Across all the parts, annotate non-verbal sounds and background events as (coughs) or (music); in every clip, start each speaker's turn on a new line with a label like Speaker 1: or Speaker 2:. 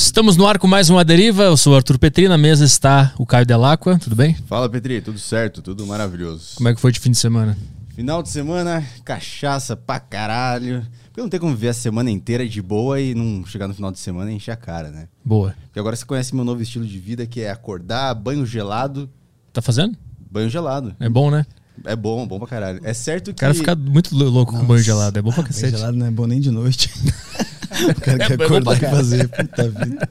Speaker 1: Estamos no ar com mais uma deriva. Eu sou o Arthur Petri, na mesa está o Caio Delacqua. Tudo bem?
Speaker 2: Fala, Petri, tudo certo, tudo maravilhoso.
Speaker 1: Como é que foi de fim de semana?
Speaker 2: Final de semana, cachaça pra caralho. Porque não tem como ver a semana inteira de boa e não chegar no final de semana e encher a cara, né?
Speaker 1: Boa.
Speaker 2: Porque agora você conhece meu novo estilo de vida, que é acordar, banho gelado.
Speaker 1: Tá fazendo?
Speaker 2: Banho gelado.
Speaker 1: É bom, né?
Speaker 2: É bom, bom pra caralho. É certo que.
Speaker 1: O cara fica muito louco com banho gelado. É bom pra cacete.
Speaker 3: Banho gelado não é bom nem de noite. (laughs) o cara
Speaker 1: É
Speaker 3: quer acordar e fazer. Puta vida.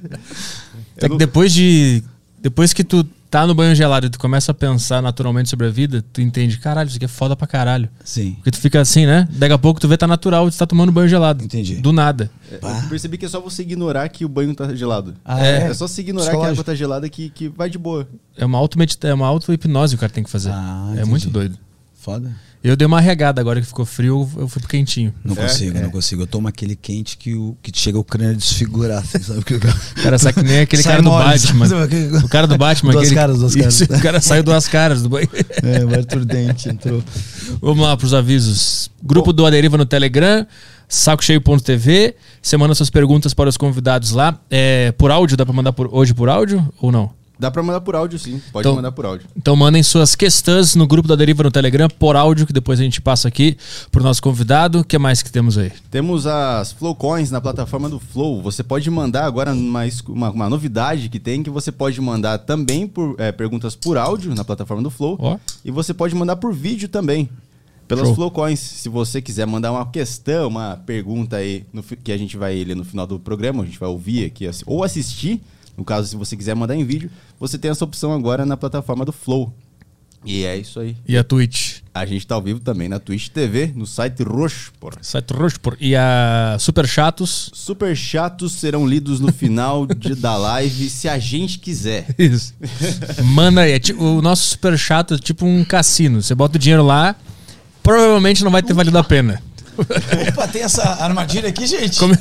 Speaker 1: É que depois de. Depois que tu tá no banho gelado e tu começa a pensar naturalmente sobre a vida, tu entende, caralho, isso aqui é foda pra caralho.
Speaker 3: Sim.
Speaker 1: Porque tu fica assim, né? Daqui a pouco tu vê tá natural, tu tá tomando banho gelado.
Speaker 3: Entendi.
Speaker 1: Do nada.
Speaker 2: Eu percebi que é só você ignorar que o banho tá gelado.
Speaker 3: Ah,
Speaker 2: é?
Speaker 3: é?
Speaker 2: só se ignorar que a água tá gelada que, que vai de boa.
Speaker 1: É uma auto-hipnose é uma auto-hipnose que o cara tem que fazer.
Speaker 3: Ah,
Speaker 1: é
Speaker 3: entendi.
Speaker 1: muito doido.
Speaker 3: Foda.
Speaker 1: Eu dei uma regada agora que ficou frio, eu fui pro quentinho.
Speaker 3: Não
Speaker 2: É?
Speaker 3: consigo,
Speaker 2: É.
Speaker 3: não consigo. Eu tomo aquele quente que, o, que chega o crânio a desfigurar. assim, sabe? Que o cara-
Speaker 1: O cara sai que nem aquele
Speaker 3: Sai
Speaker 1: cara do Batman.
Speaker 3: sabe?
Speaker 1: O cara do Batman.
Speaker 3: Duas
Speaker 1: aquele...
Speaker 3: caras, duas caras.
Speaker 1: Isso, o cara saiu duas caras do banho.
Speaker 3: É, o Arthur Dente entrou.
Speaker 1: Vamos lá pros avisos. Grupo do Aderiva no Telegram, sacocheio.tv. Você manda suas perguntas para os convidados lá. É, por áudio, dá pra mandar por, hoje por áudio ou não?
Speaker 2: Dá pra mandar por áudio, sim. Pode
Speaker 1: Então-
Speaker 2: mandar por áudio.
Speaker 1: Então mandem suas questões no grupo da Deriva no Telegram por áudio, que depois a gente passa aqui pro nosso convidado. O que mais que temos aí?
Speaker 2: Temos as Flow Coins na plataforma do Flow. Você pode mandar agora uma, escu- uma, uma novidade que tem, que você pode mandar também por é, perguntas por áudio na plataforma do Flow.
Speaker 1: Ó.
Speaker 2: E você pode mandar por vídeo também. Pelas
Speaker 1: Show.
Speaker 2: Flow Coins. Se você quiser mandar uma questão, uma pergunta aí, no que a gente vai ler no final do programa, a gente vai ouvir aqui, ou assistir. No caso, se você quiser mandar em vídeo, você tem essa opção agora na plataforma do Flow. E é isso aí.
Speaker 1: E a Twitch?
Speaker 2: A gente tá ao vivo também na Twitch TV, no site Roxo, porra.
Speaker 1: Site roxo por... E a Super Chatos?
Speaker 2: Super chatos serão lidos no final de, da live, se a gente quiser. (laughs)
Speaker 1: Isso. Manda aí. É tipo, o nosso Super Chato é tipo um cassino. Você bota o dinheiro lá, provavelmente não vai ter valido a pena.
Speaker 3: Opa, tem essa armadilha aqui, gente?
Speaker 1: Como-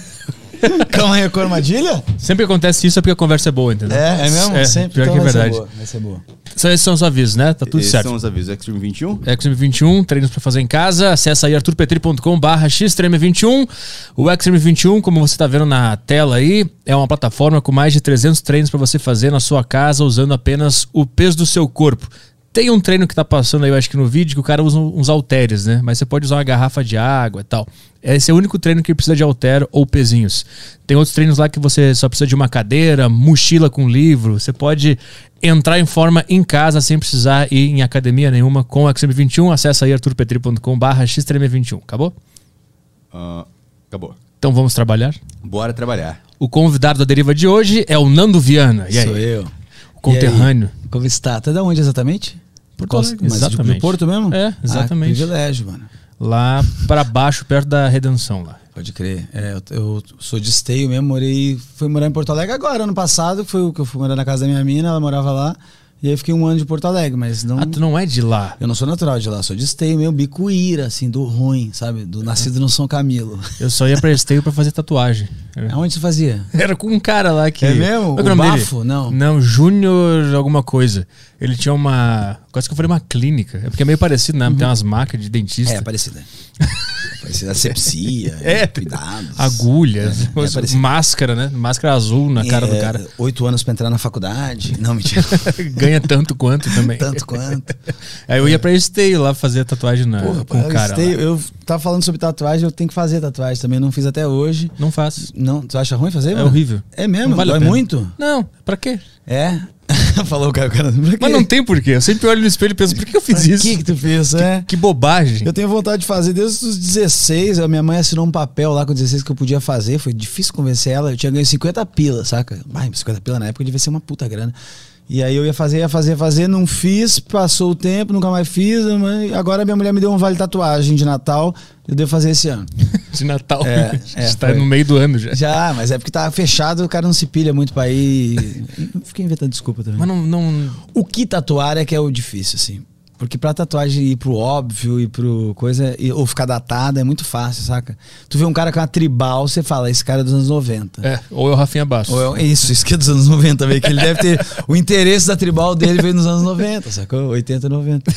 Speaker 1: (laughs)
Speaker 3: Calma aí, com a armadilha?
Speaker 1: Sempre que acontece isso é porque a conversa é boa, entendeu?
Speaker 3: É, é mesmo?
Speaker 1: É,
Speaker 3: Sempre.
Speaker 1: pior
Speaker 3: Então
Speaker 1: que é
Speaker 3: ser
Speaker 1: verdade.
Speaker 3: boa, Vai ser boa.
Speaker 1: Só esses são os avisos, né? Tá tudo
Speaker 2: Esses
Speaker 1: certo.
Speaker 2: são os avisos. Extreme 21.
Speaker 1: XM21, treinos pra fazer em casa. Acesse aí arturpetri.com barra xtreme21. O XM21, como você tá vendo na tela aí, é uma plataforma com mais de 300 treinos pra você fazer na sua casa usando apenas o peso do seu corpo. Tem um treino que tá passando aí, eu acho que no vídeo, que o cara usa uns halteres, né? Mas você pode usar uma garrafa de água e tal. Esse é o único treino que precisa de halter ou pezinhos. Tem outros treinos lá que você só precisa de uma cadeira, mochila com livro. Você pode entrar em forma em casa sem precisar ir em academia nenhuma com o XM21. Acesse aí arturpetri.com barra xtreme21. Acabou?
Speaker 2: Ah, acabou.
Speaker 1: Então vamos trabalhar.
Speaker 2: Bora trabalhar.
Speaker 1: O convidado da deriva de hoje é o Nando Viana. E aí?
Speaker 3: Sou eu.
Speaker 1: Conterrâneo.
Speaker 3: Como está? Tá de onde exatamente?
Speaker 1: Porto
Speaker 3: Qual-
Speaker 1: Alegre, exatamente.
Speaker 3: do Porto mesmo?
Speaker 1: É, exatamente.
Speaker 3: Ah, privilégio, mano.
Speaker 1: Lá pra baixo, perto da Redenção lá.
Speaker 3: Pode crer. É, eu, eu sou de esteio mesmo, morei. Fui morar em Porto Alegre agora, ano passado, foi o que eu fui morar na casa da minha mina, ela morava lá. E aí fiquei um ano de Porto Alegre, mas não.
Speaker 1: Ah, tu não é de lá?
Speaker 3: Eu não sou natural de lá, sou de esteio mesmo, bicuíra, assim, do ruim, sabe? Do nascido no São Camilo.
Speaker 1: Eu só ia pra Esteio pra fazer tatuagem. (laughs)
Speaker 3: Aonde você fazia?
Speaker 1: Era com um cara lá que.
Speaker 3: É mesmo?
Speaker 1: É
Speaker 3: O
Speaker 1: dele?
Speaker 3: Bafo? Não.
Speaker 1: Não, Júnior alguma coisa. Ele tinha uma. Quase que eu falei uma clínica. É porque é meio parecido, né? Tem umas marcas de dentista.
Speaker 3: É, parecida. É parecida. Asepsia, (laughs)
Speaker 1: É.
Speaker 3: cuidados.
Speaker 1: Agulhas,
Speaker 3: É, é
Speaker 1: máscara, né? Máscara azul na cara do
Speaker 3: É,
Speaker 1: cara.
Speaker 3: Oito anos pra entrar na faculdade. Não, mentira. (laughs)
Speaker 1: Ganha tanto quanto também.
Speaker 3: Tanto quanto. (laughs)
Speaker 1: Aí eu ia pra Esteio lá fazer tatuagem na,
Speaker 3: Porra,
Speaker 1: com o cara.
Speaker 3: esteio- eu tava falando sobre tatuagem, eu tenho que fazer tatuagem também, não fiz até hoje.
Speaker 1: Não faço.
Speaker 3: Não, tu acha ruim fazer?
Speaker 1: É
Speaker 3: mano?
Speaker 1: horrível.
Speaker 3: É mesmo?
Speaker 1: Não vale
Speaker 3: Dói muito?
Speaker 1: Não, pra quê?
Speaker 3: É. (laughs) Falou o cara, o cara.
Speaker 1: Mas não tem porquê. Eu sempre olho no espelho e penso, por que eu fiz (laughs)
Speaker 3: Pra
Speaker 1: isso?
Speaker 3: que que tu fez? É.
Speaker 1: Que bobagem.
Speaker 3: Eu tenho vontade de fazer desde os 16. A minha mãe assinou um papel lá com 16 que eu podia fazer. Foi difícil convencer ela. Eu tinha ganho 50 pila, saca? Ai, 50 pila na época devia ser uma puta grana. E aí eu ia fazer, ia fazer, ia fazer, não fiz, passou o tempo, nunca mais fiz. Mas agora minha mulher me deu um vale tatuagem de Natal. Eu devo fazer esse ano. (laughs)
Speaker 1: De Natal.
Speaker 3: É, é,
Speaker 1: Está no meio do ano já.
Speaker 3: Já, mas é porque tá fechado, o cara não se pilha muito pra ir. Fiquei inventando desculpa também.
Speaker 1: Mas não, não.
Speaker 3: O que tatuar é que é o difícil, assim. Porque pra tatuagem ir pro óbvio e pro coisa, e- ou ficar datada, é muito fácil, saca? Tu vê um cara com uma tribal, você fala, esse cara é dos anos 90.
Speaker 1: É, ou é o Rafinha Bastos.
Speaker 3: Ou é, isso, isso que é dos anos 90 também, que ele deve ter. O interesse da tribal dele veio nos anos 90, sacou? 80, 90.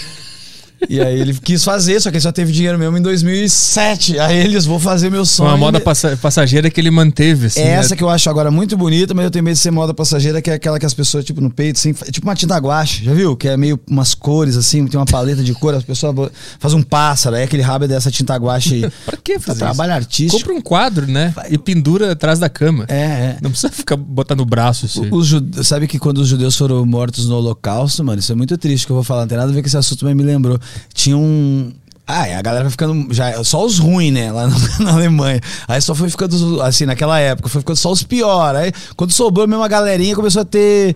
Speaker 3: E aí ele quis fazer, só que ele só teve dinheiro mesmo em 2007. Aí eles, vou fazer meu sonho.
Speaker 1: Uma moda passa- passageira que ele manteve, assim.
Speaker 3: É
Speaker 1: né?
Speaker 3: essa que eu acho agora muito bonita, mas eu tenho medo de ser moda passageira, que é aquela que as pessoas, tipo, no peito, assim, tipo uma tinta guache, já viu? Que é meio umas cores, assim, tem uma paleta de cor, as pessoas fazem um pássaro, aí aquele rabo é dessa tinta guache.
Speaker 1: Pra que
Speaker 3: pra
Speaker 1: fazer
Speaker 3: trabalho
Speaker 1: isso?
Speaker 3: artístico.
Speaker 1: Compra um quadro, né? E pendura atrás da cama.
Speaker 3: É, é.
Speaker 1: Não precisa ficar botar no braço, assim.
Speaker 3: Os jude- Sabe que quando os judeus foram mortos no Holocausto, mano, isso é muito triste que eu vou falar, não tem nada a ver com esse assunto, mas me lembrou. Tinha um. Ah, a galera vai ficando. Já, só os ruins, né? Lá na, (laughs) na Alemanha. Aí só foi ficando, assim, naquela época, foi ficando só os piores. Aí, quando sobrou mesmo a galerinha, começou a ter.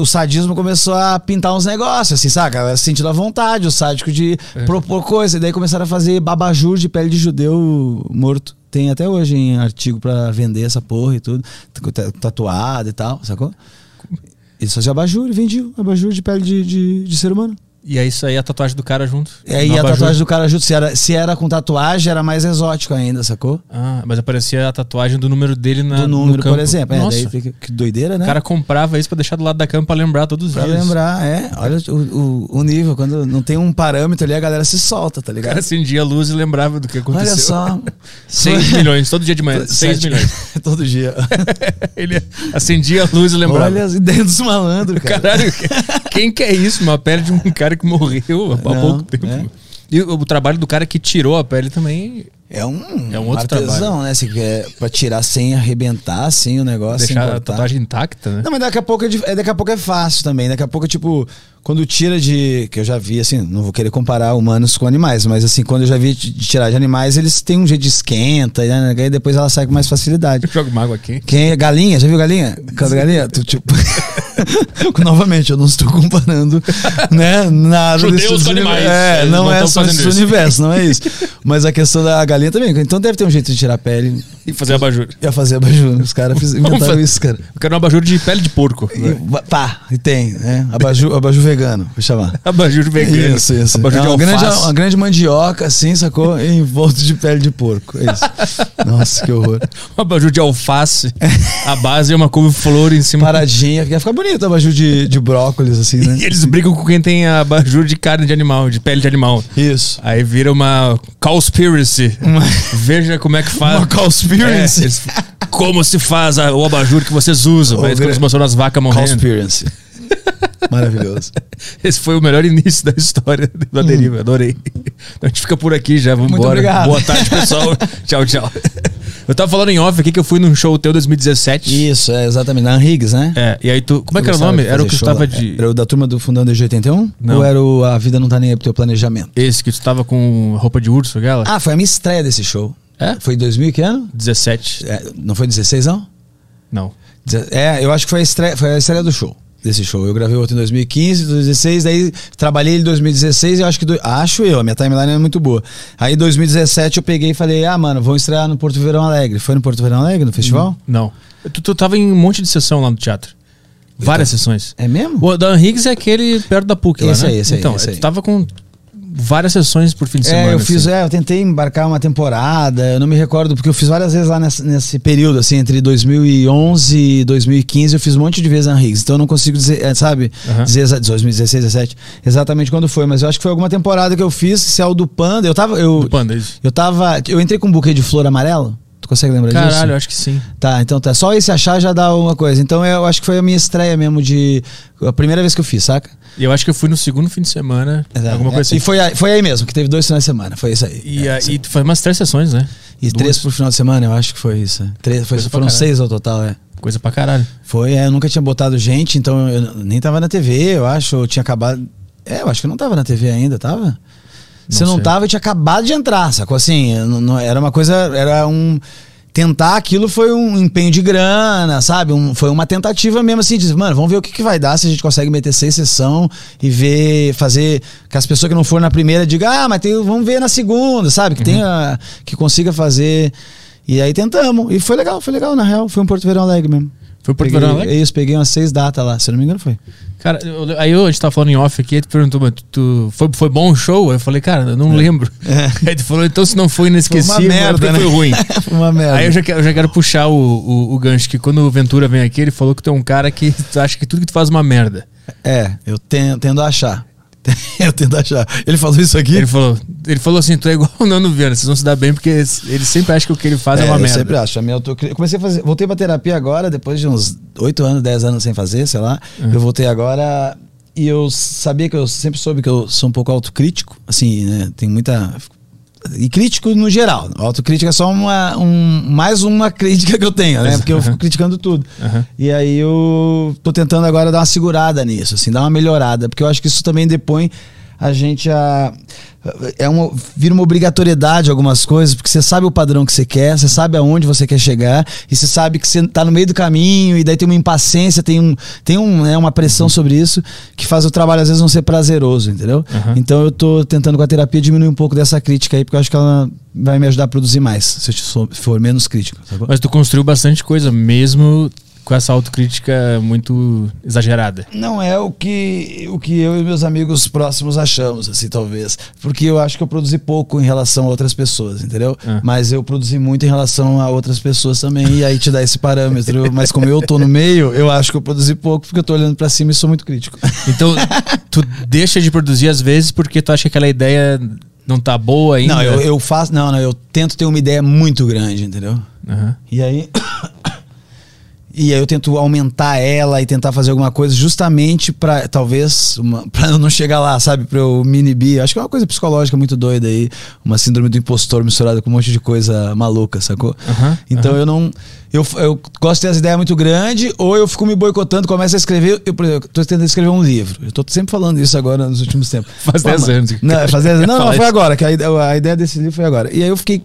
Speaker 3: o sadismo começou a pintar uns negócios, assim, saca? Sentindo a vontade, o sádico de propor coisa. E daí começaram a fazer babajur de pele de judeu morto. Tem até hoje em artigo pra vender essa porra e tudo. ta- Tatuado e tal, sacou? Eles faziam abajur e vendiam abajur de pele de, de, de ser humano.
Speaker 1: E aí isso aí a tatuagem do cara junto.
Speaker 3: E aí
Speaker 1: No
Speaker 3: a tatuagem do cara junto, se era, se era com tatuagem, era mais exótico ainda, sacou?
Speaker 1: Ah, mas aparecia a tatuagem do número dele na,
Speaker 3: Do número, por exemplo. É,
Speaker 1: Nossa,
Speaker 3: daí fica, que doideira, né?
Speaker 1: o cara comprava isso pra deixar do lado da cama pra lembrar todos os
Speaker 3: pra
Speaker 1: dias.
Speaker 3: lembrar, é. Olha o, o, o nível, quando não tem um parâmetro ali, a galera se solta, tá
Speaker 1: O
Speaker 3: ligado?
Speaker 1: cara acendia a luz e lembrava do que aconteceu.
Speaker 3: Olha só. (laughs)
Speaker 1: 6 milhões, todo dia de manhã. (laughs) 6
Speaker 3: Sete-
Speaker 1: milhões. (laughs)
Speaker 3: Todo dia.
Speaker 1: Ele acendia a luz e lembrava.
Speaker 3: Olha as ideias dos malandros, cara.
Speaker 1: Caralho, quem quer isso? Uma pele de um cara que morreu há
Speaker 3: Não,
Speaker 1: pouco tempo.
Speaker 3: é.
Speaker 1: E o, o trabalho do cara que tirou a pele também.
Speaker 3: É um,
Speaker 1: É um outro
Speaker 3: artesão,
Speaker 1: trabalho.
Speaker 3: né? Se quer pra tirar sem arrebentar, assim, o negócio. sem
Speaker 1: deixar a tatuagem intacta, né?
Speaker 3: Não, mas daqui a pouco é, é- daqui a pouco é fácil também. Daqui a pouco, tipo, quando tira de. Que eu já vi, assim, não vou querer comparar humanos com animais, mas assim, quando eu já vi de tirar de animais, eles têm um jeito de esquenta, né? E depois ela sai com mais facilidade.
Speaker 1: Jogo mágoa aqui.
Speaker 3: Quem é galinha? Já viu galinha? Cada galinha? Tu, tipo... (laughs) Novamente, eu não estou comparando, né? Nada
Speaker 1: Judeus com animais.
Speaker 3: É, não,
Speaker 1: não
Speaker 3: é só esse universo, não é (laughs) isso. Mas a questão da galinha também. Então deve ter um jeito de tirar a pele.
Speaker 1: E fazer abajur.
Speaker 3: Ia fazer abajur. Os caras inventaram
Speaker 1: fazer.
Speaker 3: isso, cara.
Speaker 1: Eu quero um abajur de pele de porco.
Speaker 3: E, pá, e tem, né? Abajur, abajur vegano, vou chamar. (laughs)
Speaker 1: Abajur vegano.
Speaker 3: Isso, isso.
Speaker 1: Abajur
Speaker 3: É
Speaker 1: de
Speaker 3: uma, grande,
Speaker 1: alface.
Speaker 3: uma grande mandioca, assim, sacou? Em volta de pele de porco. É isso. (laughs) Nossa, que horror.
Speaker 1: Um abajur de alface. A base é uma couve-flor em cima.
Speaker 3: Paradinha, ia ficar bonito o abajur de, de brócolis, assim, né?
Speaker 1: E (laughs) eles brigam com quem tem abajur de carne de animal, de pele de animal.
Speaker 3: Isso.
Speaker 1: Aí vira uma conspiracy. Veja como é que faz.
Speaker 3: Uma conspiracy.
Speaker 1: É, eles- como se faz o abajur que vocês usam.
Speaker 3: Gra-
Speaker 1: eles mostrando as vacas morrendo.
Speaker 3: Conspiracy. (laughs) Maravilhoso.
Speaker 1: Esse foi o melhor início da história da deriva. Adorei. Então a gente fica por aqui já. Vamos
Speaker 3: Muito
Speaker 1: embora.
Speaker 3: obrigado.
Speaker 1: Boa tarde, pessoal. (laughs) tchau, tchau. Eu tava falando em off aqui que eu fui num show teu 2017.
Speaker 3: Isso, é exatamente. Na Higgs, né?
Speaker 1: É, e aí tu. Como é que era o nome? Era o que tu tava de.
Speaker 3: Era o da turma do Fundão de 81?
Speaker 1: Não.
Speaker 3: Ou era o A Vida Não Tá Nem Aí Pro Teu Planejamento?
Speaker 1: Esse que tu tava com roupa de urso, aquela?
Speaker 3: Ah, foi a minha estreia desse show.
Speaker 1: É?
Speaker 3: Foi em 2000 que ano?
Speaker 1: 17.
Speaker 3: É, não foi 16, não?
Speaker 1: Não.
Speaker 3: É, eu acho que foi a estreia, foi a estreia do show. Desse show. Eu gravei outro em 2015, 2016, daí trabalhei ele em 2016 e eu acho que. do- acho eu, a minha timeline é muito boa. Aí em 2017 eu peguei e falei, ah, mano, vamos estrear no Porto Verão Alegre. Foi no Porto Verão Alegre, no festival?
Speaker 1: Não. Tu, tu tava em um monte de sessão lá no teatro. Várias sessões.
Speaker 3: É mesmo?
Speaker 1: O Dan Higgs é aquele perto da PUC lá,
Speaker 3: Esse
Speaker 1: né?
Speaker 3: aí, esse aí,
Speaker 1: Então,
Speaker 3: esse aí.
Speaker 1: tu tava com várias sessões por fim de semana.
Speaker 3: É, eu fiz,
Speaker 1: assim.
Speaker 3: é, eu tentei embarcar uma temporada, eu não me recordo, porque eu fiz várias vezes lá nesse, nesse período, assim, entre 2011 e 2015, eu fiz um monte de vezes na Riggs, então eu não consigo dizer, é, sabe,
Speaker 1: Aham.
Speaker 3: dizer exa- 2016, 17, exatamente quando foi, mas eu acho que foi alguma temporada que eu fiz, se é o do Panda, eu tava, eu,
Speaker 1: Do Panda, isso.
Speaker 3: eu tava, eu entrei com um buquê de flor amarelo, tu consegue lembrar disso?
Speaker 1: Caralho, acho que sim.
Speaker 3: Tá, então tá. Só esse achar já dá uma coisa. Então eu acho que foi a minha estreia mesmo de. A primeira vez que eu fiz, saca?
Speaker 1: E eu acho que eu fui no segundo fim de semana,
Speaker 3: Exato.
Speaker 1: alguma coisa
Speaker 3: É,
Speaker 1: assim.
Speaker 3: E foi aí, foi aí mesmo, que teve dois finais de semana. Foi isso aí.
Speaker 1: E,
Speaker 3: É,
Speaker 1: tu foi umas três sessões, né?
Speaker 3: E
Speaker 1: Duas.
Speaker 3: três por final de semana, eu acho que foi isso. é. Três, foi, foram
Speaker 1: caralho.
Speaker 3: seis ao total, é.
Speaker 1: Coisa pra caralho.
Speaker 3: Foi, é, eu nunca tinha botado gente, então eu nem tava na TV, eu acho. Eu tinha acabado. É, eu acho que eu não tava na TV ainda, tava? Se
Speaker 1: Não
Speaker 3: não
Speaker 1: sei.
Speaker 3: tava, eu tinha acabado de entrar, sacou? Assim, não- era uma coisa. Era um. Tentar aquilo foi um empenho de grana, sabe? Um- foi uma tentativa mesmo assim, de, mano, vamos ver o que, que vai dar se a gente consegue meter seis sessão e ver, fazer que as pessoas que não foram na primeira digam, ah, mas tem, vamos ver na segunda, sabe? Que tenha, que consiga fazer. E aí tentamos. E foi legal, foi legal, na real. Foi um Porto Verão Alegre mesmo.
Speaker 1: Foi Porto
Speaker 3: Peguei-
Speaker 1: Verão Alegre?
Speaker 3: Isso, peguei umas seis datas lá, se eu não me engano foi.
Speaker 1: Cara, eu- aí eu, a gente tava falando em off aqui, aí tu perguntou, mas tu, tu- foi, foi bom o show? Eu falei, cara, eu não lembro. (laughs) Aí tu falou, então se não foi
Speaker 3: É. Foi uma
Speaker 1: é
Speaker 3: merda, né?
Speaker 1: foi ruim.
Speaker 3: Foi (laughs) uma merda.
Speaker 1: Aí eu já, quero- eu já quero puxar o, o, o gancho, que quando o Ventura vem aqui, ele falou que tu é um cara que tu acha que tudo que tu faz é uma merda.
Speaker 3: É, eu ten- tendo a achar. (laughs) eu tento achar. Ele falou isso aqui?
Speaker 1: Ele falou, ele falou assim: tu é igual o Nano Viana, vocês vão se dar bem, porque ele sempre acha que o que ele faz é, uma
Speaker 3: eu
Speaker 1: merda.
Speaker 3: sempre acho. A minha autocri- eu comecei a fazer. Voltei pra terapia agora, depois de uns 8 anos, 10 anos sem fazer, sei lá. Eu voltei agora e eu sabia que eu sempre soube que eu sou um pouco autocrítico. Assim, né? Tem muita. E crítico no geral. Autocrítica é só uma, um, mais uma (laughs) crítica que eu tenho, né? Porque eu fico criticando tudo.
Speaker 1: Aham.
Speaker 3: E aí eu tô tentando agora dar uma segurada nisso, assim, dar uma melhorada, porque eu acho que isso também depõe a gente a é uma vira uma obrigatoriedade algumas coisas, porque você sabe o padrão que você quer, você sabe aonde você quer chegar e você sabe que você tá no meio do caminho e daí tem uma impaciência, tem um tem um, né, uma pressão sobre isso que faz o trabalho às vezes não ser prazeroso, entendeu?
Speaker 1: Aham.
Speaker 3: Então eu tô tentando com a terapia diminuir um pouco dessa crítica aí, porque eu acho que ela vai me ajudar a produzir mais, se eu for menos crítico?
Speaker 1: Mas tu construiu bastante coisa, mesmo com essa autocrítica muito exagerada.
Speaker 3: Não é o que, o que eu e meus amigos próximos achamos, assim, talvez. Porque eu acho que eu produzi pouco em relação a outras pessoas, entendeu?
Speaker 1: Ah.
Speaker 3: Mas eu produzi muito em relação a outras pessoas também, e aí te dá esse parâmetro. (laughs) Mas como eu tô no meio, eu acho que eu produzi pouco porque eu tô olhando pra cima e sou muito crítico. (laughs)
Speaker 1: Então, tu deixa de produzir às vezes porque tu acha que aquela ideia não tá boa ainda.
Speaker 3: Não, eu, eu faço. Não, não, eu tento ter uma ideia muito grande, entendeu?
Speaker 1: Aham.
Speaker 3: E aí. E aí eu tento aumentar ela e tentar fazer alguma coisa justamente pra, talvez, uma, (laughs) pra eu não chegar lá, sabe? Pra eu me inibir. Acho que é uma coisa psicológica muito doida aí. Uma síndrome do impostor misturada com um monte de coisa maluca, sacou?
Speaker 1: Aham,
Speaker 3: então eu não. Eu, eu gosto de ter as ideias muito grandes, ou eu fico me boicotando, começo a escrever. Eu, por exemplo, tô tentando escrever um livro. Eu tô sempre falando isso agora nos últimos tempos. (laughs)
Speaker 1: Faz
Speaker 3: Pô,
Speaker 1: 10
Speaker 3: mas-
Speaker 1: anos.
Speaker 3: Não, faz 10 anos. (laughs) Não, não, foi agora, que a, a ideia desse livro foi agora. E aí eu fiquei.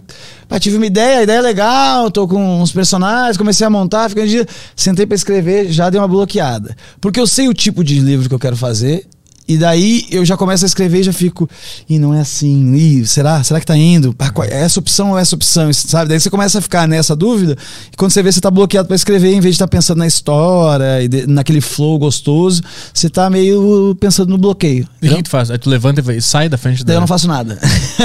Speaker 3: pá, tive uma ideia, a ideia é legal, tô com uns personagens, comecei a montar, fiquei um dia, sentei pra escrever, já dei uma bloqueada. Porque eu sei o tipo de livro que eu quero fazer. E daí eu já começo a escrever e já fico, e não é assim, ih, será? Será que tá indo? Ah, é essa opção ou essa opção? Isso, Sabe? Daí você começa a ficar nessa dúvida, e quando você vê, você tá bloqueado pra escrever, em vez de estar pensando na história e de- naquele flow gostoso, você tá meio pensando no bloqueio.
Speaker 1: E o que, que tu faz? Aí tu levanta e e sai da frente
Speaker 3: Daí
Speaker 1: da.
Speaker 3: eu não faço nada. (laughs)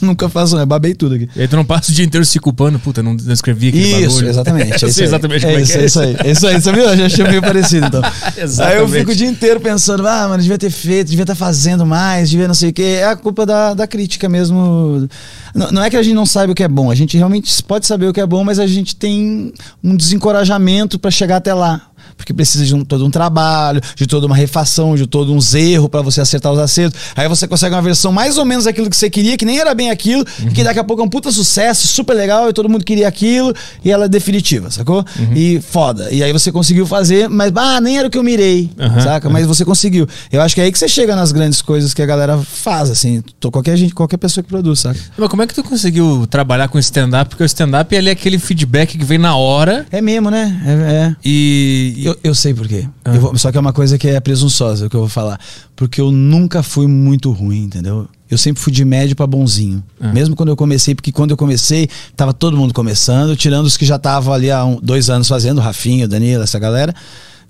Speaker 3: eu nunca faço nada, babei tudo aqui.
Speaker 1: E aí tu não passa o dia inteiro se culpando, puta, não, não escrevi aquele
Speaker 3: Isso,
Speaker 1: bagulho.
Speaker 3: exatamente. (laughs)
Speaker 1: eu
Speaker 3: é isso
Speaker 1: sei exatamente
Speaker 3: é
Speaker 1: como é
Speaker 3: isso,
Speaker 1: que é
Speaker 3: é isso aí. É isso aí, você viu? Eu já achei meio (laughs) parecido, então.
Speaker 1: Exatamente.
Speaker 3: Aí eu fico o dia inteiro pensando, ah, mano, devia ter feito, devia estar fazendo mais, devia não sei o quê. É a culpa da, da crítica mesmo. Não, não é que a gente não saiba o que é bom, a gente realmente pode saber o que é bom, mas a gente tem um desencorajamento pra chegar até lá. Porque precisa de um- todo um trabalho, de toda uma refação, de todo uns erros pra você acertar os acertos. Aí você consegue uma versão mais ou menos daquilo que você queria, que nem era bem aquilo, e que daqui a pouco é um puta sucesso, super legal, e todo mundo queria aquilo, e ela é definitiva, sacou? E foda. E aí você conseguiu fazer, mas ah, nem era o que eu mirei,
Speaker 1: Aham,
Speaker 3: saca? Mas você conseguiu. Eu acho que é aí que você chega nas grandes coisas que a galera faz, assim. Tô- Qualquer gente, qualquer pessoa que produz, saca?
Speaker 1: Mas como é que tu conseguiu trabalhar com stand-up? Porque o stand-up ele é aquele feedback que vem na hora
Speaker 3: É mesmo, né? É. é.
Speaker 1: e. e-
Speaker 3: Eu, eu sei por quê.
Speaker 1: Ah.
Speaker 3: Eu vou- só que é uma coisa que é presunçosa o que eu vou falar. Porque eu nunca fui muito ruim, entendeu? Eu sempre fui de médio pra bonzinho.
Speaker 1: Ah.
Speaker 3: Mesmo quando eu comecei, porque quando eu comecei, tava todo mundo começando, tirando os que já estavam ali há um- dois anos fazendo, o Rafinho, o Danilo, essa galera.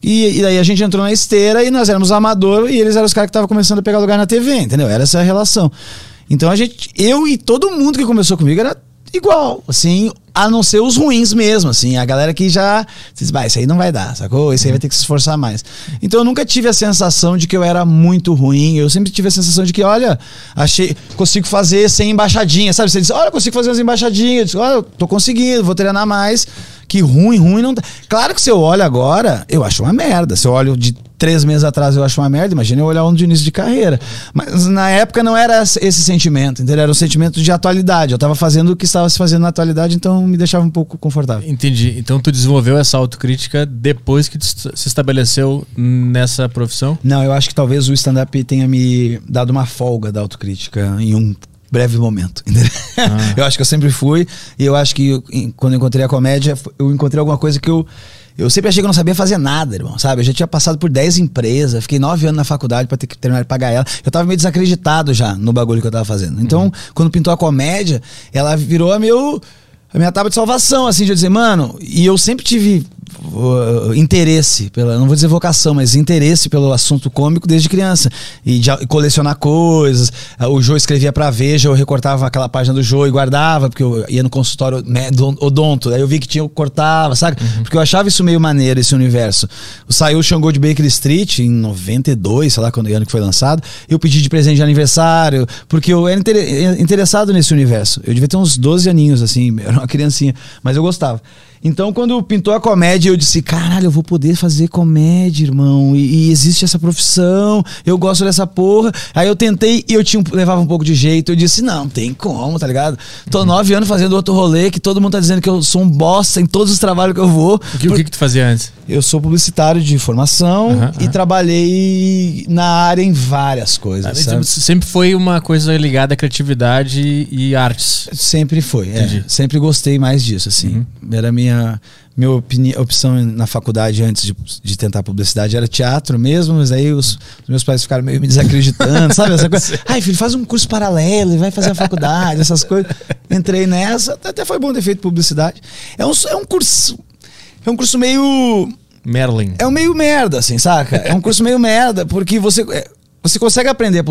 Speaker 3: E, e daí a gente entrou na esteira e nós éramos amador e eles eram os caras que estavam começando a pegar lugar na TV, entendeu? Era essa a relação. Então a gente, eu e todo mundo que começou comigo era igual, assim, a não ser os ruins mesmo, assim, a galera que já diz, vai, isso aí não vai dar, sacou? Isso aí vai ter que se esforçar mais. Então eu nunca tive a sensação de que eu era muito ruim, eu sempre tive a sensação de que, olha, achei, consigo fazer sem embaixadinha, sabe? Você diz, olha, eu consigo fazer umas embaixadinhas, eu digo, olha, eu tô conseguindo, vou treinar mais, que ruim, ruim não. Claro que se eu olho agora, eu acho uma merda, se eu olho de três meses atrás eu acho uma merda, imagina eu olhar um de início de carreira. Mas na época não era esse sentimento, entendeu? Era um sentimento de atualidade. Eu tava fazendo o que estava se fazendo na atualidade, então me deixava um pouco confortável.
Speaker 1: Entendi. Então tu desenvolveu essa autocrítica depois que tu se estabeleceu nessa profissão?
Speaker 3: Não, eu acho que talvez o stand-up tenha me dado uma folga da autocrítica em um breve momento. entendeu?
Speaker 1: Ah. (laughs)
Speaker 3: Eu acho que eu sempre fui, e eu acho que eu- quando eu encontrei a comédia, eu encontrei alguma coisa que eu. Eu sempre achei que eu não sabia fazer nada, irmão, sabe? Eu já tinha passado por 10 empresas, fiquei 9 anos na faculdade pra ter que terminar de pagar ela. Eu tava meio desacreditado já no bagulho que eu tava fazendo. Então, quando pintou a comédia, ela virou a meu a minha tábua de salvação, assim, de eu dizer, mano, e eu sempre tive uh, interesse, pela, não vou dizer vocação, mas interesse pelo assunto cômico desde criança. E de colecionar coisas. Uh, o Jô escrevia pra Veja, eu recortava aquela página do Jô e guardava, porque eu ia no consultório né, odonto. Aí eu vi que tinha, eu cortava, sabe? Uhum. Porque eu achava isso meio maneiro, esse universo. Saiu o Xangô de Baker Street em 92, sei lá quando ano que foi lançado. Eu pedi de presente de aniversário, porque eu era interessado nesse universo. Eu devia ter uns 12 aninhos, assim, (laughs) era uma criancinha, mas eu gostava. Então, quando pintou a comédia, eu disse: caralho, eu vou poder fazer comédia, irmão. E, e, existe essa profissão, eu gosto dessa porra. Aí eu tentei e eu tinha, levava um pouco de jeito. Eu disse: não, tem como, tá ligado? Tô nove anos fazendo outro rolê que todo mundo tá dizendo que eu sou um bosta em todos os trabalhos que eu vou.
Speaker 1: O que, o que, que tu fazia antes?
Speaker 3: Eu sou publicitário de formação uhum, e uhum. trabalhei na área em várias coisas. Ah,
Speaker 1: sempre foi uma coisa ligada à criatividade e artes.
Speaker 3: Sempre foi, é. Sempre gostei mais disso, assim. Uhum. Era minha minha, minha opini, opção na faculdade antes de, de tentar publicidade era teatro mesmo, mas aí os, os meus pais ficaram meio me desacreditando, sabe? Essa coisa. (laughs) Ai, filho, faz um curso paralelo e vai fazer a faculdade, essas coisas. Entrei nessa, até foi bom ter feito publicidade. É um, é um curso. É um curso meio.
Speaker 1: Merlin.
Speaker 3: É um meio merda, assim, saca? É um curso meio merda, porque você. É, você consegue aprender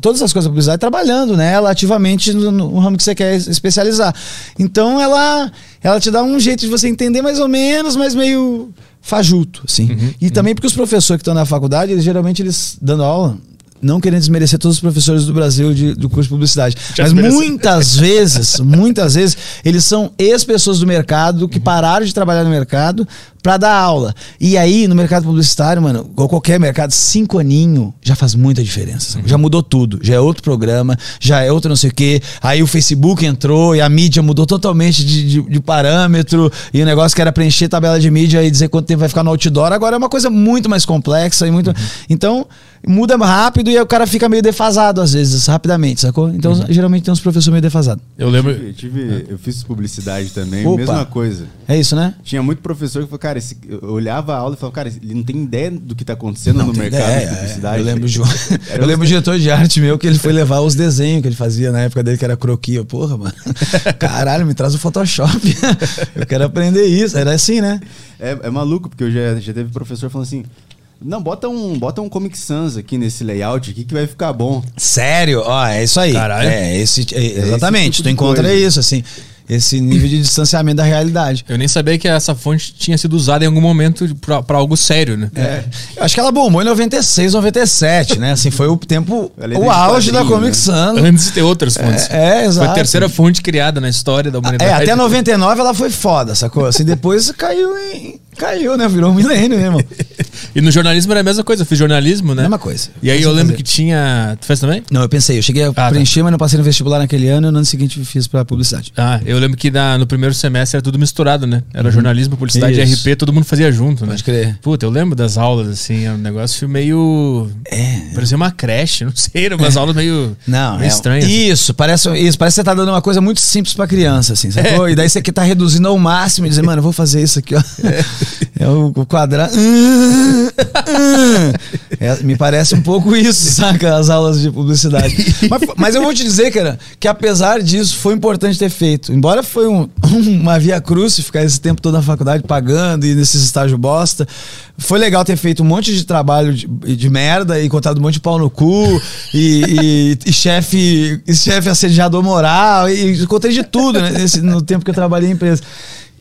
Speaker 3: todas as coisas da publicidade trabalhando nela ativamente no, no, ramo que você quer especializar. Então ela, ela te dá um jeito de você entender mais ou menos, mas meio fajuto, assim. Uhum, e uhum. também porque os professores que estão na faculdade, eles, geralmente eles dando aula, não querendo desmerecer todos os professores do Brasil de, do curso de publicidade. Já mas muitas (laughs) vezes, muitas vezes, eles são ex-pessoas do mercado que uhum. pararam de trabalhar no mercado para dar aula. E aí, no mercado publicitário, mano, ou qualquer mercado, cinco aninho já faz muita diferença. Uhum. Já mudou tudo. Já é outro programa, já é outro não sei o quê. Aí o Facebook entrou e a mídia mudou totalmente de, de, de parâmetro. E o negócio que era preencher tabela de mídia e dizer quanto tempo vai ficar no outdoor, agora é uma coisa muito mais complexa e muito. Uhum. Então, muda rápido e o cara fica meio defasado às vezes, rapidamente, sacou? Então, uhum. geralmente tem uns professores meio defasados.
Speaker 2: Eu lembro. Eu, tive, tive, eu fiz publicidade também, Opa. mesma coisa.
Speaker 3: É isso, né?
Speaker 2: Tinha muito professor que falou, cara, esse, eu olhava a aula e falava, cara, ele não tem ideia do que tá acontecendo não no mercado ideia, de publicidade.
Speaker 3: É. Eu lembro, João, (laughs) eu lembro o diretor de arte meu que ele foi levar os desenhos que ele fazia na época dele, que era croquis. Porra, mano. (laughs) Caralho, me traz o Photoshop. eu quero aprender isso. Era assim, né?
Speaker 2: É, é maluco, porque eu já, já teve professor falando assim. Não, bota um, bota um Comic Sans aqui nesse layout aqui que vai ficar bom.
Speaker 3: Sério? Ó, é isso aí. Caralho. É, esse, é, exatamente. É esse tipo tu encontra coisa. isso, assim esse nível de distanciamento da realidade.
Speaker 1: Eu nem sabia que essa fonte tinha sido usada em algum momento para algo sério, né?
Speaker 3: É. Eu acho que ela bombou em 96, 97, né? Assim, foi o tempo, o auge da Comic né? Sans.
Speaker 1: Antes de ter outras fontes.
Speaker 3: É, é, exato.
Speaker 1: Foi a terceira fonte criada na história da humanidade.
Speaker 3: É, até 99 ela foi foda, sacou? Assim, depois caiu em caiu, né? Virou um milênio, né, irmão? (laughs)
Speaker 1: e no jornalismo era a mesma coisa, eu fiz jornalismo, né?
Speaker 3: Mesma coisa.
Speaker 1: E aí eu lembro fazer. que tinha. Tu fez também?
Speaker 3: Não, eu pensei, eu cheguei a ah, tá. preencher, tá. mas não passei no vestibular naquele ano e no ano seguinte fiz pra publicidade.
Speaker 1: Ah, eu lembro que na, no primeiro semestre era tudo misturado, né? Era uhum. jornalismo, publicidade e RP, todo mundo fazia junto, né?
Speaker 3: Pode crer.
Speaker 1: Puta, eu lembro das aulas, assim, era um negócio meio. É. Parecia uma creche, (laughs) não sei, eram umas é. aulas meio.
Speaker 3: Não,
Speaker 1: meio é, estranhas.
Speaker 3: Isso, parece, isso, parece que você tá dando uma coisa muito simples pra criança, assim, sacou? É. E daí você que tá reduzindo ao máximo e dizer, (laughs) mano, eu vou fazer isso aqui, ó. É, é o, quadrado. (laughs) É, me parece um pouco isso, (laughs) saca? As aulas de publicidade. Mas, mas, eu vou te dizer, cara, que apesar disso, foi importante ter feito. Embora foi um, (laughs) uma via cruz ficar esse tempo todo na faculdade pagando e nesses estágios bosta, foi legal ter feito um monte de trabalho de, de merda e contado um monte de pau no cu e, e, e chefe chef assediador moral e contei de tudo né, nesse, no tempo que eu trabalhei em empresa.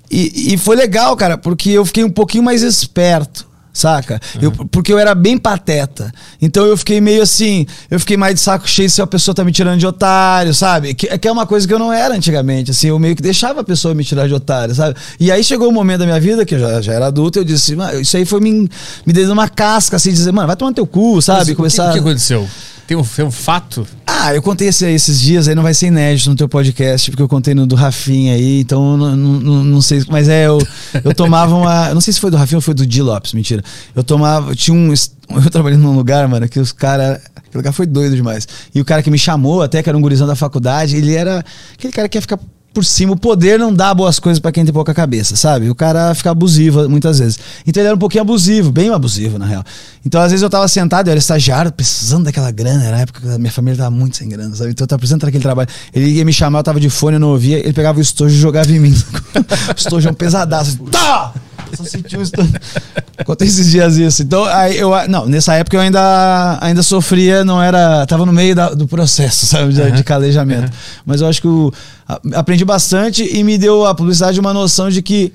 Speaker 3: E, e foi legal, cara, porque eu fiquei um pouinho mais esperto saca? Uhum. Eu, porque eu era bem pateta. Então eu fiquei meio assim, eu fiquei mais de saco cheio se a pessoa tá me tirando de otário, sabe? Que, que é uma coisa que eu não era antigamente, assim, eu meio que deixava a pessoa me tirar de otário, sabe? E aí chegou o um momento da minha vida, que eu já, já era adulto, eu disse, isso aí foi me, me dando uma casca, assim, dizer, mano, vai tomar teu cu, sabe? Mas,
Speaker 1: Começar... O que, o que aconteceu? Tem um, tem um fato?
Speaker 3: Ah, eu contei esse, esses dias, aí não vai ser inédito no teu podcast, porque eu contei no do Rafinha aí, então não, não, não sei. Mas é, eu, eu tomava uma. Não sei se foi do Rafinha ou foi do Di Lopes, mentira. Eu tomava. Tinha um. Eu trabalhei num lugar, mano, que os caras. Aquele lugar foi doido demais. E o cara que me chamou, até que era um gurizão da faculdade, ele era aquele cara que ia ficar por cima. O poder não dá boas coisas para quem tem pouca cabeça, sabe? O cara fica abusivo muitas vezes. Então ele era um pouquinho abusivo, bem abusivo, na real. Então às vezes eu tava sentado, eu era estagiário, precisando daquela grana. Era a época que a minha família tava muito sem grana, sabe? Então eu tava precisando daquele trabalho. Ele ia me chamar, eu tava de fone, eu não ouvia. Ele pegava o estojo e jogava em mim. (laughs) o estojo é um pesadaço. Tá! Só senti um. Acontece esses dias isso. Então, aí eu, não, nessa época eu ainda, ainda sofria, não era. Tava no meio da- do processo, sabe, de, de calejamento. Mas eu acho que eu aprendi bastante e me deu a publicidade uma noção de que.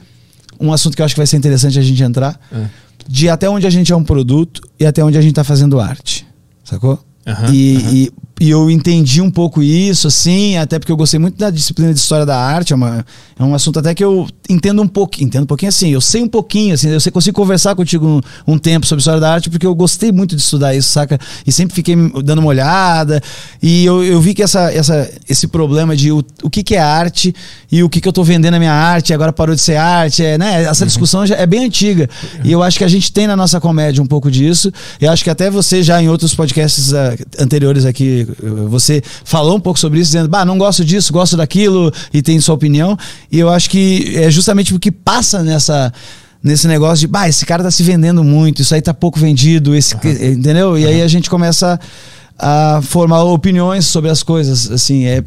Speaker 3: Um assunto que eu acho que vai ser interessante a gente entrar.
Speaker 1: É.
Speaker 3: De até onde a gente é um produto e até onde a gente tá fazendo arte. Sacou?
Speaker 1: Aham,
Speaker 3: e,
Speaker 1: aham.
Speaker 3: e- e eu entendi um pouco isso, assim, até porque eu gostei muito da disciplina de história da arte. É, uma- é um assunto até que eu entendo um pouquinho. Entendo um pouquinho assim, eu sei um pouquinho, assim, eu sei, consigo conversar contigo um, um tempo sobre história da arte, porque eu gostei muito de estudar isso, saca? E sempre fiquei dando uma olhada. E eu, eu vi que essa, essa, esse problema de o, o que, que é arte e o que, que eu tô vendendo na minha arte, agora parou de ser arte, é, né? Essa discussão já é bem antiga. E eu acho que a gente tem na nossa comédia um pouco disso. Eu acho que até você já em outros podcasts ah, anteriores aqui, eh, você falou um pouco sobre isso, dizendo, bah, não gosto disso, gosto daquilo, e tem sua opinião. E eu acho que é justamente o que passa nessa. Nesse negócio de, bah, esse cara tá se vendendo muito, isso aí tá pouco vendido, esse, entendeu? E aí a gente começa a formar opiniões sobre as coisas, assim, é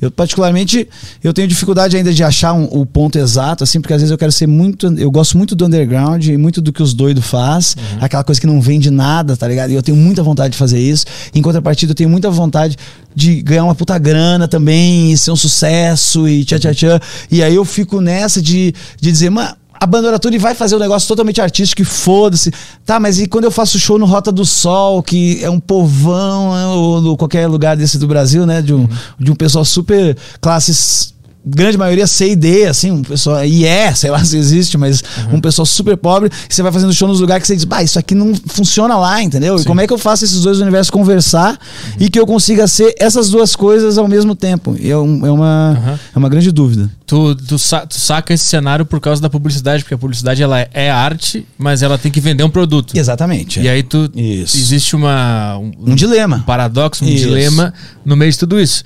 Speaker 3: eu particularmente eu tenho dificuldade ainda de achar um- o ponto exato, assim, porque às vezes eu quero ser muito, eu gosto muito do underground e muito do que os doidos faz, aquela coisa que não vende nada, tá ligado? E eu tenho muita vontade de fazer isso. Em contrapartida, eu tenho muita vontade de ganhar uma puta grana também, e ser um sucesso e tchá tchá tchá. E aí eu fico nessa de, de dizer, mano, abandona tudo e vai fazer um negócio totalmente artístico e foda-se. Tá, mas e quando eu faço show no Rota do Sol, que é um povão, né, ou qualquer lugar desse do Brasil, né? De um, de um pessoal super classes. Grande maioria C e D, assim, um pessoal. E é, sei lá (laughs) se existe, mas um pessoal super pobre. E você vai fazendo show nos lugares que você diz, bah, isso aqui não funciona lá, entendeu? E como é que eu faço esses dois universos conversar e que eu consiga ser essas duas coisas ao mesmo tempo? E é, um- é uma,
Speaker 1: Aham.
Speaker 3: é uma grande dúvida.
Speaker 1: Tu, tu, sa- tu saca esse cenário por causa da publicidade, porque a publicidade ela é arte, mas ela tem que vender um produto.
Speaker 3: Exatamente.
Speaker 1: E aí tu
Speaker 3: Isso.
Speaker 1: existe uma um,
Speaker 3: Um dilema.
Speaker 1: paradoxo, um
Speaker 3: Isso.
Speaker 1: dilema no meio de tudo isso.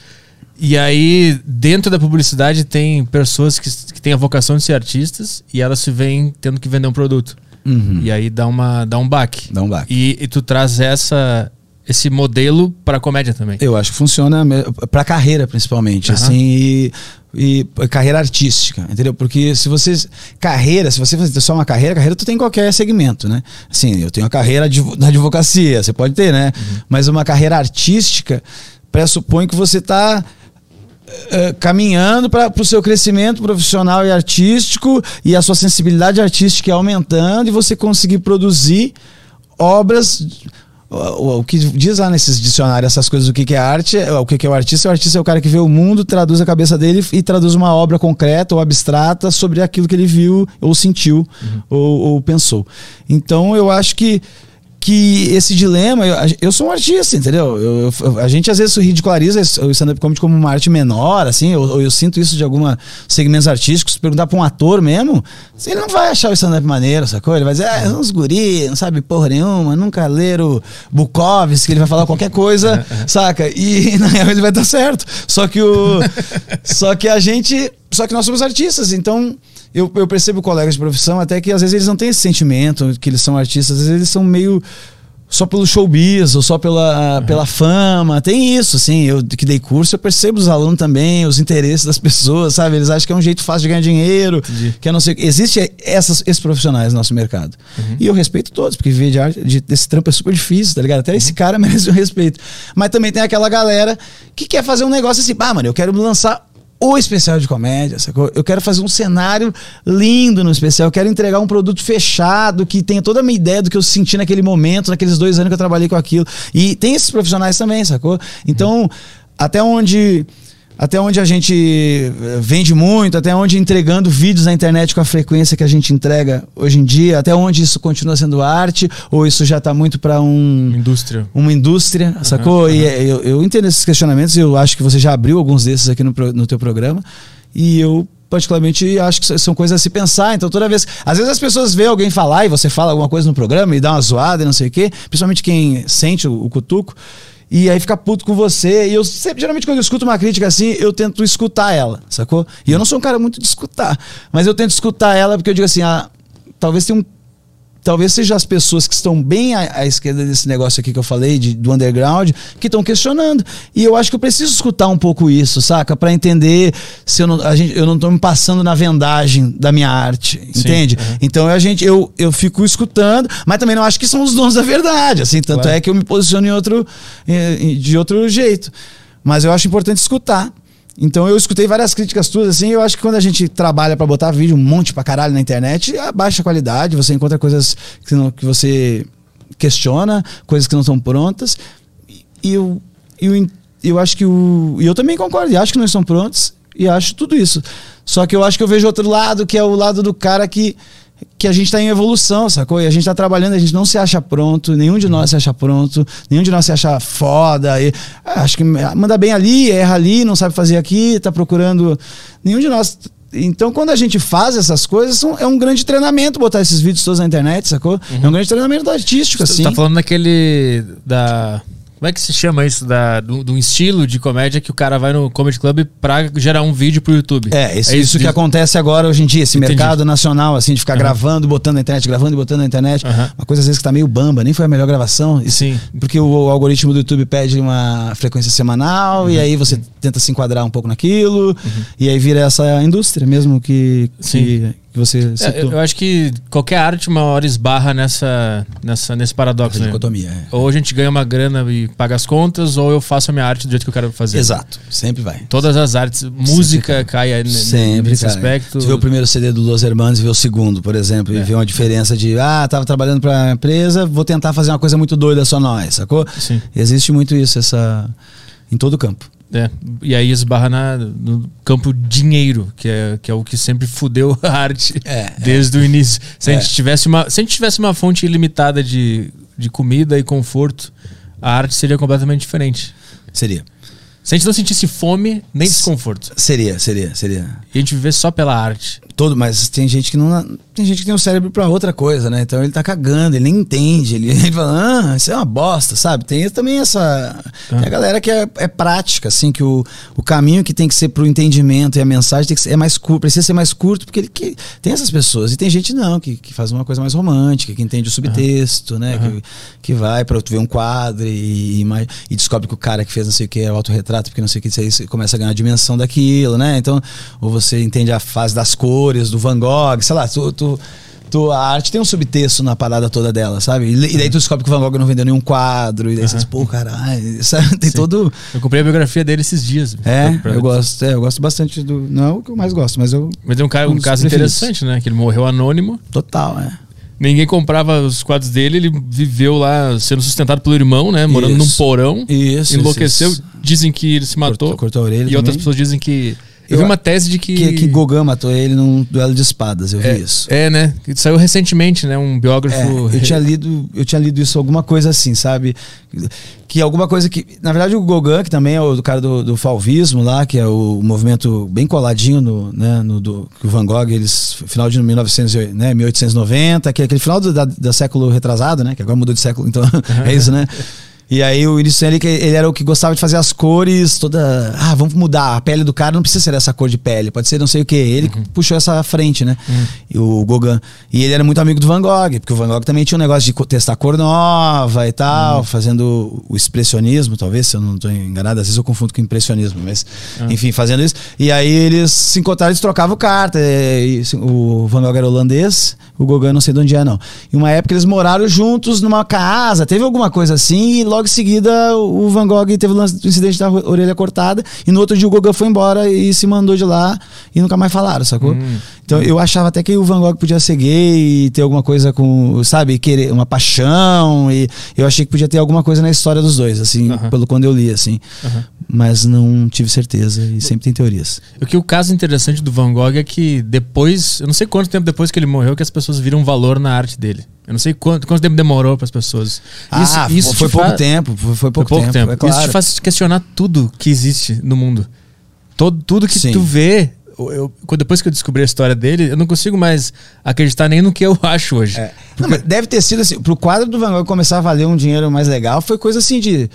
Speaker 1: E aí, dentro da publicidade, tem pessoas que, que têm a vocação de ser artistas e elas se veem tendo que vender um produto.
Speaker 3: Uhum.
Speaker 1: E aí dá, uma, dá um baque.
Speaker 3: Dá um baque.
Speaker 1: E, e tu traz essa, esse modelo pra comédia também.
Speaker 3: Eu acho que funciona pra carreira, principalmente,
Speaker 1: Aham.
Speaker 3: assim, e, e carreira artística, entendeu? Porque se você. Carreira, se você fazer só uma carreira, carreira tu tem em qualquer segmento, né? Assim, eu tenho a carreira na advocacia, você pode ter, né? Mas uma carreira artística pressupõe que você tá eh, caminhando para o seu crescimento profissional e artístico e a sua sensibilidade artística ir aumentando e você conseguir produzir obras o, o- que diz lá nesses dicionários essas coisas o que, que é arte é- o que, que é o artista o artista é o cara que vê o mundo traduz a cabeça dele e traduz uma obra concreta ou abstrata sobre aquilo que ele viu ou sentiu ou, ou pensou. Então eu acho que que esse dilema, eu, eu sou um artista, entendeu? Eu- eu- a gente às vezes ridiculariza o stand-up comedy como uma arte menor, assim, ou, ou eu sinto isso de alguns segmentos artísticos. Se perguntar pra um ator mesmo, ele não vai achar o stand-up maneiro, sacou? Ele vai dizer, ah, uns guri, não sabe porra nenhuma, nunca leram Bukowski, ele vai falar qualquer coisa, (laughs) saca? E (laughs) na real ele vai estar certo. Só que o. (laughs) só que a gente. Só que nós somos artistas, então eu, eu percebo colegas de profissão até que às vezes eles não têm esse sentimento que eles são artistas, às vezes eles são meio só pelo showbiz ou só pela, pela fama. Tem isso, assim. Eu que dei curso, eu percebo os alunos também, os interesses das (laughs) pessoas, sabe? Eles acham que é um jeito fácil de ganhar dinheiro,
Speaker 1: Entendi.
Speaker 3: que eu não sei. Existe essas, esses profissionais no nosso mercado. E eu respeito todos, porque viver de arte, de, desse trampo é super difícil, tá ligado? Até esse cara (laughs) merece um respeito. Mas também tem aquela galera que quer fazer um negócio assim, ah, mano, eu quero lançar o especial de comédia, sacou? Eu quero fazer um cenário lindo no especial, eu quero entregar um produto fechado que tenha toda a minha ideia do que eu senti naquele momento, naqueles dois anos que eu trabalhei com aquilo. E tem esses profissionais também, sacou? Então, até onde até onde a gente eh, vende muito, até onde entregando vídeos na internet com a frequência que a gente entrega hoje em dia, até onde isso continua sendo arte ou isso já está muito para um
Speaker 1: Indústria.
Speaker 3: uma indústria, sacou? E é, eu, eu entendo esses questionamentos, eu acho que você já abriu alguns desses aqui no, no teu programa, e eu particularmente acho que são coisas a se pensar, então toda vez, às vezes as pessoas veem alguém falar e você fala alguma coisa no programa e dá uma zoada e não sei o quê, principalmente quem sente o, o cutuco, e aí fica puto com você, e eu sempre, geralmente quando eu escuto uma crítica assim, eu tento escutar ela, sacou? E eu não sou um cara muito de escutar, mas eu tento escutar ela porque eu digo assim, ah, talvez tenha um talvez seja as pessoas que estão bem à, à esquerda desse negócio aqui que eu falei, de, do underground, que estão questionando. E eu acho que eu preciso escutar um pouco isso, saca? Para entender se eu não, a gente, eu não tô me passando na vendagem da minha arte, entende?
Speaker 1: uhum.
Speaker 3: Então a gente, eu, eu fico escutando, mas também não acho que são os donos da verdade, assim, tanto
Speaker 1: Claro.
Speaker 3: é que eu me posiciono em outro, eh, de outro jeito. Mas eu acho importante escutar. Então eu escutei várias críticas tuas, assim, eu acho que quando a gente trabalha pra botar vídeo um monte pra caralho na internet, a qualidade, você encontra coisas que, não- que você questiona, coisas que não estão prontas. E eu, eu, eu acho que o. E eu também concordo, e acho que não estão prontos, e acho tudo isso. Só que eu acho que eu vejo outro lado, que é o lado do cara que, que a gente tá em evolução, sacou? E a gente tá trabalhando, a gente não se acha pronto, nenhum de nós se acha pronto, nenhum de nós se acha foda. E, ah, acho que manda bem ali, erra ali, não sabe fazer aqui, tá procurando. Nenhum de nós. Então, quando a gente faz essas coisas, é um grande treinamento botar esses vídeos todos na internet, sacou? É um grande treinamento artístico,
Speaker 1: Você
Speaker 3: assim.
Speaker 1: tá falando daquele. da. Como é que se chama isso? Da, do, do estilo de comédia que o cara vai no Comedy Club pra gerar um vídeo pro YouTube.
Speaker 3: É, isso, isso que acontece agora hoje em dia, esse
Speaker 1: Entendi.
Speaker 3: mercado nacional, assim, de ficar gravando, botando na internet, gravando e botando na internet.
Speaker 1: Aham.
Speaker 3: Uma coisa às vezes que tá meio bamba, nem foi a melhor gravação. Isso,
Speaker 1: Sim.
Speaker 3: Porque o, o algoritmo do YouTube pede uma frequência semanal
Speaker 1: Uhum.
Speaker 3: e aí você tenta se enquadrar um pouco naquilo e aí vira essa indústria mesmo que,
Speaker 1: Sim.
Speaker 3: Que, você
Speaker 1: É,
Speaker 3: citou.
Speaker 1: eu, eu acho que qualquer arte uma hora esbarra nessa, nessa, nesse paradoxo.
Speaker 3: Essa
Speaker 1: Né?
Speaker 3: dicotomia. é.
Speaker 1: Ou a gente ganha uma grana e paga as contas, ou eu faço a minha arte do jeito que eu quero fazer.
Speaker 3: Exato, sempre vai.
Speaker 1: Todas as artes, música cai aí n-
Speaker 3: Sempre,
Speaker 1: nesse
Speaker 3: cara.
Speaker 1: aspecto.
Speaker 3: Você vê o primeiro CD do Los Hermanos e vê o segundo, por exemplo,
Speaker 1: É.
Speaker 3: e vê uma diferença de, ah, tava trabalhando pra empresa, vou tentar fazer uma coisa muito doida só nós, sacou?
Speaker 1: Sim.
Speaker 3: Existe muito isso, essa. em todo o campo.
Speaker 1: É, e aí esbarra na, no campo dinheiro, que é, que é o que sempre fudeu a arte
Speaker 3: É,
Speaker 1: desde o início. Se a,
Speaker 3: É.
Speaker 1: gente tivesse uma, se a gente tivesse uma fonte ilimitada de, de comida e conforto, a arte seria completamente diferente.
Speaker 3: Seria.
Speaker 1: Se a gente não sentisse fome nem desconforto,
Speaker 3: Seria, seria, seria.
Speaker 1: e a gente vivesse só pela arte.
Speaker 3: Todo, mas tem gente que não. Tem gente que tem o cérebro pra outra coisa, né? Então ele tá cagando, ele nem entende. Ele, (laughs) ele fala, ah, isso é uma bosta, sabe? Tem também essa. Tem a galera que é, é prática, assim, que o, o caminho que tem que ser pro entendimento e a mensagem tem que ser, é mais curto, precisa ser mais curto, porque ele que, tem essas pessoas. E tem gente não, que, que faz uma coisa mais romântica, que entende o subtexto, né? Que, que vai pra tu ver um quadro e, e, e descobre que o cara que fez não sei o que é o autorretrato, porque não sei o que, isso aí começa a ganhar a dimensão daquilo, né? Então, ou você entende a fase das cores, do Van Gogh, sei lá, tu, tu, tu- a arte tem um subtexto na parada toda dela, sabe? E, e daí tu descobre que o Van Gogh não vendeu nenhum quadro, e daí você diz, pô, caralho, sabe? Tem
Speaker 1: Sim.
Speaker 3: todo.
Speaker 1: Eu comprei a biografia dele esses dias.
Speaker 3: É,
Speaker 1: Pra- pra-
Speaker 3: eu gosto, é, eu gosto bastante do. Não é o que eu mais gosto, mas eu.
Speaker 1: Mas tem um, cara,
Speaker 3: Um
Speaker 1: um caso
Speaker 3: preferidos.
Speaker 1: interessante, né? Que ele morreu anônimo.
Speaker 3: Total, é.
Speaker 1: Ninguém comprava os quadros dele, ele viveu lá sendo sustentado pelo irmão, né? Morando
Speaker 3: Isso.
Speaker 1: num porão.
Speaker 3: Isso.
Speaker 1: enlouqueceu.
Speaker 3: isso.
Speaker 1: Dizem que ele se matou.
Speaker 3: Cortou, cortou a orelha.
Speaker 1: e outras
Speaker 3: também.
Speaker 1: pessoas dizem que. Eu,
Speaker 3: Eu-
Speaker 1: vi uma tese de que.
Speaker 3: Que, que Gauguin matou ele num duelo de espadas, eu vi
Speaker 1: é,
Speaker 3: isso.
Speaker 1: é, né? Saiu recentemente, né? Um biógrafo.
Speaker 3: É, eu tinha lido, eu tinha lido isso alguma coisa assim, sabe? Que alguma coisa que, na verdade, o Gauguin, que também é o do cara do, do falvismo lá, que é o movimento bem coladinho no, né, no do que o Van Gogh, eles final de 1900, e- né, 1890, que é aquele final do da, da século retrasado, né, que agora mudou de século, então (laughs) é isso, né? E aí o Início ele, ele era o que gostava de fazer as cores toda. Ah, vamos mudar. A pele do cara não precisa ser essa cor de pele, pode ser não sei o que. Ele que puxou essa frente, né? E o Gauguin. E ele era muito amigo do Van Gogh, porque o Van Gogh também tinha um negócio de testar cor nova e tal, fazendo o expressionismo, talvez, se eu não estou enganado. Às vezes eu confundo com impressionismo, mas enfim, fazendo isso. E aí eles se encontraram, eles trocavam carta. E, e, o Van Gogh era holandês, o Gauguin não sei de onde é, não. E uma época eles moraram juntos numa casa, teve alguma coisa assim, e logo em seguida o Van Gogh teve o lance do incidente da orelha cortada, e no outro dia o Gauguin foi embora e se mandou de lá e nunca mais falaram, sacou? Então eu achava até que o Van Gogh podia ser gay e ter alguma coisa com, sabe, querer uma paixão, e eu achei que podia ter alguma coisa na história dos dois, assim, pelo quando eu li, assim. Mas não tive certeza e sempre tem teorias.
Speaker 1: O que o caso interessante do Van Gogh é que depois, eu não sei quanto tempo depois que ele morreu, que as pessoas viram valor na arte dele. Eu não sei quanto, quanto tempo demorou para as pessoas.
Speaker 3: ah, foi
Speaker 1: te
Speaker 3: pouco
Speaker 1: fa-
Speaker 3: tempo, foi, foi pouco,
Speaker 1: Foi pouco tempo.
Speaker 3: É claro.
Speaker 1: Isso te faz questionar tudo que existe no mundo. Todo, tudo que
Speaker 3: Sim.
Speaker 1: tu vê. eu- depois que eu descobri a história dele, eu não consigo mais acreditar nem no que eu (laughs) acho hoje.
Speaker 3: É. Não, mas deve ter sido assim. Pro quadro do Van Gogh começar a valer um dinheiro mais legal, foi coisa assim de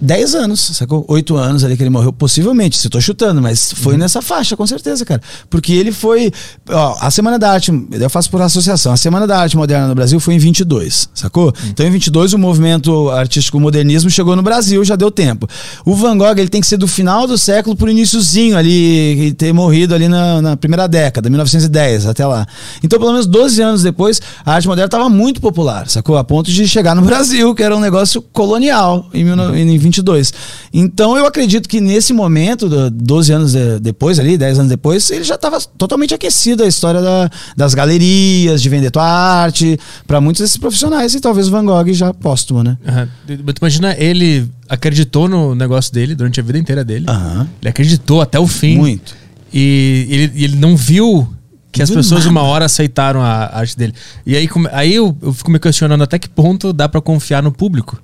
Speaker 3: 10 anos, sacou? 8 anos ali que ele morreu, possivelmente, se eu tô chutando, mas foi
Speaker 1: Uhum.
Speaker 3: nessa faixa, com certeza, cara. Porque ele foi. Ó, a Semana da Arte, eu faço por associação, a Semana da Arte Moderna no Brasil foi em 22, sacou?
Speaker 1: Uhum.
Speaker 3: Então em 22 o movimento artístico modernismo chegou no Brasil, já deu tempo. O Van Gogh, ele tem que ser do final do século pro iníciozinho ali, e ter morrido ali na, na primeira década, 1910, até lá. Então, pelo menos 12 anos depois, a arte moderna estava muito popular, sacou? A ponto de chegar no Brasil, que era um negócio colonial em, 19- em 22. Então, eu acredito que nesse momento, do- 12 anos de- depois, ali, 10 anos depois, ele já estava totalmente aquecido a história da- das galerias, de vender tua arte, para muitos desses profissionais, e talvez o Van Gogh já póstumo, né?
Speaker 1: Aham. Mas tu imagina, ele acreditou no negócio dele durante a vida inteira dele.
Speaker 3: Aham.
Speaker 1: Ele acreditou até o fim.
Speaker 3: Muito.
Speaker 1: E ele, ele não viu que as pessoas uma hora aceitaram a arte dele. E aí, aí eu, eu fico me questionando até que ponto dá pra confiar no público.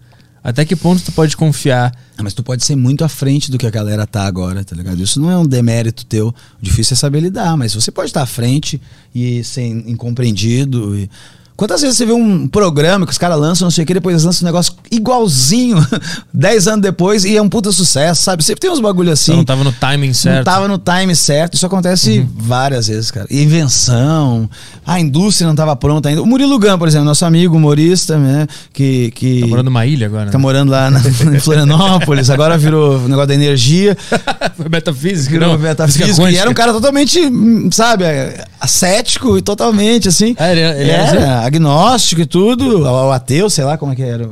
Speaker 1: Até que ponto tu pode confiar.
Speaker 3: Ah, Mas tu pode ser muito à frente do que a galera tá agora, tá ligado? Isso não é um demérito teu. O difícil é saber lidar, mas você pode estar à frente e ser incompreendido. E... Quantas vezes você vê um programa que os caras lançam, não sei o que, depois lançam um negócio igualzinho, (laughs) 10 anos depois, e é um puta sucesso, sabe? Sempre tem uns bagulho assim.
Speaker 1: Não tava no timing certo. Uhum.
Speaker 3: Não tava no time certo. Isso acontece várias vezes, cara. Invenção. A indústria não tava pronta ainda. O Murilo Gun, por exemplo, nosso amigo humorista, né? Que. que
Speaker 1: Tá morando numa ilha agora.
Speaker 3: Tá
Speaker 1: Né?
Speaker 3: morando lá na, (laughs) em Florianópolis, agora virou o negócio da energia, (laughs)
Speaker 1: Foi metafísica,
Speaker 3: virou
Speaker 1: não.
Speaker 3: metafísica. E era um cara totalmente, hum, sabe, ascético e totalmente assim.
Speaker 1: Ah, ele- ele era
Speaker 3: era agnóstico e tudo, o o ateu, sei lá como é que era.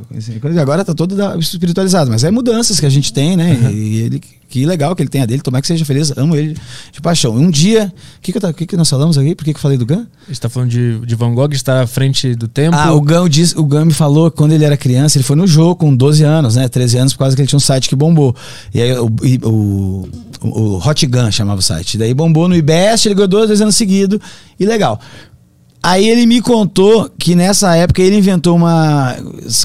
Speaker 3: Agora tá todo espiritualizado, mas é mudanças que a gente tem, né? E ele, que legal que ele tenha dele, tomara que seja feliz, amo ele de paixão. Um dia, o que, que, tá- que, que nós falamos aqui? Por que, que eu falei do Gun?
Speaker 1: A gente tá falando de, de Van Gogh, está à frente do tempo.
Speaker 3: Ah, o Gam, disse, o Gam me falou que quando ele era criança, ele foi no jogo com 12 anos, né? 13 anos, por causa que ele tinha um site que bombou. E aí o, e o, o, o Hot Gun chamava o site. Daí bombou no IBEST, ele ganhou dois, dois anos seguidos. E legal. Aí ele me contou que nessa época ele inventou uma.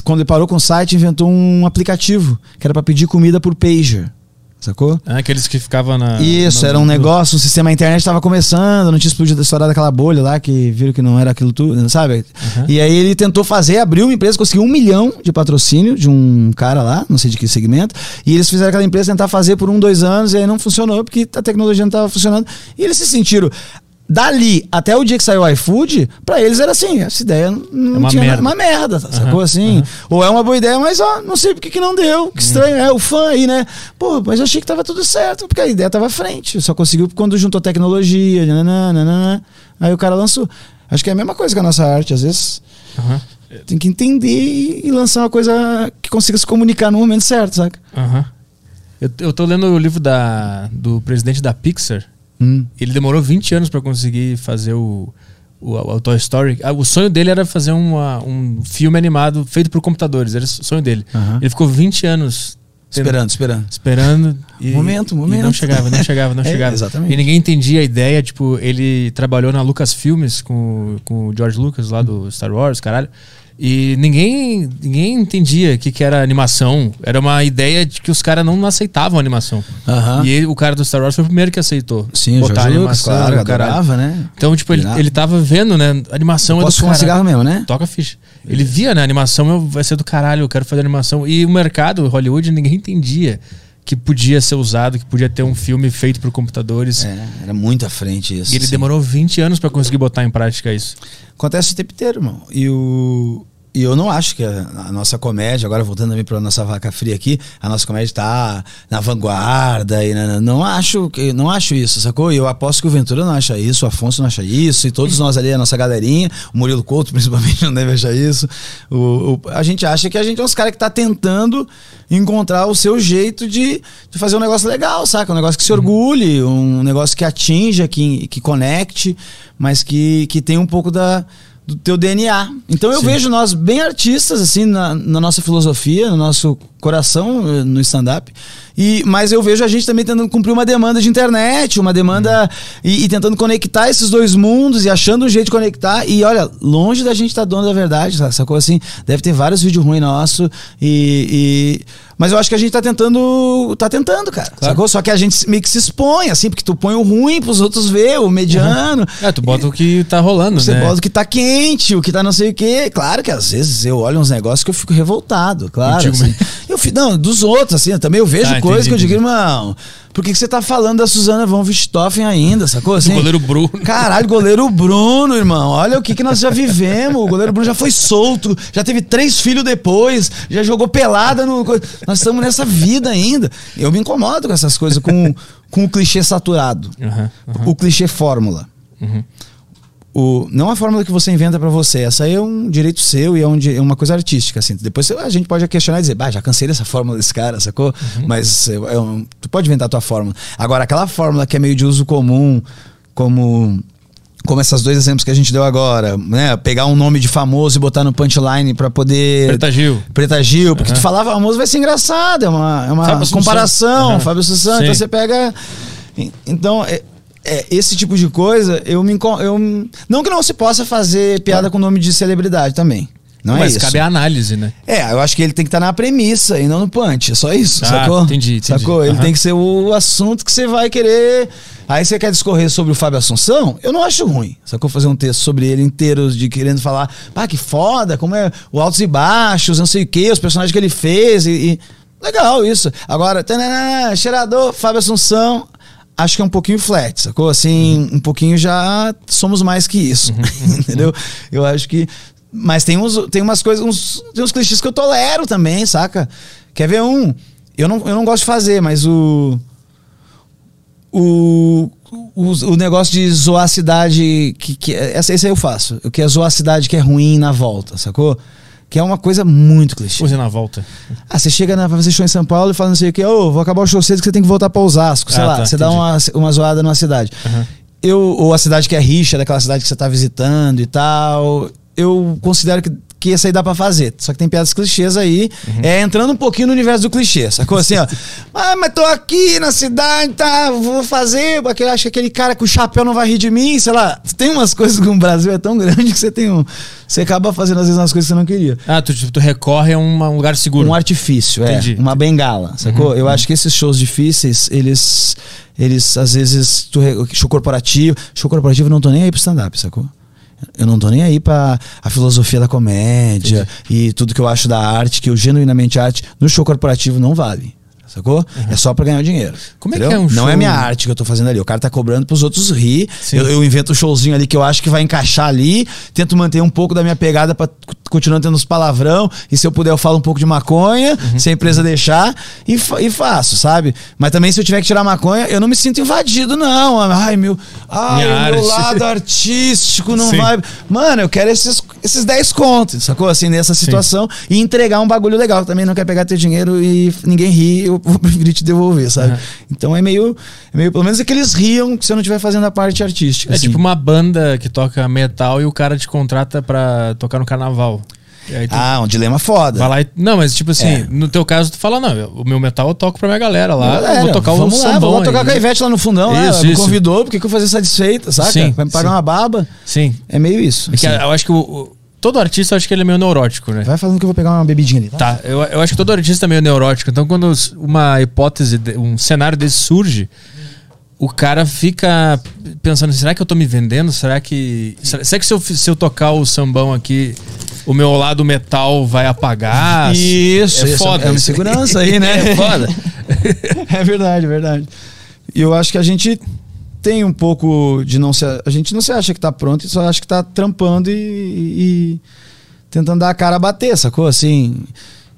Speaker 3: Quando ele parou com o site, inventou um aplicativo que era pra pedir comida por pager. Sacou?
Speaker 1: Ah, aqueles que ficavam na.
Speaker 3: Isso,
Speaker 1: na-
Speaker 3: era um negócio, o sistema internet estava começando, não tinha explodido a história daquela bolha lá, que viram que não era aquilo tudo, sabe?
Speaker 1: Uhum.
Speaker 3: E aí ele tentou fazer, abriu uma empresa, conseguiu um milhão de patrocínio de um cara lá, não sei de que segmento, e eles fizeram aquela empresa tentar fazer por um, dois anos, e aí não funcionou, porque a tecnologia não estava funcionando, e eles se sentiram. Dali até o dia que saiu o iFood, pra eles era assim, essa ideia não
Speaker 1: É uma
Speaker 3: tinha
Speaker 1: merda.
Speaker 3: uma merda, sacou
Speaker 1: Aham,
Speaker 3: assim?
Speaker 1: aham.
Speaker 3: Ou é uma boa ideia, mas ó, não sei por que que não deu.
Speaker 1: Uhum.
Speaker 3: Que estranho, é o fã aí, né? Pô, mas eu achei que tava tudo certo, porque a ideia tava à frente. Só conseguiu quando juntou tecnologia, nananana, aí o cara lançou. Acho que é a mesma coisa com a nossa arte, às vezes
Speaker 1: Aham.
Speaker 3: tem que entender e, lançar uma coisa que consiga se comunicar no momento certo, saca?
Speaker 1: Aham. Eu, eu tô lendo o livro da, do presidente da Pixar.
Speaker 3: Hum.
Speaker 1: Ele demorou 20 anos pra conseguir fazer o, o, o Toy Story. Ah, O sonho dele era fazer uma- um filme animado feito por computadores. Era o sonho dele.
Speaker 3: Aham.
Speaker 1: Ele ficou 20 anos tendo-
Speaker 3: Esperando, esperando.
Speaker 1: esperando. E, (laughs)
Speaker 3: Momento,
Speaker 1: e
Speaker 3: momento.
Speaker 1: não chegava, não chegava, não (laughs)
Speaker 3: É,
Speaker 1: chegava.
Speaker 3: exatamente.
Speaker 1: E ninguém entendia a ideia. Tipo, ele trabalhou na Lucas Filmes com, com o George Lucas lá do Star Wars, caralho. E ninguém, ninguém entendia o que, que era animação. Era uma ideia de que os caras não aceitavam animação.
Speaker 3: Aham.
Speaker 1: E ele- o cara do Star Wars foi o primeiro que aceitou.
Speaker 3: Sim, o
Speaker 1: botar
Speaker 3: George Lucas, claro, adorava, né?
Speaker 1: Então, tipo, ele, ele tava vendo, né? Animação é do caralho.
Speaker 3: cigarro mesmo, né?
Speaker 1: Toca ficha. Ele via, né? Animação eu- vai ser do caralho, eu quero fazer animação. E o mercado, Hollywood, ninguém entendia que podia ser usado, que podia ter um filme feito por computadores.
Speaker 3: É, era muito à frente isso.
Speaker 1: E ele
Speaker 3: sim.
Speaker 1: demorou 20 anos pra conseguir botar em prática isso.
Speaker 3: Acontece o tempo inteiro, irmão. E, o, e eu não acho que a, nossa comédia, agora voltando também pra nossa vaca fria aqui, a nossa comédia tá na vanguarda e na- não acho que não acho isso, sacou? E eu aposto que o Ventura não acha isso, o Afonso não acha isso, e todos nós ali, a nossa galerinha, o Murilo Couto (laughs) principalmente não deve achar isso. O, o- a gente acha que a gente é uns caras que tá tentando encontrar o seu jeito de, de fazer um negócio legal, saca? Um negócio que se orgulhe, um negócio que atinja, que, que conecte, mas que, que tem um pouco da, do teu DNA. Então eu
Speaker 1: Sim.
Speaker 3: vejo nós bem artistas, assim, na, na nossa filosofia, no nosso coração, eh, no stand-up. E, mas eu vejo a gente também tentando cumprir uma demanda de internet, uma demanda. E, e tentando conectar esses dois mundos e achando um jeito de conectar. E olha, longe da gente estar dono da verdade, sa- sacou assim? Deve ter vários vídeos ruins nossos. E, e- Mas eu acho que a gente tá tentando. Tá tentando, cara. Sacou? Só que a gente meio que se expõe, assim, porque tu põe o ruim pros outros ver, o mediano.
Speaker 1: É, tu bota o que tá rolando,
Speaker 3: Você
Speaker 1: né?
Speaker 3: bota o que tá quente, o que tá não sei o quê. Claro que às vezes eu olho uns negócios que eu fico revoltado, claro. Assim. (laughs) Eu fi- não, dos outros, assim, também eu vejo
Speaker 1: Ah,
Speaker 3: coisas
Speaker 1: entendi,
Speaker 3: que eu digo, irmão, por que, que você tá falando da Suzana von Richthofen ainda, sacou? Assim,
Speaker 1: O goleiro Bruno.
Speaker 3: Caralho, goleiro Bruno, irmão. Olha o que, que nós já vivemos. O goleiro Bruno já foi solto, já teve três filhos depois, já jogou pelada no. Nós estamos nessa vida ainda. Eu me incomodo com essas coisas, com, com o clichê saturado.
Speaker 1: Aham,
Speaker 3: O clichê fórmula. O, não a fórmula que você inventa pra você. Essa aí é um direito seu e é, um é uma coisa artística. Assim. Depois a gente pode questionar e dizer, bah, já cansei dessa fórmula desse cara, sacou? Mas é, é um- tu pode inventar a tua fórmula. Agora, aquela fórmula que é meio de uso comum, como. Como esses dois exemplos que a gente deu agora, né? Pegar um nome de famoso e botar no punchline pra poder.
Speaker 1: Preta Gil.
Speaker 3: Preta Gil, porque
Speaker 1: Aham.
Speaker 3: tu falar famoso vai ser engraçado, é uma, é uma
Speaker 1: Fábio
Speaker 3: comparação,
Speaker 1: Aham.
Speaker 3: Fábio
Speaker 1: Sim.
Speaker 3: então você pega. en- Então, é, é, esse tipo de coisa, eu me. Eu, não que não se possa fazer piada com nome de celebridade também. Não é
Speaker 1: Mas
Speaker 3: isso.
Speaker 1: cabe a análise, né?
Speaker 3: É, eu acho que ele tem que estar na premissa e não no punch. É só isso,
Speaker 1: Ah,
Speaker 3: sacou?
Speaker 1: entendi, entendi.
Speaker 3: Sacou? Ele tem que ser o assunto que você vai querer. Aí você quer discorrer sobre o Fábio Assunção? Eu não acho ruim. Sacou? Fazer um texto sobre ele inteiro, de querendo falar, pá, que foda, como é o altos e baixos, não sei o quê, os personagens que ele fez e. e- Legal isso. Agora, tanana, cheirador, Fábio Assunção. Acho que é um pouquinho flat, sacou? Assim, um pouquinho já somos mais que isso. (laughs) entendeu? Eu acho que. Mas tem, uns, tem umas coisas, uns, tem uns clichês que eu tolero também, saca? Quer ver um? Eu não, eu não gosto de fazer, mas o. O, o, o negócio de zoar a cidade. Que, que, essa, esse aí eu faço. O que é zoar a cidade que é ruim na volta, sacou? Que é uma coisa muito clichê.
Speaker 1: Use na volta.
Speaker 3: Ah, você chega na, pra fazer show em São Paulo e fala não sei o que, ô, vou acabar o show cedo que você tem que voltar pra Osasco, sei
Speaker 1: Ah,
Speaker 3: lá.
Speaker 1: tá,
Speaker 3: você dá
Speaker 1: entendi.
Speaker 3: uma, uma zoada numa cidade.
Speaker 1: Aham.
Speaker 3: Eu, ou a cidade que é rixa, daquela cidade que você tá visitando e tal. Eu considero que, que essa aí dá pra fazer. Só que tem piadas clichês aí.
Speaker 1: Uhum.
Speaker 3: É entrando um pouquinho no universo do clichê, sacou? Assim, ó. (laughs) ah, mas tô aqui na cidade, tá? Vou fazer. Aquele, acho que aquele cara com o chapéu não vai rir de mim, sei lá. Tem umas coisas que o Brasil é tão grande (laughs) que você tem um. Você acaba fazendo às vezes umas coisas que você não queria.
Speaker 1: Ah, tu, tipo, tu recorre a uma- um lugar seguro.
Speaker 3: Um artifício, é.
Speaker 1: Entendi.
Speaker 3: Uma bengala, sacou? Eu acho que esses shows difíceis, eles. Eles, às vezes, tu, show corporativo. Show corporativo eu não tô nem aí pro stand-up, sacou? Eu não tô nem aí pra a filosofia da comédia e tudo que eu acho da arte, que eu genuinamente arte, no show corporativo não vale. Sacou? É só pra ganhar dinheiro.
Speaker 1: Como é
Speaker 3: entendeu?
Speaker 1: que é um
Speaker 3: Não é
Speaker 1: show-
Speaker 3: minha arte que eu tô fazendo ali. O cara tá cobrando pros outros rir.
Speaker 1: Sim.
Speaker 3: Eu, eu invento um showzinho ali que eu acho que vai encaixar ali. Tento manter um pouco da minha pegada pra c- continuar tendo os palavrão. E se eu puder, eu falo um pouco de maconha,
Speaker 1: Uhum.
Speaker 3: se a empresa deixar. E, fa- e faço, sabe? Mas também se eu tiver que tirar maconha, eu não me sinto invadido, não. Ai, meu. Ai,
Speaker 1: Minha
Speaker 3: o meu
Speaker 1: arte.
Speaker 3: lado artístico não
Speaker 1: Sim.
Speaker 3: vai. Mano, eu quero esses, esses 10 contos, sacou? Assim, nessa situação. E entregar um bagulho legal. Também não quer pegar teu dinheiro e ninguém ri, eu vou (laughs) preferir te devolver, sabe?
Speaker 1: Uhum.
Speaker 3: Então é meio, é meio. Pelo menos é que eles riam se eu não estiver fazendo a parte artística.
Speaker 1: É
Speaker 3: assim.
Speaker 1: tipo uma banda que toca metal e o cara te contrata pra tocar no carnaval. Tu
Speaker 3: Ah, um dilema foda.
Speaker 1: vai lá e... Não, mas tipo assim,
Speaker 3: É.
Speaker 1: no teu caso tu fala, não, o meu metal eu toco pra minha galera lá,
Speaker 3: Galera,
Speaker 1: vou tocar o
Speaker 3: vamos lá,
Speaker 1: sambão
Speaker 3: vou lá tocar com a Ivete lá no fundão. lá,
Speaker 1: Isso,
Speaker 3: ela me convidou, porque que eu vou fazer satisfeita, saca?
Speaker 1: Sim,
Speaker 3: Vai me pagar
Speaker 1: sim.
Speaker 3: uma baba.
Speaker 1: Sim.
Speaker 3: É meio isso.
Speaker 1: É que
Speaker 3: assim.
Speaker 1: eu acho que o, o- todo artista, eu acho que ele é meio neurótico, né?
Speaker 3: Vai falando que eu vou pegar uma bebidinha ali, tá?
Speaker 1: Tá, eu, eu acho que todo artista é meio neurótico. Então, quando uma hipótese, de- um cenário desse surge, o cara fica pensando: será que eu tô me vendendo? Será que. Será, será que se eu, se eu tocar o sambão aqui, o meu lado metal vai apagar?
Speaker 3: Isso,
Speaker 1: é
Speaker 3: isso,
Speaker 1: foda.
Speaker 3: é uma segurança aí, né? (laughs)
Speaker 1: é foda. (laughs)
Speaker 3: É verdade, é verdade. E eu acho que a gente tem um pouco de não se. A gente não se acha que tá pronto, só acha que tá trampando e, e tentando dar a cara a bater, sacou? Assim.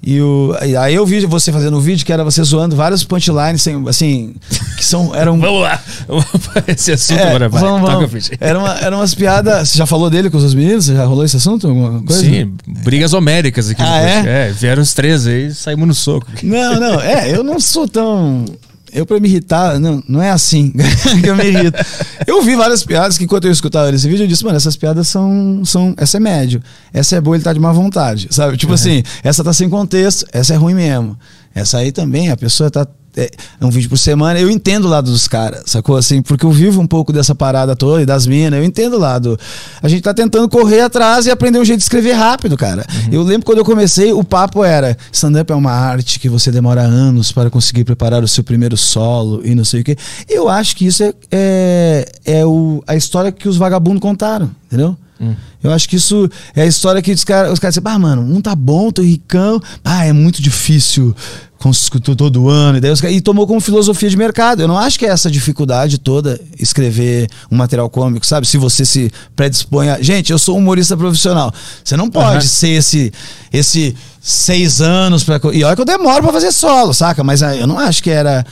Speaker 3: E o, aí eu vi você fazendo um vídeo que era você zoando vários punchlines, assim, que são, eram (laughs)
Speaker 1: Vamos lá. Esse assunto
Speaker 3: É,
Speaker 1: agora. Vai.
Speaker 3: vamos, vamos. Era uma, eram umas piadas. Você já falou dele com os meninos? Já rolou esse assunto? Alguma coisa?
Speaker 1: Sim, brigas homéricas aqui.
Speaker 3: Ah,
Speaker 1: depois.
Speaker 3: é?
Speaker 1: vieram os três aí saímos no soco.
Speaker 3: Não, não, é, eu não sou tão. Eu, pra me irritar, não, não é assim (laughs) que eu me irrito. Eu vi várias piadas que, enquanto eu escutava esse vídeo, eu disse, mano, essas piadas são. são essa é médio. Essa é boa, ele tá de má vontade. Sabe? Tipo assim, essa tá sem contexto, essa é ruim mesmo. Essa aí também, a pessoa tá. É, é um vídeo por semana, eu entendo o lado dos caras, sacou assim? Porque eu vivo um pouco dessa parada toda e das minas, eu entendo o lado. A gente tá tentando correr atrás e aprender um jeito de escrever rápido, cara. Eu lembro quando eu comecei, o papo era: stand-up é uma arte que você demora anos para conseguir preparar o seu primeiro solo e não sei o quê. Eu acho que isso é, é, é o, a história que os vagabundos contaram, entendeu? Eu acho que isso é a história que os caras os caras dizem, ah, mano, um tá bom, tô ricão. Ah, é muito difícil todo ano, e, daí os, e tomou como filosofia de mercado. Eu não acho que é essa dificuldade toda escrever um material cômico, sabe? Se você se predispõe a. Gente, eu sou humorista profissional. Você não pode uhum. ser esse, esse seis anos para E olha que eu demoro para fazer solo, saca? Mas ah, eu não acho que era.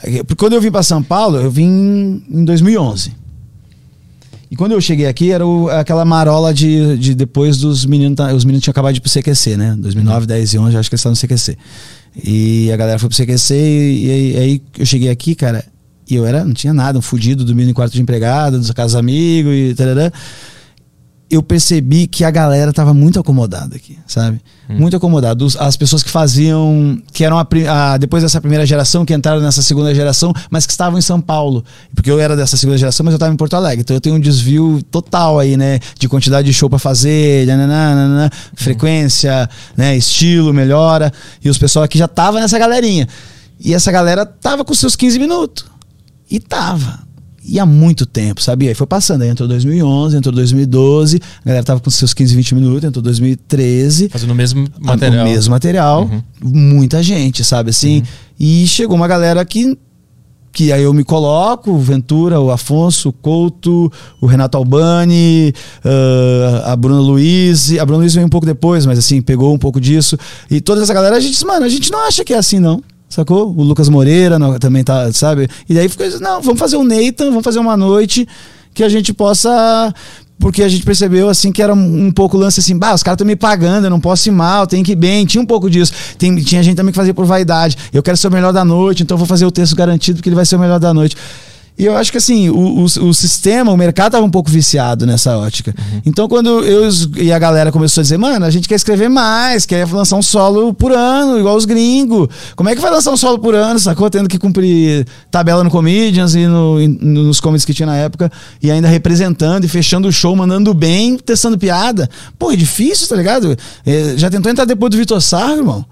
Speaker 3: Porque quando eu vim para São Paulo, eu vim em 2011. E quando eu cheguei aqui, era o, aquela marola de, de depois dos meninos. Os meninos tinham acabado de ir pro CQC, né? 2009, uhum. 10 e 11, acho que eles estavam no CQC. E a galera foi pro CQC e, e, aí eu cheguei aqui, cara, e eu era, não tinha nada, um fudido dormindo em quarto de empregado, dos casos amigos e tal eu percebi que a galera tava muito acomodada aqui, sabe? Hum. Muito acomodada. As pessoas que faziam, que eram a, a, depois dessa primeira geração, que entraram nessa segunda geração, mas que estavam em São Paulo. Porque eu era dessa segunda geração, mas eu estava em Porto Alegre. Então eu tenho um desvio total aí, né? De quantidade de show para fazer, nananana, hum. frequência, né? Estilo, melhora. E os pessoal aqui já tava nessa galerinha. E essa galera tava com seus 15 minutos. E tava. E há muito tempo, sabia? Aí foi passando, aí entrou 2011, entrou 2012, a galera tava com seus 15, 20 minutos, entrou 2013.
Speaker 1: Fazendo o mesmo material.
Speaker 3: O mesmo material, uhum. muita gente, sabe assim? Uhum. E chegou uma galera que que aí eu me coloco, o Ventura, o Afonso, o Couto, o Renato Albani, uh, a Bruna Luiz, a Bruna Luiz veio um pouco depois, mas assim, pegou um pouco disso. E toda essa galera, a gente disse, mano, a gente não acha que é assim, não. Sacou? O Lucas Moreira também tá, sabe? E daí ficou isso, não, vamos fazer um Nathan, vamos fazer uma noite que a gente possa porque a gente percebeu assim que era um, um pouco lance assim, bah, os caras estão me pagando, eu não posso ir mal, tem que ir bem, tinha um pouco disso. Tem, tinha gente também que fazia por vaidade. Eu quero ser o melhor da noite, então vou fazer o texto garantido porque ele vai ser o melhor da noite. E eu acho que assim, o, o, o sistema, o mercado estava um pouco viciado nessa ótica. Uhum. Então, quando eu e a galera começou a dizer, mano, a gente quer escrever mais, quer lançar um solo por ano, igual os gringos. Como é que vai lançar um solo por ano, sacou? Tendo que cumprir tabela no Comedians e no, nos comedies que tinha na época, e ainda representando e fechando o show, mandando bem, testando piada. Pô, é difícil, tá ligado? É, já tentou entrar depois do Vitor Sarro, irmão?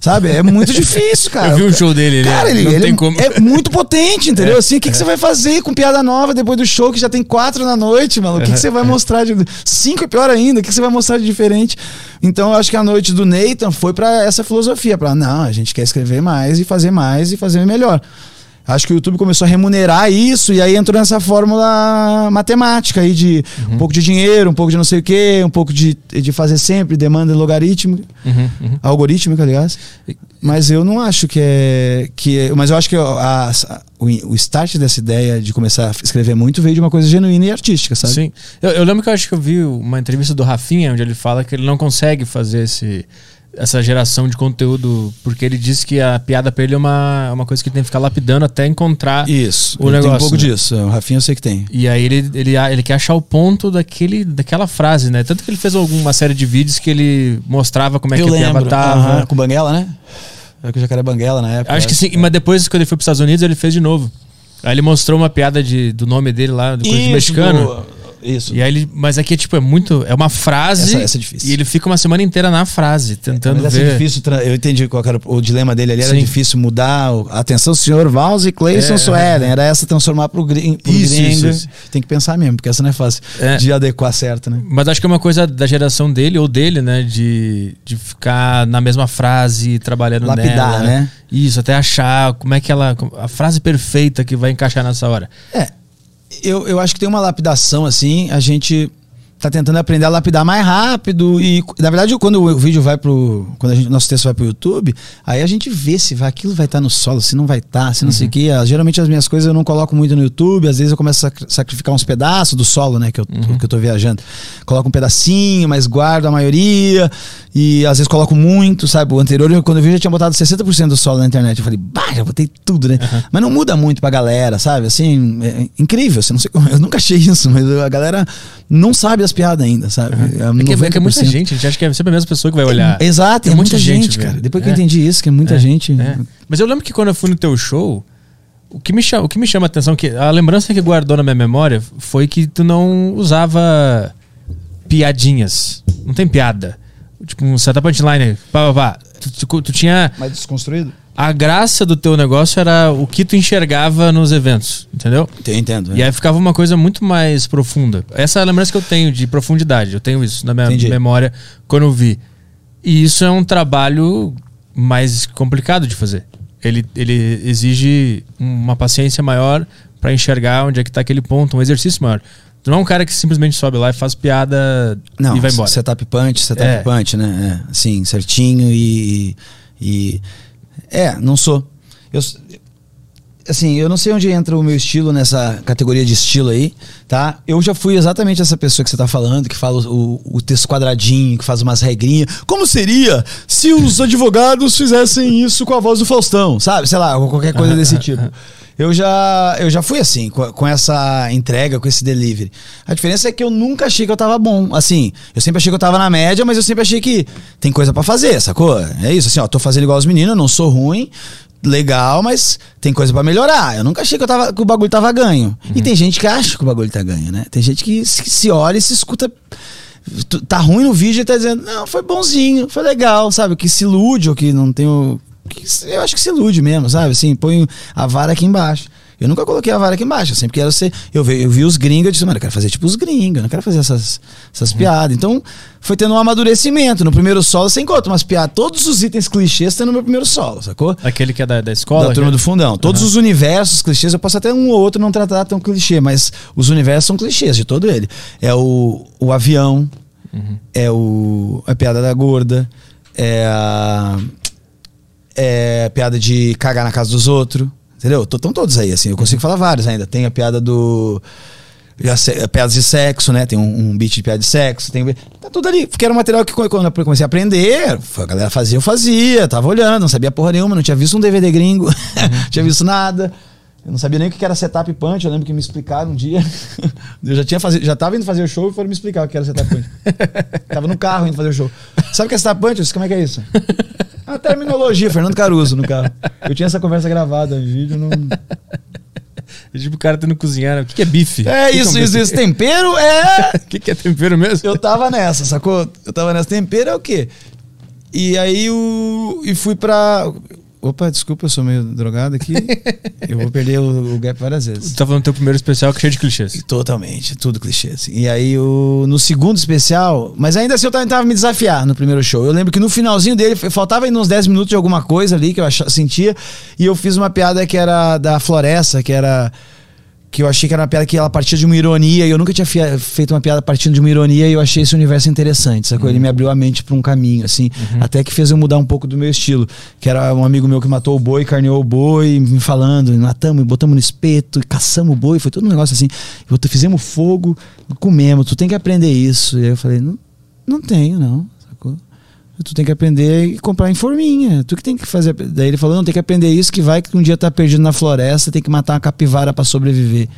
Speaker 3: Sabe? É muito (laughs) difícil, cara.
Speaker 1: Eu vi um show dele,
Speaker 3: cara, ele, ele é, é, muito potente, entendeu? É, assim, o que, é. que você vai fazer com piada nova depois do show que já tem quatro na noite, mano? O que, que você vai mostrar de. Cinco é pior ainda, o que, que você vai mostrar de diferente? Então, eu acho que a noite do Nathan foi para essa filosofia, para não, a gente quer escrever mais e fazer mais e fazer melhor. Acho que o YouTube começou a remunerar isso e aí entrou nessa fórmula matemática aí de uhum. um pouco de dinheiro, um pouco de não sei o quê, um pouco de, de fazer sempre demanda logarítmica, uhum, uhum. algorítmica, aliás. Mas eu não acho que é. Que é, mas eu acho que a, a, o, o start dessa ideia de começar a escrever muito veio de uma coisa genuína e artística, sabe?
Speaker 1: Sim. Eu, eu lembro que eu acho que eu vi uma entrevista do Rafinha, onde ele fala que ele não consegue fazer esse essa geração de conteúdo, porque ele disse que a piada pra ele é uma, uma coisa que ele tem que ficar lapidando até encontrar
Speaker 3: Isso, o negócio. Tem um pouco né? disso, o Rafinha eu sei que tem.
Speaker 1: E aí ele, ele, ele quer achar o ponto daquele, daquela frase, né? Tanto que ele fez alguma série de vídeos que ele mostrava como é eu que lembro. a piada tava.
Speaker 3: Uhum, com Banguela, né? É que o Jacaré Banguela na época.
Speaker 1: Acho que sim, mas depois quando ele foi pros Estados Unidos ele fez de novo. Aí ele mostrou uma piada de, do nome dele lá, do coisa mexicano. Do
Speaker 3: isso.
Speaker 1: E aí ele, mas aqui é tipo, é muito. É uma frase.
Speaker 3: Essa, essa é difícil.
Speaker 1: E ele fica uma semana inteira na frase, tentando mas ver.
Speaker 3: É difícil, eu entendi qual era o dilema dele ali. Era Sim. difícil mudar. Atenção, senhor Vals e Cleison é, Suelen. Era essa transformar pro, gring, pro isso, gringo. Isso, isso. Tem que pensar mesmo, porque essa não é fácil é. de adequar certo, né?
Speaker 1: Mas acho que é uma coisa da geração dele ou dele, né? De, de ficar na mesma frase, trabalhando
Speaker 3: Lapidar,
Speaker 1: nela.
Speaker 3: né?
Speaker 1: Isso, até achar como é que ela. A frase perfeita que vai encaixar nessa hora.
Speaker 3: É eu, eu acho que tem uma lapidação assim, a gente tá tentando aprender a lapidar mais rápido e na verdade quando o vídeo vai pro quando a gente, nosso texto vai pro YouTube aí a gente vê se vai aquilo vai estar tá no solo se não vai estar tá, se não uhum. sei o que geralmente as minhas coisas eu não coloco muito no YouTube às vezes eu começo a sacrificar uns pedaços do solo né que eu, uhum. que eu tô viajando coloco um pedacinho mas guardo a maioria e às vezes coloco muito sabe o anterior quando eu vi já tinha botado 60% do solo na internet eu falei bah já botei tudo né uhum. mas não muda muito pra galera sabe assim é incrível assim, não sei (laughs) eu nunca achei isso mas a galera não sabe as piadas ainda, sabe?
Speaker 1: Uhum. É, que, é, que é muita gente, a gente acha que é sempre a mesma pessoa que vai olhar.
Speaker 3: É, exato, é, muita, muita, gente, gente cara. Depois que eu entendi isso, que é muita gente.
Speaker 1: Mas eu lembro que quando eu fui no teu show, o que me chama, o que me chama a atenção, que a lembrança que guardou na minha memória foi que tu não usava piadinhas. Não tem piada. Tipo, um setup punchline. Pá, pá, pá. Tu, tu, tu, tinha.
Speaker 3: Mais desconstruído?
Speaker 1: A graça do teu negócio era o que tu enxergava nos eventos, entendeu?
Speaker 3: Eu entendo.
Speaker 1: E aí ficava uma coisa muito mais profunda. Essa é a lembrança que eu tenho de profundidade. Eu tenho isso na minha
Speaker 3: Entendi.
Speaker 1: memória quando eu vi. E isso é um trabalho mais complicado de fazer. Ele, ele exige uma paciência maior pra enxergar onde é que tá aquele ponto, um exercício maior. Tu não é um cara que simplesmente sobe lá e faz piada
Speaker 3: Não,
Speaker 1: e vai embora.
Speaker 3: setup punch, setup
Speaker 1: É.
Speaker 3: punch, né? É, assim, certinho e, e. É, não sou. Eu, assim, eu não sei onde entra o meu estilo nessa categoria de estilo aí, tá? Eu já fui exatamente essa pessoa que você tá falando, que fala o, o texto quadradinho, que faz umas regrinhas. Como seria se os (laughs) advogados fizessem isso com a voz do Faustão, sabe? Sei lá, qualquer coisa desse (laughs) tipo. Eu já, eu já fui assim, com, com essa entrega, com esse delivery. A diferença é que eu nunca achei que eu tava bom. Assim, eu sempre achei que eu tava na média, mas eu sempre achei que tem coisa pra fazer, sacou? É isso, assim, ó, tô fazendo igual os meninos, não sou ruim, legal, mas tem coisa pra melhorar. Eu nunca achei que, eu tava, que o bagulho tava ganho. E tem gente que acha que o bagulho tá ganho, né? Tem gente que, se- que se olha e se escuta. Tá ruim no vídeo e tá dizendo, não, foi bonzinho, foi legal, sabe? Que se ilude ou que não tem o. eu acho que se ilude mesmo, sabe? Assim, põe a vara aqui embaixo. Eu nunca coloquei a vara aqui embaixo, eu sempre quero ser. Eu vi, eu vi os gringos, eu disse, mano, eu quero fazer tipo os gringos, eu não quero fazer essas, essas piadas. Então, foi tendo um amadurecimento. No primeiro solo, você encontra umas piadas, todos os itens clichês estão no meu primeiro solo, sacou?
Speaker 1: Aquele que é da, da escola.
Speaker 3: da turma do fundão. Todos os universos clichês, eu posso até um ou outro não tratar tão clichê, mas os universos são clichês de todo ele. É o, o avião, é o a piada da gorda, é a, é piada de cagar na casa dos outros, entendeu? Estão todos aí, assim, eu consigo falar vários ainda. Tem a piada do se- piadas de sexo, né? Tem um, um beat de piada de sexo, tem tá tudo ali, porque era um material que quando eu comecei a aprender, a galera fazia, eu fazia, tava olhando, não sabia porra nenhuma, não tinha visto um DVD gringo, (laughs) não tinha visto nada. Eu não sabia nem o que era setup punch, eu lembro que me explicaram um dia. (laughs) Eu já tinha fazer, já tava indo fazer o show e foram me explicar o que era setup punch. (laughs) tava no carro indo fazer o show. Sabe o que é setup punch? Eu disse, como é que é isso? A terminologia, Fernando Caruso no carro. Eu tinha essa conversa gravada em vídeo, não (laughs)
Speaker 1: É tipo o cara tendo cozinhar. O que que é bife?
Speaker 3: É
Speaker 1: que que
Speaker 3: isso,
Speaker 1: um
Speaker 3: isso,
Speaker 1: bife?
Speaker 3: isso. Tempero é.
Speaker 1: O que que é tempero mesmo?
Speaker 3: Eu tava nessa, sacou? Eu tava nessa. Tempero é o quê? E aí o. E fui pra. Opa, desculpa, eu sou meio drogado aqui. (laughs) eu vou perder o, o gap várias
Speaker 1: Tu
Speaker 3: vezes.
Speaker 1: tá falando do teu primeiro especial que é cheio de clichês.
Speaker 3: Totalmente, tudo clichê. assim. E aí, o, no segundo especial, mas ainda assim eu tava- tentava me desafiar no primeiro show. Eu lembro que no finalzinho dele, faltava ainda uns 10 minutos de alguma coisa ali que eu achava, sentia, e eu fiz uma piada que era da floresta, que era. Que eu achei que era uma piada que ela partia de uma ironia, e eu nunca tinha feito uma piada partindo de uma ironia, e eu achei esse universo interessante, sacou? Ele me abriu a mente pra um caminho, assim, até que fez eu mudar um pouco do meu estilo. Que era um amigo meu que matou o boi, carneou o boi, me falando, matamos, botamos no espeto, caçamos o boi, foi todo um negócio assim. Fizemos fogo, comemos, tu tem que aprender isso. E aí eu falei, não, não tenho, não? Tu tem que aprender e comprar em forminha. Tu que tem que fazer. Daí ele falou: não, tem que aprender isso que vai que um dia tá perdido na floresta, tem que matar uma capivara pra sobreviver.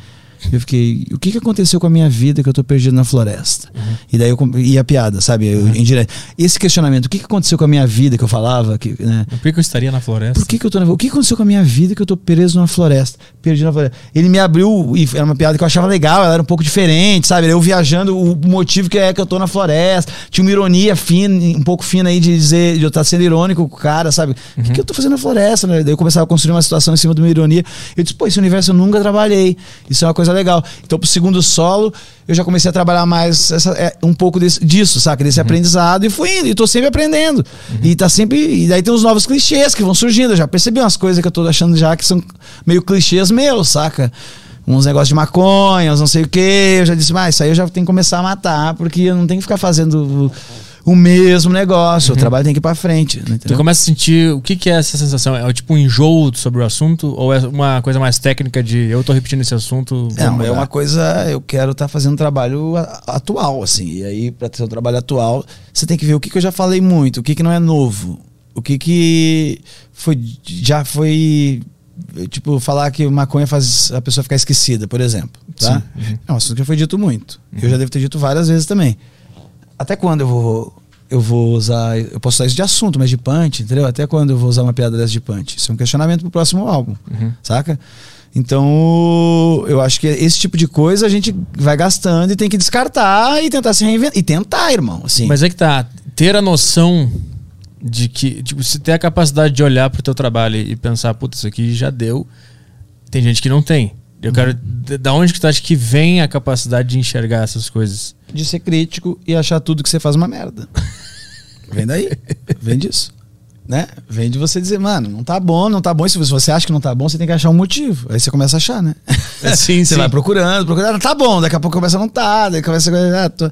Speaker 3: Eu fiquei, o que, que aconteceu com a minha vida que eu tô perdido na floresta? E daí eu e a piada, sabe? Eu, direto. Esse questionamento, o que, que aconteceu com a minha vida que eu falava? Que, né?
Speaker 1: Por que que eu estaria na floresta?
Speaker 3: Por que, que eu tô na... O que aconteceu com a minha vida que eu tô preso numa floresta? Perdido na floresta. Ele me abriu, e era uma piada que eu achava legal, ela era um pouco diferente, sabe? Eu viajando, o motivo que é que eu tô na floresta. Tinha uma ironia fina, um pouco fina aí de dizer, de eu estar sendo irônico com o cara, sabe? O que, que eu tô fazendo na floresta? Né? Daí eu começava a construir uma situação em cima de uma ironia. Eu disse, pô, esse universo eu nunca trabalhei. Isso é uma coisa legal. Então, pro segundo solo, eu já comecei a trabalhar mais essa- é, um pouco desse- disso, saca? Desse aprendizado e fui indo, e tô sempre aprendendo. E tá sempre. E daí tem os novos clichês que vão surgindo. Eu já percebi umas coisas que eu tô achando já que são meio clichês meus, saca? Uns negócios de maconha, uns não sei o quê. Eu já disse, mas isso aí eu já tenho que começar a matar, porque eu não tenho que ficar fazendo o, mesmo negócio. O trabalho tem que ir pra frente.
Speaker 1: Tu
Speaker 3: Entendeu?
Speaker 1: começa a sentir o que, que é essa sensação? É tipo um enjoo sobre o assunto? Ou é uma coisa mais técnica de eu tô repetindo esse assunto?
Speaker 3: Não, é uma coisa. Eu quero estar fazendo um trabalho atual, assim. E aí, para ter um trabalho atual, você tem que ver o que, que eu já falei muito, o que, que não é novo, o que, que foi, já foi. Tipo, falar que maconha faz a pessoa ficar esquecida, por exemplo. Tá? É um assunto que já foi dito muito. Eu já devo ter dito várias vezes também. Até quando eu vou. Eu vou usar. Eu posso usar isso de assunto, mas de punch, entendeu? Até quando eu vou usar uma piada dessa de punch? Isso é um questionamento pro próximo álbum. Saca? Então, eu acho que esse tipo de coisa a gente vai gastando e tem que descartar e tentar se reinventar. E tentar, irmão. Assim.
Speaker 1: Mas é que tá, ter a noção de que, tipo, você tem a capacidade de olhar pro teu trabalho e pensar, puta, isso aqui já deu. Tem gente que não tem. Eu quero.
Speaker 3: Uhum.
Speaker 1: Da onde que tu acha que vem a capacidade de enxergar essas coisas?
Speaker 3: De ser crítico e achar tudo que você faz uma merda. (laughs) Vem daí. Vem disso. Né? Vem de você dizer, mano, não tá bom, não tá bom. E se você acha que não tá bom, você tem que achar um motivo. Aí você começa a achar, né?
Speaker 1: Sim, (laughs)
Speaker 3: você
Speaker 1: sim.
Speaker 3: vai procurando, procurando. Tá bom, daqui a pouco começa a não tá, daí começa a. Ah, tô...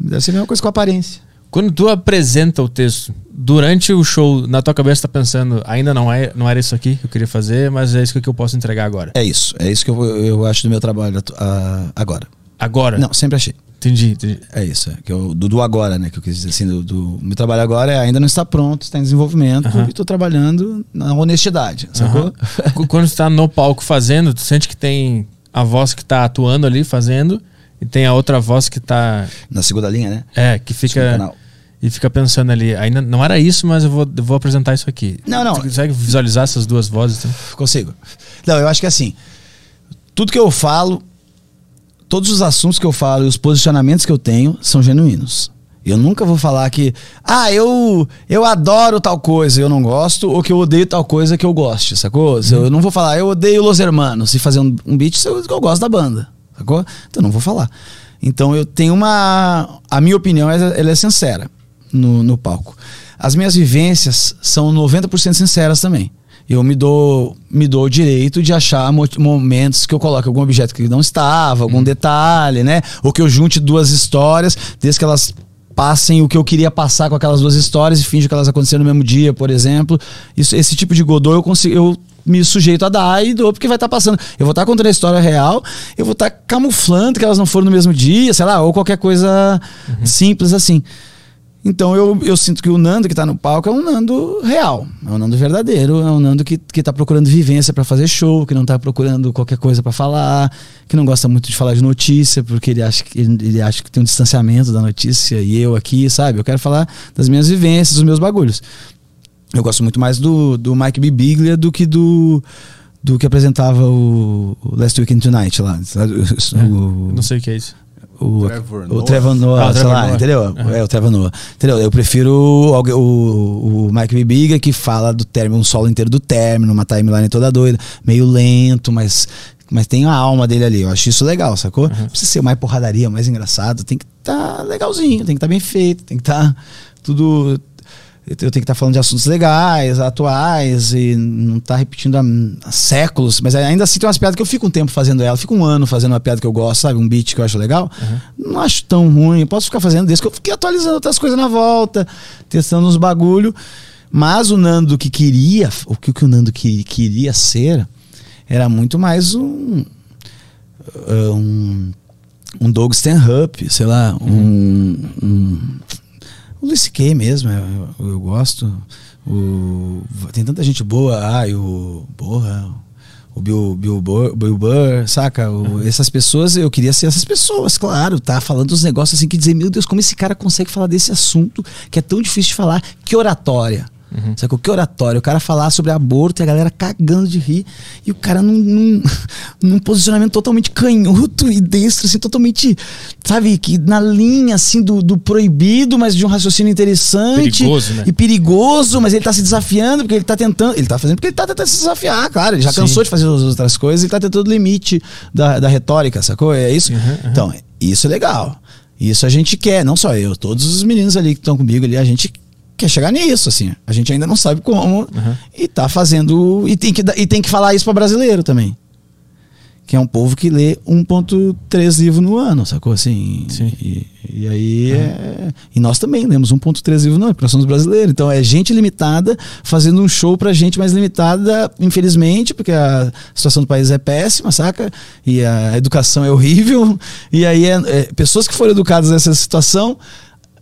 Speaker 3: Deve ser a mesma coisa com a aparência.
Speaker 1: Quando tu apresenta o texto, durante o show, na tua cabeça tá pensando, ainda não, é, não era isso aqui que eu queria fazer, mas é isso que eu posso entregar agora.
Speaker 3: É isso. É isso que eu, eu acho do meu trabalho ah, agora.
Speaker 1: Agora?
Speaker 3: Não, sempre achei.
Speaker 1: Entendi, entendi.
Speaker 3: É isso, é, que eu, do, do agora, né? Que eu quis dizer assim, do, do meu trabalho agora é, ainda não está pronto, está em desenvolvimento
Speaker 1: Aham.
Speaker 3: e estou trabalhando na honestidade, sacou?
Speaker 1: Aham. Qu- Quando tu tá no palco fazendo, tu sente que tem a voz que tá atuando ali fazendo e tem a outra voz que tá.
Speaker 3: Na segunda linha, né?
Speaker 1: É, que fica. E fica pensando ali, ainda não era isso, mas eu vou, eu vou apresentar isso aqui.
Speaker 3: Não, não.
Speaker 1: Tu consegue visualizar essas duas vozes? Então?
Speaker 3: Consigo. Não, eu acho que assim, tudo que eu falo, todos os assuntos que eu falo e os posicionamentos que eu tenho são genuínos. Eu nunca vou falar que, ah, eu, eu adoro tal coisa e eu não gosto, ou que eu odeio tal coisa que eu goste, sacou? Eu não vou falar, eu odeio Los Hermanos e fazer um, um beat se eu, eu gosto da banda, sacou? Então eu não vou falar. Então eu tenho uma. A minha opinião ela ela é sincera no, no palco. As minhas vivências são 90% sinceras também. Eu me dou, me dou o direito de achar mo- momentos que eu coloque algum objeto que não estava, algum detalhe, né? Ou que eu junte duas histórias, desde que elas passem o que eu queria passar com aquelas duas histórias e finge que elas aconteceram no mesmo dia, por exemplo. Isso, esse tipo de godô eu consigo. Eu me sujeito a dar e dou porque vai estar passando. Eu vou estar contando a história real, eu vou estar camuflando que elas não foram no mesmo dia, sei lá, ou qualquer coisa simples assim. Então eu, eu sinto que o Nando que tá no palco é um Nando real, é um Nando verdadeiro, é um Nando que, que tá procurando vivência para fazer show, que não tá procurando qualquer coisa para falar, que não gosta muito de falar de notícia, porque ele acha que ele, ele acha que tem um distanciamento da notícia e eu aqui, sabe? Eu quero falar das minhas vivências, dos meus bagulhos. Eu gosto muito mais do, do Mike Bibiglia do que do do que apresentava o, o Last Weekend Tonight lá? O-
Speaker 1: Não sei o que é isso.
Speaker 3: o
Speaker 2: Trevor
Speaker 3: o
Speaker 2: Noah.
Speaker 3: Trevor Noah,
Speaker 1: Ah, o
Speaker 3: sei
Speaker 1: Trevor
Speaker 3: lá,
Speaker 1: Noah.
Speaker 3: entendeu?
Speaker 1: Aham.
Speaker 3: É o Trevor Noah. Entendeu? Eu prefiro o, o, o Mike Bibiga que fala do término, um solo inteiro do término, uma timeline toda doida, meio lento, mas mas tem a alma dele ali. Eu acho isso legal, sacou?
Speaker 1: Uhum.
Speaker 3: Não precisa ser mais porradaria, mais engraçado, tem que estar legalzinho, tem que estar bem feito, tem que estar tudo eu tenho que estar falando de assuntos legais, atuais, e não tá repetindo há, há séculos, mas ainda assim tem umas piadas que eu fico um tempo fazendo ela, fico um ano fazendo uma piada que eu gosto, sabe? Um beat que eu acho legal. Não acho tão ruim, eu posso ficar fazendo desde que eu fiquei atualizando outras coisas na volta, testando uns bagulho. Mas o Nando que queria, o que, o que o Nando que, queria ser, era muito mais um. uh, um um Doug Stanhope, sei lá, um, um o Luis C.K. mesmo, eu, eu- eu gosto. O, tem tanta gente boa. Ah, e o. Porra. O Bill, Bill, Burr, Bill Burr, saca? O- Essas pessoas, eu queria ser essas pessoas, claro, tá? Falando dos negócios assim que dizer, meu Deus, como esse cara consegue falar desse assunto que é tão difícil de falar. Que oratória. Sabe que oratório? O cara falar sobre aborto e a galera cagando de rir. E o cara num, num, (laughs) num posicionamento totalmente canhoto e destro, assim, totalmente, sabe, que na linha, assim, do, do proibido, mas de um raciocínio interessante.
Speaker 1: Perigoso, né?
Speaker 3: E perigoso, mas ele tá se desafiando, porque ele tá tentando. Ele tá fazendo porque ele tá tentando se desafiar, claro. Ele já
Speaker 1: Sim.
Speaker 3: cansou de fazer as outras coisas e tá tentando o limite da, da retórica, sacou? É isso?
Speaker 1: Uhum, uhum.
Speaker 3: Então, isso é legal. Isso a gente quer, não só eu, todos os meninos ali que estão comigo ali, a gente quer chegar nisso, assim. A gente ainda não sabe como
Speaker 1: Uhum.
Speaker 3: e tá fazendo. E tem, que, e tem que falar isso para brasileiro também. Que é um povo que lê 1,3 livro no ano, sacou? Assim.
Speaker 1: Sim.
Speaker 3: E, e aí é. E nós também lemos 1,3 livro no ano, porque nós somos brasileiros. Então é gente limitada fazendo um show pra gente mais limitada, infelizmente, porque a situação do país é péssima, saca? E a educação é horrível. E aí é, é pessoas que foram educadas nessa situação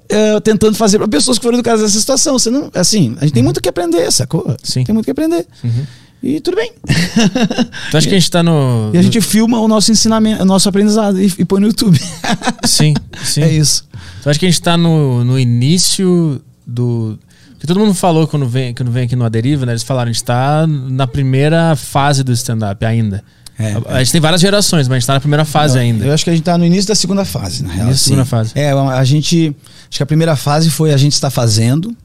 Speaker 3: é, tentando fazer para pessoas que foram educadas nessa situação. Você não, assim, a gente tem muito que aprender, sacou?
Speaker 1: Sim.
Speaker 3: Tem muito que aprender.
Speaker 1: Uhum.
Speaker 3: E tudo bem. (laughs)
Speaker 1: Tu acha que a gente tá no.
Speaker 3: E a gente filma o nosso ensinamento, o nosso aprendizado e, e põe no YouTube. (laughs)
Speaker 1: Sim, sim.
Speaker 3: É isso.
Speaker 1: Tu acha que a gente tá no, no início do. Porque todo mundo falou quando vem, quando vem aqui no Aderiva, né? Eles falaram, a gente tá na primeira fase do stand-up ainda.
Speaker 3: É,
Speaker 1: a, a gente tem várias gerações, mas a gente tá na primeira fase
Speaker 3: Não,
Speaker 1: ainda.
Speaker 3: Eu acho que a gente tá no início da segunda fase, na real.
Speaker 1: Início
Speaker 3: assim.
Speaker 1: segunda fase.
Speaker 3: É, a gente. Acho que a primeira fase foi a gente está fazendo.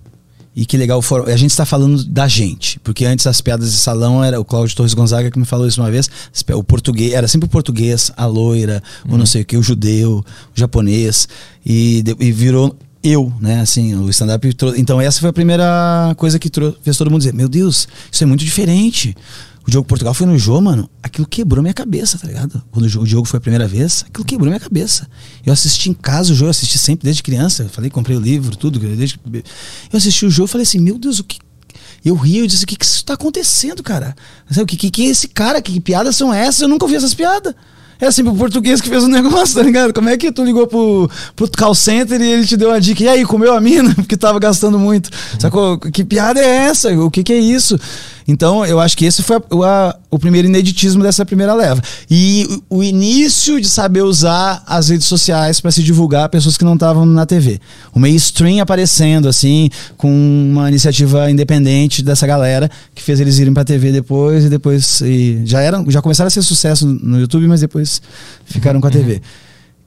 Speaker 3: E que legal, for- a gente está falando da gente, porque antes as piadas de salão era o Cláudio Torres Gonzaga que me falou isso uma vez, o português, era sempre o português, a loira, o não sei o que, o judeu, o japonês, e, e virou eu, né, assim, o stand-up. Então essa foi a primeira coisa que fez todo mundo dizer, meu Deus, isso é muito diferente. O Diogo Portugal foi no Jô, mano, aquilo quebrou minha cabeça, tá ligado? Quando o Diogo foi a primeira vez, aquilo quebrou minha cabeça. Eu assisti em casa o Jô, eu assisti sempre desde criança, eu falei, comprei o livro, tudo, desde... Eu assisti o Jô e falei assim, meu Deus, o que... Eu ri, eu disse, o que que isso tá acontecendo, cara? Sabe, o que, que, que é esse cara? Que, que piadas são essas? Eu nunca ouvi essas piadas. É assim, o português que fez o negócio, (laughs) tá ligado? Como é que tu ligou pro, pro call center e ele te deu a dica? E aí, comeu a mina? (laughs) Porque tava gastando muito. Sacou? Que piada é essa? O que que é isso? Então, eu acho que esse foi a- o, a- o primeiro ineditismo dessa primeira leva. E o, o início de saber usar as redes sociais para se divulgar a pessoas que não estavam na TV. O mainstream aparecendo, assim, com uma iniciativa independente dessa galera que fez eles irem pra TV depois e depois. e já, eram, já começaram a ser sucesso no YouTube, mas depois ficaram com a TV.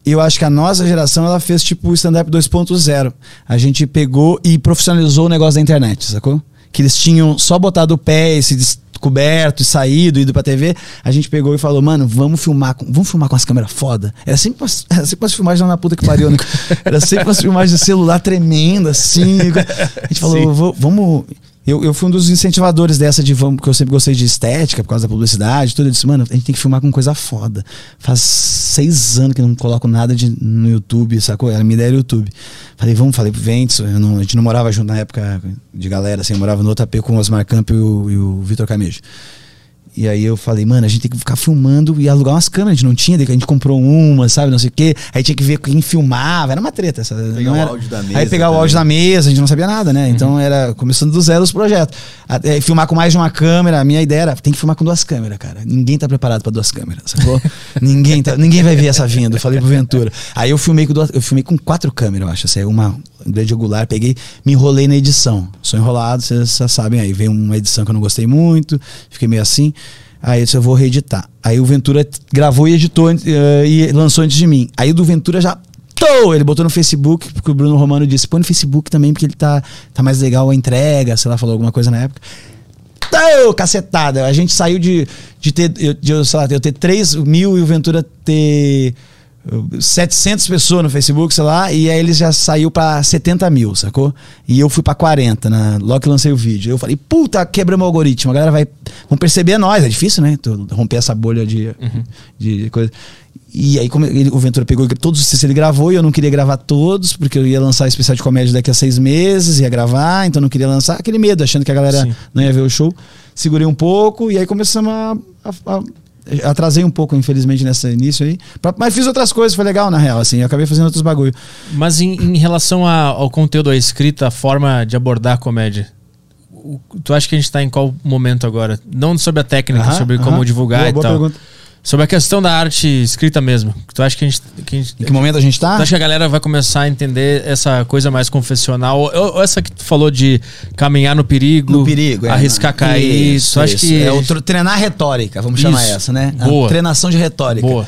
Speaker 3: Eu acho que a nossa geração ela fez tipo o stand-up 2.0. A gente pegou e profissionalizou o negócio da internet, sacou? Que eles tinham só botado o pé e se descoberto e saído, ido pra TV. A gente pegou e falou, mano, vamos filmar com, vamos filmar com as câmeras foda. Era sempre umas, (laughs) era sempre umas filmagens lá na puta que pariu, né? Era sempre umas filmagens de celular tremenda, assim. (laughs) A gente falou, "Vou- vamos. Eu, eu fui um dos incentivadores dessa de vamos, porque eu sempre gostei de estética, por causa da publicidade, tudo. Eu disse, mano, a gente tem que filmar com coisa foda. Faz seis anos que não coloco nada de, no YouTube, sacou? Era a minha ideia era o YouTube. Falei, vamos, falei eu não- a gente não morava junto na época de galera, assim, eu morava no outro AP com o Osmar Campo e o, o Vitor Camejo. E aí eu falei, mano, a gente tem que ficar filmando e alugar umas câmeras. A gente não tinha, daí a gente comprou uma, sabe, não sei o quê. Aí tinha que ver quem filmava, era uma treta. Essa,
Speaker 2: Pegar o áudio da
Speaker 3: Aí
Speaker 2: mesa
Speaker 3: pegar o
Speaker 2: também.
Speaker 3: áudio da mesa, a gente não sabia nada, né? Então era começando do zero os projetos. Até filmar com mais de uma câmera, a minha ideia era, tem que filmar com duas câmeras, cara. Ninguém tá preparado pra duas câmeras, sacou? (laughs) ninguém, tá, ninguém vai ver essa vinda. Eu falei pro Ventura. Aí eu filmei com duas, eu filmei com quatro câmeras, eu acho. Assim, uma grande angular, peguei, me enrolei na edição. Sou enrolado, vocês já sabem aí. Veio uma edição que eu não gostei muito, fiquei meio assim. Aí eu disse, eu vou reeditar. Aí o Ventura gravou e editou eh, e lançou antes de mim. Aí o do Ventura já. Tô! Ele botou no Facebook, porque o Bruno Romano disse: põe no Facebook também, porque ele tá, tá mais legal a entrega, sei lá, falou alguma coisa na época. Tô! Cacetada! A gente saiu de, de ter, eu- de, sei lá, eu ter 3 mil e o Ventura ter uh, 700 pessoas no Facebook, sei lá, e aí ele já saiu pra 70 mil, sacou? E eu fui pra 40, na, logo que lancei o vídeo. Eu falei, puta, quebramos o algoritmo, a galera vai. Vão perceber nós, é difícil, né? Romper essa bolha de, de coisa. E aí como ele- o Ventura pegou todos os ele gravou e eu não queria gravar todos, porque eu ia lançar especial de comédia daqui a seis meses, ia gravar, então não queria lançar. Aquele medo, achando que a galera
Speaker 1: Sim.
Speaker 3: não ia ver o show. Segurei um pouco e aí começamos a. a- a- atrasei um pouco, infelizmente, nesse início aí. Pra- Mas fiz outras coisas, foi legal, na real, assim. Eu acabei fazendo outros bagulho.
Speaker 1: Mas em, em relação a- ao conteúdo, à escrita, a forma de abordar a comédia, o- tu acha que a gente tá em qual momento agora? Não sobre a técnica,
Speaker 3: Aham,
Speaker 1: sobre como
Speaker 3: aham.
Speaker 1: divulgar
Speaker 3: Boa-
Speaker 1: e
Speaker 3: boa
Speaker 1: tal.
Speaker 3: pergunta.
Speaker 1: Sobre a questão da arte escrita mesmo. Tu acha que a gente. Que a gente
Speaker 3: Em que momento a gente tá?
Speaker 1: Tu acha que a galera vai começar a entender essa coisa mais confessional? Ou, ou essa que tu falou de caminhar no perigo,
Speaker 3: No perigo, é,
Speaker 1: arriscar
Speaker 3: não.
Speaker 1: cair.
Speaker 3: Isso, isso.
Speaker 1: que.
Speaker 3: É o tr- treinar retórica, vamos chamar
Speaker 1: Isso.
Speaker 3: essa, né?
Speaker 1: Boa.
Speaker 3: A treinação de retórica.
Speaker 1: Boa.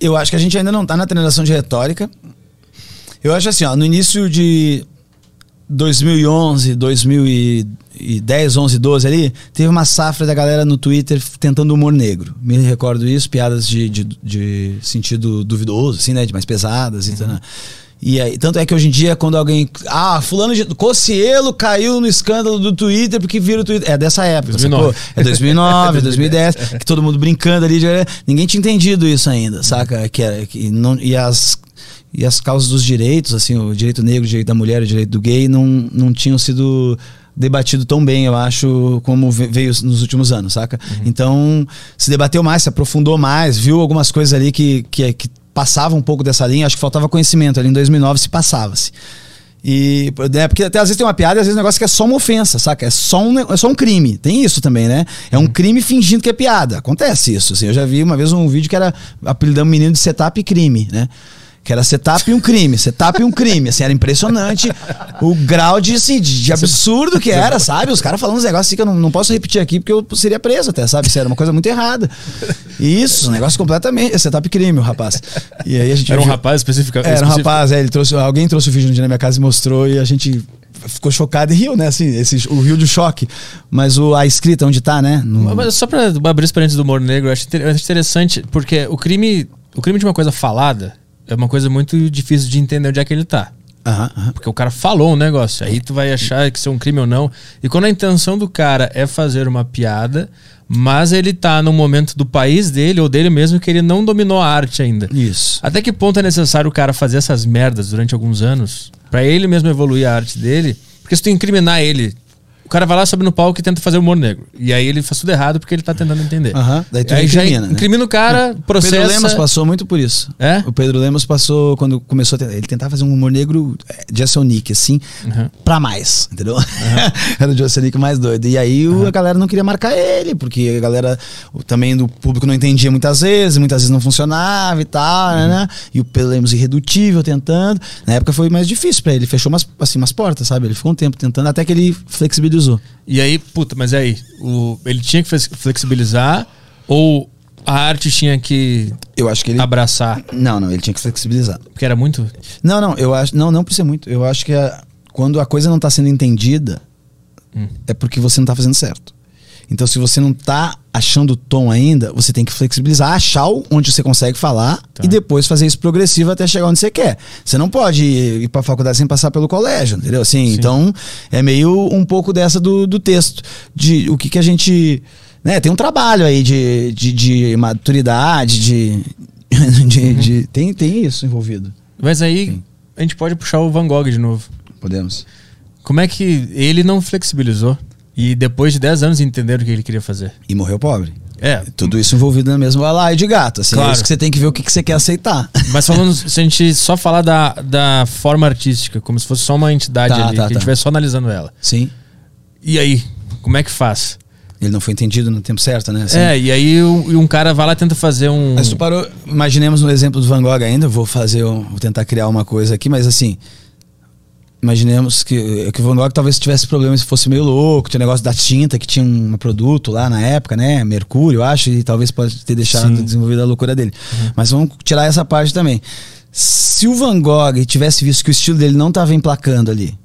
Speaker 3: Eu acho que a gente ainda não tá na treinação de retórica. Eu acho assim, ó, no início de 2011, 2010, 11, 12 ali, teve uma safra da galera no Twitter tentando humor negro. Me recordo isso, piadas de, de, de sentido duvidoso, assim, né? De mais pesadas e tal. né? E aí, tanto é que hoje em dia, quando alguém. Ah, fulano de. Cocielo caiu no escândalo do Twitter porque vira o Twitter. É dessa época,
Speaker 1: 2009.
Speaker 3: sacou? É 2009, 2010, (laughs) que todo mundo brincando ali. de- Ninguém tinha entendido isso ainda, saca? Que, era- que não, e, as, e as causas dos direitos, assim, o direito negro, o direito da mulher, o direito do gay, não, não tinham sido debatido tão bem, eu acho, como ve- veio nos últimos anos, saca? Então, se debateu mais, se aprofundou mais, viu algumas coisas ali que, que, que passavam um pouco dessa linha, acho que faltava conhecimento. Ali em 2009 se passava-se. E, né, porque até às vezes tem uma piada e às vezes o negócio que é só uma ofensa, saca? É só um, é só um crime. Tem isso também, né? É um crime fingindo que é piada. Acontece isso. Assim, eu já vi uma vez um vídeo que era apelidando o menino de setup e crime, né? Que era setup e um crime, setup e um crime. Assim, era impressionante o grau de, assim, de, absurdo que era, sabe? Os caras falando uns negócios assim que eu não, não posso repetir aqui porque eu seria preso até, sabe? Isso era uma coisa muito errada. Isso, um negócio completamente. Setup e crime, o rapaz. E aí a gente
Speaker 1: Era um
Speaker 3: viu-
Speaker 1: rapaz específico.
Speaker 3: era um rapaz, é, ele trouxe, alguém trouxe o vídeo no dia na minha casa e mostrou e a gente ficou chocado e riu, né? Assim, esse, o rio de choque. Mas o, a escrita, onde tá, né? No-
Speaker 1: Mas só pra abrir os parênteses do humor negro, eu acho inter- eu acho interessante, porque o crime, o crime de uma coisa falada é uma coisa muito difícil de entender onde é que ele tá.
Speaker 3: Aham, aham.
Speaker 1: Porque o cara falou um negócio, aí tu vai achar que isso é um crime ou não. E quando a intenção do cara é fazer uma piada, mas ele tá no momento do país dele ou dele mesmo que ele não dominou a arte ainda.
Speaker 3: Isso.
Speaker 1: Até que ponto é necessário o cara fazer essas merdas durante alguns anos pra ele mesmo evoluir a arte dele? Porque se tu incriminar ele, cara vai lá, sobe no palco e tenta fazer humor negro. E aí ele faz tudo errado porque ele tá tentando entender.
Speaker 3: Aham, daí tu
Speaker 1: aí já
Speaker 3: incrimina, né?
Speaker 1: incrimina o cara,
Speaker 3: O
Speaker 1: processa.
Speaker 3: Pedro Lemos passou muito por isso.
Speaker 1: É?
Speaker 3: O Pedro Lemos passou quando começou a tentar, ele tentava fazer um humor negro é, Jason Nick, assim,
Speaker 1: Uhum.
Speaker 3: pra mais, entendeu? (laughs) Era o Jason Nick mais doido. E aí o- a galera não queria marcar ele, porque a galera o- também do público não entendia muitas vezes, muitas vezes não funcionava e tal, né, né? E o Pedro Lemos irredutível tentando. Na época foi mais difícil pra ele, fechou umas, assim, umas portas, sabe? Ele ficou um tempo tentando até que ele flexibilizou.
Speaker 1: E aí, puta, mas aí, o, ele tinha que flex- flexibilizar ou a arte tinha que
Speaker 3: Eu acho que ele
Speaker 1: abraçar?
Speaker 3: Não, não, ele tinha que flexibilizar.
Speaker 1: Porque era muito.
Speaker 3: Não, não, eu acho. Não, não por ser muito. Eu acho que a- quando a coisa não tá sendo entendida,
Speaker 1: Hum.
Speaker 3: é porque você não tá fazendo certo. Então, se você não tá achando o tom ainda, você tem que flexibilizar, achar o- onde você consegue falar
Speaker 1: Tá.
Speaker 3: e depois fazer isso progressivo até chegar onde você quer. Você não pode ir, ir pra faculdade sem passar pelo colégio, entendeu? Assim,
Speaker 1: Sim.
Speaker 3: então é meio um pouco dessa do, do texto. De o que, que a gente. Né, tem um trabalho aí de, de, de maturidade, de. (laughs) de,
Speaker 1: Uhum.
Speaker 3: de- tem, tem isso envolvido.
Speaker 1: Mas aí
Speaker 3: Sim.
Speaker 1: a gente pode puxar o Van Gogh de novo.
Speaker 3: Podemos.
Speaker 1: Como é que ele não flexibilizou e depois de 10 anos entenderam o que ele queria fazer?
Speaker 3: E morreu pobre.
Speaker 1: É,
Speaker 3: Tudo isso envolvido na mesma laia de gato. Assim,
Speaker 1: Claro.
Speaker 3: É isso que você tem que ver o que, que você quer aceitar.
Speaker 1: mas falando, (laughs) se a gente só falar da, da forma artística, como se fosse só uma entidade
Speaker 3: Tá,
Speaker 1: ali,
Speaker 3: tá,
Speaker 1: que a gente
Speaker 3: tá.
Speaker 1: estivesse só analisando ela.
Speaker 3: Sim.
Speaker 1: E aí, como é que faz?
Speaker 3: Ele não foi entendido no tempo certo, né? Assim.
Speaker 1: É, e aí um, e um cara vai lá e tenta fazer um.
Speaker 3: Mas tu parou. Imaginemos no exemplo do Van Gogh ainda. Vou fazer. um- Vou tentar criar uma coisa aqui, mas assim. Imaginemos que, que o Van Gogh talvez tivesse problema se fosse meio louco, tinha o negócio da tinta, que tinha um produto lá na época, né? Mercúrio, eu acho, e talvez pode ter deixado
Speaker 1: Sim.
Speaker 3: desenvolvido a loucura dele. Mas vamos tirar essa parte também. Se o Van Gogh tivesse visto que o estilo dele não estava emplacando ali,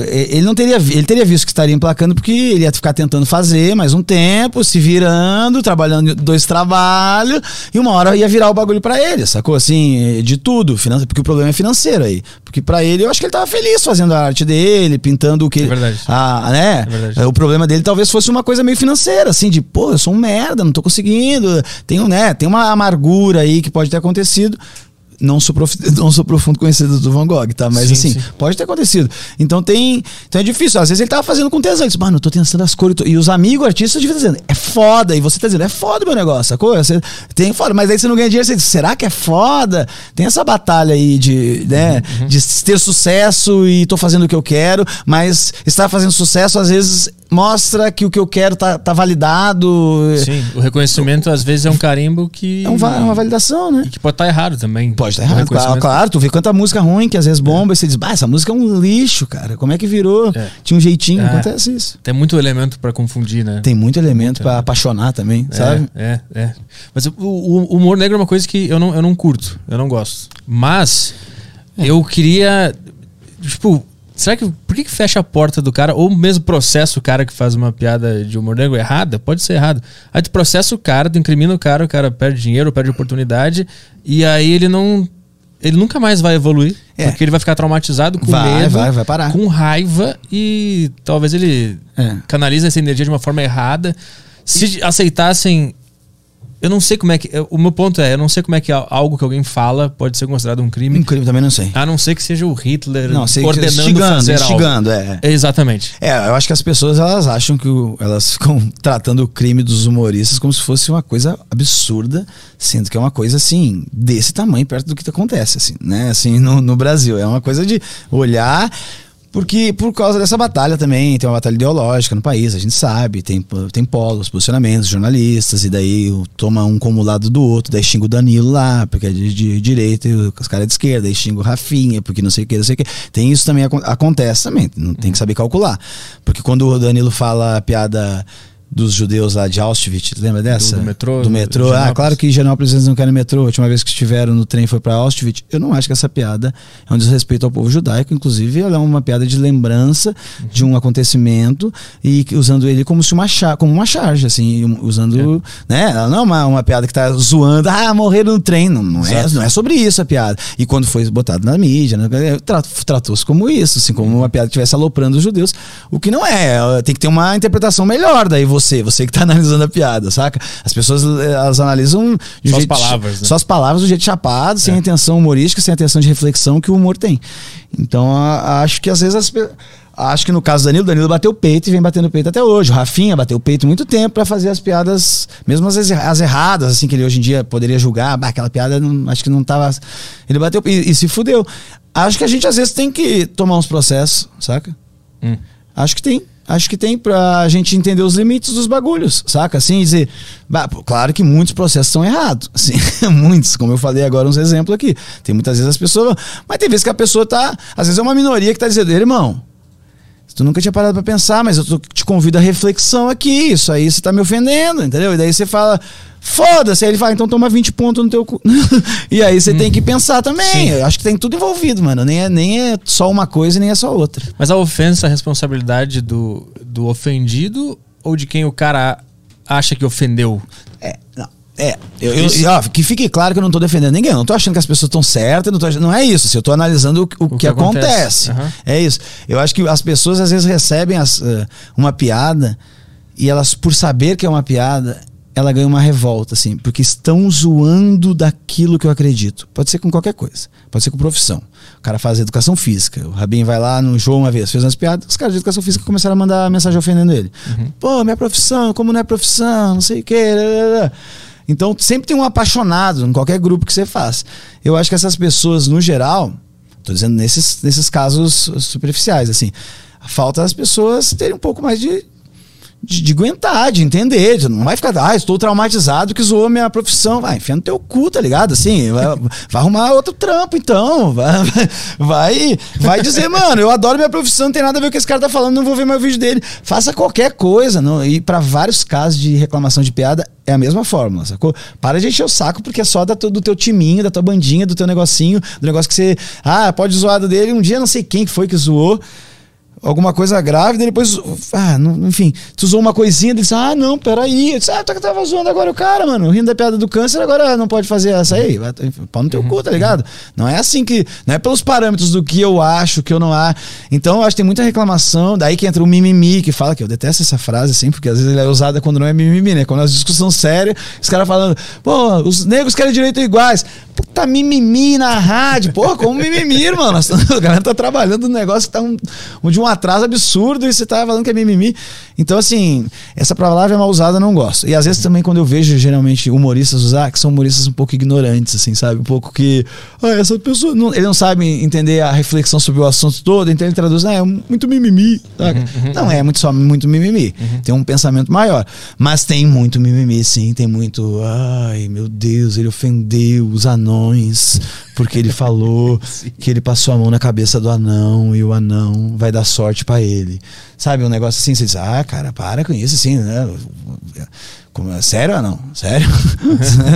Speaker 3: ele não teria ele teria visto que estaria emplacando porque ele ia ficar tentando fazer mais um tempo, se virando, trabalhando dois trabalhos, e uma hora ia virar o bagulho pra ele, sacou? Assim, de tudo, finan- porque o problema é financeiro aí. Porque pra ele, eu acho que ele tava feliz fazendo a arte dele, pintando o que
Speaker 1: É
Speaker 3: ele-
Speaker 1: verdade.
Speaker 3: Ah, né?
Speaker 1: É verdade.
Speaker 3: O problema dele talvez fosse uma coisa meio financeira, assim, de, pô, eu sou um merda, não tô conseguindo. Tem, um, né, tem uma amargura aí que pode ter acontecido. Não sou, prof... (laughs) não sou profundo conhecido do Van Gogh, tá? Mas
Speaker 1: Sim,
Speaker 3: assim,
Speaker 1: sim.
Speaker 3: pode ter acontecido. Então tem. Então é difícil. Às vezes ele tava fazendo com tesão. Ele disse, mano, eu tô tentando as cores. tô-" E os amigos artistas deviam dizendo, é foda. E você tá dizendo, é foda o meu negócio, sacou? Você tem foda. Mas aí você não ganha dinheiro, você diz, será que é foda? Tem essa batalha aí de, né,
Speaker 1: Uhum,
Speaker 3: de ter sucesso e tô fazendo o que eu quero, mas estar fazendo sucesso às vezes mostra que o que eu quero tá, tá validado.
Speaker 1: Sim, o reconhecimento às vezes é um carimbo que.
Speaker 3: É um é uma validação, né?
Speaker 1: Que pode estar errado também.
Speaker 3: Pode estar
Speaker 1: O
Speaker 3: errado. Claro, claro, tu vê quanta música ruim que às vezes bomba e você diz, bah, essa música é um lixo, cara. Como é que virou?
Speaker 1: É.
Speaker 3: Tinha um jeitinho,
Speaker 1: É.
Speaker 3: acontece isso.
Speaker 1: Tem muito elemento pra confundir, né?
Speaker 3: Tem muito elemento pra apaixonar também, sabe?
Speaker 1: É, é, é. Mas o, o- humor negro é uma coisa que eu não, eu não curto, eu não gosto. Mas
Speaker 3: É.
Speaker 1: eu queria. Tipo, será que. Por que, que fecha a porta do cara? Ou mesmo processa o cara que faz uma piada de humor negro errada? Pode ser errado. Aí tu processa o cara, tu incrimina o cara, o cara perde dinheiro, perde oportunidade, e aí ele não. Ele nunca mais vai evoluir.
Speaker 3: É.
Speaker 1: Porque ele vai ficar traumatizado com
Speaker 3: Vai,
Speaker 1: medo,
Speaker 3: vai, vai parar.
Speaker 1: com raiva e talvez ele
Speaker 3: É.
Speaker 1: canaliza essa energia de uma forma errada. Se aceitassem. Eu não sei como é que. eu- O meu ponto é, eu não sei como é que algo que alguém fala pode ser considerado um crime.
Speaker 3: Um crime também não sei.
Speaker 1: A não ser que seja o Hitler
Speaker 3: Não, sei
Speaker 1: ordenando
Speaker 3: instigando,
Speaker 1: fazer
Speaker 3: instigando, é.
Speaker 1: Exatamente.
Speaker 3: É, eu acho que as pessoas elas acham que o- elas ficam (laughs) tratando o crime dos humoristas como se fosse uma coisa absurda, sendo que é uma coisa assim desse tamanho perto do que acontece assim, né? Assim no, no Brasil é uma coisa de olhar porque por causa dessa batalha também, tem uma batalha ideológica no país, a gente sabe, tem, tem polos, posicionamentos, jornalistas, e daí toma um como lado do outro, daí xinga o Danilo lá, porque é de, de direita, e os caras de esquerda, aí xinga o Rafinha, porque não sei o que, não sei o que. Tem isso também, acon- acontece também, não tem que saber calcular. Porque quando o Danilo fala a piada dos judeus lá de Auschwitz, lembra dessa?
Speaker 1: Do- do metrô,
Speaker 3: Do metrô. Ah, claro que em Higienópolis eles não querem metrô. A última vez que estiveram no trem foi para Auschwitz. Eu não acho que essa piada é um desrespeito ao povo judaico. Inclusive, ela é uma piada de lembrança de um acontecimento e usando ele como se uma char, como uma charge, assim, usando, né? Ela não é uma, uma piada que tá zoando, ah, morreram no trem. Não, não é, não é sobre isso a piada. E quando foi botado na mídia, né, tra- tratou-se como isso, assim, como uma piada que estivesse aloprando os judeus, o que não é. Tem que ter uma interpretação melhor daí você, você que tá (laughs) analisando a piada, saca? As pessoas elas analisam de
Speaker 1: Só as
Speaker 3: jeito-
Speaker 1: palavras, né?
Speaker 3: Só as palavras do jeito chapado, sem a intenção humorística, sem a intenção de reflexão que o humor tem. Então, a- acho que às vezes as Acho que no caso do Danilo, Danilo bateu o peito e vem batendo o peito até hoje. O Rafinha bateu o peito muito tempo pra fazer as piadas, mesmo as, as erradas, assim, que ele hoje em dia poderia julgar. Bah, aquela piada não- acho que não tava. Ele bateu e, e se fudeu. Acho que a gente às vezes tem que tomar uns processos, saca?
Speaker 1: Hum.
Speaker 3: Acho que tem. Acho que tem pra gente entender os limites dos bagulhos, saca? Assim, dizer. bah, pô, claro que muitos processos são errados. Assim, (laughs) muitos, como eu falei agora, uns exemplos aqui. Tem muitas vezes as pessoas. Mas tem vezes que a pessoa tá. Às vezes é uma minoria que tá dizendo, irmão. Tu nunca tinha parado pra pensar, mas eu tô- te convido à reflexão aqui. Isso aí você tá me ofendendo, entendeu? E daí você fala, foda-se. Aí ele fala, então toma 20 pontos no teu cu. (laughs) e aí você tem que pensar também.
Speaker 1: Sim.
Speaker 3: Eu acho que tem tudo envolvido, mano. Nem é, nem é só uma coisa, nem é só outra.
Speaker 1: Mas a ofensa é a responsabilidade do, do ofendido ou de quem o cara acha que ofendeu?
Speaker 3: É, não. É, eu, eu-
Speaker 1: Isso.
Speaker 3: e, ó, que fique claro que eu não tô defendendo ninguém. Eu não tô achando que as pessoas estão certas, não, tô não é isso. assim, eu tô analisando o, o que,
Speaker 1: que
Speaker 3: acontece.
Speaker 1: acontece. Aham.
Speaker 3: É isso. Eu acho que as pessoas às vezes recebem as, eh, uma piada e elas, por saber que é uma piada, ela ganha uma revolta, assim, porque estão zoando daquilo que eu acredito. Pode ser com qualquer coisa. Pode ser com profissão. O cara faz educação física. O Rabin vai lá no jogo uma vez, fez umas piadas, os caras de educação física começaram a mandar mensagem ofendendo ele. Pô, minha profissão, como não é profissão, não sei o quê. lá, lá, lá. Então sempre tem um apaixonado em qualquer grupo que você faz. Eu acho que essas pessoas, no geral, tô dizendo nesses, nesses casos superficiais, assim, falta as pessoas terem um pouco mais de, de, de aguentar, de entender. de- Não vai ficar, ah, estou traumatizado que zoou minha profissão. Vai, enfia no teu cu, tá ligado? Assim, vai, vai arrumar outro trampo, então. Vai, vai, vai dizer, mano, eu adoro minha profissão, não tem nada a ver com o que esse cara tá falando, não vou ver mais o vídeo dele. Faça qualquer coisa. Não, e para vários casos de reclamação de piada, é a mesma fórmula, sacou? Para de encher o saco, porque é só da, do teu timinho, da tua bandinha, do teu negocinho, do negócio que você. Ah, pode zoar dele. Um dia não sei quem que foi que zoou alguma coisa grave, daí depois, ah, não- enfim, tu usou uma coisinha, ele disse, ah, não, peraí, eu disse, ah, tu que tava zoando agora o cara, mano, rindo da piada do câncer, agora não pode fazer essa aí, vai, pau no teu cu, tá ligado? Não é assim que, não é pelos parâmetros do que eu acho, que eu não acho, então eu acho que tem muita reclamação, daí que entra o mimimi, que fala, que eu detesto essa frase, assim, porque às vezes ela é usada quando não é mimimi, né, quando é uma discussão séria, os caras falando, pô, os negros querem direito iguais, puta mimimi na rádio, porra, como mimimi, tamo- (laughs) a galera tá trabalhando no negócio que tá um, um de um atraso absurdo e você tá falando que é mimimi. Então, assim, essa palavra é mal usada, eu não gosto. E às vezes também quando eu vejo, geralmente, humoristas usar, que são humoristas um pouco ignorantes, assim, sabe? Um pouco que, ah, essa pessoa, não, ele não sabe entender a reflexão sobre o assunto todo, então ele traduz, ah, é muito mimimi, saca? Não é muito só muito mimimi. Tem um pensamento maior. Mas tem muito mimimi, sim, tem muito, ai, meu Deus, ele ofendeu os anões, porque ele falou (laughs) que ele passou a mão na cabeça do anão e o anão vai dar sorte pra ele. Sabe, um negócio assim, você diz, ah, cara, para com isso, assim, né? Como- sério ou não? Sério?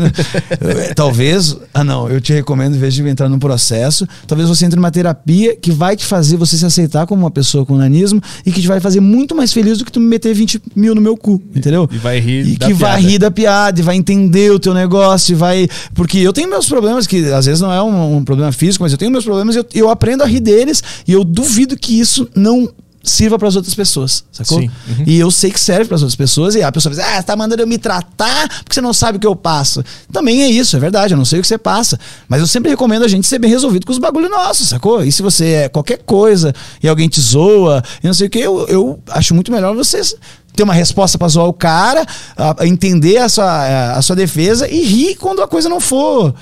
Speaker 3: (laughs) Talvez, ah não, eu te recomendo, em vez de entrar num processo, talvez você entre numa terapia que vai te fazer você se aceitar como uma pessoa com nanismo e que te vai fazer muito mais feliz do que tu me meter 20 mil no meu cu, entendeu?
Speaker 1: E vai rir
Speaker 3: E
Speaker 1: da
Speaker 3: que vai
Speaker 1: piada.
Speaker 3: rir da piada, e vai entender o teu negócio, e vai. Porque eu tenho meus problemas, que às vezes não é um, um problema físico, mas eu tenho meus problemas e eu, eu aprendo a rir deles, e eu duvido que isso não sirva para as outras pessoas, sacou?
Speaker 1: Sim. Uhum.
Speaker 3: E eu sei que serve para as outras pessoas, e a pessoa diz, ah, você tá mandando eu me tratar porque você não sabe o que eu passo. Também é isso, é verdade, eu não sei o que você passa. Mas eu sempre recomendo a gente ser bem resolvido com os bagulho nossos, sacou? E se você é qualquer coisa e alguém te zoa e não sei o que, eu, eu acho muito melhor vocês ter uma resposta pra zoar o cara, a- a entender a sua, a sua defesa e rir quando a coisa não for.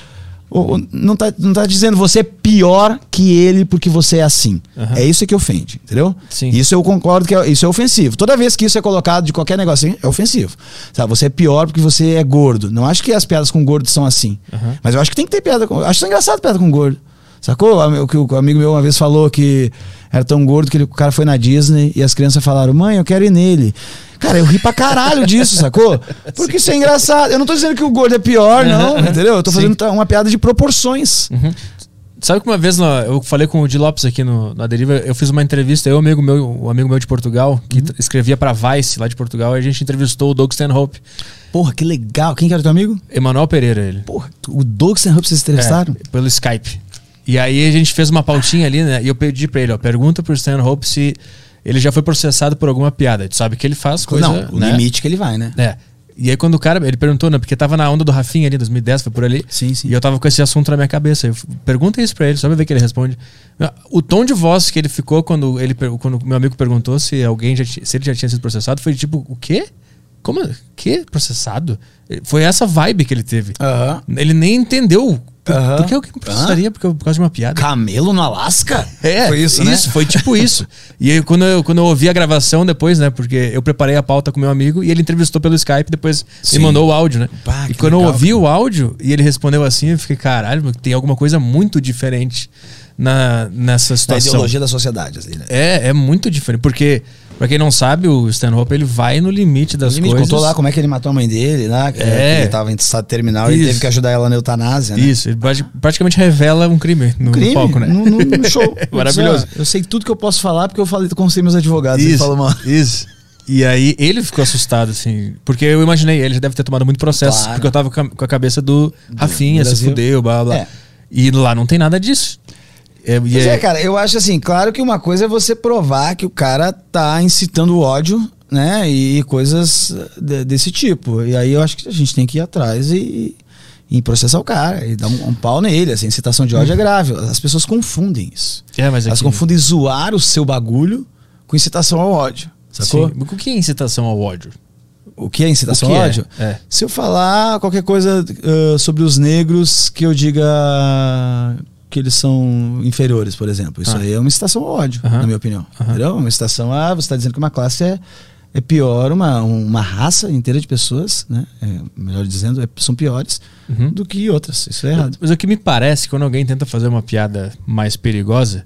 Speaker 3: Não tá, não tá dizendo você é pior que ele porque você é assim.
Speaker 1: Aham.
Speaker 3: É isso que ofende, entendeu?
Speaker 1: Sim.
Speaker 3: Isso eu concordo que é, isso é ofensivo. Toda vez que isso é colocado de qualquer negocinho, é ofensivo. Sabe, você é pior porque você é gordo. Não acho que as piadas com gordo são assim.
Speaker 1: Aham.
Speaker 3: Mas eu acho que tem que ter piada com. Acho isso engraçado piada com gordo. Sacou? O que o amigo meu uma vez falou que era tão gordo que ele- o cara foi na Disney e as crianças falaram: mãe, eu quero ir nele. Cara, eu ri pra caralho disso, sacou? Porque isso é engraçado. Eu não tô dizendo que o gordo é pior, não, entendeu? Eu tô fazendo tá, uma piada de proporções.
Speaker 1: Sabe que uma vez na- eu falei com o Di Lopes aqui no, na Deriva, eu fiz uma entrevista, eu e um amigo meu, um amigo meu de Portugal, que
Speaker 3: Uhum.
Speaker 1: escrevia pra Vice lá de Portugal, e a gente entrevistou o Doug Stanhope,
Speaker 3: Porra, que legal. Quem que era teu amigo?
Speaker 1: Emanuel Pereira, ele.
Speaker 3: Porra, o Doug Stanhope vocês entrevistaram?
Speaker 1: É, pelo Skype. E aí a gente fez uma pautinha ali, né? E eu pedi pra ele, ó, pergunta pro Stanhope se ele já foi processado por alguma piada. Tu sabe que ele faz coisa,
Speaker 3: não, o
Speaker 1: né?
Speaker 3: limite que ele vai, né?
Speaker 1: É. E aí quando o cara, ele perguntou, né? Porque tava na onda do Rafinha ali, 2010, foi por ali.
Speaker 3: Sim, sim.
Speaker 1: E eu tava com esse assunto na minha cabeça. Eu, pergunta isso pra ele, só pra ver que ele responde. O tom de voz que ele ficou quando ele quando o meu amigo perguntou se alguém já se ele já tinha sido processado, foi tipo, o quê? Como? Que? Processado? Foi essa vibe que ele teve.
Speaker 3: Aham.
Speaker 1: Ele nem entendeu. Por, que alguém processaria porque, por causa de uma piada?
Speaker 3: Camelo no Alasca?
Speaker 1: É,
Speaker 3: Foi isso, né?
Speaker 1: foi tipo isso. E aí, quando eu, quando eu ouvi a gravação depois, né? Porque eu preparei a pauta com meu amigo e ele entrevistou pelo Skype, depois
Speaker 3: Sim.
Speaker 1: me mandou o áudio, né?
Speaker 3: Pá,
Speaker 1: e quando eu
Speaker 3: legal,
Speaker 1: ouvi o áudio e ele respondeu assim, eu fiquei, caralho, tem alguma coisa muito diferente na, nessa situação.
Speaker 3: ideologia da sociedade, assim, né?
Speaker 1: É, é muito diferente. Porque, pra quem não sabe, o Stanhope ele vai no limite das
Speaker 3: me
Speaker 1: coisas.
Speaker 3: contou lá como é que ele matou a mãe dele, lá, que
Speaker 1: É.
Speaker 3: ele tava em estado terminal e
Speaker 1: Isso.
Speaker 3: teve que ajudar ela na eutanásia, né?
Speaker 1: Isso, ele prati- praticamente revela um crime no, no
Speaker 3: Crime,
Speaker 1: palco, né?
Speaker 3: no, no- no show. (laughs)
Speaker 1: Maravilhoso.
Speaker 3: Eu sei tudo que eu posso falar porque eu falei com os meus advogados. Ele falou, mano.
Speaker 1: Isso. E aí ele ficou assustado, assim. Porque eu imaginei, ele já deve ter tomado muito processo.
Speaker 3: Claro.
Speaker 1: Porque eu tava com a, cabeça do Rafinha, se
Speaker 3: Brasil.
Speaker 1: fudeu, blá blá.
Speaker 3: É.
Speaker 1: E lá não tem nada disso. É, e
Speaker 3: Pois é, cara, eu acho assim, claro que uma coisa é você provar que o cara tá incitando o ódio, né? E coisas de- desse tipo. E aí eu acho que a gente tem que ir atrás e, e processar o cara e dar um, um pau nele. Assim, incitação de ódio é grave. As pessoas confundem isso.
Speaker 1: É, mas
Speaker 3: Elas
Speaker 1: aqui-
Speaker 3: confundem zoar o seu bagulho com incitação ao ódio. Sacou?
Speaker 1: Sim. O que é incitação ao ódio?
Speaker 3: O que é incitação
Speaker 1: que
Speaker 3: ao
Speaker 1: é?
Speaker 3: ódio?
Speaker 1: É.
Speaker 3: Se eu falar qualquer coisa ah, sobre os negros que eu diga que eles são inferiores, por exemplo. Isso
Speaker 1: Ah.
Speaker 3: aí é uma incitação ao ódio,
Speaker 1: Aham.
Speaker 3: na minha opinião. Entendeu? Uma incitação a você está dizendo que uma classe é, é pior, uma, uma raça inteira de pessoas, né? É, melhor dizendo, é- são piores
Speaker 1: Uhum.
Speaker 3: do que outras. Isso é errado.
Speaker 1: Mas o que me parece, quando alguém tenta fazer uma piada mais perigosa,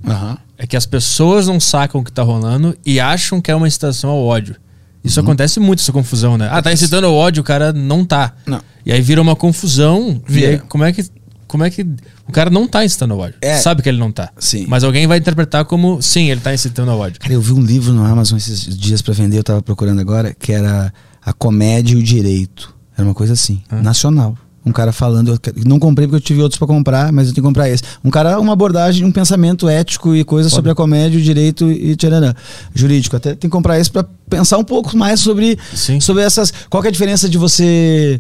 Speaker 1: é que as pessoas não sacam o que tá rolando e acham que é uma incitação ao ódio. Isso
Speaker 3: Uhum.
Speaker 1: acontece muito, essa confusão, né? Ah, tá incitando ao ódio, o cara não tá.
Speaker 3: Não.
Speaker 1: E aí vira uma confusão. E
Speaker 3: Vira.
Speaker 1: aí, como é que. Como é que. O cara não tá incitando ao ódio.
Speaker 3: É.
Speaker 1: Sabe que ele não tá.
Speaker 3: Sim.
Speaker 1: Mas alguém vai interpretar como sim, ele tá incitando ao ódio.
Speaker 3: Cara, eu vi um livro no Amazon esses dias pra vender, eu tava procurando agora, que era A Comédia e o Direito. Era uma coisa assim,
Speaker 1: Ah.
Speaker 3: nacional. Um cara falando, eu não comprei porque eu tive outros pra comprar, mas eu tenho que comprar esse. Um cara, uma abordagem, um pensamento ético e coisa
Speaker 1: Foda.
Speaker 3: sobre a comédia, o direito e tcharanã. Jurídico. Até tem que comprar esse pra pensar um pouco mais sobre,
Speaker 1: Sim.
Speaker 3: sobre essas. Qual é a diferença de você.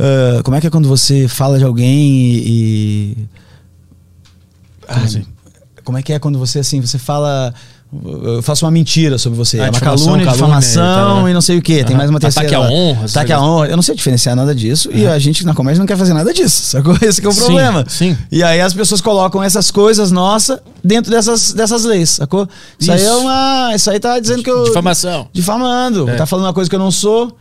Speaker 3: Ah, como é que é quando você fala de alguém e. e-
Speaker 1: Como
Speaker 3: Ai,
Speaker 1: assim?
Speaker 3: Como é que é quando você assim, você fala. Eu faço uma mentira sobre você.
Speaker 1: Ah,
Speaker 3: é uma
Speaker 1: difamação,
Speaker 3: calúnia, difamação
Speaker 1: tá.
Speaker 3: e não sei o que. Tem
Speaker 1: Aham.
Speaker 3: mais uma terceira.
Speaker 1: Ataque à honra,
Speaker 3: Ataque à honra. Eu não sei diferenciar nada disso. E a gente na comédia não quer fazer nada disso. Sacou? (laughs) Esse que é o
Speaker 1: Sim,
Speaker 3: problema.
Speaker 1: sim.
Speaker 3: E aí as pessoas colocam essas coisas nossas dentro dessas, dessas leis, sacou? Isso, aí é
Speaker 1: Isso.
Speaker 3: uma. Isso aí tá dizendo que eu.
Speaker 1: Difamação.
Speaker 3: Difamando.
Speaker 1: É.
Speaker 3: Tá falando uma coisa que eu não sou.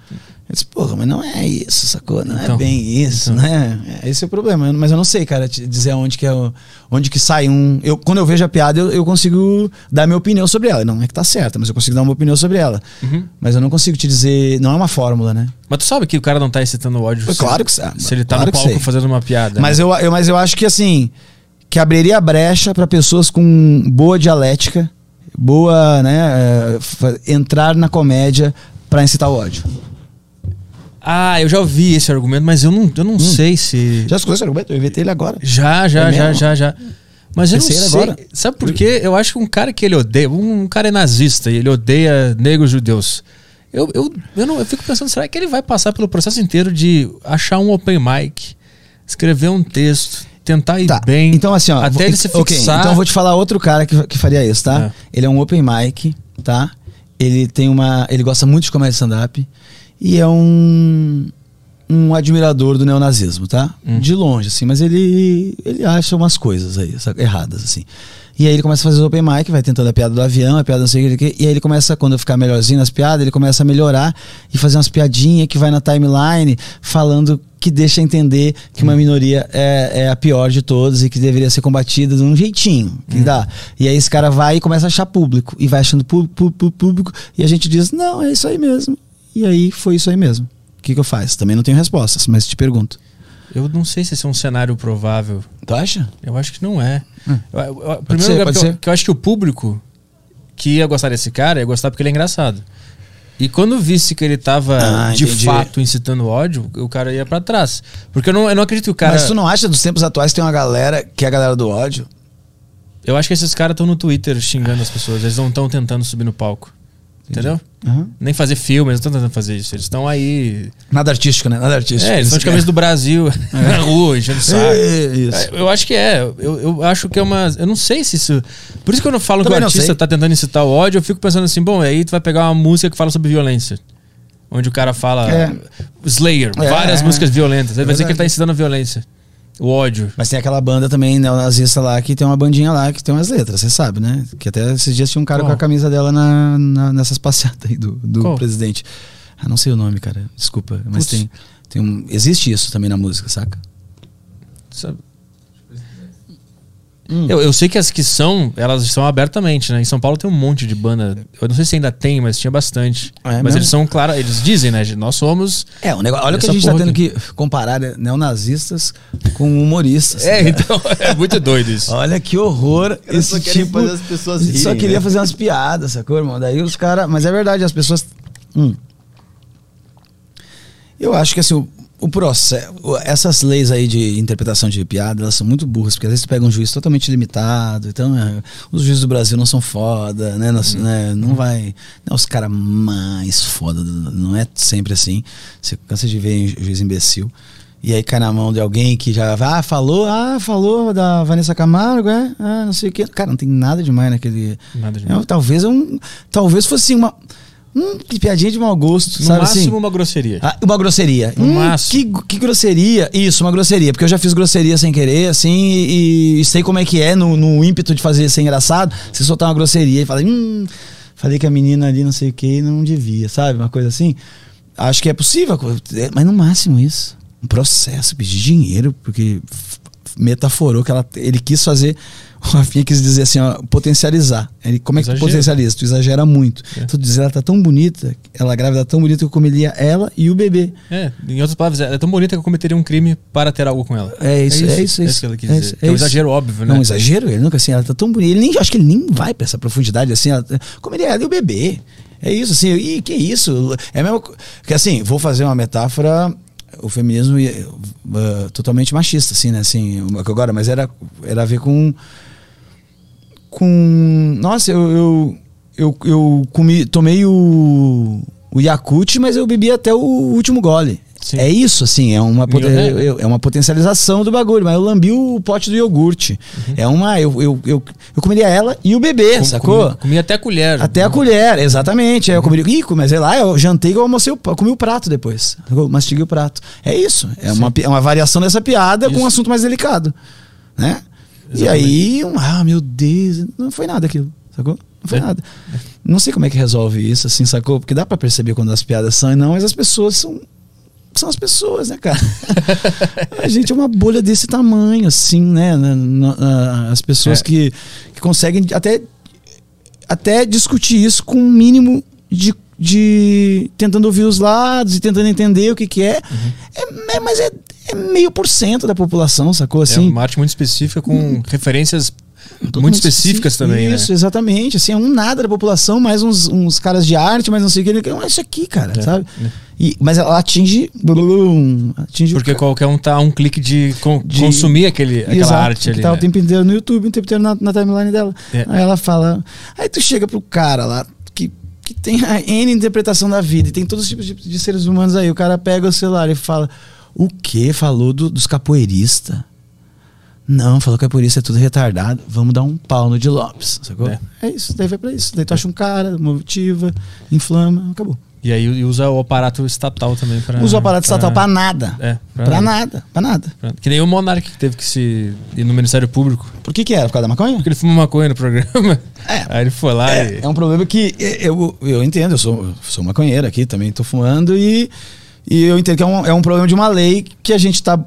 Speaker 3: Eu disse, porra, mas não é isso, sacou? Não
Speaker 1: Então,
Speaker 3: é bem isso,
Speaker 1: então.
Speaker 3: né? É, Esse é o problema. Mas eu não sei, cara, te dizer onde que é o- onde que sai um. Eu, quando eu vejo a piada, eu, eu consigo dar minha opinião sobre ela. Não é que tá certa, mas eu consigo dar uma opinião sobre ela.
Speaker 1: Uhum.
Speaker 3: Mas eu não consigo te dizer. Não é uma fórmula, né?
Speaker 1: Mas tu sabe que o cara não tá incitando ao ódio.
Speaker 3: É
Speaker 1: se-
Speaker 3: claro que sabe.
Speaker 1: Se ele tá
Speaker 3: Claro
Speaker 1: no palco fazendo uma piada.
Speaker 3: Mas
Speaker 1: né?
Speaker 3: eu, eu, mas eu acho que assim. Que abriria brecha para pessoas com boa dialética, boa, né? é, fa- entrar na comédia para incitar o ódio.
Speaker 1: Ah, eu já ouvi esse argumento, mas eu não, eu não sei se.
Speaker 3: Hum. Já escutou esse argumento? Eu inventei ele agora.
Speaker 1: Já, já,
Speaker 3: É
Speaker 1: já, já, já. Mas eu não
Speaker 3: Pensei
Speaker 1: sei.
Speaker 3: agora.
Speaker 1: Sabe por quê? Eu acho que um cara que ele odeia. Um cara é nazista e ele odeia negros judeus. Eu, eu, eu, não, eu fico pensando, será que ele vai passar pelo processo inteiro de achar um open mic, escrever um texto, tentar ir
Speaker 3: Tá.
Speaker 1: bem.
Speaker 3: Então, assim, ó.
Speaker 1: Até ele se fixar.
Speaker 3: Então, eu vou te falar outro cara que, que faria isso, tá?
Speaker 1: É.
Speaker 3: Ele é um open mic, tá? Ele tem uma. Ele gosta muito de comédia stand-up. E é um. um admirador do neonazismo, tá? De longe, assim, mas ele, ele acha umas coisas aí, erradas, assim. E aí ele começa a fazer o open mic, vai tentando a piada do avião, a piada não sei o que, e aí ele começa, quando ficar melhorzinho nas piadas, ele começa a melhorar e fazer umas piadinhas que vai na timeline falando que deixa entender que uma minoria é, é a pior de todas e que deveria ser combatida de um jeitinho que dá. E aí esse cara vai e começa a achar público, e vai achando público, público, público, e a gente diz, não, é isso aí mesmo. E aí foi isso aí mesmo. O que, que eu faço? Também não tenho respostas, mas te pergunto.
Speaker 1: Eu não sei se esse é um cenário provável.
Speaker 3: Tu acha?
Speaker 1: Eu acho que não é. Eu- eu- eu-
Speaker 3: Hum. Pode
Speaker 1: primeiro
Speaker 3: ser,
Speaker 1: lugar, eu,
Speaker 3: ser.
Speaker 1: que eu acho que o público que ia gostar desse cara ia gostar porque ele é engraçado. E quando visse que ele tava
Speaker 3: Ah,
Speaker 1: de
Speaker 3: entendi.
Speaker 1: fato incitando ódio, o cara ia pra trás. Porque eu não, eu não acredito que o cara.
Speaker 3: Mas tu não acha dos tempos atuais que tem uma galera que é a galera do ódio?
Speaker 1: Eu acho que esses caras estão no Twitter xingando as pessoas. Eles não estão tentando subir no palco. Entendeu? Nem fazer filme, eles não estão tentando fazer isso. Eles estão aí.
Speaker 3: Nada artístico, né? Nada artístico.
Speaker 1: É, eles estão de camisa do Brasil (laughs) na rua, enchendo o saco.
Speaker 3: É, isso.
Speaker 1: É, Eu acho que é. Eu, eu acho que é uma. Eu não sei se isso. Por isso que quando eu falo que
Speaker 3: Também
Speaker 1: o
Speaker 3: não
Speaker 1: artista
Speaker 3: sei.
Speaker 1: tá tentando incitar o ódio, eu fico pensando assim, bom, aí tu vai pegar uma música que fala sobre violência. Onde o cara fala.
Speaker 3: É.
Speaker 1: Slayer,
Speaker 3: É,
Speaker 1: várias
Speaker 3: é.
Speaker 1: músicas violentas. Aí vai dizer que ele tá
Speaker 3: Verdade.
Speaker 1: incitando a violência. O ódio.
Speaker 3: Mas tem aquela banda também neonazista lá que tem uma bandinha lá que tem umas letras, você sabe, né? Que até esses dias tinha um cara
Speaker 1: Qual?
Speaker 3: com a camisa dela na, na- nessas passeatas aí do, do
Speaker 1: Qual?
Speaker 3: presidente. Ah, não sei o nome, cara. Desculpa. Mas tem, tem um. Existe isso também na música, saca?
Speaker 1: Sabe? Eu, eu sei que as que são, elas são abertamente, né? Em São Paulo tem um monte de banda. Eu não sei se ainda tem, mas tinha bastante.
Speaker 3: É
Speaker 1: mas
Speaker 3: mesmo?
Speaker 1: eles são, claro, eles dizem, né? Nós somos.
Speaker 3: É, o negócio, olha o que a gente tá tendo
Speaker 1: aqui.
Speaker 3: que comparar né? neonazistas com humoristas.
Speaker 1: É, então, (laughs) é muito doido isso.
Speaker 3: Olha que horror esse
Speaker 2: só
Speaker 3: tipo.
Speaker 2: fazer as pessoas
Speaker 3: só
Speaker 2: rirem,
Speaker 3: queria
Speaker 2: né?
Speaker 3: fazer umas piadas, sacou, irmão? Daí os caras. Mas é verdade, as pessoas. Hum. Eu acho que assim, o, o processo. Essas leis aí de interpretação de piada, elas são muito burras, porque às vezes tu pega um juiz totalmente limitado. Então, é, os juízes do Brasil não são foda, né? Não, né? não vai. Não é os caras mais foda, não é sempre assim. Você cansa de ver juiz imbecil. E aí cai na mão de alguém que já ah, falou, ah, falou da Vanessa Camargo, é? Ah, não sei o quê. Cara, não tem nada demais naquele.
Speaker 1: Nada
Speaker 3: É,
Speaker 1: demais.
Speaker 3: talvez um. Talvez fosse uma. Hum, que piadinha de mau gosto,
Speaker 1: No
Speaker 3: sabe
Speaker 1: máximo,
Speaker 3: assim?
Speaker 1: uma grosseria.
Speaker 3: Ah, uma grosseria.
Speaker 1: No
Speaker 3: Hum,
Speaker 1: máximo.
Speaker 3: Que, que grosseria. Isso, uma grosseria. Porque eu já fiz grosseria sem querer, assim, e, e sei como é que é no, no ímpeto de fazer ser engraçado. Você soltar uma grosseria e falar, hum, falei que a menina ali não sei o que não devia, sabe? Uma coisa assim. Acho que é possível, é, mas no máximo isso. Um processo, pedir dinheiro, porque metaforou que ela, ele quis fazer. O Rafinha quis dizer assim, ó, potencializar. Ele, como é que tu potencializa? Tu exagera muito.
Speaker 1: É.
Speaker 3: Tu diz, ela tá tão bonita, ela grávida tá tão bonita que eu comeria ela e o bebê.
Speaker 1: É, em outras palavras, ela é tão bonita que eu cometeria um crime para ter algo com ela.
Speaker 3: É isso, é isso, é
Speaker 1: É
Speaker 3: isso.
Speaker 1: isso que ela quis
Speaker 3: É
Speaker 1: dizer. é
Speaker 3: é
Speaker 1: um
Speaker 3: isso.
Speaker 1: exagero óbvio, né?
Speaker 3: Não, exagero, ele nunca assim, ela tá tão bonita. Ele nem, acho que ele nem vai pra essa profundidade assim. Ela, comeria ela e o bebê. É isso, assim, e que isso? É mesmo. Que assim, vou fazer uma metáfora. O feminismo uh, totalmente machista, assim, né? Assim, agora, mas era, era a ver com. Com. Nossa, eu. Eu, eu, eu comi, tomei o. O Yakut, mas eu bebi até o último gole.
Speaker 1: Sim.
Speaker 3: É isso, assim, é uma, poten-
Speaker 1: É.
Speaker 3: eu- uma potencialização do bagulho, mas eu lambi o pote do iogurte. É uma. Eu, eu, eu, eu comeria ela e o bebê,
Speaker 1: Com-
Speaker 3: sacou?
Speaker 1: Comi, comi até a colher.
Speaker 3: Até a colher, exatamente. Aí eu comi. Ih, mas sei lá, eu jantei e eu almocei, o- comi o prato depois. Eu mastiguei o prato. É isso. É uma, é uma variação dessa piada com
Speaker 1: Isso.
Speaker 3: um assunto mais delicado. Né? E
Speaker 1: Exatamente.
Speaker 3: aí, um, ah, meu Deus, não foi nada aquilo, sacou? Não foi
Speaker 1: É.
Speaker 3: nada. Não sei como é que resolve isso, assim, sacou? Porque dá pra perceber quando as piadas são e não, mas as pessoas são. São as pessoas, né, cara? (laughs) a gente é uma bolha desse tamanho, assim, né? As pessoas
Speaker 1: É.
Speaker 3: que, que conseguem até até discutir isso com um mínimo de, de tentando ouvir os lados e tentando entender o que que é. É, é- mas é, é meio por cento da população, sacou?
Speaker 1: É
Speaker 3: Assim,
Speaker 1: uma arte muito específica com referências
Speaker 3: Totalmente
Speaker 1: muito específicas também,
Speaker 3: Isso,
Speaker 1: né?
Speaker 3: exatamente. Assim, é um nada da população, mais uns, uns caras de arte, mas não sei o que. ele- É isso aqui, cara,
Speaker 1: É,
Speaker 3: sabe?
Speaker 1: é.
Speaker 3: E, mas ela atinge. blum, atinge o
Speaker 1: Porque
Speaker 3: ca-
Speaker 1: qualquer um tá a um clique de,
Speaker 3: De-
Speaker 1: consumir aquele, aquela
Speaker 3: Exato,
Speaker 1: arte ali.
Speaker 3: tá
Speaker 1: né?
Speaker 3: o tempo inteiro no YouTube, o tempo inteiro na, na timeline dela.
Speaker 1: É.
Speaker 3: Aí ela fala. Aí tu chega pro cara lá, que, tem a N interpretação da vida, e tem todos os tipos de, de seres humanos aí. O cara pega o celular e fala: O que? Falou do- dos capoeiristas? Não, falou que capoeirista é tudo retardado. Vamos dar um pau no de Lopes, sacou?
Speaker 1: É.
Speaker 3: É. isso, daí vai pra isso. Daí tu acha um cara, motiva, inflama, acabou.
Speaker 1: E aí usa o aparato estatal também para.
Speaker 3: Usa o aparato estatal pra nada.
Speaker 1: É, pra
Speaker 3: Pra nada, pra nada.
Speaker 1: pra- Que nem o Monark que teve que se ir no Ministério Público.
Speaker 3: Por que que era? Por causa da maconha?
Speaker 1: Porque ele fuma maconha no programa.
Speaker 3: É. (laughs)
Speaker 1: Aí ele foi lá e.
Speaker 3: É, é um problema que eu, eu entendo, eu sou, eu sou maconheiro aqui, também tô fumando e, e eu entendo que é um, é um problema de uma lei que a gente tá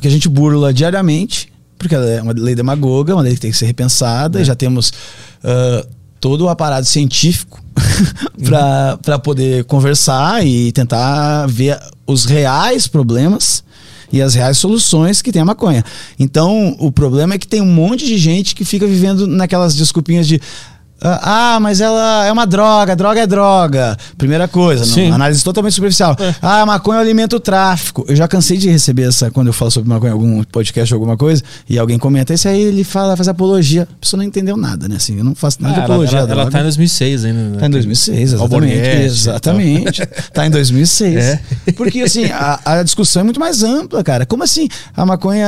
Speaker 3: que a gente burla diariamente, porque ela é uma lei demagoga, uma lei que tem que ser repensada, e já temos ah, todo o aparato científico (laughs) para poder conversar e tentar ver os reais problemas e as reais soluções que tem a maconha. Então, o problema é que tem um monte de gente que fica vivendo naquelas desculpinhas de ah, mas ela é uma droga, droga é droga. Primeira coisa, não, análise totalmente superficial. Ah, maconha alimenta o tráfico. Eu já cansei de receber essa, quando eu falo sobre maconha em algum podcast ou alguma coisa, e alguém comenta, esse aí ele fala, faz apologia. A pessoa não entendeu nada, né? Assim, eu não faço nada
Speaker 1: Ah,
Speaker 3: de
Speaker 1: ela,
Speaker 3: apologia.
Speaker 1: ela,
Speaker 3: à
Speaker 1: ela
Speaker 3: droga.
Speaker 1: tá em 2006 ainda. né?
Speaker 3: Tá em 2006, exatamente. Exatamente. Tá em 2006.
Speaker 1: É.
Speaker 3: Porque, assim, a, a discussão é muito mais ampla, cara. Como assim a maconha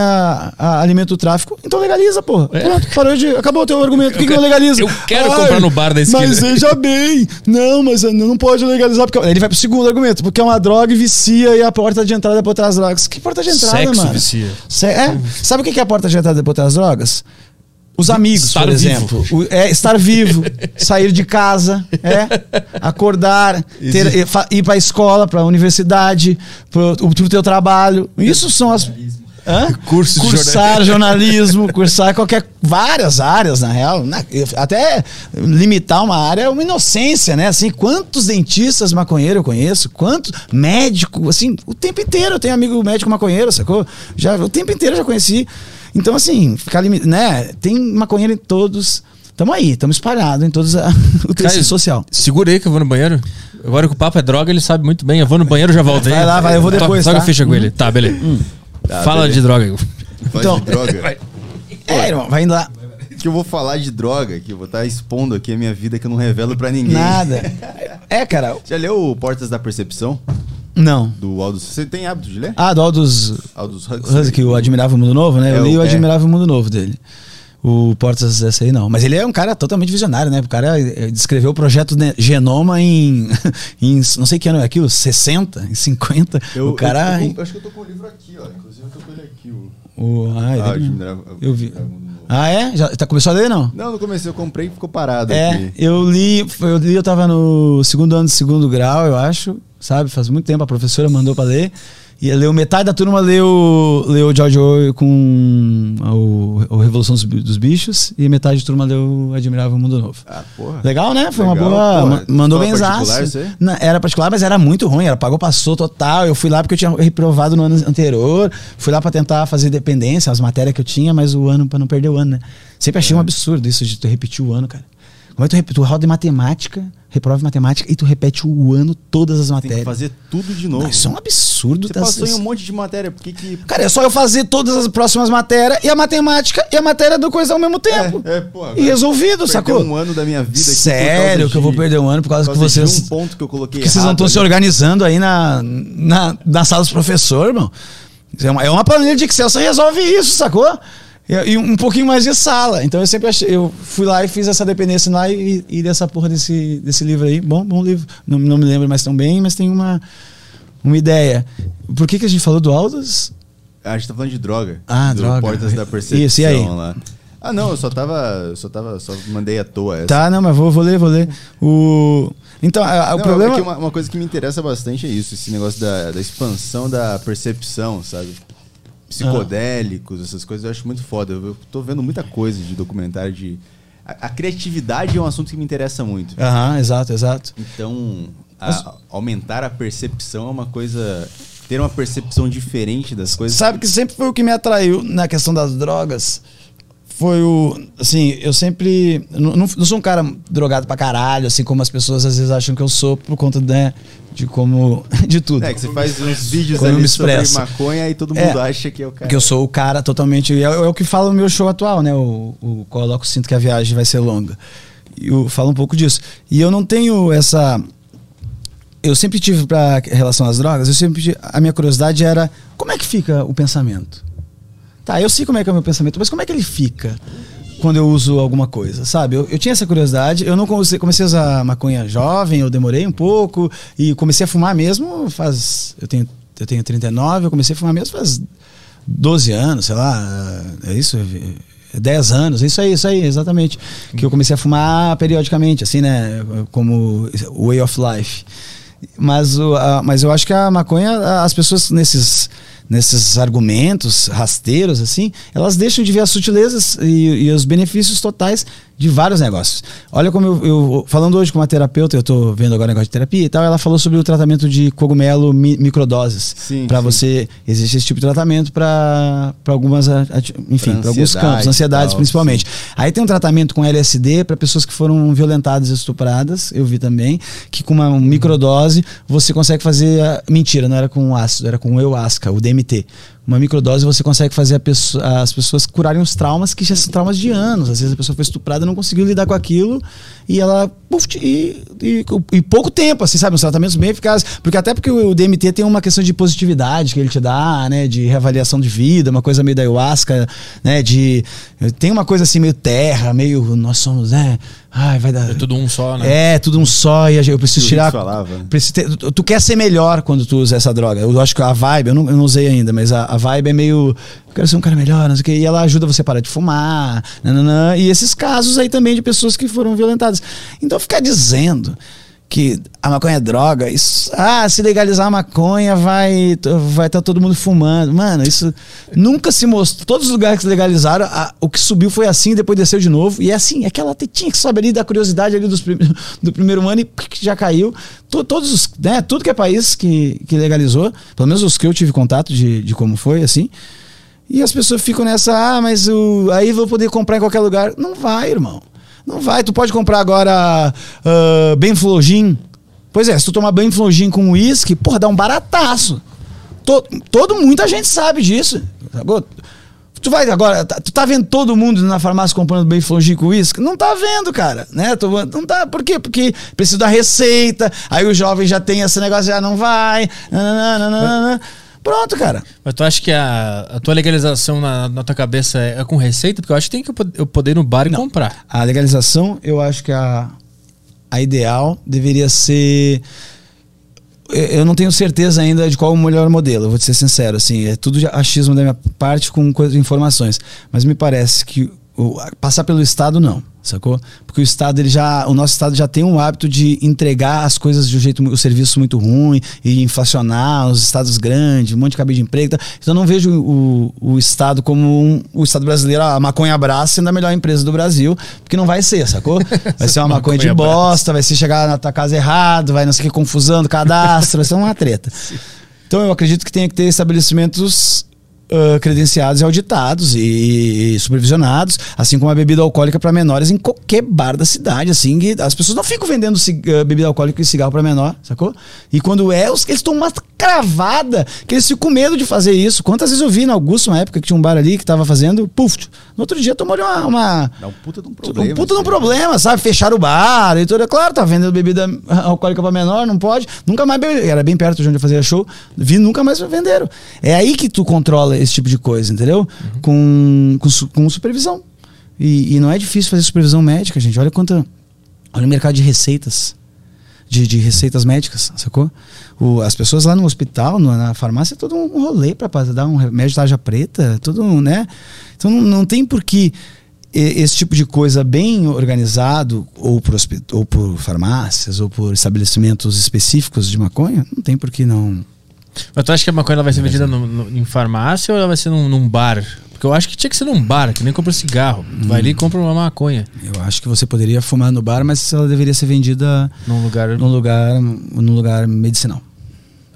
Speaker 3: a- alimenta o tráfico? Então legaliza, porra.
Speaker 1: É.
Speaker 3: Pronto, parou de. Acabou o teu argumento. Por que, que não legaliza?
Speaker 1: Eu quero comprar no bar da esquina.
Speaker 3: Mas veja (laughs) bem. Não, mas não pode legalizar. Porque... Ele vai pro segundo argumento. Porque é uma droga e vicia e a porta de entrada é pra outras drogas. Que porta de entrada,
Speaker 1: Sexo
Speaker 3: mano?
Speaker 1: vicia.
Speaker 3: Se- é? Sabe o que é a porta de entrada para outras drogas? Os amigos,
Speaker 1: Estar
Speaker 3: por exemplo. O- é estar vivo, (laughs) sair de casa, é acordar, ter, ir para a escola, para a universidade, para o teu trabalho. Isso são as Hã?
Speaker 1: Curso de
Speaker 3: cursar jornalismo, cursar qualquer várias áreas na real, né? até limitar uma área é uma inocência, né? Assim, quantos dentistas maconheiros eu conheço, quantos médicos, assim, o tempo inteiro eu tenho amigo médico maconheiro, sacou? Já o tempo inteiro eu já conheci. Então assim, ficar né? Tem maconheiro em todos. Tamo aí, tamo espalhado em todos a, (laughs) o tecido social.
Speaker 1: Segura aí que eu vou no banheiro. Agora que o papo é droga, ele sabe muito bem. Eu vou no banheiro já volto aí.
Speaker 3: Vai lá, vai, eu vou depois,
Speaker 1: Toca
Speaker 3: tá?
Speaker 1: a ficha com ele. Tá, beleza.
Speaker 2: Tá,
Speaker 1: Fala
Speaker 2: beleza.
Speaker 1: de droga.
Speaker 2: Faz
Speaker 3: Então-
Speaker 2: de droga.
Speaker 3: É, irmão, vai indo lá.
Speaker 2: que eu vou falar de droga, que eu vou estar expondo aqui a minha vida que eu não revelo pra ninguém.
Speaker 3: Nada. É, cara,
Speaker 2: Já leu o Portas da Percepção?
Speaker 3: não.
Speaker 2: Do Aldous. Você tem hábito de ler?
Speaker 3: Ah, do Aldous
Speaker 2: Aldous Huxley.
Speaker 3: Huxley, que o Admirável Mundo Novo, né?
Speaker 2: É,
Speaker 3: Eu li
Speaker 2: o-
Speaker 3: o
Speaker 2: é.
Speaker 3: Admirável Mundo Novo dele. O Portas dessa aí não. Mas ele é um cara totalmente visionário, né? O cara eh, descreveu o projeto genoma em, (laughs) em não sei que ano é aquilo, 60, em 50.
Speaker 2: Eu,
Speaker 3: o cara.
Speaker 2: eu, eu, eu acho que eu tô com o livro aqui, ó. Inclusive eu tô com ele aqui. O...
Speaker 3: o, ah, ele-
Speaker 2: Ah, Admirável-
Speaker 3: eu vi. Ah, é? Já tá, começou a ler, não?
Speaker 2: Não, não comecei, eu comprei e ficou parado
Speaker 3: É,
Speaker 2: aqui.
Speaker 3: eu li, eu li, eu tava no segundo ano de segundo grau, eu acho, sabe? Faz muito tempo, a professora mandou pra ler. E leu metade da turma leu, leu George Orwell com o, o Revolução dos, Bi- dos Bichos e metade da turma leu Admirável Mundo Novo.
Speaker 2: Ah, porra.
Speaker 3: Legal, né? Foi
Speaker 2: Legal,
Speaker 3: uma boa. ma- mandou bem? Era particular, mas era muito ruim. Era pagou, passou total. Eu fui lá porque eu tinha reprovado no ano anterior. Fui lá pra tentar fazer dependência, as matérias que eu tinha, mas o ano pra não perder o ano, né? Sempre achei um absurdo isso de tu repetir o ano, cara. Como é que tu, tu roda em matemática, reprova em matemática e tu repete o ano todas as
Speaker 2: Tem
Speaker 3: matérias?
Speaker 2: que fazer tudo de novo.
Speaker 3: Não, isso é um absurdo.
Speaker 2: Você
Speaker 3: tá-
Speaker 2: passou em um monte de matéria, por que que...
Speaker 3: Cara, é só eu fazer todas as próximas matérias e a matemática e a matéria do coisa ao mesmo tempo.
Speaker 2: É, é, pô,
Speaker 3: e resolvido, sacou?
Speaker 2: um ano da minha vida aqui
Speaker 3: Sério que eu vou
Speaker 2: de-
Speaker 3: perder um ano por causa
Speaker 2: por
Speaker 3: que
Speaker 2: causa de
Speaker 3: vocês.
Speaker 2: um ponto que eu coloquei
Speaker 3: Porque vocês não estão se organizando aí na, na, na sala dos professores, irmão. É uma, é uma planilha de Excel, você resolve isso, sacou? E, um pouquinho mais de sala. Então eu sempre achei. Eu fui lá e fiz essa dependência lá e, e dessa porra desse, desse livro aí. Bom, bom livro. Não, não me lembro mais tão bem, mas tem uma, uma ideia. Por que, que a gente falou do Aldous?
Speaker 2: A gente tá falando de droga.
Speaker 3: Ah,
Speaker 2: do
Speaker 3: droga.
Speaker 2: Portas da Percepção
Speaker 3: Isso, e aí?
Speaker 2: lá. Ah, não, eu só tava. Só tava. Só mandei à toa essa.
Speaker 3: Tá, não, mas vou, vou ler, vou ler. O, então, a- a- o
Speaker 2: Não,
Speaker 3: problema.
Speaker 2: é que uma, uma coisa que me interessa bastante é isso, esse negócio da, da expansão da percepção, sabe? Psicodélicos, essas coisas eu acho muito foda. Eu, eu tô vendo muita coisa de documentário de. A, a criatividade é um assunto que me interessa muito.
Speaker 3: Aham, exato, exato.
Speaker 2: Então, a- aumentar a percepção é uma coisa. Ter uma percepção diferente das coisas.
Speaker 3: Sabe que sempre foi o que me atraiu na questão das drogas. Foi o. Assim, eu sempre. Não, não não sou um cara drogado pra caralho, assim como as pessoas às vezes acham que eu sou, por conta, né? De como. (laughs) De tudo.
Speaker 2: É, que você faz uns vídeos
Speaker 3: Como eu
Speaker 2: ali
Speaker 3: me
Speaker 2: sobre maconha e todo
Speaker 3: É,
Speaker 2: mundo acha que é o cara.
Speaker 3: Porque eu sou o cara totalmente. É, é o que fala o meu show atual, né? O, o Coloco Sinto que a viagem vai ser longa. E eu falo um pouco disso. E eu não tenho essa. Eu sempre tive, pra relação às drogas, eu sempre. tive- A minha curiosidade era como é que fica o pensamento? Tá, eu sei como é que é o meu pensamento, mas como é que ele fica? quando eu uso alguma coisa, sabe? Eu, eu tinha essa curiosidade, eu não comecei, comecei a usar maconha jovem, eu demorei um pouco e comecei a fumar mesmo faz. Eu tenho, eu tenho 39, eu comecei a fumar mesmo faz 12 anos, sei lá. É isso? É 10 anos, isso aí, isso aí, exatamente. Que eu comecei a fumar periodicamente, assim, né? Como way of life. Mas, a, mas eu acho que a maconha, as pessoas nesses nesses argumentos rasteiros, assim, elas deixam de ver as sutilezas e, e os benefícios totais de vários negócios. Olha como eu, eu, falando hoje com uma terapeuta, eu estou vendo agora negócio de terapia e tal, ela falou sobre o tratamento de cogumelo mi, microdoses. Para você, existe esse tipo de tratamento para algumas, enfim, para alguns campos, ansiedades tal, principalmente. Sim. Aí tem um tratamento com LSD para pessoas que foram violentadas e estupradas, eu vi também, que com uma microdose você consegue fazer, a, mentira, não era com ácido, era com ayahuasca, o DMT uma microdose você consegue fazer pessoa, as pessoas curarem os traumas que já são traumas de anos. Às vezes a pessoa foi estuprada não conseguiu lidar com aquilo e ela. Puf, e, e, e, pouco tempo, assim, sabe? Uns tratamentos bem eficazes. Porque até porque o DMT tem uma questão de positividade que ele te dá, né? De reavaliação de vida, uma coisa meio da ayahuasca, né? De. Tem uma coisa assim meio terra, meio. Nós somos, né? Ai, vai dar.
Speaker 1: É tudo um só, né?
Speaker 3: É, tudo um só. E eu preciso tirar. Falava. Preciso ter, tu, tu, quer ser melhor quando tu usa essa droga. Eu acho que a vibe, eu não, eu não usei ainda, mas a, a vibe é meio. Eu quero ser um cara melhor, não sei o quê. E ela ajuda você a parar de fumar. Nananã, e esses casos aí também de pessoas que foram violentadas. Então ficar dizendo que a maconha é droga, isso, ah, se legalizar a maconha vai vai estar tá todo mundo fumando. Mano, isso nunca se mostrou. Todos os lugares que legalizaram, a, o que subiu foi assim, depois desceu de novo. E é assim, é aquela tetinha que sobe ali da curiosidade ali dos, (laughs) do primeiro ano e já caiu. todos os, né, tudo que é país que, que legalizou, pelo menos os que eu tive contato de, de como foi, assim. E as pessoas ficam nessa, ah, mas o, aí vou poder comprar em qualquer lugar. Não vai, irmão. Não vai. Tu pode comprar agora uh, Benflogin. Pois é, se tu tomar Benflogin com uísque, porra, dá um barataço. Todo, todo, muita gente sabe disso. Tu vai agora, tá, tu tá vendo todo mundo na farmácia comprando Benflogin com uísque? Não tá vendo, cara, né? Tu, não tá, por quê? Porque precisa da receita, aí o jovem já tem esse negócio, já não vai. Nananana. Pronto, cara.
Speaker 1: Mas tu acha que a, a tua legalização na, na, tua cabeça é, com receita? Porque eu acho que tem que eu poder ir no bar e Não. comprar.
Speaker 3: A legalização, eu acho que a, a ideal deveria ser. Eu não tenho certeza ainda de qual o melhor modelo, vou te ser sincero. Assim, é tudo achismo da minha parte com coisas, informações. Mas me parece que o, passar pelo Estado, não sacou? Porque o Estado, ele já, o nosso Estado já tem um hábito de entregar as coisas de um jeito, o serviço muito ruim e inflacionar os estados grandes, um monte de cabelo de emprego. Tá? Então eu não vejo o, o Estado como um, o Estado brasileiro, a maconha abraça sendo a melhor empresa do Brasil, porque não vai ser, sacou? Vai ser uma (laughs) maconha, de bosta, vai ser chegar na tua casa errado, vai não sei o que, confusão do cadastro, vai ser uma treta. (laughs) Então eu acredito que tem que ter estabelecimentos uh, credenciados e auditados e, e, supervisionados, assim como a bebida alcoólica para menores em qualquer bar da cidade, assim, as pessoas não ficam vendendo uh, bebida alcoólica e cigarro para menor, sacou? E quando é, os, eles estão cravada, que eles ficam com medo de fazer isso. Quantas vezes eu vi na Augusto, uma época que tinha um bar ali que tava fazendo, puf, no outro dia tomou uma... uma
Speaker 2: Dá um puta de um problema.
Speaker 3: Um puta de um assim. problema, sabe? Fechar o bar e tudo. É claro, tá vendendo bebida (laughs) alcoólica para menor, não pode. Nunca mais bebeu. Era bem perto de onde eu fazia show. Vi, nunca mais venderam. É aí que tu controla esse tipo de coisa, entendeu? Uhum. Com, com, com, supervisão. E, e, não é difícil fazer supervisão médica, gente. Olha quanto. Olha o mercado de receitas. De, de receitas médicas, sacou? O, as pessoas lá no hospital, no, na farmácia, é todo um rolê para dar um remédio de tarja preta, tudo, né? Então não, não tem por que esse tipo de coisa bem organizado, ou por, ou por farmácias, ou por estabelecimentos específicos de maconha, não tem por que não
Speaker 1: mas tu acha que a maconha vai ser vendida no, no, em farmácia ou ela vai ser num, num, bar? Porque eu acho que tinha que ser num bar, que nem compra cigarro. Tu hum. vai ali e hum. compra uma maconha.
Speaker 3: Eu acho que você poderia fumar no bar, mas ela deveria ser vendida
Speaker 1: num lugar,
Speaker 3: num lugar, num lugar medicinal.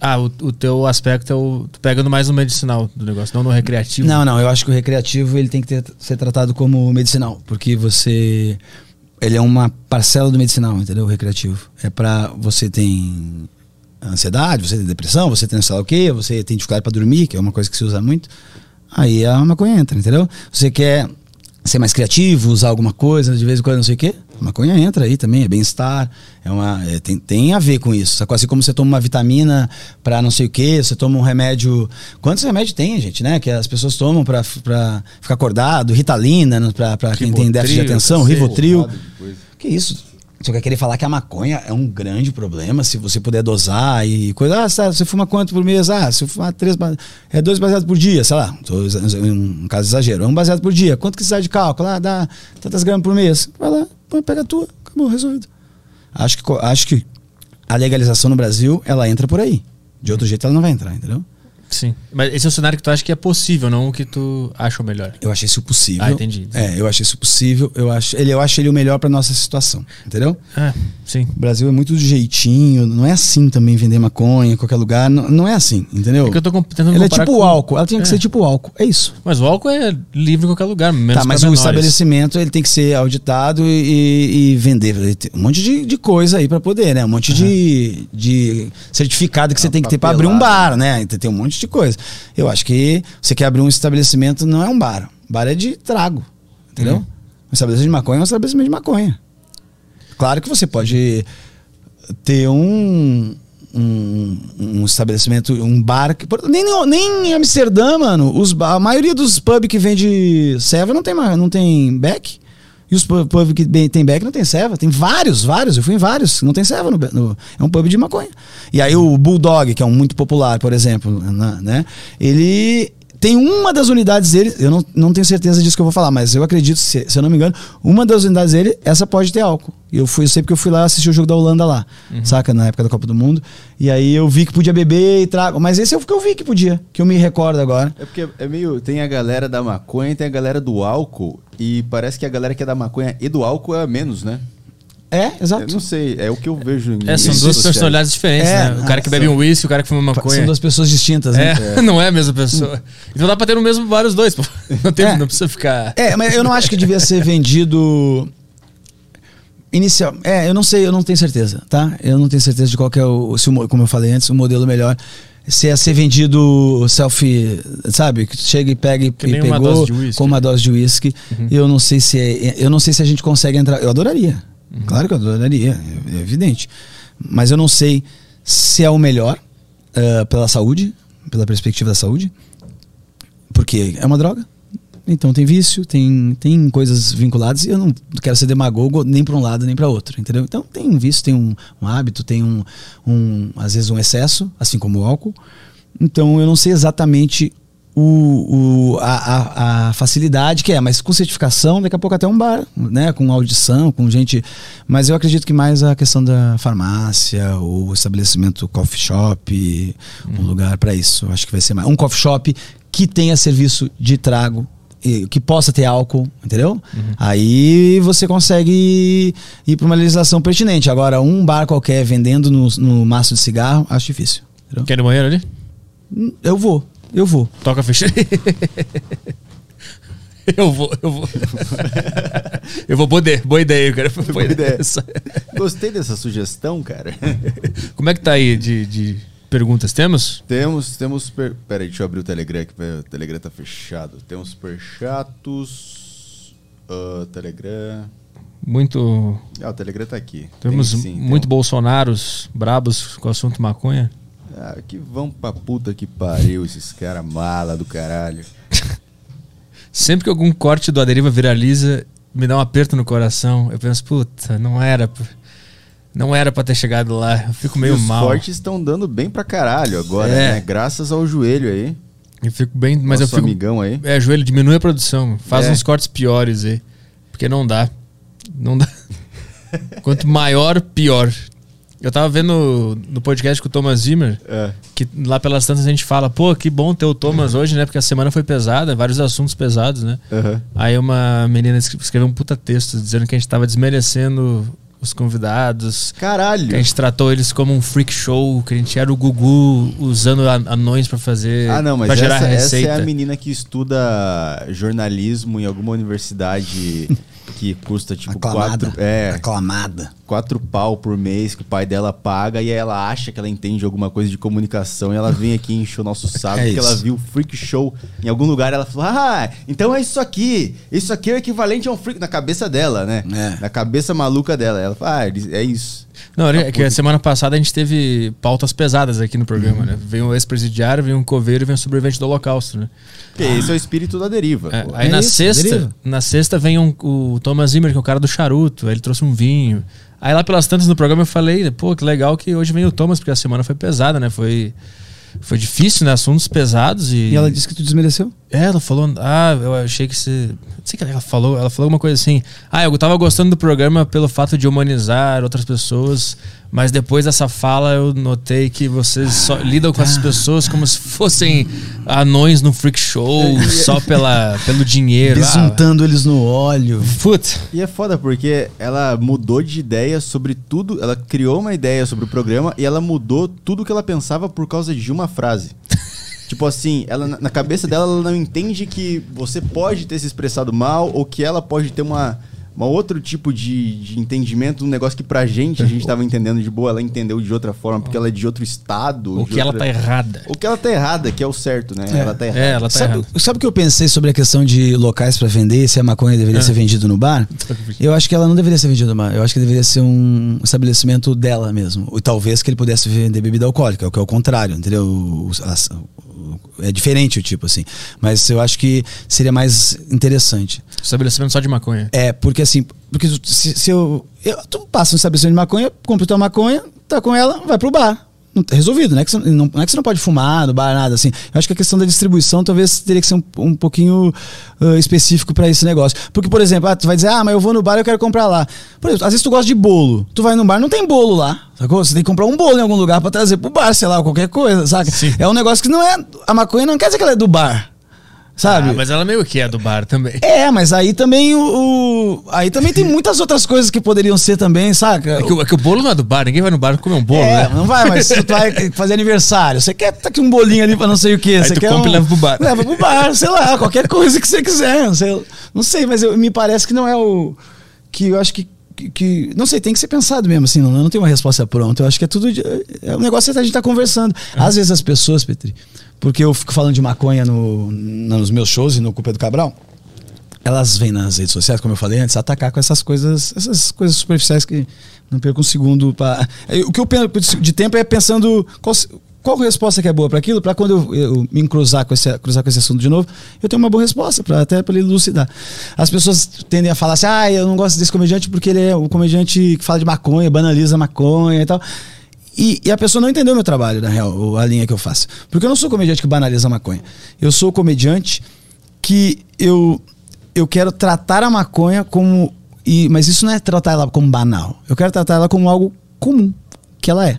Speaker 1: Ah, o, o teu aspecto é o. Tu pega mais no medicinal do negócio, não no recreativo.
Speaker 3: Não, não. Eu acho que o recreativo ele tem que ter, ser tratado como medicinal. Porque você. Ele é uma parcela do medicinal, entendeu? O recreativo. É para Você tem ansiedade, você tem depressão, você tem sei lá o quê, você tem dificuldade para dormir, que é uma coisa que se usa muito, aí a maconha entra, entendeu? Você quer ser mais criativo, usar alguma coisa, de vez em quando, não sei o quê. A maconha entra aí também, é bem-estar, é uma, é, tem, tem a ver com isso. Sacou? Assim como você toma uma vitamina pra não sei o quê, você toma um remédio. Quantos remédios tem, gente, né? Que as pessoas tomam pra, pra ficar acordado, ritalina, pra, pra quem tem déficit de atenção, rivotril. Que isso? Você quer querer falar que a maconha é um grande problema se você puder dosar e coisa. Ah, você fuma quanto por mês? Ah, se eu fumar três. É dois baseados por dia, sei lá. Exa- um caso exagero. É um baseado por dia. Quanto que você dá de cálculo? Ah, dá tantas gramas por mês. Vai lá, pega a tua. Acabou, resolvido. Acho que, acho que a legalização no Brasil, ela entra por aí. De outro jeito, ela não vai entrar, entendeu?
Speaker 1: Sim. Mas esse é o cenário que tu acha que é possível, não o que tu acha o melhor.
Speaker 3: Eu achei isso possível.
Speaker 1: Ah, entendi.
Speaker 3: É, eu achei isso possível. Eu acho ele, eu acho ele o melhor para nossa situação, entendeu?
Speaker 1: Ah, sim.
Speaker 3: O Brasil é muito do jeitinho, não é assim também vender maconha em qualquer lugar, não, não é assim, entendeu?
Speaker 1: É que eu tô tentando
Speaker 3: Ela é tipo
Speaker 1: com-
Speaker 3: o álcool, ela tinha que
Speaker 1: É.
Speaker 3: ser tipo o álcool, é isso.
Speaker 1: Mas o álcool é livre em qualquer lugar, menos
Speaker 3: tá, mas o
Speaker 1: menores.
Speaker 3: estabelecimento ele tem que ser auditado e, e- vender. Ele tem Um monte de, de coisa aí para poder, né? Um monte de, de certificado que você
Speaker 2: Uma
Speaker 3: tem que ter para abrir um bar, né? Tem, tem um monte de coisa. Eu acho que você quer abrir um estabelecimento, não é um bar. Bar é de trago, entendeu?
Speaker 1: Uhum.
Speaker 3: Um estabelecimento de maconha é um estabelecimento de maconha. Claro que você pode ter um, um, um estabelecimento, um bar. Que, nem, nem em Amsterdã, mano, os, a maioria dos pubs que vende ceva não tem, não tem back. E os pu- pub que tem back não tem ceva. Tem vários, vários. Eu fui em vários. Não tem ceva no, no- É um pub de maconha. E aí o Bulldog, que é um muito popular, por exemplo, né? Ele tem uma das unidades dele. Eu não, não tenho certeza disso que eu vou falar, mas eu acredito, se, se eu não me engano, uma das unidades dele, essa pode ter álcool. E eu fui, eu sei porque eu fui lá assistir o jogo da Holanda lá, saca? Na época da Copa do Mundo. E aí eu vi que podia beber e trago. Mas esse é o que eu vi que podia, que eu me recordo agora.
Speaker 2: É porque é meio. Tem a galera da maconha e tem a galera do álcool. E parece que a galera que é da maconha e do álcool é a menos, né?
Speaker 3: É,
Speaker 2: Eu
Speaker 3: exato.
Speaker 2: não sei, é o que eu vejo em
Speaker 1: É, são duas personalidades diferentes,
Speaker 3: É,
Speaker 1: né? O cara que bebe
Speaker 3: são-
Speaker 1: um uísque, o cara que fuma maconha.
Speaker 3: São duas pessoas distintas, né?
Speaker 1: É, (laughs) não é a mesma pessoa. Então dá pra ter no mesmo bar os dois, pô. (laughs) Não, tem,
Speaker 3: É.
Speaker 1: não precisa ficar.
Speaker 3: É, mas eu não acho que devia ser vendido. Inicial. É, eu não sei, eu não tenho certeza, tá? Eu não tenho certeza de qual que é o. Se o mo- como eu falei antes, o modelo melhor. Se é ser vendido selfie, sabe? Que chega e pega e,
Speaker 1: Que
Speaker 3: e
Speaker 1: uma
Speaker 3: pegou
Speaker 1: dose de uísque.
Speaker 3: com uma dose de uísque. Eu não sei se é, eu não sei se a gente consegue entrar. Eu adoraria. Claro que eu adoraria, é, é evidente. Mas eu não sei se é o melhor ah, pela saúde, pela perspectiva da saúde. Porque é uma droga. Então tem vício, tem, tem coisas vinculadas e eu não quero ser demagogo nem para um lado nem para outro, entendeu? Então tem um vício, tem um, um hábito, tem um, um, às vezes um excesso, assim como o álcool. Então eu não sei exatamente o, o, a, a, a facilidade que é, mas com certificação, daqui a pouco até um bar, né? Com audição, com gente. Mas eu acredito que mais a questão da farmácia, o estabelecimento coffee shop, um lugar para isso. Acho que vai ser mais. Um coffee shop que tenha serviço de trago. e Que possa ter álcool, entendeu? Aí você consegue ir para uma legislação pertinente. Agora, um bar qualquer vendendo no, no maço de cigarro, acho difícil. entendeu?
Speaker 1: Quer ir no banheiro ali?
Speaker 3: Eu vou, eu vou.
Speaker 1: Toca ficha. (laughs) eu vou, eu vou. eu vou poder. Boa ideia, cara. Boa,
Speaker 2: ideia.
Speaker 1: Essa-
Speaker 2: Gostei dessa sugestão, cara. (laughs)
Speaker 1: Como é que tá aí de, de perguntas? Temos?
Speaker 2: temos, temos. Per... Pera aí, deixa eu abrir o Telegram aqui. O Telegram tá fechado. Temos superchatos. ah, Telegram.
Speaker 1: Muito.
Speaker 2: Ah, o Telegram tá aqui.
Speaker 1: Temos
Speaker 2: Tem sim, tem
Speaker 1: muito
Speaker 2: um-
Speaker 1: bolsonaros brabos com o assunto maconha.
Speaker 2: Ah, que vão pra puta que pariu esses caras mala do caralho.
Speaker 1: Sempre que algum corte do Aderiva viraliza, me dá um aperto no coração. Eu penso, puta, não era. pra- Não era pra ter chegado lá. Eu fico meio
Speaker 2: e os
Speaker 1: mal.
Speaker 2: fortes estão dando bem pra caralho agora,
Speaker 1: É.
Speaker 2: né? Graças ao joelho aí.
Speaker 1: Eu fico bem. Mas
Speaker 2: Nosso
Speaker 1: eu fico.
Speaker 2: amigão aí.
Speaker 1: É, joelho, diminui a produção. Faz
Speaker 2: É.
Speaker 1: uns cortes piores aí. Porque não dá. Não dá. (laughs) Quanto maior, pior. Eu tava vendo no podcast com o Thomas Zimmer,
Speaker 2: É.
Speaker 1: que lá pelas tantas a gente fala, pô, que bom ter o Thomas hoje, né? Porque a semana foi pesada, vários assuntos pesados, né?
Speaker 2: Aham.
Speaker 1: Aí uma menina es- escreveu um puta texto dizendo que a gente tava desmerecendo os convidados,
Speaker 2: Caralho.
Speaker 1: que a gente tratou eles como um freak show, que a gente era o Gugu usando a- anões pra fazer.
Speaker 2: Ah, não, mas
Speaker 1: pra gerar
Speaker 2: essa, essa
Speaker 1: receita.
Speaker 2: é a menina que estuda jornalismo em alguma universidade (laughs) que custa tipo
Speaker 3: Aclamada.
Speaker 2: quatro. É,
Speaker 3: Aclamada.
Speaker 2: Quatro pau por mês que o pai dela paga e aí ela acha que ela entende alguma coisa de comunicação e ela vem aqui encher o nosso saco (laughs)
Speaker 3: É
Speaker 2: porque
Speaker 3: isso.
Speaker 2: ela viu freak show em algum lugar ela falou, ah, então é isso aqui. Isso aqui é o equivalente a um freak na cabeça dela, né?
Speaker 3: É.
Speaker 2: Na cabeça maluca dela. Ela fala, ah, é isso.
Speaker 1: Não, é que a semana passada a gente teve pautas pesadas aqui no
Speaker 3: Uhum.
Speaker 1: programa, né? Veio um ex-presidiário, veio um coveiro e veio um sobrevivente do Holocausto, né?
Speaker 2: Porque esse é o espírito da deriva.
Speaker 1: É, aí
Speaker 3: É
Speaker 1: na
Speaker 3: isso,
Speaker 1: sexta,
Speaker 3: deriva.
Speaker 1: na sexta vem um- o Thomas Zimmer, que é o cara do charuto, aí ele trouxe um vinho. Aí lá pelas tantas no programa eu falei, pô, que legal que hoje vem o Thomas, porque a semana foi pesada, né? Foi, foi difícil, né? Assuntos pesados e...
Speaker 3: E ela disse que tu desmereceu?
Speaker 1: É, ela falou, ah, eu achei que você. Não sei o que ela falou. Ela falou alguma coisa assim. Ah, eu tava gostando do programa pelo fato de humanizar outras pessoas, mas depois dessa fala eu notei que vocês só lidam com essas pessoas como se fossem anões no freak show, (laughs) só pela, pelo dinheiro. Ah,
Speaker 3: Besuntando eles no óleo.
Speaker 1: Putz.
Speaker 2: E é foda porque ela mudou de ideia sobre tudo. Ela criou uma ideia sobre o programa e ela mudou tudo que ela pensava por causa de uma frase. Tipo assim, ela na- cabeça dela ela não entende que você pode ter se expressado mal ou que ela pode ter uma, uma outro tipo de, de entendimento, um negócio que pra gente a gente tava entendendo de boa, ela entendeu de outra forma, porque ela é de outro estado.
Speaker 1: O
Speaker 2: de
Speaker 1: que ela
Speaker 2: outra-
Speaker 1: tá errada.
Speaker 2: O que ela tá errada, que é o certo, né? Ela tá errada.
Speaker 1: É, ela tá
Speaker 3: sabe,
Speaker 1: errada.
Speaker 3: sabe o que eu pensei sobre a questão de locais pra vender, se a maconha deveria
Speaker 1: É.
Speaker 3: ser vendido no bar? (laughs) Eu acho que ela não deveria ser vendida no bar. Eu acho que deveria ser um estabelecimento dela mesmo. E talvez que ele pudesse vender bebida alcoólica, o que é o contrário, entendeu? O- o- é diferente o tipo, assim. Mas eu acho que seria mais interessante.
Speaker 1: Estabelecimento só de maconha.
Speaker 3: É, porque assim, porque se, se eu, eu. Tu passa no estabelecimento de maconha, compra tua maconha, tá com ela, vai pro bar. Resolvido, não é, que você, não, não é que você não pode fumar no bar, nada assim. Eu acho que a questão da distribuição talvez teria que ser um, um pouquinho ah, específico para esse negócio. Porque, por exemplo, ah, tu vai dizer, ah, mas eu vou no bar e eu quero comprar lá. Por exemplo, às vezes tu gosta de bolo. Tu vai no bar, não tem bolo lá. Sacou? Você tem que comprar um bolo em algum lugar para trazer pro bar, sei lá, qualquer coisa, saca?
Speaker 1: Sim.
Speaker 3: É um negócio que não é. A maconha não quer dizer que ela é do bar. Sabe?
Speaker 1: Ah, mas ela meio que é do bar também.
Speaker 3: É, mas aí também o, o- Aí também tem muitas outras coisas que poderiam ser também, saca?
Speaker 1: É que, o- é que o bolo não é do bar, ninguém vai no bar comer um bolo,
Speaker 3: É,
Speaker 1: né?
Speaker 3: não vai, mas tu vai (laughs) fazer aniversário, você quer tá aqui um bolinho ali pra não sei o que,
Speaker 1: Aí
Speaker 3: você
Speaker 1: tu
Speaker 3: quer
Speaker 1: compra
Speaker 3: um,
Speaker 1: e leva pro bar.
Speaker 3: Leva pro bar, sei lá, qualquer coisa que você quiser, não sei, não sei mas eu- me parece que não é o que eu acho que que- não sei, tem que ser pensado mesmo, assim, não, não tenho uma resposta pronta. Eu acho que é tudo. de- É um negócio que a gente tá conversando. Às vezes as pessoas, Petri, porque eu fico falando de maconha no, nos meus shows e no Culpa do Cabral, elas vêm nas redes sociais, como eu falei antes, atacar com essas coisas, essas coisas superficiais que não perco um segundo para. O que eu penso de tempo é pensando qual, qual resposta que é boa para aquilo, para quando eu, eu me cruzar com, esse, cruzar com esse assunto de novo, eu tenho uma boa resposta, pra, até para ele elucidar. As pessoas tendem a falar assim: ah, eu não gosto desse comediante porque ele é o comediante que fala de maconha, banaliza maconha e tal. E, e a pessoa não entendeu meu trabalho, na real, a linha que eu faço. Porque eu não sou comediante que banaliza a maconha. Eu sou comediante que eu, eu quero tratar a maconha como. E, mas isso não é tratar ela como banal. Eu quero tratar ela como algo comum, que ela é.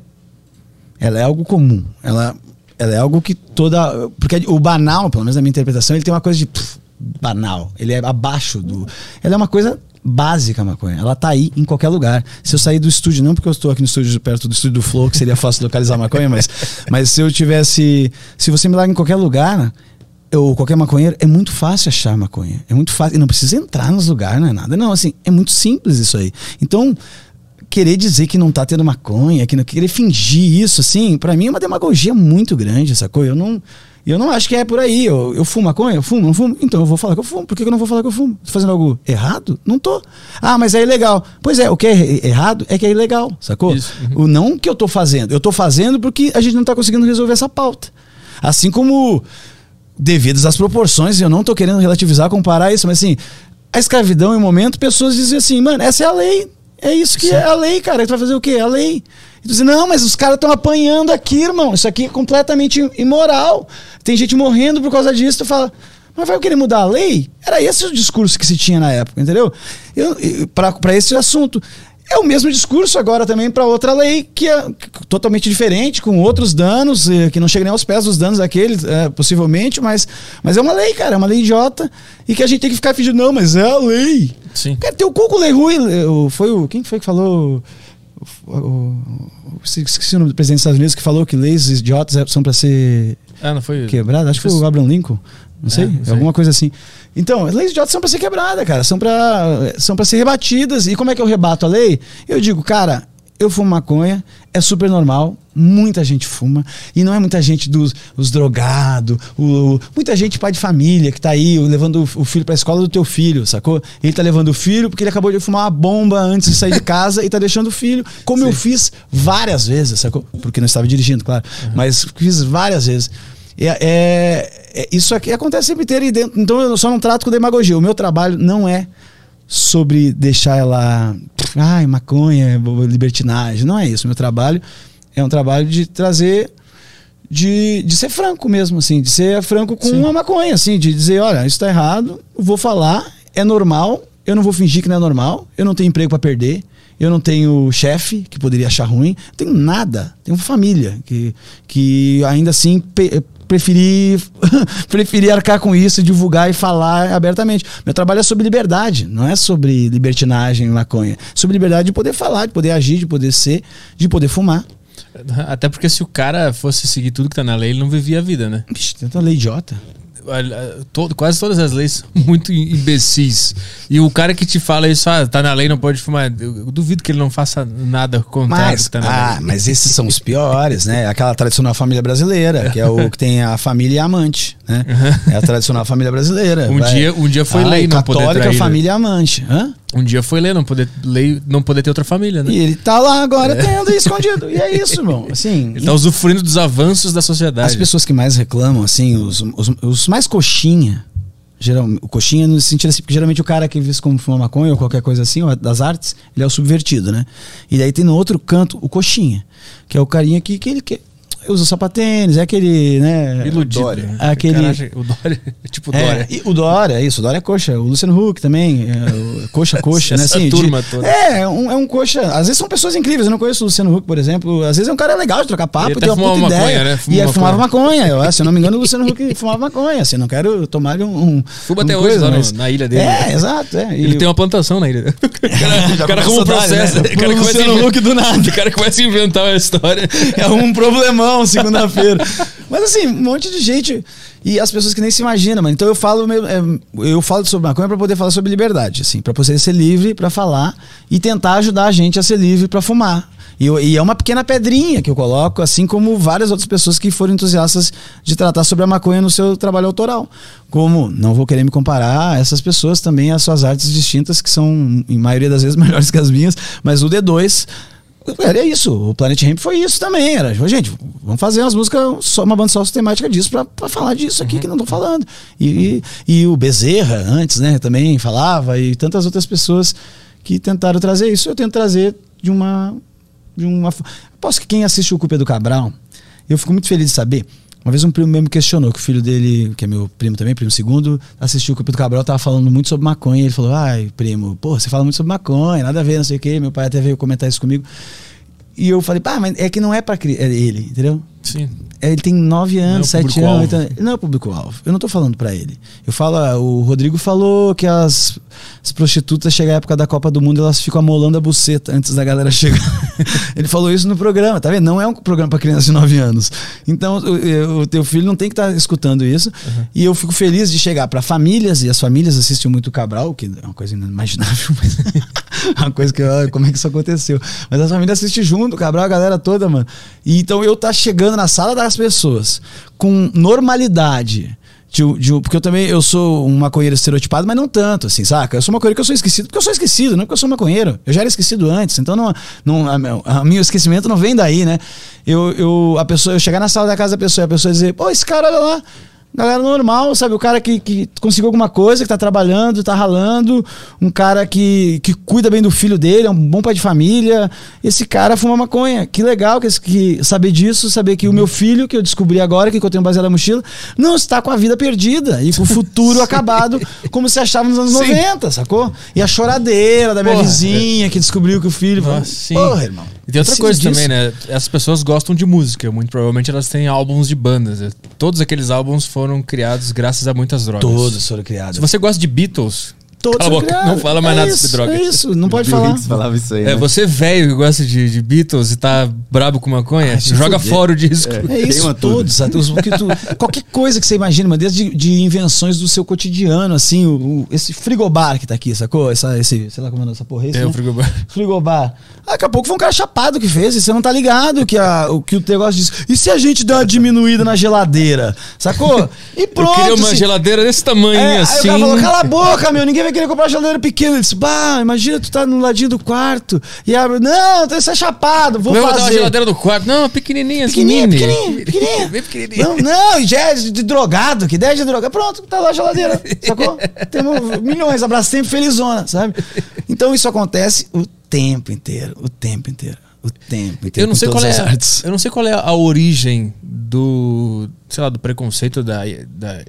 Speaker 3: Ela é algo comum. Ela, ela é algo que toda. Porque o banal, pelo menos na minha interpretação, ele tem uma coisa de pff, banal. Ele é abaixo do. Ela é uma coisa básica a maconha. Ela tá aí em qualquer lugar. Se eu sair do estúdio, não porque eu estou aqui no estúdio perto do estúdio do Flow, que seria fácil localizar a maconha, mas, mas se eu tivesse. Se você me larga em qualquer lugar, ou qualquer maconheiro, é muito fácil achar maconha. É muito fácil. E não precisa entrar nos lugares, não é nada. Não, assim, é muito simples isso aí. Então, querer dizer que não tá tendo maconha, que não querer fingir isso, assim, para mim é uma demagogia muito grande, sacou? Eu não. Eu não acho que é por aí. Eu, eu fumo maconha? Eu fumo? Não fumo? Então eu vou falar que eu fumo. Por que que eu não vou falar que eu fumo? Tô fazendo algo errado? Não tô. Ah, mas é ilegal. Pois é, o que é errado é que é ilegal, sacou?
Speaker 1: Isso.
Speaker 3: O não que eu tô fazendo. Eu tô fazendo porque a gente não tá conseguindo resolver essa pauta. Assim como, devidas às proporções, eu não tô querendo relativizar, comparar isso, mas assim, a escravidão em um momento, pessoas dizem assim, mano, essa é a lei. É isso que
Speaker 1: Sim.
Speaker 3: é a lei, cara. Tu vai fazer o quê? É a lei. E tu diz, não, mas os caras estão apanhando aqui, irmão. Isso aqui é completamente imoral. Tem gente morrendo por causa disso. Tu fala, mas vai querer mudar a lei? Era esse o discurso que se tinha na época, entendeu? Eu, para esse assunto. É o mesmo discurso agora também para outra lei que é totalmente diferente, com outros danos, eh, que não chega nem aos pés dos danos daqueles, eh, possivelmente, mas, mas é uma lei, cara, é uma lei idiota e que a gente tem que ficar fingindo, não, mas é a lei.
Speaker 1: Sim.
Speaker 3: Cara, teu cu com lei ruim, eh, o- foi o. Quem foi que falou? O, esqueci o nome do presidente dos Estados Unidos que falou que leis idiotas são para ser
Speaker 1: Ah, não foi.
Speaker 3: quebradas. Acho que foi o Abraham Lincoln. Não sei,
Speaker 1: não sei.
Speaker 3: alguma coisa assim. Então, as leis idiotas são pra ser quebradas, cara. São pra, são pra ser rebatidas. E como é que eu rebato a lei? Eu digo, cara, eu fumo maconha, é super normal, muita gente fuma, e não é muita gente dos os drogados, muita gente pai de família que tá aí levando o, o filho pra escola do teu filho, sacou? Ele tá levando o filho porque ele acabou de fumar uma bomba antes de sair de casa e tá deixando o filho, como eu fiz várias vezes, sacou? Porque não estava dirigindo, claro, mas fiz várias vezes. É, é- é- isso aqui acontece sempre inteiro dentro, então eu só não trato com demagogia. O meu trabalho não é sobre deixar ela. Ai, maconha, libertinagem. Não é isso. Meu trabalho é um trabalho de trazer. De, de ser franco mesmo, assim, de ser franco com
Speaker 1: Sim.
Speaker 3: a maconha, assim, de dizer, olha, isso tá errado, vou falar, é normal, eu não vou fingir que não é normal, eu não tenho emprego para perder, eu não tenho chefe que poderia achar ruim, não tenho nada, tenho família que, que ainda assim pe- preferi (laughs) preferi arcar com isso, divulgar e falar abertamente. Meu trabalho é sobre liberdade, não é sobre libertinagem maconha. É sobre liberdade de poder falar, de poder agir, de poder ser, de poder fumar.
Speaker 1: Até porque se o cara fosse seguir tudo que tá na lei, ele não vivia a vida, né?
Speaker 3: Vixe, tanta lei idiota.
Speaker 1: Todo- quase todas as leis são (laughs) muito imbecis. E o cara que te fala isso, ah, tá na lei, não pode fumar. Eu, duvido que ele não faça nada contrário
Speaker 3: Mas,
Speaker 1: que tá
Speaker 3: ah, mas esses (laughs) são os piores, né? Aquela tradicional família brasileira, que é o que tem a família e a amante, né? (laughs) É a tradicional família brasileira.
Speaker 1: Um dia- um dia foi lei não poder
Speaker 3: católica,
Speaker 1: né?
Speaker 3: família e amante. Hã?
Speaker 1: Um dia foi ler, não poder, lei, não poder ter outra família, né?
Speaker 3: E ele tá lá agora tendo (laughs) escondido. E é isso, irmão. Assim,
Speaker 1: Ele tá usufruindo dos avanços da sociedade.
Speaker 3: As pessoas que mais reclamam, assim, os, os, os mais coxinha, geral, o coxinha no sentido assim, porque geralmente o cara que vê como fuma maconha ou qualquer coisa assim, das artes, ele é o subvertido, né? E daí tem no outro canto o coxinha, que é o carinha que, que ele que usa sapatênis, é aquele, né?
Speaker 1: Iludido.
Speaker 2: Dória.
Speaker 1: né?
Speaker 3: Aquele-
Speaker 1: O, cara acha- o Dória é tipo
Speaker 3: É,
Speaker 1: Dória.
Speaker 3: e o Dória, é isso, o Dória é coxa. O Luciano Huck também, é, coxa, (laughs) coxa, né? Assim, de-
Speaker 1: turma toda.
Speaker 3: É, é um, é um coxa. Às vezes são pessoas incríveis. Eu não conheço o Luciano Huck, por exemplo. Às vezes é um cara legal de trocar papo, tem uma puta
Speaker 1: fumava
Speaker 3: ideia.
Speaker 1: maconha, né? Fuma
Speaker 3: e
Speaker 1: maconha.
Speaker 3: fumava maconha. Eu, se eu não me engano, o Luciano Huck fumava maconha. Assim, não quero tomar um. um
Speaker 1: Fuma
Speaker 3: um
Speaker 1: até hoje
Speaker 3: coisa,
Speaker 1: lá no-
Speaker 3: mas-
Speaker 1: na ilha dele.
Speaker 3: É, exato. É.
Speaker 1: Ele tem uma plantação na ilha. (laughs) O cara, o cara arruma um processo.
Speaker 3: né?
Speaker 1: O cara
Speaker 3: Luciano Huck do nada.
Speaker 1: O cara começa a inventar uma história. (laughs)
Speaker 3: é um problemão segunda-feira. Mas assim, um monte de gente. E as pessoas que nem se imaginam, mano. Então eu falo, é, eu falo sobre maconha pra poder falar sobre liberdade, assim, pra você ser livre pra falar e tentar ajudar a gente a ser livre pra fumar. E, e é uma pequena pedrinha que eu coloco, assim como várias outras pessoas que foram entusiastas de tratar sobre a maconha no seu trabalho autoral. Como, não vou querer me comparar a essas pessoas também, as suas artes distintas, que são, em maioria das vezes, (laughs) melhores que as minhas, mas o D2 era isso, o Planet Ramp foi isso também. Era, gente, vamos fazer umas músicas, só uma banda só temática disso pra, pra falar disso aqui que não tô falando. E, e, e o Bezerra, antes, né, também falava, e tantas outras pessoas que tentaram trazer isso. Eu tento trazer de uma. De uma Posso que quem assiste o Culpa do Cabral, eu fico muito feliz de saber. Uma vez um primo meu me questionou que o filho dele, que é meu primo também, primo segundo, assistiu o Culpa do Cabral, tava falando muito sobre maconha. Ele falou: Ai, primo, pô, você fala muito sobre maconha, nada a ver, não sei o quê. Meu pai até veio comentar isso comigo. E eu falei, pá, mas é que não é pra cri- é ele, entendeu?
Speaker 1: Sim.
Speaker 3: É, Ele tem 9
Speaker 1: é o
Speaker 3: anos, 7
Speaker 1: público-alvo.
Speaker 3: anos. Então, não é o público-alvo. Eu não tô falando pra ele. Eu falo, ah, o Rodrigo falou que as, as prostitutas chegam à época da Copa do Mundo, elas ficam amolando a buceta antes da galera (laughs) chegar. ele falou isso no programa, tá vendo? Não é um programa pra criança de 9 anos. Então, o, o teu filho não tem que estar escutando isso. E eu fico feliz de chegar pra famílias, e as famílias assistem muito o Cabral, que é uma coisa inimaginável, (laughs) mas é uma coisa que, eu- como é que isso aconteceu? Mas as famílias assistem junto, o Cabral, a galera toda, mano. E então eu tá chegando na sala das pessoas com normalidade. De, de- porque eu também eu sou um maconheiro estereotipado, mas não tanto, assim, saca? Eu sou maconheiro que eu sou esquecido, porque eu sou esquecido, não porque eu sou maconheiro. Eu já era esquecido antes, então não, não, a, meu- a meu esquecimento não vem daí, né? Eu, eu, a pessoa, eu chegar na sala da casa da pessoa e a pessoa dizer, pô, esse cara, olha lá, Galera normal, sabe? O cara que, que conseguiu alguma coisa, que tá trabalhando, tá ralando. Um cara que, que cuida bem do filho dele, é um bom pai de família. Esse cara fuma maconha. Que legal que, que saber disso, saber que o meu filho, que eu descobri agora, que eu tenho baseado na mochila, não está com a vida perdida e com o futuro (laughs) acabado, como se achava nos anos
Speaker 1: Sim.
Speaker 3: 90, sacou? E a choradeira da minha
Speaker 1: Porra,
Speaker 3: vizinha que descobriu que o filho.
Speaker 1: Nossa.
Speaker 3: Porra, irmão.
Speaker 1: E tem outra coisa
Speaker 3: disso.
Speaker 1: também, né? As pessoas gostam de música. Muito provavelmente elas têm álbuns de bandas. né? Todos aqueles álbuns foram criados graças a muitas drogas.
Speaker 3: Todos foram criados.
Speaker 1: Se você gosta de Beatles,
Speaker 3: Todos
Speaker 1: Cala a boca,
Speaker 3: criaram.
Speaker 1: não fala mais
Speaker 3: É
Speaker 1: nada
Speaker 3: isso,
Speaker 1: sobre droga.
Speaker 3: É isso, não pode falar.
Speaker 2: Hicks falava isso aí.
Speaker 1: É,
Speaker 2: né?
Speaker 1: você velho que gosta de, de Beatles e tá brabo com maconha,
Speaker 3: se
Speaker 1: joga
Speaker 3: fuder.
Speaker 1: fora o disco.
Speaker 3: É isso,
Speaker 2: Queima tudo.
Speaker 3: todos. tu- qualquer coisa que você imagina, mas desde de invenções do seu cotidiano, assim, o, o- esse frigobar que tá aqui, sacou? Essa, esse, sei lá como é essa porra, esse,
Speaker 1: É,
Speaker 3: né?
Speaker 1: o frigobar.
Speaker 3: frigobar. Daqui a pouco foi um cara chapado que fez, e você não tá ligado que, a, o, que o negócio diz. E se a gente der uma diminuída na geladeira? Sacou? E pronto.
Speaker 1: Eu queria uma
Speaker 3: assim.
Speaker 1: geladeira desse tamanho,
Speaker 3: É, Aí
Speaker 1: assim.
Speaker 3: o cara falou, cala a boca, meu, ninguém vai querer comprar uma geladeira pequena. Ele disse, bah, imagina tu tá no ladinho do quarto e abre, não, isso é chapado, vou
Speaker 1: Vamos botar uma
Speaker 3: fazer.
Speaker 1: geladeira do quarto. Não, pequenininha, assim,
Speaker 3: Pequenininha,
Speaker 1: mini.
Speaker 3: pequenininha, (laughs) pequenininha.
Speaker 1: Bem pequenininha.
Speaker 3: Não, não, e já é de, drogado, que ideia de drogado. Pronto, tá lá a geladeira, (laughs) sacou? Temos milhões, abraço tempo, felizona, sabe? Então isso acontece o tempo inteiro, o tempo inteiro, o tempo inteiro.
Speaker 1: Eu não sei qual é.
Speaker 3: artes.
Speaker 1: Eu não sei qual é a origem do. sei lá, do preconceito da. da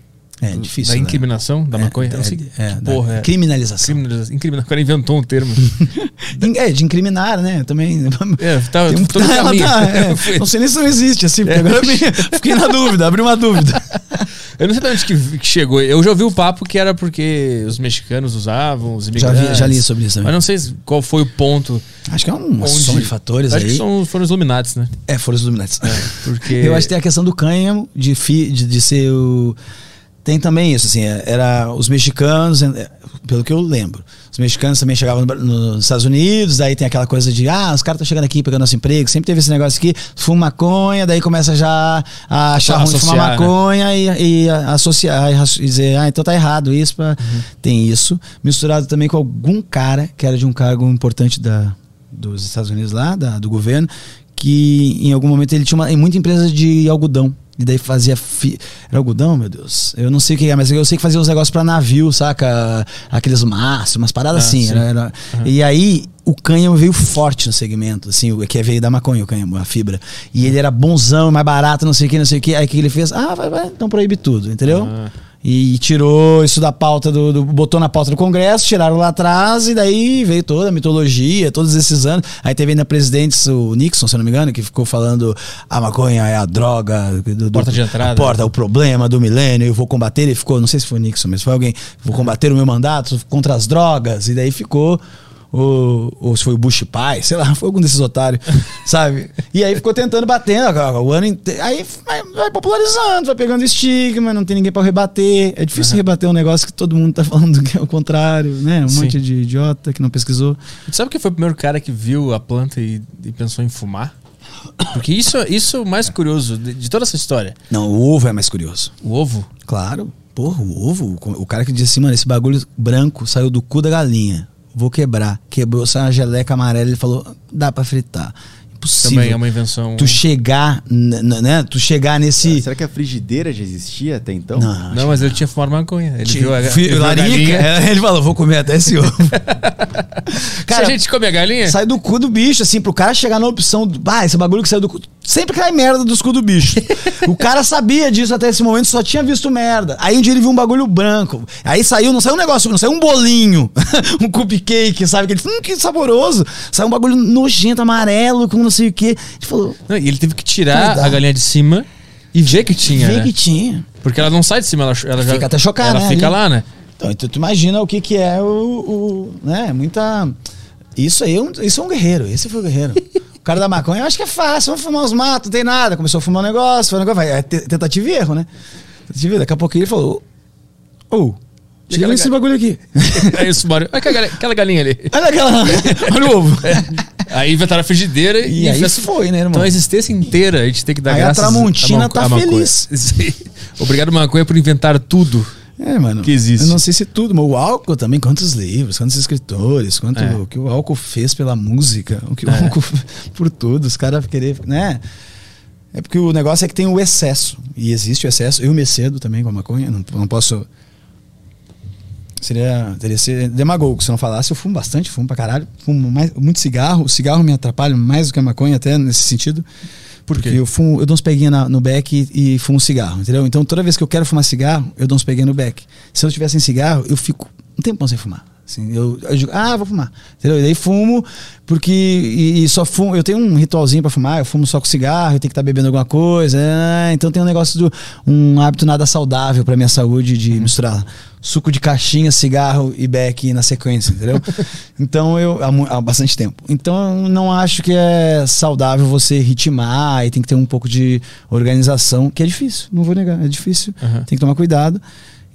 Speaker 3: É difícil,
Speaker 1: Da
Speaker 3: né?
Speaker 1: incriminação da
Speaker 3: É,
Speaker 1: maconha. Eu não
Speaker 3: é,
Speaker 1: sei
Speaker 3: é, da
Speaker 1: porra é.
Speaker 3: Criminalização.
Speaker 1: Criminalização. Incriminar. O cara inventou um termo. (laughs)
Speaker 3: É, de incriminar, né? Também.
Speaker 1: É, tá,
Speaker 3: um-
Speaker 1: todo
Speaker 3: tá, (laughs)
Speaker 1: caminho.
Speaker 3: tá, é. (laughs) Não sei nem se não existe, assim, porque agora eu me- fiquei na dúvida, abri uma dúvida.
Speaker 1: Eu não sei de onde que, que chegou. Eu já ouvi o papo que era porque os mexicanos usavam, os
Speaker 3: Já,
Speaker 1: imigrantes.
Speaker 3: vi, já li sobre isso
Speaker 1: Mas
Speaker 3: também.
Speaker 1: não sei qual foi o ponto.
Speaker 3: Acho que é
Speaker 1: onde...
Speaker 3: soma de fatores
Speaker 1: Acho
Speaker 3: aí.
Speaker 1: que são, foram os Illuminati, né?
Speaker 3: É, foram os Illuminati.
Speaker 1: Porque.
Speaker 3: Eu acho que tem a questão do cânhamo, de, fi, de, de ser o. Tem também isso, assim, é, era os mexicanos, é, pelo que eu lembro, os mexicanos também chegavam nos Estados Unidos, daí tem aquela coisa de, ah, os caras estão chegando aqui pegando nosso emprego, sempre teve esse negócio aqui, fuma maconha, daí começa já a achar ruim fumar
Speaker 1: Associar, né?
Speaker 3: maconha e, e associar, e raci- e dizer, ah, então tá errado isso, pra...
Speaker 1: Uhum.
Speaker 3: tem isso, misturado também com algum cara que era de um cargo importante da, dos Estados Unidos lá, da- do governo, que em algum momento ele tinha uma, muita empresa de algodão. E daí fazia. Fi... Era algodão, meu Deus? Eu não sei o que é, mas eu sei que fazia uns negócios pra navio, saca? Aqueles mastros, umas paradas
Speaker 1: Ah,
Speaker 3: assim.
Speaker 1: sim.
Speaker 3: Era, era- E aí o cânhamo veio forte no segmento, assim, o que veio da maconha, o cânhamo, a fibra. E ele era bonzão, mais barato, não sei o que, não sei o que. Aí o que ele fez? Ah, vai, vai, então proíbe tudo, entendeu?
Speaker 1: Ah.
Speaker 3: E tirou isso da pauta do, do- botou na pauta do Congresso, tiraram lá atrás e daí veio toda a mitologia, todos esses anos. Aí teve ainda presidentes, o Nixon, se não me engano, que ficou falando a maconha é a droga do, do-
Speaker 1: Porta de entrada.
Speaker 3: a porta, o problema do milênio, eu vou combater, ele ficou, não sei se foi o Nixon, mas foi alguém, vou combater o meu mandato contra as drogas e daí ficou o, ou se foi o Bush pai, sei lá, (laughs) foi algum desses otários, sabe? E aí ficou tentando batendo o ano inteiro. Aí vai, vai popularizando, vai pegando estigma, não tem ninguém pra rebater. É difícil rebater um negócio que todo mundo tá (laughs) falando que é o contrário, né? Um
Speaker 1: Sim.
Speaker 3: monte de idiota que não pesquisou.
Speaker 1: Tu sabe quem foi o primeiro cara que viu a planta e, e pensou em fumar? Porque isso, isso é o mais curioso de, de toda essa história.
Speaker 3: Não, o ovo é mais curioso.
Speaker 1: O ovo.
Speaker 3: Claro. Porra, o ovo, o cara que disse assim, mano, esse bagulho branco saiu do cu da galinha. Vou quebrar. Quebrou, saiu uma geleca amarela. Ele falou, dá pra fritar. Impossível.
Speaker 1: Também é uma invenção.
Speaker 3: Tu chegar, né? Tu chegar nesse.
Speaker 2: Será que a frigideira já existia até então?
Speaker 3: Não,
Speaker 1: Não, mas ele tinha fumado maconha. Ele
Speaker 3: Ti-
Speaker 1: viu a,
Speaker 3: fi-
Speaker 1: ele viu a
Speaker 3: larica.
Speaker 1: galinha.
Speaker 3: É, Ele falou, vou comer até esse ovo. (laughs)
Speaker 1: Se a gente come a galinha?
Speaker 3: Sai do cu do bicho, assim, pro cara chegar na opção. Do, ah, esse bagulho que saiu do cu. Sempre cai merda dos cu do bicho. (laughs) o cara sabia disso até esse momento, só tinha visto merda. Aí um dia ele viu um bagulho branco. Aí saiu, não saiu um negócio, não saiu um bolinho, (laughs) um cupcake, sabe? Que ele, hum, que saboroso. Saiu um bagulho nojento, amarelo, com não sei o quê. Ele falou,
Speaker 1: Não, e ele teve que tirar a galinha de cima e ver que tinha.
Speaker 3: vê
Speaker 1: né?
Speaker 3: que tinha.
Speaker 1: Porque ela não sai de cima, ela, ela já.
Speaker 3: Fica até chocada,
Speaker 1: Ela
Speaker 3: né,
Speaker 1: fica
Speaker 3: ali.
Speaker 1: lá, né?
Speaker 3: Então, então tu imagina o que que é o, o né, muita isso aí, é um, isso é um guerreiro, esse foi o guerreiro. O cara da maconha, eu acho que é fácil, vamos fumar os matos, não tem nada. Começou a fumar um negócio, foi um negócio, vai, é te- tentativa e erro, né? Tentativa e. Daqui a pouco ele falou, ô, oh, tira
Speaker 1: aquela
Speaker 3: esse
Speaker 1: ga-
Speaker 3: bagulho aqui.
Speaker 1: Aí o Sumário. Olha aquela, aquela galinha ali.
Speaker 3: olha aquela, (laughs) olha o ovo.
Speaker 1: Aí inventaram a frigideira
Speaker 3: E aí
Speaker 1: fez-
Speaker 3: foi, né, irmão?
Speaker 1: Então a existência inteira a gente tem que dar
Speaker 3: Aí a
Speaker 1: graças
Speaker 3: Tramontina
Speaker 1: maco-
Speaker 3: tá
Speaker 1: maconha.
Speaker 3: feliz. (laughs)
Speaker 1: Isso aí. Obrigado, Maconha, por inventar tudo.
Speaker 3: É, mano.
Speaker 1: Que existe.
Speaker 3: Eu não sei se tudo, mas o álcool também, quantos livros, quantos escritores, quanto
Speaker 1: É.
Speaker 3: o que o álcool fez pela música, o que o
Speaker 1: É.
Speaker 3: álcool (laughs) por tudo, os caras querer, né? É porque o negócio é que tem o excesso. E existe o excesso. Eu me cedo também com a maconha, não, não posso. Seria, teria ser demagogo se eu não falasse. Eu fumo bastante, fumo pra caralho. Fumo mais, muito cigarro. O cigarro me atrapalha mais do que a maconha, até nesse sentido.
Speaker 1: Por
Speaker 3: Porque eu fumo, eu dou uns peguinhos no beck e, e fumo cigarro, entendeu? Então toda vez que eu quero fumar cigarro, eu dou uns peguinhos no beck. Se eu tivesse sem cigarro, eu fico um tempão sem fumar. Assim, eu, eu digo, ah, vou fumar. Entendeu? E daí fumo, porque. E, e só fumo. Eu tenho um ritualzinho pra fumar, eu fumo só com cigarro, eu tenho que estar bebendo alguma coisa. ah, então tem um negócio do. Um hábito nada saudável pra minha saúde de misturar suco de caixinha, cigarro e beck na sequência, entendeu? (laughs) então eu. Há, há bastante tempo. Então eu não acho que é saudável você ritmar e tem que ter um pouco de organização, que é difícil, não vou negar, é difícil.
Speaker 1: Aham.
Speaker 3: Tem que tomar cuidado.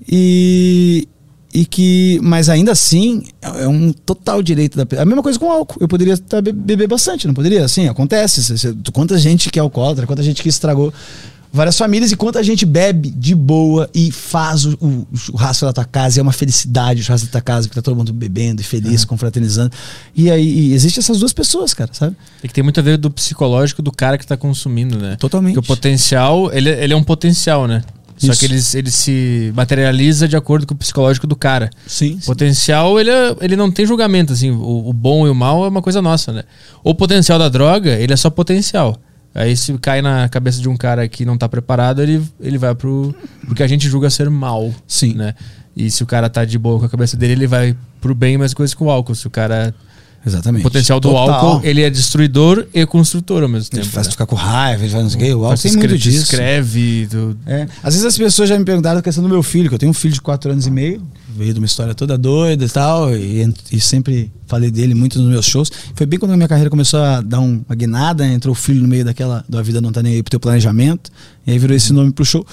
Speaker 3: E, e que, mas ainda assim, é um total direito da pessoa. A mesma coisa com álcool. Eu poderia tá, be- beber bastante, não poderia? Assim, acontece. Quanta gente que é alcoólatra, quanta gente que estragou várias famílias e quanta gente bebe de boa e faz o, o churrasco da tua casa. E é uma felicidade o churrasco da tua casa, que tá todo mundo bebendo e feliz, confraternizando. E aí e existe essas duas pessoas, cara, sabe?
Speaker 1: Tem que ter muito a ver do psicológico do cara que tá consumindo, né?
Speaker 3: Totalmente.
Speaker 1: Porque o potencial, ele, ele é um potencial, né? Só
Speaker 3: Isso.
Speaker 1: que ele, ele se materializa de acordo com o psicológico do cara.
Speaker 3: Sim.
Speaker 1: O potencial, ele, é- ele não tem julgamento, assim. O, o bom e o mal é uma coisa nossa, né? O potencial da droga, ele é só potencial. Aí se cai na cabeça de um cara que não tá preparado, ele, ele vai pro, pro que a gente julga ser mal,
Speaker 3: Sim.
Speaker 1: né? E se o cara tá de boa com a cabeça dele, ele vai pro bem, mas coisa com o álcool. Se o cara...
Speaker 3: Exatamente.
Speaker 1: O potencial do
Speaker 3: Total.
Speaker 1: álcool, ele é destruidor e construtor ao mesmo
Speaker 3: Ele
Speaker 1: tempo.
Speaker 3: faz
Speaker 1: né?
Speaker 3: ficar com raiva, ele faz não sei o quê. O álcool tem muito disso.
Speaker 1: Escreve, tu-
Speaker 3: É. Às vezes as pessoas já me perguntaram a questão do meu filho, que eu tenho um filho de 4 anos e meio, veio de uma história toda doida e tal, e, e sempre falei dele muito nos meus shows. Foi bem quando a minha carreira começou a dar um- uma guinada, entrou o filho no meio daquela, da vida não tá nem aí pro teu planejamento, e aí virou esse nome pro show.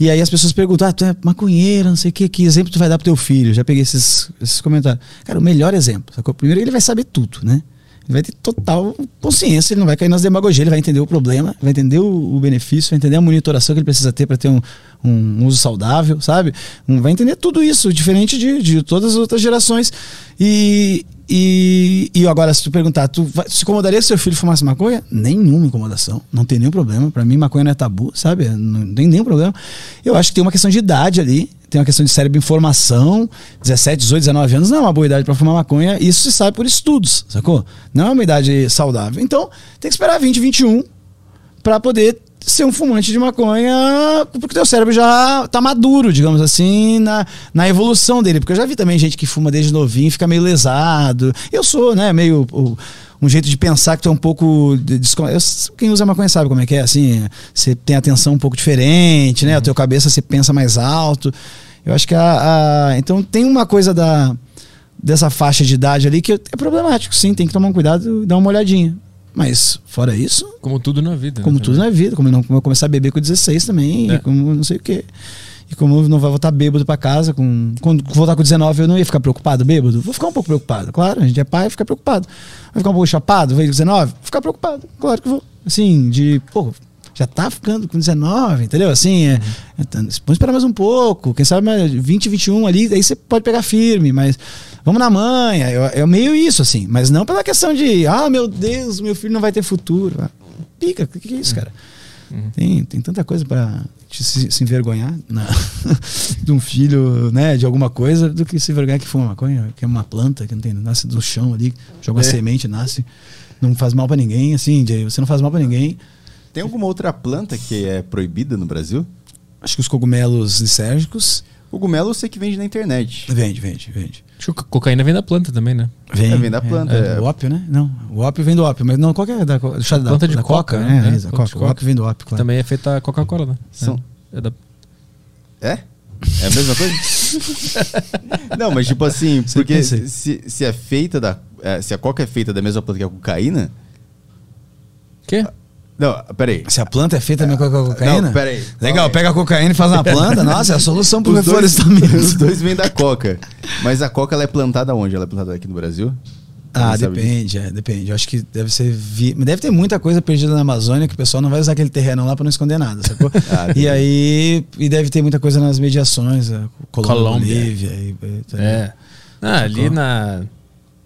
Speaker 3: E aí as pessoas perguntam, ah, tu é maconheiro, não sei o que, que exemplo tu vai dar pro teu filho? Já peguei esses, esses comentários. Cara, o melhor exemplo, sacou? Primeiro ele vai saber tudo, né? Ele vai ter total consciência, ele não vai cair nas demagogias, ele vai entender o problema, vai entender o, o benefício, vai entender a monitoração que ele precisa ter para ter um, um uso saudável, sabe? Um, vai entender tudo isso, diferente de, de todas as outras gerações. E, e, e agora, se tu perguntar, tu vai, se incomodaria se seu filho fumasse maconha? Nenhuma incomodação, não tem nenhum problema. Para mim, maconha não é tabu, sabe? Não tem nenhum problema. Eu acho que tem uma questão de idade ali, tem uma questão de cérebro em formação, 17, 18, 19 anos não é uma boa idade para fumar maconha, isso se sabe por estudos, sacou? Não é uma idade saudável. Então, tem que esperar 20, 21 para poder ser um fumante de maconha, porque teu cérebro já tá maduro, digamos assim, na, na evolução dele. Porque eu já vi também gente que fuma desde novinho e fica meio lesado. Eu sou, né, meio. o- um jeito de pensar que tu é um pouco. quem usa maconha sabe como é que é, assim. Você tem atenção um pouco diferente, né? A tua cabeça você pensa mais alto. Eu acho que a. a- então tem uma coisa da dessa faixa de idade ali que é problemático, sim, tem que tomar um cuidado e dar uma olhadinha. Mas, fora isso,
Speaker 1: como tudo na vida. né,
Speaker 3: como tudo
Speaker 1: também.
Speaker 3: na vida, como não como eu começar a beber com 16 também,
Speaker 1: É.
Speaker 3: como não sei o quê. E como eu não vai voltar bêbado pra casa, com, quando voltar com 19 eu não ia ficar preocupado bêbado? Vou ficar um pouco preocupado, claro, a gente é pai, fica preocupado. Vai ficar um pouco chapado, veio com 19? Vou ficar preocupado, claro que vou. Assim, de, pô, já tá ficando com 19, entendeu? Assim, é, é, tá, vamos esperar mais um pouco, quem sabe mais 20, 21 ali, aí você pode pegar firme, mas vamos na manha, é, meio isso, assim, mas não pela questão de, ah, meu Deus, meu filho não vai ter futuro. Ah, Pica, o que, que é isso, cara? Tem, tem tanta coisa pra te se, se envergonhar na- (laughs) de um filho, né, de alguma coisa, do que se envergonhar que fuma maconha, que é uma planta, que não tem, nasce do chão ali, joga uma
Speaker 2: É.
Speaker 3: semente, nasce, não faz mal pra ninguém, assim, você não faz mal pra ninguém.
Speaker 2: Tem alguma outra planta que é proibida no Brasil?
Speaker 3: Acho que os cogumelos lisérgicos
Speaker 2: Cogumelo eu sei que vende na internet.
Speaker 3: vende, vende, vende.
Speaker 1: Acho que a cocaína vem da planta também, né?
Speaker 3: Vem,
Speaker 2: É, vem da planta,
Speaker 3: É,
Speaker 2: é.
Speaker 3: O ópio, né? Não, o ópio vem do ópio, mas não, qual que é da, do chá da,
Speaker 1: Planta de
Speaker 3: da
Speaker 1: coca,
Speaker 3: coca,
Speaker 1: né?
Speaker 3: né?
Speaker 1: É,
Speaker 3: É,
Speaker 1: planta de
Speaker 3: coca. O ópio vem do ópio, claro.
Speaker 1: Também é feita a Coca-Cola, né?
Speaker 2: São-
Speaker 1: É, é da-
Speaker 2: É? É a mesma coisa? (laughs) não, mas tipo assim, porque se, se é feita da. é, se a coca é feita da mesma planta que a cocaína.
Speaker 1: Quê?
Speaker 2: Não, peraí.
Speaker 3: Se a planta é feita mesmo com a cocaína?
Speaker 2: Não, peraí.
Speaker 3: Legal, pega a cocaína e faz uma planta. Nossa, é a solução pro
Speaker 2: Os dois,
Speaker 3: reflorestamento.
Speaker 2: os dois vêm da coca. Mas a coca ela é plantada onde? Ela é plantada aqui no Brasil?
Speaker 3: Ah, depende, é, depende. Eu acho que deve ser. Vi... mas Deve ter muita coisa perdida na Amazônia que o pessoal não vai usar aquele terreno lá pra não esconder nada, sacou? (laughs)
Speaker 2: Ah,
Speaker 3: e aí. E deve ter muita coisa nas mediações, a Colômbia,
Speaker 1: Colômbia.
Speaker 3: Bolívia. E, e-
Speaker 1: É. Ah, ali na.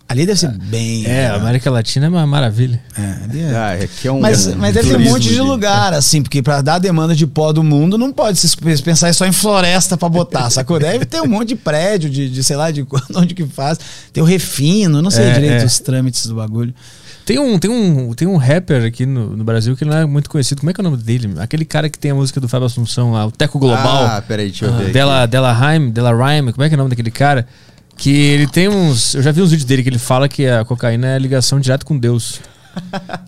Speaker 3: Ali deve ser bem.
Speaker 1: É, a
Speaker 3: legal.
Speaker 1: América Latina é uma maravilha.
Speaker 3: É, ali é.
Speaker 2: Ah, aqui é um.
Speaker 3: Mas,
Speaker 2: um
Speaker 3: mas deve ter um monte de lugar, assim, porque pra dar a demanda de pó do mundo, não pode se pensar só em floresta pra botar, (laughs) sacou? Deve ter um monte de prédio, de, de sei lá, de (laughs) onde que faz. Tem o refino, não sei
Speaker 1: É,
Speaker 3: direito
Speaker 1: é.
Speaker 3: os trâmites do bagulho.
Speaker 1: Tem um, tem um, tem um rapper aqui no, no Brasil que não é muito conhecido. Como é que é o nome dele? Aquele cara que tem a música do Fábio Assunção lá, o Teco Global.
Speaker 2: Ah, peraí, deixa eu ver. aqui.
Speaker 1: Dela, Dela Rhyme, Dela Rhyme, como é que é o nome daquele cara? Que ele tem uns. Eu já vi uns vídeos dele que ele fala que a cocaína é ligação direta com Deus.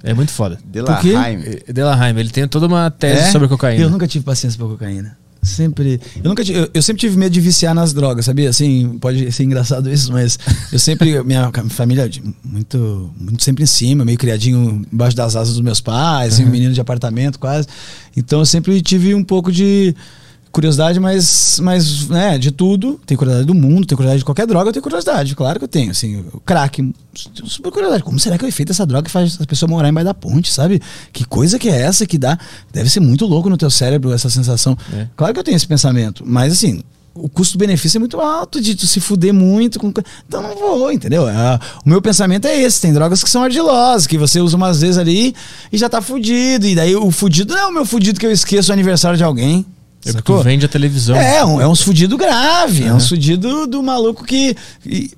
Speaker 1: É muito foda.
Speaker 2: Delaheim.
Speaker 1: Eh, Delaheim, ele tem toda uma tese
Speaker 3: É?
Speaker 1: sobre cocaína.
Speaker 3: Eu nunca tive paciência pra cocaína. Sempre. Eu, nunca tive- eu, eu sempre tive medo de viciar nas drogas, sabia? Assim, pode ser engraçado isso, mas eu sempre. (laughs) Minha família, de- muito, muito sempre em cima, meio criadinho embaixo das asas dos meus pais, assim, um menino de apartamento quase. Então eu sempre tive um pouco de curiosidade, mas, mas né, de tudo. Tenho curiosidade do mundo, tenho curiosidade de qualquer droga, eu tenho curiosidade, claro que eu tenho. Assim, o crack, super curiosidade. Como será que é o efeito dessa droga que faz a pessoa morar embaixo da ponte, sabe? Que coisa que é essa que dá? Deve ser muito louco no teu cérebro essa sensação.
Speaker 1: É.
Speaker 3: Claro que eu tenho esse pensamento, mas assim. O custo-benefício é muito alto de tu se fuder muito. Com... Então não vou, entendeu? É, o meu pensamento é esse: tem drogas que são ardilosas, que você usa umas vezes ali e já tá fudido. E daí o fudido não é o meu fudido que eu esqueço o aniversário de alguém.
Speaker 1: É porque
Speaker 3: sacou?
Speaker 1: tu vende a televisão.
Speaker 3: É, um, é uns fudido grave. É
Speaker 1: Uhum.
Speaker 3: uns fudido do maluco que. E,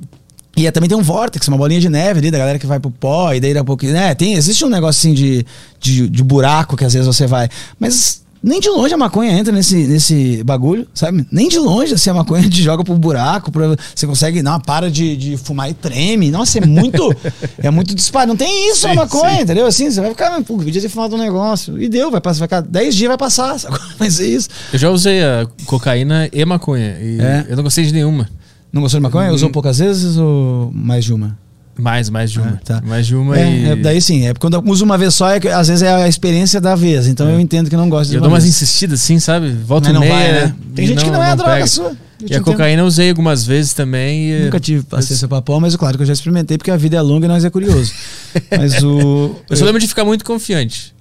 Speaker 3: e é, também tem um vórtice, uma bolinha de neve ali da galera que vai pro pó, e daí daqui a pouco. Né, tem, existe um negócio assim de, de, de buraco que às vezes você vai. Mas nem de longe a maconha entra nesse, nesse bagulho, sabe? Nem de longe assim a maconha te joga pro buraco, pra, você consegue, não, para de, de fumar e treme. Nossa, é muito. (laughs) é muito disparo. Não tem isso
Speaker 1: Sim,
Speaker 3: na maconha,
Speaker 1: sim.
Speaker 3: entendeu? Assim, você vai ficar, pô, podia ter fumado um negócio. E deu, vai passar, vai ficar 10 dias, vai passar. Sabe? (laughs) Mas é isso.
Speaker 1: Eu já usei a cocaína e maconha. E
Speaker 3: É?
Speaker 1: eu não gostei de nenhuma.
Speaker 3: Não gostou de maconha? Usou poucas vezes ou mais de uma?
Speaker 1: Mais, mais de uma.
Speaker 3: Ah, tá.
Speaker 1: Mais de uma
Speaker 3: É,
Speaker 1: e.
Speaker 3: é, daí sim, é quando eu uso uma vez só, é que, às vezes é a experiência da vez. Então eu entendo que não gosto de
Speaker 1: eu dou umas
Speaker 3: vez.
Speaker 1: insistidas assim, sabe? Volta
Speaker 3: Mas
Speaker 1: e
Speaker 3: não
Speaker 1: meia.
Speaker 3: vai, né? Tem
Speaker 1: e
Speaker 3: gente que não é a droga
Speaker 1: pega.
Speaker 3: sua. Eu
Speaker 1: E a
Speaker 3: entendo.
Speaker 1: cocaína eu usei algumas vezes também. E
Speaker 3: Nunca tive paciência pra pau, mas claro que eu já experimentei, porque a vida é longa e nós é curioso. (laughs) mas o.
Speaker 1: Eu só lembro de ficar muito confiante.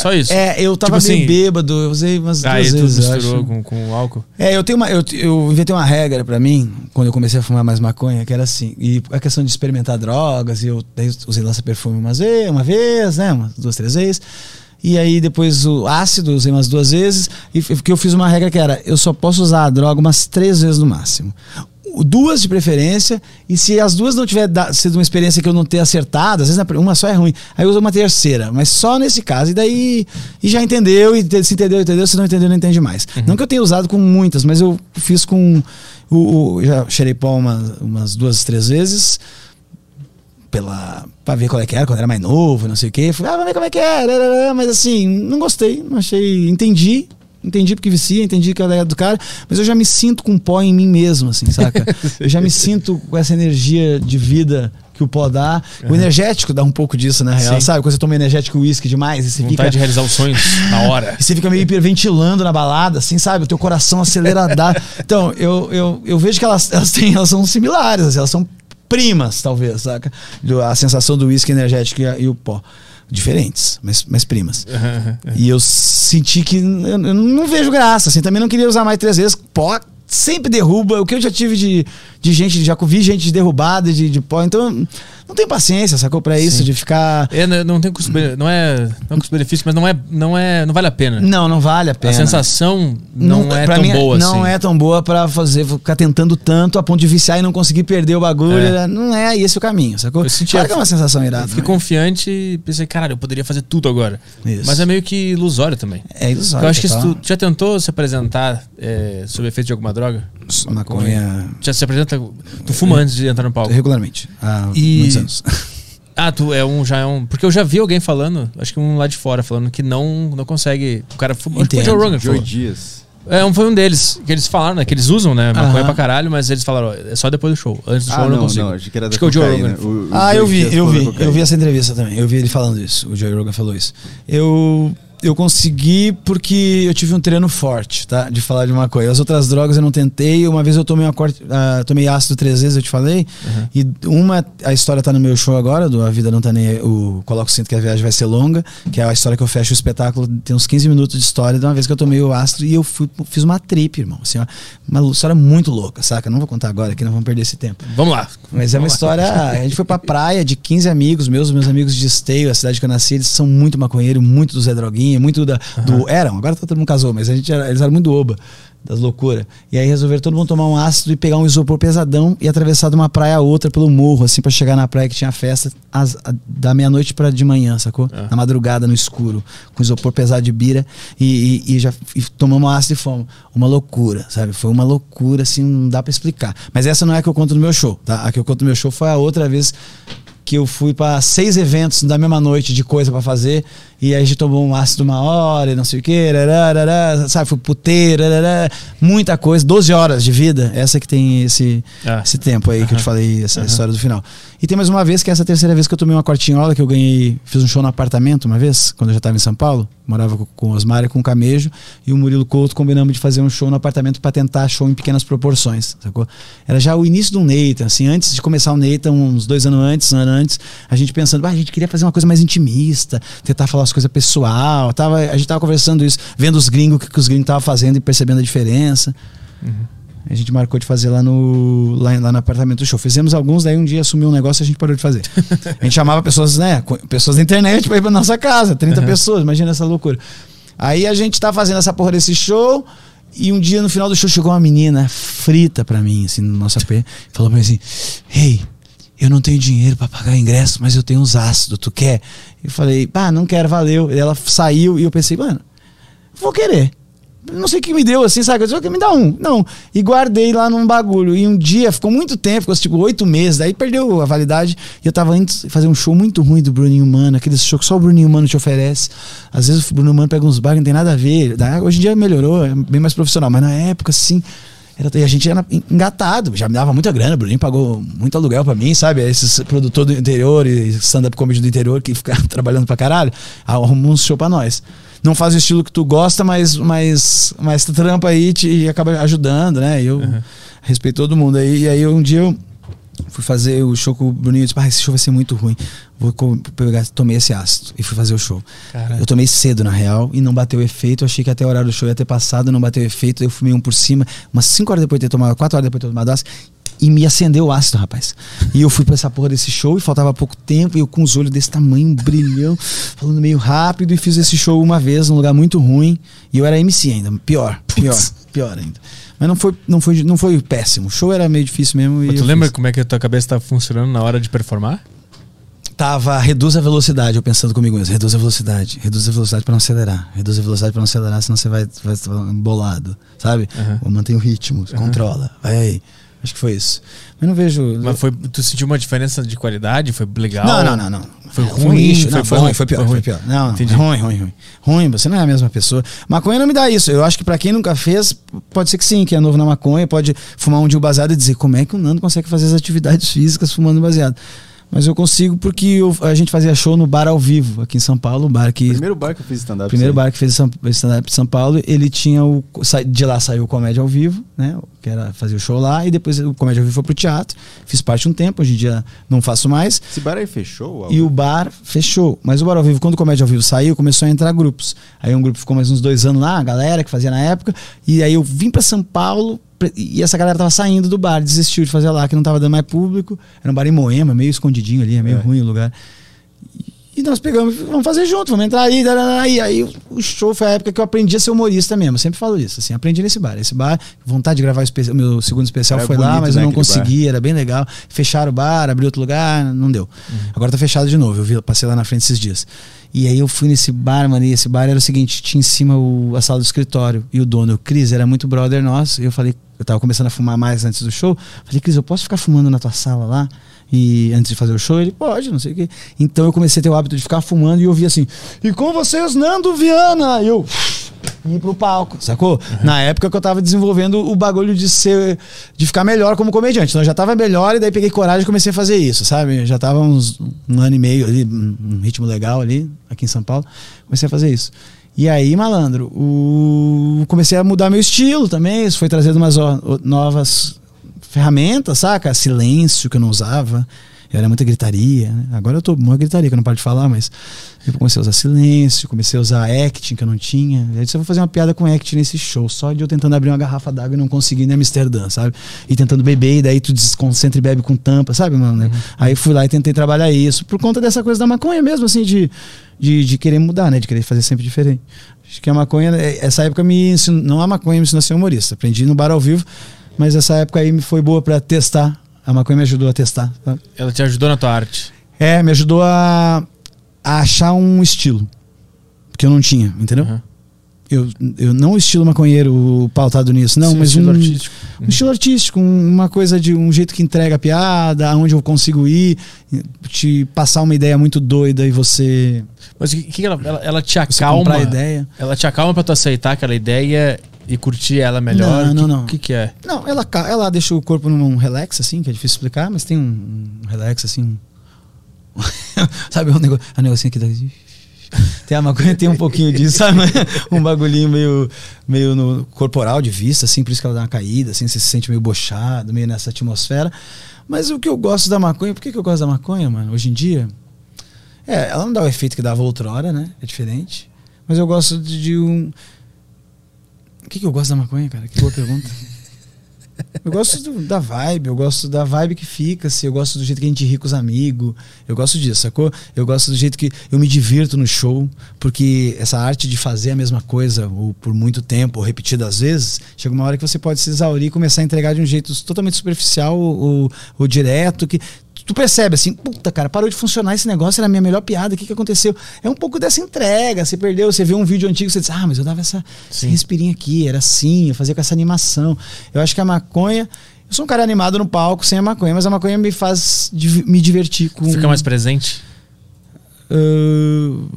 Speaker 1: Só isso.
Speaker 3: É, eu tava
Speaker 1: Tipo
Speaker 3: meio
Speaker 1: assim-
Speaker 3: bêbado, eu usei umas duas vezes. eu
Speaker 1: misturou
Speaker 3: acho.
Speaker 1: com, com álcool.
Speaker 3: É, eu tenho uma. Eu, eu inventei uma regra pra mim, quando eu comecei a fumar mais maconha, que era assim. E a questão de experimentar drogas, e eu daí usei lança-perfume umas vezes, uma vez, né? Umas duas, três vezes. E aí depois o ácido, usei umas duas vezes. E que eu fiz uma regra que era: eu só posso usar a droga umas três vezes no máximo. Duas de preferência, e se as duas não tiver sido uma experiência que eu não ter acertado, às vezes uma só é ruim, aí eu uso uma terceira, mas só nesse caso, e daí e já entendeu, e se entendeu, entendeu, se não entendeu, não entende mais. Não que eu tenha usado com muitas, mas eu fiz com. O, o- já cheirei pó uma- umas duas, três vezes pela para ver qual é que era quando era mais novo, não sei o quê. Falei, ah, vamos ver como é que é, rarará, mas assim, não gostei, não achei, entendi, entendi porque vicia, entendi que é do cara, mas eu já me sinto com pó em mim mesmo, assim, saca? (laughs) eu já me sinto com essa energia de vida que o pó dá. O energético dá um pouco disso, na real,
Speaker 1: Sim.
Speaker 3: sabe? Quando você toma energético uísque demais e você
Speaker 1: Vontade
Speaker 3: fica
Speaker 1: de realizar os sonhos na hora.
Speaker 3: e você fica meio hiperventilando na balada, assim, sabe? O teu coração acelerado. (laughs) Então, eu, eu, eu vejo que elas, elas têm, elas são similares, assim, elas são primas, talvez, saca? A sensação do uísque energético e, e o pó. Diferentes, mas, mas primas. E eu senti que eu, eu não vejo graça, assim, também não queria usar mais três vezes. Pó sempre derruba. O que eu já tive de, de gente, já vi gente de derrubada de, de pó, então não tenho paciência, sacou? Pra isso,
Speaker 1: Sim.
Speaker 3: de ficar.
Speaker 1: É, não não tem custo, não é, não é custo-benefício, mas não é, não é, não vale a pena.
Speaker 3: Não, não vale a
Speaker 1: a
Speaker 3: pena.
Speaker 1: sensação não, é
Speaker 3: pra
Speaker 1: tão
Speaker 3: mim,
Speaker 1: boa
Speaker 3: Não
Speaker 1: assim.
Speaker 3: é tão boa pra fazer, ficar tentando tanto a ponto de viciar e não conseguir perder o bagulho.
Speaker 1: É.
Speaker 3: Não é esse o caminho, sacou?
Speaker 1: Eu senti
Speaker 3: claro
Speaker 1: a-
Speaker 3: que é uma sensação irada.
Speaker 1: Fiquei
Speaker 3: né?
Speaker 1: confiante e pensei, caralho, eu poderia fazer tudo agora.
Speaker 3: Isso.
Speaker 1: Mas é meio que ilusório também.
Speaker 3: É ilusório.
Speaker 1: eu acho que se tu já tentou se apresentar é, sob efeito de alguma droga?
Speaker 3: Maconha.
Speaker 1: Já se apresenta. Tu fuma antes de entrar no palco.
Speaker 3: Regularmente. Há
Speaker 1: E-
Speaker 3: muitos anos. (laughs)
Speaker 1: Ah, tu é um. Já é um. Porque eu já vi alguém falando, acho que um lá de fora, falando que não, não consegue. O cara fuma. Acho que foi o Joe. Rogan falou.
Speaker 2: Dias.
Speaker 1: É, um, foi um deles. Que eles falaram, né? Que eles usam, né? Maconha
Speaker 3: Aham.
Speaker 1: pra caralho, mas eles falaram, ó, é só depois do show. Antes do show
Speaker 2: Ah,
Speaker 1: eu não,
Speaker 2: não,
Speaker 1: consigo.
Speaker 2: não, acho que era
Speaker 1: Acho que é o Joe. Rogan.
Speaker 2: O- o
Speaker 3: Ah,
Speaker 2: Joe
Speaker 3: eu vi, eu vi. Eu vi essa entrevista também. Eu vi ele falando isso. O Joe Rogan falou isso. Eu, eu consegui porque eu tive um treino forte, tá? De falar de maconha. As outras drogas eu não tentei. Uma vez eu tomei uma corte, ah, tomei ácido três vezes, eu te falei. E uma, a história tá no meu show agora, do A Vida Não Tá Nem o Coloco o Cinto que a viagem vai ser longa, que é a história que eu fecho o espetáculo. Tem uns 15 minutos de história de uma vez que eu tomei o ácido e eu fui, fiz uma trip, irmão. Assim, uma história muito louca, saca? Não vou contar agora aqui, não vamos perder esse tempo.
Speaker 1: Vamos lá.
Speaker 3: Mas é uma
Speaker 1: Vamos lá.
Speaker 3: história. A gente foi pra praia de 15 amigos meus, meus amigos de Esteio, a cidade que eu nasci, eles são muito maconheiros, muito do Zé Droguinha. Balinha, muito da, do. Eram, agora todo mundo casou, mas a gente era, eles eram muito do oba, das loucuras. E aí resolveram todo mundo tomar um ácido e pegar um isopor pesadão e atravessar de uma praia a outra pelo morro, assim, pra chegar na praia que tinha festa às- a- da meia-noite pra de manhã, sacou? Na madrugada, no escuro, com isopor pesado de bira e, e- e já e tomamos ácido e fomos. Uma loucura, sabe? Foi uma loucura, assim, não dá pra explicar. Mas essa não é a que eu conto no meu show, tá? A que eu conto no meu show foi a outra vez que eu fui pra seis eventos da mesma noite de coisa pra fazer e aí a gente tomou um ácido uma hora e não sei o que, sabe, fui puteiro, rarará, muita coisa, 12 horas de vida, essa que tem esse,
Speaker 1: Ah.
Speaker 3: esse tempo aí que eu te falei, essa história do final. E tem mais uma vez, que é essa terceira vez que eu tomei uma cortinhola, que eu ganhei, fiz um show no apartamento uma vez, quando eu já estava em São Paulo, morava com, com o Osmar e com o Camejo, e o Murilo Couto combinamos de fazer um show no apartamento pra tentar show em pequenas proporções, sacou? Era já o início do Nathan, assim, antes de começar o Nathan, uns dois anos antes, um ano antes, a gente pensando, ah, a gente queria fazer uma coisa mais intimista, tentar falar as coisas pessoal, tava, a gente tava conversando isso, vendo os gringos, o que, que os gringos estavam fazendo e percebendo a diferença. A gente marcou de fazer lá no, lá, lá no apartamento do show. Fizemos alguns, daí um dia assumiu um negócio e a gente parou de fazer. A gente chamava pessoas, né? Pessoas da internet pra ir pra nossa casa, 30 pessoas, imagina essa loucura. Aí a gente tá fazendo essa porra desse show. E um dia no final do show chegou uma menina frita pra mim, assim, no nosso AP, falou pra mim assim: Ei, eu não tenho dinheiro pra pagar ingresso, mas eu tenho uns ácidos, tu quer? Eu falei, pá, não quero, valeu. E ela saiu e eu pensei, mano, vou querer. Não sei o que me deu, assim, sabe? Eu disse, "Ok, me dá um. Não. E guardei lá num bagulho. E um dia, ficou muito tempo, ficou tipo oito meses, daí perdeu a validade. E eu tava indo fazer um show muito ruim do Bruninho Mano, aquele show que só o Bruninho Mano te oferece. Às vezes o Bruninho Mano pega uns que não tem nada a ver. Hoje em dia melhorou, é bem mais profissional. Mas na época, assim, era, e a gente era engatado, já me dava muita grana, o Bruninho pagou muito aluguel pra mim, sabe? Esses produtor do interior e stand-up comedy do interior que fica (laughs) trabalhando pra caralho, arrumam um show pra nós. Não faz o estilo que tu gosta, mas, mas, mas tu trampa aí e te, e acaba ajudando, né? E eu respeito todo mundo aí. E aí um dia eu fui fazer o show com o Bruninho e disse, ah, esse show vai ser muito ruim. Vou pegar, tomei esse ácido e fui fazer o show.
Speaker 1: Caralho.
Speaker 3: Eu tomei cedo, na real, e não bateu efeito. Eu achei que até o horário do show ia ter passado, não bateu efeito. Eu fumei um por cima, umas 5 horas depois de ter tomado, 4 horas depois de ter tomado ácido, e me acendeu o ácido, rapaz. E eu fui pra essa porra desse show e faltava pouco tempo, e eu com os olhos desse tamanho, um brilhão, falando meio rápido, e fiz esse show uma vez num lugar muito ruim. E eu era MC ainda, pior, pior, pior ainda. Mas não foi, não foi, não foi péssimo. O show era meio difícil mesmo.
Speaker 1: Mas tu lembra
Speaker 3: fiz.
Speaker 1: como é que a tua cabeça tá funcionando na hora de performar?
Speaker 3: Tava, reduz a velocidade, eu pensando comigo mesmo, reduz a velocidade, reduz a velocidade pra não acelerar, reduz a velocidade pra não acelerar, senão você vai, vai embolado, sabe? Ou mantém o ritmo, controla, vai aí. Acho que foi isso. Mas não vejo.
Speaker 1: Mas foi, tu sentiu uma diferença de qualidade? Foi legal?
Speaker 3: Não, não, não, não.
Speaker 1: Foi ruim,
Speaker 3: lixo.
Speaker 1: foi
Speaker 3: não, foi ruim, foi pior,
Speaker 1: foi
Speaker 3: foi,
Speaker 1: ruim.
Speaker 3: pior. Não,
Speaker 1: Entendi.
Speaker 3: ruim, ruim, ruim. Ruim, você não é a mesma pessoa. Maconha não me dá isso. Eu acho que pra quem nunca fez, pode ser que sim, que é novo na maconha, pode fumar um dia baseado e dizer como é que o Nando consegue fazer as atividades físicas fumando baseado. Mas eu consigo porque eu- a gente fazia show no bar ao vivo, aqui em São Paulo, um bar que
Speaker 2: Primeiro bar que eu fiz stand-up.
Speaker 3: o primeiro bar que fez stand-up de São Paulo, ele tinha o. De lá saiu o Comédia ao Vivo, né? Que era fazer o show lá, e depois o Comédia ao Vivo foi pro teatro. Fiz parte um tempo, hoje em dia não faço mais.
Speaker 2: Esse bar aí fechou?
Speaker 3: E o bar fechou. Mas o bar ao vivo, quando o Comédia ao Vivo saiu, começou a entrar grupos. Aí um grupo ficou mais uns dois anos lá, a galera que fazia na época. E aí eu vim pra São Paulo e essa galera tava saindo do bar, desistiu de fazer lá, que não tava dando mais público. Era um bar em Moema, meio escondidinho ali, é meio
Speaker 2: É.
Speaker 3: ruim o lugar. E nós pegamos, vamos fazer junto, vamos entrar aí. E aí o show foi a época que eu aprendi a ser humorista mesmo. Eu sempre falo isso, assim, aprendi nesse bar. Esse bar, vontade de gravar o, meu segundo especial
Speaker 2: Era
Speaker 3: foi lá,
Speaker 2: bonito,
Speaker 3: mas eu
Speaker 2: né,
Speaker 3: não
Speaker 2: aquele bar.
Speaker 3: consegui, era bem legal. Fecharam o bar, abriu outro lugar, não deu. Agora tá fechado de novo, eu vi, passei lá na frente esses dias. E aí eu fui nesse bar, mano, e esse bar era o seguinte, tinha em cima o- a sala do escritório. E o dono, o Cris, era muito brother nosso. E eu falei, eu tava começando a fumar mais antes do show. Falei, Cris, eu posso ficar fumando na tua sala lá? E antes de fazer o show, ele pode, não sei o quê. Então eu comecei a ter o hábito de ficar fumando e eu ouvia assim, e com vocês, Nando Viana! E eu ir pro palco, sacou? Na época que eu tava desenvolvendo o bagulho de ser, de ficar melhor como comediante. Então eu já tava melhor e daí peguei coragem e comecei a fazer isso, sabe? Já tava uns um ano e meio ali, um ritmo legal ali, aqui em São Paulo. Comecei a fazer isso. E aí, malandro, o... comecei a mudar meu estilo também. Isso foi trazendo umas novas ferramentas, saca? Silêncio que eu não usava. Eu era muita gritaria, né? Agora eu tô uma gritaria, que eu não paro de falar, mas eu comecei a usar silêncio, comecei a usar acting, que eu não tinha. Aí disse, eu vou fazer uma piada com acting nesse show, só de eu tentando abrir uma garrafa d'água e não conseguindo em Amsterdã, sabe? E tentando beber, e daí tu desconcentra e bebe com tampa, sabe, mano? Uhum. Aí fui lá e tentei trabalhar isso, por conta dessa coisa da maconha mesmo, assim, de, de, de querer mudar, né? De querer fazer sempre diferente. Acho que a maconha, é, essa época me ensinou, não a maconha me ensinou a ser humorista. Aprendi no bar ao vivo, mas essa época aí me foi boa para testar. A maconha me ajudou a testar. Tá?
Speaker 1: Ela te ajudou na tua arte?
Speaker 3: É, me ajudou a, a achar um estilo que eu não tinha, entendeu? Uhum. Eu, eu não o estilo maconheiro pautado nisso, não, Sim, mas um, artístico. um uhum. estilo artístico, uma coisa de um jeito que entrega a piada, aonde eu consigo ir, te passar uma ideia muito doida e você
Speaker 1: mas o que, que ela, ela, ela, te acalma?
Speaker 3: A ideia.
Speaker 1: Ela te acalma pra tu aceitar aquela ideia e curtir ela melhor?
Speaker 3: Não, não, não.
Speaker 1: O que, que é?
Speaker 3: Não, ela, ela deixa o corpo num relax, assim, que é difícil explicar, mas tem um, um relax, assim. (laughs) sabe, um, negócio, um negocinho aqui. Da... (laughs) Tem a maconha, tem um pouquinho disso, sabe? (laughs) um bagulhinho meio, meio no corporal de vista, assim, por isso que ela dá uma caída, assim, você se sente meio bochado, meio nessa atmosfera. Mas o que eu gosto da maconha, por que, que eu gosto da maconha, mano, hoje em dia? É, ela não dá o efeito que dava outrora, né? É diferente. Mas eu gosto de, de um. O que, que eu gosto da maconha, cara? Que boa pergunta. Eu gosto do, da vibe, eu gosto da vibe que fica, assim, eu gosto do jeito que a gente ri com os amigos, eu gosto disso, sacou? Eu gosto do jeito que eu me divirto no show, porque essa arte de fazer a mesma coisa ou por muito tempo, ou repetidas vezes, chega uma hora que você pode se exaurir e começar a entregar de um jeito totalmente superficial ou, ou, ou direto, que tu percebe assim, puta, cara, parou de funcionar esse negócio, era a minha melhor piada, o que, que aconteceu? É um pouco dessa entrega, você perdeu, você vê um vídeo antigo, você diz, ah, mas eu dava essa, esse respirinho aqui, era assim, eu fazia com essa animação. Eu acho que a maconha. Eu sou um cara animado no palco sem a maconha, mas a maconha me faz me divertir com.
Speaker 1: Fica mais presente?
Speaker 3: Uh,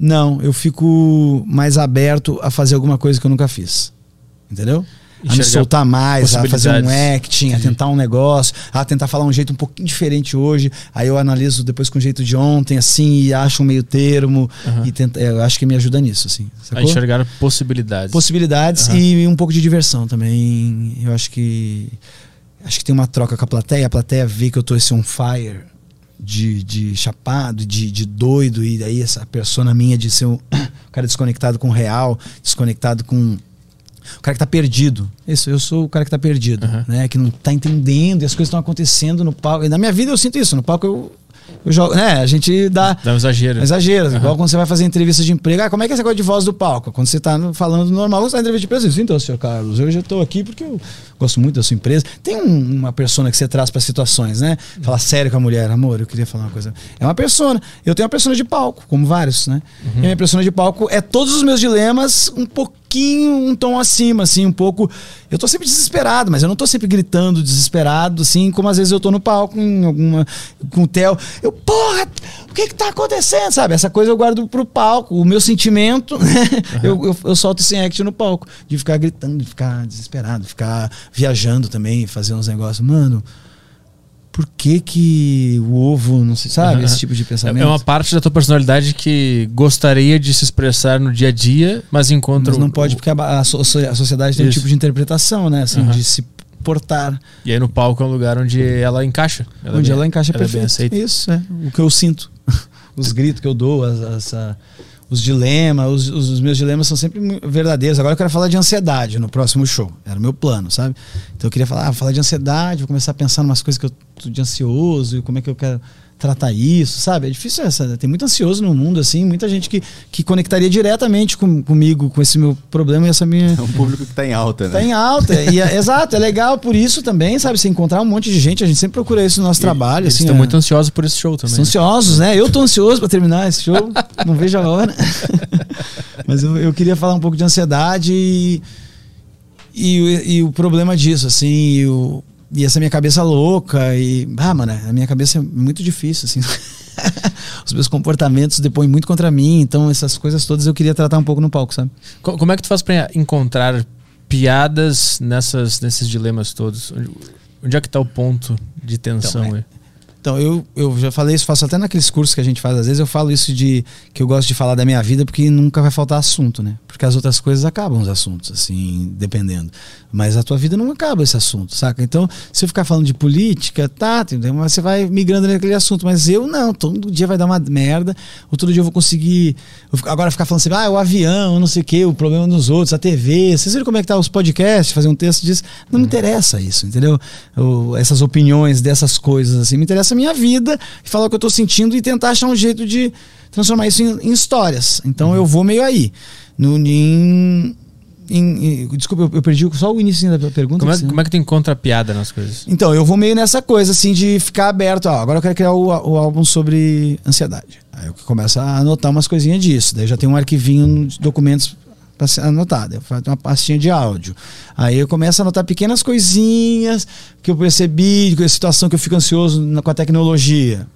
Speaker 3: não, eu fico mais aberto a fazer alguma coisa que eu nunca fiz. Entendeu? A me soltar mais, a fazer um acting, Entendi. a tentar um negócio, a tentar falar um jeito um pouquinho diferente hoje. Aí eu analiso depois com o jeito de ontem, assim, e acho um meio termo. Uhum. E tenta, eu acho que me ajuda nisso, assim.
Speaker 1: Sacou? A enxergar possibilidades.
Speaker 3: Possibilidades uhum. e um pouco de diversão também. Eu acho que. Acho que tem uma troca com a plateia, a plateia vê que eu tô esse on fire de, de chapado, de, de doido, e daí essa persona minha de ser um (coughs) cara desconectado com o real, desconectado com o cara que tá perdido. Isso, eu sou o cara que tá perdido, uhum. né? Que não tá entendendo e as coisas estão acontecendo no palco. E na minha vida eu sinto isso. No palco eu, eu jogo, né? A gente dá.
Speaker 1: Dá um exagero.
Speaker 3: Exagero. Uhum. Igual quando você vai fazer entrevista de emprego. Ah, como é que é essa coisa de voz do palco? Quando você tá falando normal, você tá entrevista de empresa. Então, senhor Carlos, eu já tô aqui porque eu gosto muito da sua empresa. Tem um, uma persona que você traz para situações, né? Fala sério com a mulher, amor, eu queria falar uma coisa. É uma persona. Eu tenho uma persona de palco, como vários, né? Uhum. E a minha persona de palco é todos os meus dilemas um pouquinho, um tom acima, assim, um pouco. Eu tô sempre desesperado, mas eu não tô sempre gritando desesperado, assim, como às vezes eu tô no palco em alguma. com o Theo. Eu, porra, o que que tá acontecendo, sabe? Essa coisa eu guardo pro palco. O meu sentimento, (laughs) né? Uhum. Eu, eu, eu solto sem act no palco. De ficar gritando, de ficar desesperado, de ficar viajando também, fazer uns negócios. Mano, por que que o ovo, não sei, sabe? Uhum. Esse tipo de pensamento.
Speaker 1: É uma parte da tua personalidade que gostaria de se expressar no dia a dia, mas encontra...
Speaker 3: Mas não o, pode, porque a, a, a sociedade tem Isso. um tipo de interpretação, né? Assim, uhum. de se portar.
Speaker 1: E aí no palco é um lugar onde ela encaixa.
Speaker 3: Ela onde é bem, ela encaixa ela perfeito. É Isso, é. O que eu sinto. (laughs) Os gritos que eu dou, essa os dilemas, os, os, meus dilemas são sempre verdadeiros. Agora eu quero falar de ansiedade no próximo show. Era o meu plano, sabe? Então eu queria falar, ah, falar de ansiedade, vou começar a pensar em umas coisas que eu tô de ansioso e como é que eu quero tratar isso, sabe? É difícil essa. Tem muito ansioso no mundo, assim, muita gente que, que conectaria diretamente com, comigo, com esse meu problema e essa minha.
Speaker 2: É um público que tá em alta, né?
Speaker 3: Tá em alta. e é, exato, é legal por isso também, sabe? Você encontrar um monte de gente, a gente sempre procura isso no nosso e, trabalho.
Speaker 1: Eles
Speaker 3: assim,
Speaker 1: estão é... muito ansiosos por esse show também.
Speaker 3: Né? ansiosos, né? Eu tô ansioso para terminar esse show, não vejo a hora. (laughs) Mas eu, eu, queria falar um pouco de ansiedade e, e, e o problema disso, assim, o e essa minha cabeça louca e. Ah, mano, a minha cabeça é muito difícil, assim. (laughs) Os meus comportamentos depõem muito contra mim, então essas coisas todas eu queria tratar um pouco no palco, sabe?
Speaker 1: Como é que tu faz para encontrar piadas nessas, nesses dilemas todos? Onde, onde é que tá o ponto de tensão então, é, aí?
Speaker 3: Então, eu, eu já falei isso, faço até naqueles cursos que a gente faz, às vezes eu falo isso de que eu gosto de falar da minha vida porque nunca vai faltar assunto, né? Porque as outras coisas acabam os assuntos, assim, dependendo. Mas a tua vida não acaba esse assunto, saca? Então, se eu ficar falando de política, tá? Mas você vai migrando naquele assunto. Mas eu não, todo dia vai dar uma merda, ou todo dia eu vou conseguir. Agora ficar falando assim, ah, o avião, não sei o quê, o problema dos outros, a TV. Vocês viram como é que tá os podcasts, fazer um texto disso? Não me interessa isso, entendeu? Essas opiniões dessas coisas, assim. Me interessa a minha vida e falar o que eu tô sentindo e tentar achar um jeito de transformar isso em, em histórias. Então uhum. eu vou meio aí. No, em, em, em, desculpa, eu, eu, perdi só o início da pergunta.
Speaker 1: Como é, como é, que tu encontra piada nas coisas?
Speaker 3: Então, eu vou meio nessa coisa, assim, de ficar aberto. Ó, agora eu quero criar o, o álbum sobre ansiedade. Aí eu começo a anotar umas coisinhas disso. Daí já tem um arquivinho de documentos para ser anotado. Eu faço uma pastinha de áudio. Aí eu começo a anotar pequenas coisinhas que eu percebi, a situação que eu fico ansioso com a tecnologia.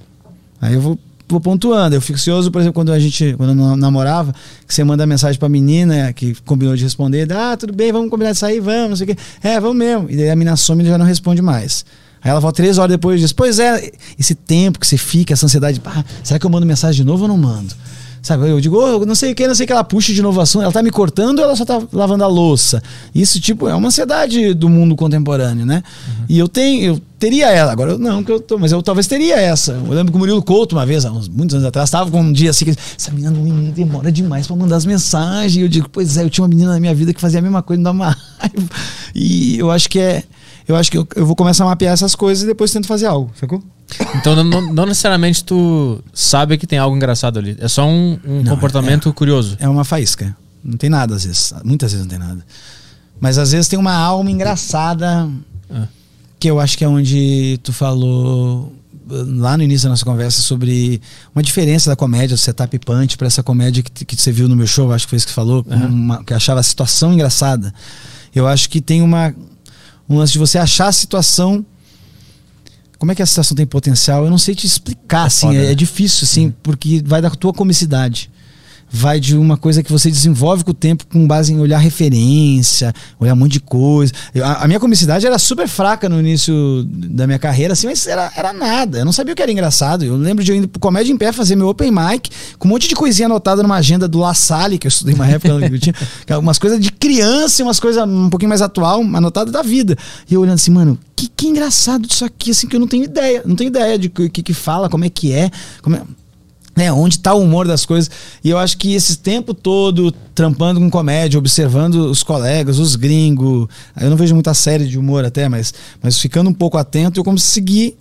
Speaker 3: Aí eu vou vou pontuando. Eu fico ansioso, por exemplo, quando a gente, quando eu namorava, que você manda mensagem pra menina que combinou de responder, ah, tudo bem, vamos combinar de sair, vamos, não sei o quê. É, vamos mesmo. E daí a menina some e já não responde mais. Aí ela volta três horas depois e diz: Pois é, esse tempo que você fica, essa ansiedade, ah, será que eu mando mensagem de novo ou não mando? Sabe, eu digo, oh, não sei o que, não sei o que, ela puxa de inovação, ela tá me cortando ou ela só tá lavando a louça? Isso, tipo, é uma ansiedade do mundo contemporâneo, né? Uhum. E eu tenho, eu teria ela, agora eu não, que eu tô, mas eu talvez teria essa. Eu lembro que o Murilo Couto, uma vez, há uns muitos anos atrás, estava com um dia assim, que essa menina não demora demais para mandar as mensagens. E eu digo, pois é, eu tinha uma menina na minha vida que fazia a mesma coisa, não dá uma (laughs) raiva. E eu acho que é. Eu acho que eu, eu vou começar a mapear essas coisas e depois tento fazer algo, sacou?
Speaker 1: Então não, não, necessariamente tu sabe que tem algo engraçado ali. É só um, um não, comportamento
Speaker 3: é,
Speaker 1: curioso.
Speaker 3: É uma faísca. Não tem nada às vezes. Muitas vezes não tem nada. Mas às vezes tem uma alma engraçada é. que eu acho que é onde tu falou lá no início da nossa conversa sobre uma diferença da comédia, do setup punch para essa comédia que, que você viu no meu show, acho que foi isso que falou, uhum. uma, que achava a situação engraçada. Eu acho que tem uma um lance de você achar a situação como é que a situação tem potencial? Eu não sei te explicar, é assim, é, né? é, difícil, assim, porque vai da tua comicidade vai de uma coisa que você desenvolve com o tempo com base em olhar referência, olhar um monte de coisa. Eu, a, a, minha comicidade era super fraca no início da minha carreira, assim, mas era, era nada. Eu não sabia o que era engraçado. Eu lembro de eu indo pro Comédia em Pé fazer meu open mic, com um monte de coisinha anotada numa agenda do La Salle, que eu estudei uma época, eu tinha, (laughs) é umas coisas de criança e umas coisas um pouquinho mais atual, anotada da vida. E eu olhando assim, mano, que, que engraçado isso aqui, assim, que eu não tenho ideia. Não tenho ideia de o que, que fala, como é que é. Como é né, onde está o humor das coisas. E eu acho que esse tempo todo trampando com comédia, observando os colegas, os gringos, eu não vejo muita série de humor até, mas, mas ficando um pouco atento, eu consegui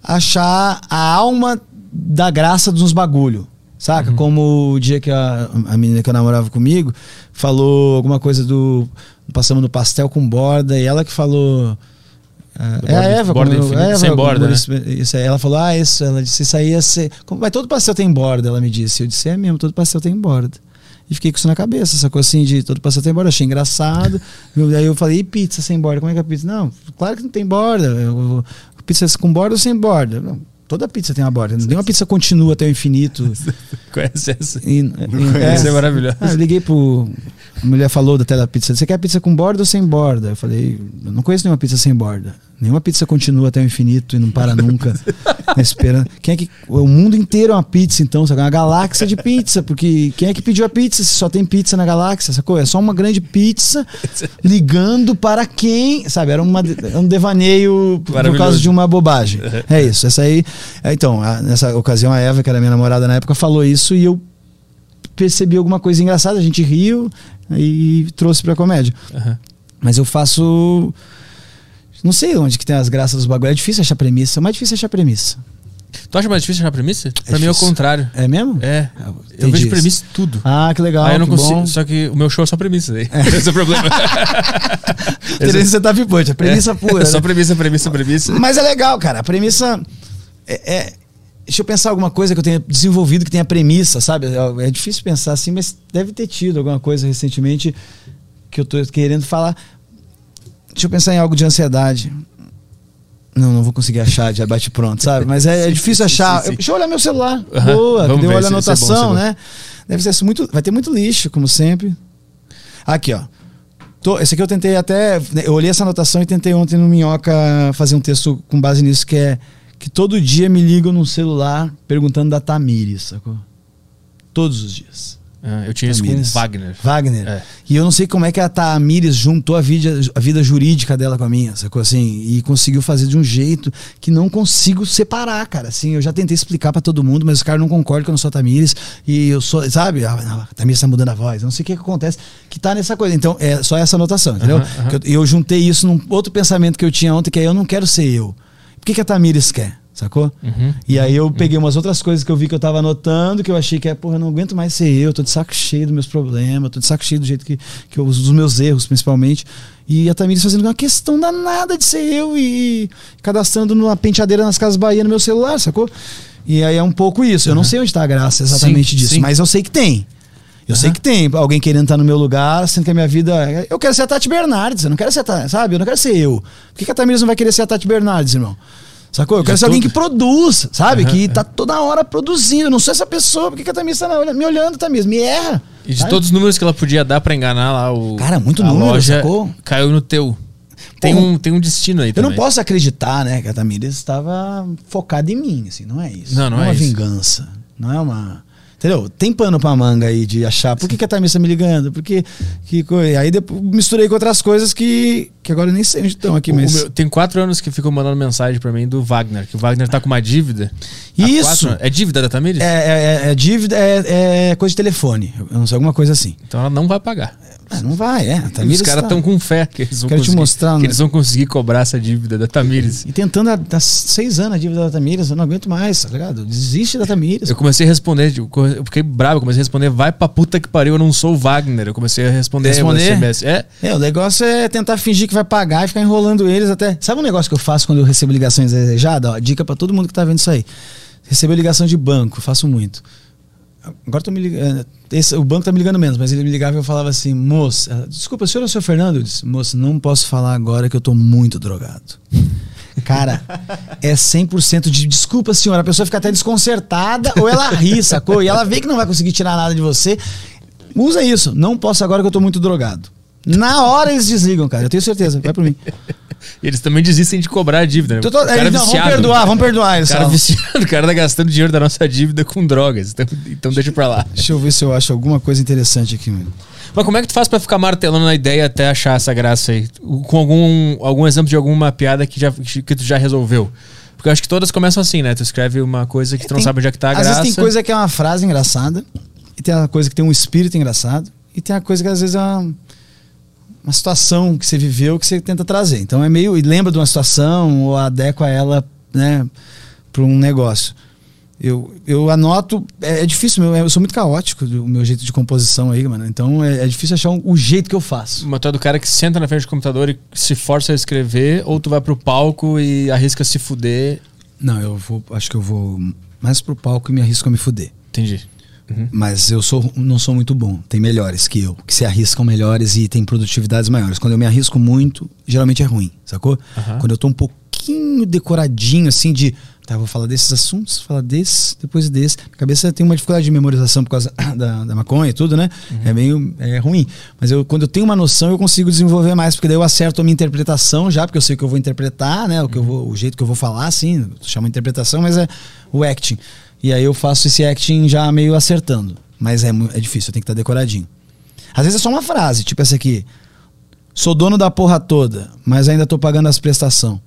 Speaker 3: achar a alma da graça dos bagulho. Saca? Uhum. Como o dia que a, a menina que eu namorava comigo falou alguma coisa do. Passamos no pastel com borda, e ela que falou. É, é a Eva, borda como, Eva, sem borda. Né? Isso, ela falou: Ah, isso. Ela disse: Isso aí ia ser. Como, mas todo pastel tem borda, ela me disse. Eu disse: É mesmo, todo pastel tem borda. E fiquei com isso na cabeça, essa coisa assim de todo pastel tem borda. Achei engraçado. (laughs) Aí eu falei: E pizza sem borda? Como é que é a pizza? Não, claro que não tem borda. Eu, pizza com borda ou sem borda? Não, Toda pizza tem uma borda. (laughs) Nenhuma pizza continua até o infinito. (laughs)
Speaker 1: Conhece essa? E, e, é, é maravilhoso.
Speaker 3: Ah, eu liguei pro. A mulher falou da tela pizza. Você quer pizza com borda ou sem borda? Eu falei, eu não conheço nenhuma pizza sem borda. Nenhuma pizza continua até o infinito e não para nunca. (laughs) esperando. Quem é que. O mundo inteiro é uma pizza, então, sabe? Uma galáxia de pizza. Porque quem é que pediu a pizza se só tem pizza na galáxia? Sacou? É só uma grande pizza (laughs) ligando para quem. Sabe? Era uma, um devaneio por causa de uma bobagem. (laughs) É isso. Essa aí. É, então, nessa ocasião, a Eva, que era minha namorada na época, falou isso e eu percebi alguma coisa engraçada. A gente riu e trouxe pra comédia. Uhum. Mas eu faço não sei onde que tem as graças dos bagulho. É difícil achar premissa. É mais difícil achar premissa.
Speaker 1: Tu acha mais difícil achar premissa? É pra difícil. mim é o contrário.
Speaker 3: É mesmo?
Speaker 1: É. eu vejo premissa em tudo.
Speaker 3: Ah, que legal.
Speaker 1: Aí eu não consigo. Bom. Só que o meu show é só premissa. Aí. É. (laughs) Esse é o problema. (laughs)
Speaker 3: Premissa tá punch, é premissa é. pura. É
Speaker 1: só né? premissa, premissa, premissa.
Speaker 3: Mas é legal, cara. A premissa é, é, Deixa eu pensar alguma coisa que eu tenha desenvolvido que tenha premissa, sabe? É, é difícil pensar assim, mas deve ter tido alguma coisa recentemente que eu tô querendo falar. Deixa eu pensar em algo de ansiedade. Não, não vou conseguir achar de bate pronto, sabe? Mas é, é difícil achar. Sim, sim. Deixa eu olhar meu celular. Uhum. Boa, Vamos deu olha a anotação, é bom, né? Deve ser muito. Vai ter muito lixo, como sempre. Aqui, ó. Tô, esse aqui eu tentei até. Eu olhei essa anotação e tentei ontem no Minhoca fazer um texto com base nisso que é que todo dia me ligam no celular perguntando da Tamires, sacou? Todos os dias.
Speaker 1: Ah, eu tinha isso com
Speaker 3: Tamires.
Speaker 1: Wagner.
Speaker 3: Wagner.
Speaker 1: É.
Speaker 3: E eu não sei como é que a Tamires juntou a vida, a vida jurídica dela com a minha, sacou assim? E conseguiu fazer de um jeito que não consigo separar, cara. Assim, eu já tentei explicar pra todo mundo, mas os caras não concordam que eu não sou a Tamires. E eu sou, sabe? Ah, não, a Tamires tá mudando a voz. Eu Não sei o que, que acontece que tá nessa coisa. Então, é só essa anotação, entendeu? Que eu, eu juntei isso num outro pensamento que eu tinha ontem, que é eu não quero ser eu. Por que, que a Tamires quer? Sacou?
Speaker 1: Uhum.
Speaker 3: E aí eu peguei umas outras coisas que eu vi que eu tava anotando, que eu achei que é, porra, eu não aguento mais ser eu, tô de saco cheio dos meus problemas, tô de saco cheio do jeito que, que eu uso, dos meus erros, principalmente. E a Tamires fazendo uma questão danada de ser eu e cadastrando numa penteadeira nas Casas Bahia no meu celular, sacou? E aí é um pouco isso. Eu não sei onde tá a graça exatamente
Speaker 1: Sim,
Speaker 3: disso,
Speaker 1: sim.
Speaker 3: mas eu sei que tem. Eu sei que tem alguém querendo estar no meu lugar, sendo que a minha vida. Eu quero ser a Tati Bernardes, eu não quero ser a Tati, sabe? Eu não quero ser eu. Por que, que a Tamires não vai querer ser a Tati Bernardes, irmão? Sacou? Eu quero ser alguém que produz, sabe?
Speaker 1: Aham,
Speaker 3: que tá toda hora produzindo. Eu não sou essa pessoa. Por que, que a Tamires tá me olhando, Tamires? Me erra.
Speaker 1: E de
Speaker 3: sabe?
Speaker 1: todos os números que ela podia dar pra enganar lá o.
Speaker 3: Cara, muito
Speaker 1: a
Speaker 3: número,
Speaker 1: loja
Speaker 3: sacou?
Speaker 1: caiu no teu. Tem um, tem um destino aí
Speaker 3: Eu
Speaker 1: também.
Speaker 3: não posso acreditar, né, que a Tamires estava focada em mim, assim, não é isso.
Speaker 1: Não, não
Speaker 3: é
Speaker 1: é
Speaker 3: uma
Speaker 1: isso.
Speaker 3: vingança. Não é uma. Entendeu? Tem pano pra manga aí de achar. Por que, que a Tamires tá me ligando? Porque. Que, co- aí depois misturei com outras coisas que, que agora eu nem sei onde estão aqui, mas.
Speaker 1: meu- tem quatro anos que ficam mandando mensagem pra mim do Wagner, que o Wagner tá com uma dívida.
Speaker 3: Isso.
Speaker 1: quatro. É dívida da Tamires?
Speaker 3: É, é- é- é dívida, é, é coisa de telefone. Eu não sei, alguma coisa assim.
Speaker 1: Então ela não vai pagar.
Speaker 3: Ah, não vai, é. Tamires
Speaker 1: os caras
Speaker 3: tá-
Speaker 1: estão com fé que eles vão
Speaker 3: Quero te
Speaker 1: conseguir,
Speaker 3: mostrar,
Speaker 1: que
Speaker 3: né?
Speaker 1: eles vão conseguir cobrar essa dívida da Tamires.
Speaker 3: E tentando há, seis anos a dívida da Tamires, eu não aguento mais, tá ligado? Desiste da Tamires.
Speaker 1: Eu comecei a responder, eu fiquei bravo, eu comecei a responder, vai pra puta que pariu, eu não sou o Wagner. Eu comecei a responder,
Speaker 3: Responder?
Speaker 1: SMS. É,
Speaker 3: É, o negócio é tentar fingir que vai pagar e ficar enrolando eles até. Sabe um negócio que eu faço quando eu recebo ligações desejadas? Ó, dica pra todo mundo que tá vendo isso aí. Recebeu ligação de banco, faço muito. Agora tô me ligando. esse- o banco tá me ligando menos, mas ele me ligava e eu falava assim, moço, ela, desculpa, o senhor é o senhor Fernando? Eu disse, moço, não posso falar agora que eu tô muito drogado. (laughs) Cara, é 100% de desculpa, senhora. A pessoa fica até desconcertada ou ela ri, sacou? E ela vê que não vai conseguir tirar nada de você. Usa isso. Não posso agora que eu tô muito drogado. Na hora eles desligam, cara. Eu tenho certeza. Vai por mim.
Speaker 1: E eles também desistem de cobrar a dívida. né?
Speaker 3: Tô-
Speaker 1: cara
Speaker 3: eles,
Speaker 1: é
Speaker 3: não, vamos perdoar, vamos perdoar
Speaker 1: O
Speaker 3: eles.
Speaker 1: cara, viciado, o cara tá gastando dinheiro da nossa dívida com drogas. Então, então deixa pra lá.
Speaker 3: Deixa eu ver se eu acho alguma coisa interessante aqui, mano.
Speaker 1: Mas como é que tu faz pra ficar martelando na ideia até achar essa graça aí? Com algum, algum exemplo de alguma piada que, já, que tu já resolveu? Porque eu acho que todas começam assim, né? Tu escreve uma coisa que tu não
Speaker 3: Tem-
Speaker 1: sabe onde é que tá a
Speaker 3: Às
Speaker 1: graça.
Speaker 3: vezes tem coisa que é uma frase engraçada, e tem a coisa que tem um espírito engraçado, e tem a coisa que às vezes é uma, uma situação que você viveu que você tenta trazer. Então é meio. E lembra de uma situação, ou adequa ela, né, pra um negócio. Eu, eu anoto. É, é difícil, meu, eu sou muito caótico do meu jeito de composição aí, mano. Então é, é difícil achar um- o jeito que eu faço.
Speaker 1: Mas tu é do cara que senta na frente do computador e se força a escrever, ou tu vai pro palco e arrisca se fuder.
Speaker 3: Não, eu vou. Acho que eu vou mais pro palco e me arrisco a me fuder.
Speaker 1: Entendi. Uhum.
Speaker 3: Mas eu sou, não sou muito bom. Tem melhores que eu, que se arriscam melhores e tem produtividades maiores. Quando eu me arrisco muito, geralmente é ruim, sacou?
Speaker 1: Aham.
Speaker 3: Quando eu tô um pouquinho decoradinho, assim, de. Tá, vou falar desses assuntos, falar desse, depois desse. Minha cabeça tem uma dificuldade de memorização por causa (coughs) da, da maconha e tudo, né? É meio é ruim. Mas eu, quando eu tenho uma noção, eu consigo desenvolver mais, porque daí eu acerto a minha interpretação já, porque eu sei o que eu vou interpretar, né? O, que eu vou, o jeito que eu vou falar, assim, chama interpretação, mas é o acting. E aí eu faço esse acting já meio acertando. Mas é, é difícil, eu tenho que estar decoradinho. Às vezes é só uma frase, tipo essa aqui. Sou dono da porra toda, mas ainda tô pagando as prestações.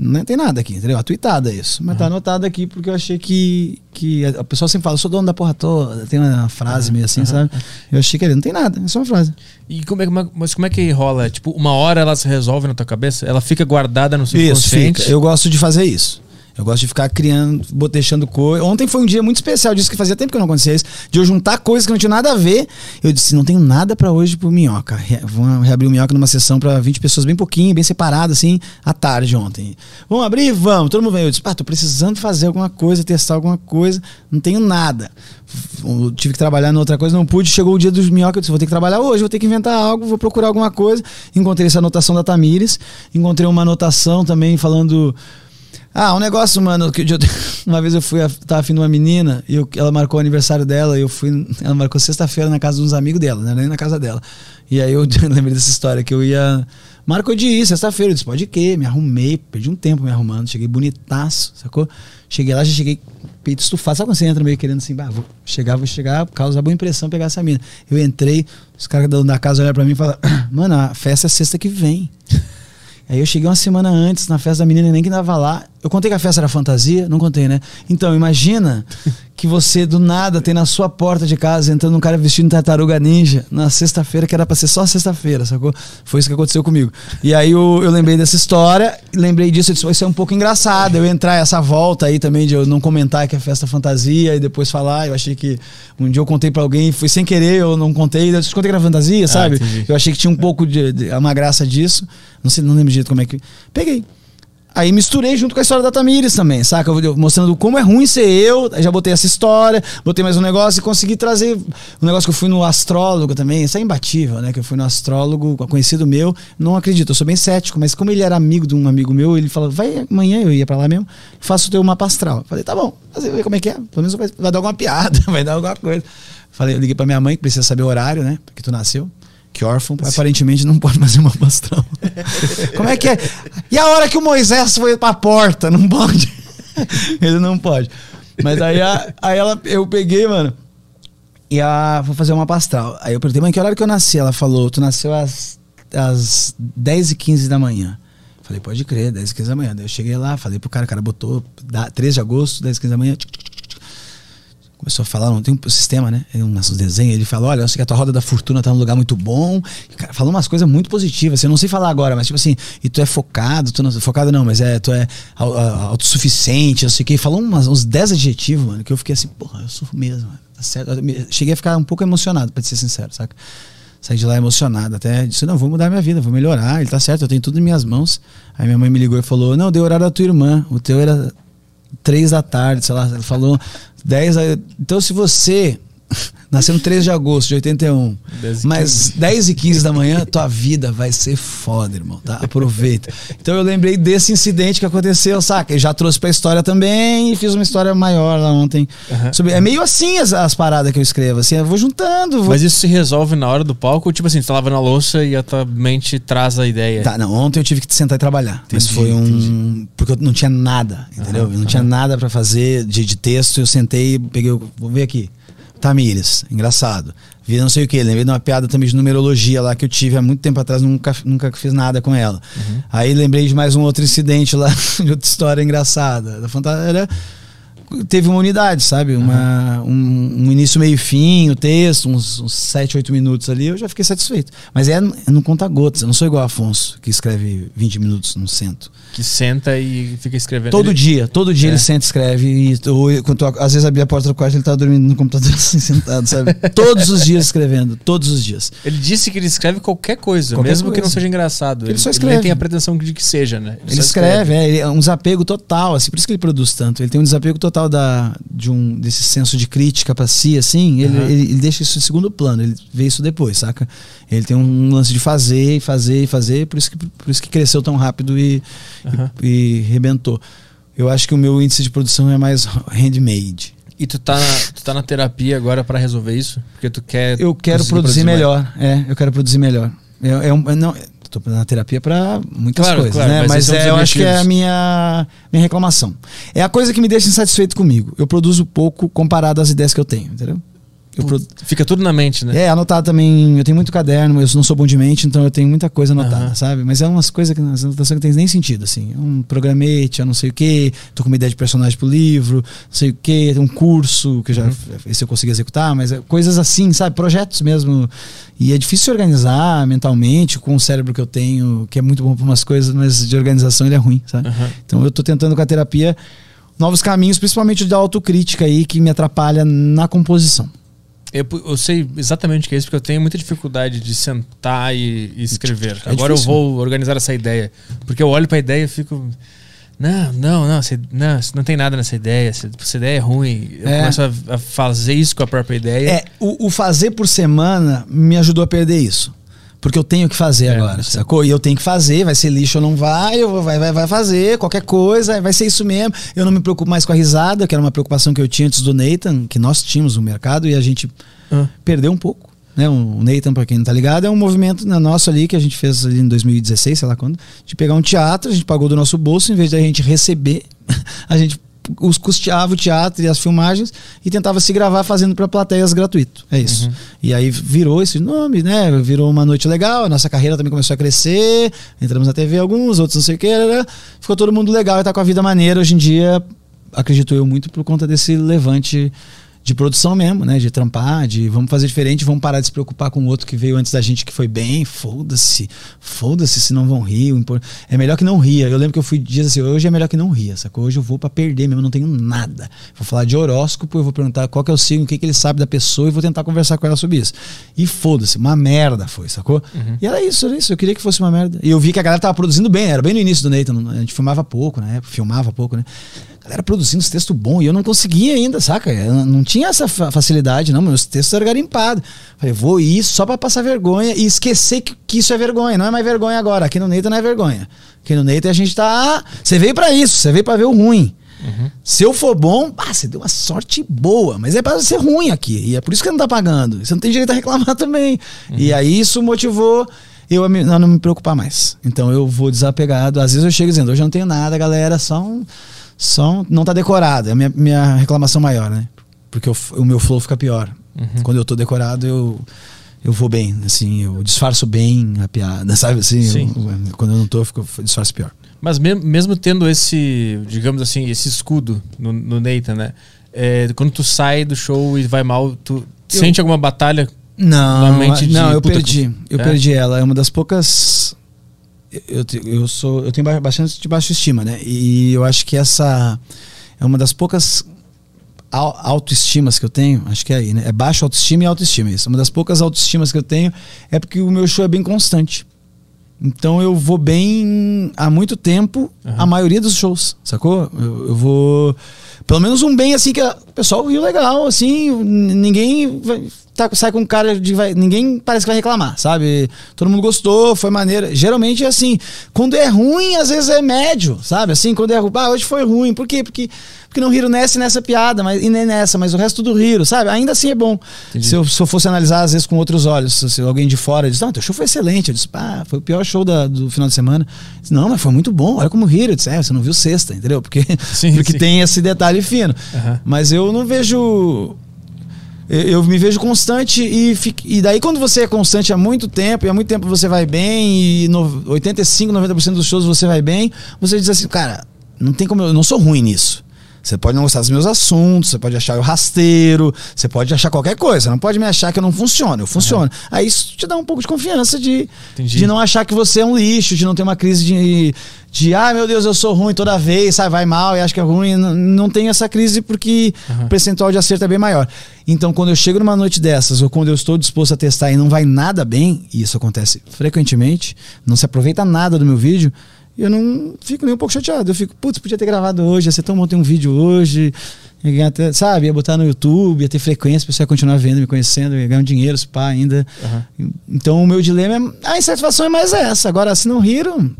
Speaker 3: Não tem nada aqui, entendeu? Atuitada isso. Mas tá anotado aqui porque eu achei que, que a a pessoa sempre fala, sou dono da porra toda. Tem uma frase meio assim, sabe? Eu achei que ali não tem nada, é só uma frase.
Speaker 1: E como é, como é- mas como é que rola? Tipo, uma hora ela se resolve na tua cabeça? Ela fica guardada no
Speaker 3: Isso,
Speaker 1: subconsciente?
Speaker 3: fica. Eu gosto de fazer isso. Eu gosto de ficar criando, bot- deixando coisa. Ontem foi um dia muito especial, disse que fazia tempo que eu não acontecia isso, de eu juntar coisas que não tinham nada a ver. Eu disse, não tenho nada pra hoje pro Minhoca. Vamos reabrir o Minhoca numa sessão pra 20 pessoas bem pouquinho, bem separado, assim, à tarde ontem. Vamos abrir? Vamos. Todo mundo veio. Eu disse, pá, tô precisando fazer alguma coisa, testar alguma coisa. Não tenho nada. Eu tive que trabalhar em outra coisa, não pude. Chegou o dia dos minhoca, eu disse, vou ter que trabalhar hoje, vou ter que inventar algo, vou procurar alguma coisa. Encontrei essa anotação da Tamires, encontrei uma anotação também falando Ah, um negócio, mano, que eu- (laughs) uma vez eu fui, tava afim de uma menina e eu- ela marcou o aniversário dela e eu fui, ela marcou sexta-feira na casa de uns amigos dela, era nem na casa dela. E aí eu (laughs) lembrei dessa história, que eu ia, marcou de ir sexta-feira, eu disse, pode que, me arrumei, perdi um tempo me arrumando, cheguei bonitaço, sacou? Cheguei lá, já cheguei peito estufado, sabe quando você entra meio querendo assim, bah, vou chegar, vou chegar, causar boa impressão pegar essa mina. Eu entrei, os caras da- da casa olharam pra mim e falaram, (clears throat) mano, a festa é sexta que vem. (laughs) Aí eu cheguei uma semana antes na festa da menina, nem que tava lá. Eu contei que a festa era fantasia? Não contei, né? Então, imagina (laughs) que você do nada tem na sua porta de casa entrando um cara vestido de tartaruga ninja na sexta-feira, que era pra ser só sexta-feira, sacou? Foi isso que aconteceu comigo. E aí eu, eu lembrei dessa história, lembrei disso, eu disse, isso é um pouco engraçado. Eu entrar essa volta aí também de eu não comentar que é festa fantasia e depois falar. Eu achei que um dia eu contei pra alguém, foi sem querer, eu não contei, eu disse, contei que era fantasia, sabe?
Speaker 1: entendi.
Speaker 3: Eu achei que tinha um pouco de, de- uma graça disso. Não sei, não lembro direito como é que. Peguei. Aí misturei junto com a história da Tamires também, saca? Eu- Mostrando como é ruim ser eu. Já botei essa história, botei mais um negócio e consegui trazer um negócio que eu fui no astrólogo também. Isso é imbatível, né? Que eu fui no astrólogo, conhecido meu. Não acredito, eu sou bem cético, mas como ele era amigo de um amigo meu, ele falou: vai amanhã, eu ia pra lá mesmo, faço o teu mapa astral. Falei: tá bom, fazer ver como é que é. Pelo menos vai, vai dar alguma (laughs) piada, vai dar alguma coisa. Falei, eu liguei pra minha mãe, que precisa saber o horário, né? Porque tu nasceu. Que órfão, aparentemente não pode fazer uma astral. (laughs) Como é que é? E a hora que o Moisés foi pra porta? Não pode. (laughs) Ele não pode. Mas aí, a- aí ela, eu peguei, mano. E a, vou fazer uma astral. Aí eu perguntei, mãe, que horário que eu nasci? Ela falou, tu nasceu às, às 10 e 15 da manhã. Falei, pode crer, 10 e 15 da manhã. Daí eu cheguei lá, falei pro cara, o cara botou da- 13 de agosto, 10 e 15 da manhã. tchic, tchic. Começou a falar, não tem um sistema, né? Um nossos desenhos. Ele falou: olha, eu sei que a tua roda da fortuna tá num lugar muito bom. Cara, falou umas coisas muito positivas. assim, Eu não sei falar agora, mas tipo assim, e tu é focado, tu não. Focado não, mas é, tu é autossuficiente, não sei o que. Falou umas, uns 10 adjetivos, mano, que eu fiquei assim, porra, eu sou mesmo, tá certo. Eu cheguei a ficar um pouco emocionado, pra ser sincero, saca? Saí de lá emocionado, até disse, não, vou mudar minha vida, vou melhorar, ele tá certo, eu tenho tudo em minhas mãos. Aí minha mãe me ligou e falou, não, deu horário da tua irmã, o teu era três da tarde, sei lá, ele falou 10. a- Então, se você (laughs) nasceu no 3 de agosto de 81,
Speaker 1: 10 e
Speaker 3: mas 10 e 15 da manhã, tua vida vai ser foda, irmão, tá? Aproveita. Então, eu lembrei desse incidente que aconteceu, saca? E já trouxe pra história também e fiz uma história maior lá ontem.
Speaker 1: Aham.
Speaker 3: Sobre- é meio assim as, as paradas que eu escrevo, assim, eu vou juntando. Vou...
Speaker 1: Mas isso se resolve na hora do palco? Ou, tipo assim, tu tá lavando a louça e a tua mente traz a ideia?
Speaker 3: Tá, não, ontem eu tive que sentar e trabalhar. mas
Speaker 1: Entendi,
Speaker 3: foi um.
Speaker 1: entendi.
Speaker 3: Porque eu não tinha nada, entendeu?
Speaker 1: Aham,
Speaker 3: eu não tinha nada pra fazer de, de texto. Eu sentei, peguei. Vou ver aqui. Tamires, engraçado. Vi não sei o que, lembrei de uma piada também de numerologia lá que eu tive há muito tempo atrás, nunca, nunca fiz nada com ela.
Speaker 1: Uhum.
Speaker 3: Aí lembrei de mais um outro incidente lá, (laughs) de outra história engraçada. Da fantasia. Era, teve uma unidade, sabe? Uma, um, um início, meio fim, o texto, uns, uns 7, 8 minutos ali, eu já fiquei satisfeito. Mas é, é no conta-gotas, eu não sou igual Afonso, que escreve 20 minutos no centro.
Speaker 1: Que senta e fica escrevendo.
Speaker 3: Todo
Speaker 1: Ele-
Speaker 3: dia, todo dia
Speaker 1: É.
Speaker 3: ele senta e escreve. E, ou, quando eu- às vezes abria a porta do quarto, ele tava dormindo no computador (laughs) assim, sentado, sabe? todos os dias escrevendo, todos os dias.
Speaker 1: Ele disse que ele escreve qualquer coisa,
Speaker 3: Qualquer
Speaker 1: mesmo que
Speaker 3: coisa.
Speaker 1: não seja engraçado.
Speaker 3: Ele só
Speaker 1: nem
Speaker 3: escreve.
Speaker 1: tem a pretensão de que seja, né?
Speaker 3: Ele
Speaker 1: só
Speaker 3: escreve, é, ele é um desapego total, assim, por isso que ele produz tanto. Ele tem um desapego total da, de um, desse senso de crítica pra si, assim, ele,
Speaker 1: Aham.
Speaker 3: ele, ele deixa isso em segundo plano, ele vê isso depois, saca? Ele tem um lance de fazer fazer e fazer, por isso que, por isso que cresceu tão rápido e,
Speaker 1: Aham.
Speaker 3: e, e rebentou. Eu acho que o meu índice de produção é mais handmade.
Speaker 1: E tu tá, na, tu tá na terapia agora pra resolver isso? Porque tu quer.
Speaker 3: Eu quero produzir,
Speaker 1: mais.
Speaker 3: melhor. É, eu quero produzir melhor. É, é um, é não, tô na terapia para muitas
Speaker 1: Claro,
Speaker 3: coisas,
Speaker 1: claro,
Speaker 3: né?
Speaker 1: mas
Speaker 3: Mas, é, eu acho que é a minha, minha reclamação. É a coisa que me deixa insatisfeito comigo. Eu produzo pouco comparado às ideias que eu tenho, entendeu? Produ-
Speaker 1: Fica tudo na mente, né?
Speaker 3: É, anotado também. Eu tenho muito caderno, eu não sou bom de mente, então eu tenho muita coisa anotada,
Speaker 1: Aham.
Speaker 3: sabe? Mas é umas coisas que as anotações não tem nem sentido, assim. É um programete, eu não sei o quê, tô com uma ideia de personagem pro livro, não sei o quê, um curso que eu já
Speaker 1: Uhum.
Speaker 3: esse eu consegui executar, mas é coisas assim, sabe? Projetos mesmo. E é difícil se organizar mentalmente com o cérebro que eu tenho, que é muito bom para umas coisas, mas de organização ele é ruim, sabe?
Speaker 1: Aham.
Speaker 3: Então eu tô tentando com a terapia novos caminhos, principalmente da autocrítica aí, que me atrapalha na composição.
Speaker 1: Eu, eu sei exatamente o que é isso, porque eu tenho muita dificuldade de sentar e, e escrever.
Speaker 3: É
Speaker 1: Agora eu
Speaker 3: difícil.
Speaker 1: vou organizar essa ideia. Porque eu olho pra ideia e fico. Não, não, não, essa- não, não tem nada nessa ideia. Essa, essa ideia é ruim. Eu
Speaker 3: É.
Speaker 1: começo a, a fazer isso com a própria ideia.
Speaker 3: É, o, o fazer por semana me ajudou a perder isso. Porque eu tenho que fazer
Speaker 1: É,
Speaker 3: agora,
Speaker 1: sim.
Speaker 3: sacou? E eu tenho que fazer, vai ser lixo ou não vai, eu vou, vai, vai, vai fazer, qualquer coisa, vai ser isso mesmo. Eu não me preocupo mais com a risada, que era uma preocupação que eu tinha antes do Nathan, que nós tínhamos no mercado e a gente
Speaker 1: Ah.
Speaker 3: perdeu um pouco. Né? O Nathan, pra quem não tá ligado, é um movimento na- nosso ali que a gente fez ali em 2016, sei lá quando, de pegar um teatro, a gente pagou do nosso bolso, em vez da gente receber, (laughs) a gente os custeava o teatro e as filmagens e tentava se gravar fazendo para plateias gratuito. É isso. E aí virou esse nome, né? Virou uma noite legal, a nossa carreira também começou a crescer, entramos na TV alguns, outros não sei o que, ficou todo mundo legal e tá com a vida maneira hoje em dia, acredito eu muito por conta desse levante de produção mesmo, né? De trampar, de vamos fazer diferente, vamos parar de se preocupar com o outro que veio antes da gente que foi bem. Foda-se, foda-se se não vão rir. É melhor que não ria. Eu lembro que eu fui dias assim, hoje é melhor que não ria, sacou? Hoje eu vou pra perder mesmo, não tenho nada. Vou falar de horóscopo, eu vou perguntar qual que é o signo, o que, que ele sabe da pessoa e vou tentar conversar com ela sobre isso. E foda-se, uma merda foi, sacou? E era isso, era isso. Eu queria que fosse uma merda. E eu vi que a galera tava produzindo bem, era bem no início do Nathan. A gente filmava pouco época, filmava pouco, né? Galera produzindo os textos bons e eu não conseguia ainda, saca? Eu não- tinha essa fa- facilidade, não. Meus textos eram garimpados. Falei, vou ir só pra passar vergonha e esquecer que, que isso é vergonha. Não é mais vergonha agora. Aqui no Neita não é vergonha. Aqui no Neita a gente tá. Você veio pra isso, você veio pra ver o ruim. Se eu for bom, ah, você deu uma sorte boa, mas é pra ser ruim aqui. E é por isso que não tá pagando. Você não tem direito a reclamar (laughs) também. E aí isso motivou eu a não me preocupar mais. Então eu vou desapegado. Às vezes eu chego dizendo, hoje eu não tenho nada, galera, só um. Só não tá decorado. É a minha, minha reclamação maior, né? Porque o, f- o meu flow fica pior. Quando eu tô decorado, eu. Eu vou bem, assim, eu disfarço bem a piada, (laughs) sabe assim?
Speaker 1: Sim.
Speaker 3: Eu- quando eu não tô, eu fico, eu disfarço pior.
Speaker 1: Mas me- mesmo tendo esse, digamos assim, esse escudo no, no Nathan, né? É, quando tu sai do show e vai mal, tu sente alguma batalha?
Speaker 3: Não,
Speaker 1: mente de
Speaker 3: não, eu perdi.
Speaker 1: que-
Speaker 3: Eu
Speaker 1: É?
Speaker 3: perdi ela. É uma das poucas. Eu, eu sou, eu tenho ba- bastante de baixa estima, né? E eu acho que essa é uma das poucas au- autoestimas que eu tenho. Acho que é aí, né? É baixa autoestima e autoestima. Isso. Uma das poucas autoestimas que eu tenho é porque o meu show é bem constante. Então eu vou bem há muito tempo, a maioria dos shows, sacou? Eu, eu vou. Pelo menos um bem assim que a- o pessoal viu legal, assim, ninguém vai- tá, sai com cara de. Vai, ninguém parece que vai reclamar, sabe? Todo mundo gostou, foi maneiro. Geralmente é assim. Quando é ruim, às vezes é médio, sabe? Assim, quando é ruim, ah, hoje foi ruim. Por quê? Porque, porque não riram nessa e nessa piada, mas, e nem nessa, mas o resto tudo riram, sabe? Ainda assim é bom. Se eu, se eu fosse analisar, às vezes, com outros olhos, se, alguém de fora diz, não, teu show foi excelente. Eu disse, pá, foi o pior show da- do final de semana. Disse, não, mas foi muito bom, olha como riram. Eu disse, é, você não viu sexta, entendeu? Porque,
Speaker 1: Sim, (laughs)
Speaker 3: porque
Speaker 1: sim.
Speaker 3: tem esse detalhe fino.
Speaker 1: Aham.
Speaker 3: Mas eu não vejo. Eu, me vejo constante e, e daí quando você é constante há muito tempo, e há muito tempo você vai bem, e no, 85, 90% dos shows você vai bem, você diz assim, cara, não tem como eu, eu não sou ruim nisso. Você pode não gostar dos meus assuntos, você pode achar eu rasteiro, você pode achar qualquer coisa, você não pode me achar que eu não funciono, eu funciono. Aí isso te dá um pouco de confiança de,
Speaker 1: Entendi.
Speaker 3: de não achar que você é um lixo, de não ter uma crise de, de ah, meu Deus, eu sou ruim toda vez, sabe, vai mal e acho que é ruim. Não, não tem essa crise porque o percentual de acerto é bem maior. Então, quando eu chego numa noite dessas, ou quando eu estou disposto a testar e não vai nada bem, e isso acontece frequentemente, não se aproveita nada do meu vídeo, eu não fico nem um pouco chateado. Eu fico, putz, podia ter gravado hoje, ia ser tão bom ter um vídeo hoje, ia ganhar até, sabe, ia botar no YouTube, ia ter frequência, a pessoa ia continuar vendo, me conhecendo, ia ganhar um dinheiro, se pá, ainda. Então o meu dilema é. A insatisfação é mais essa. Agora, se não riram.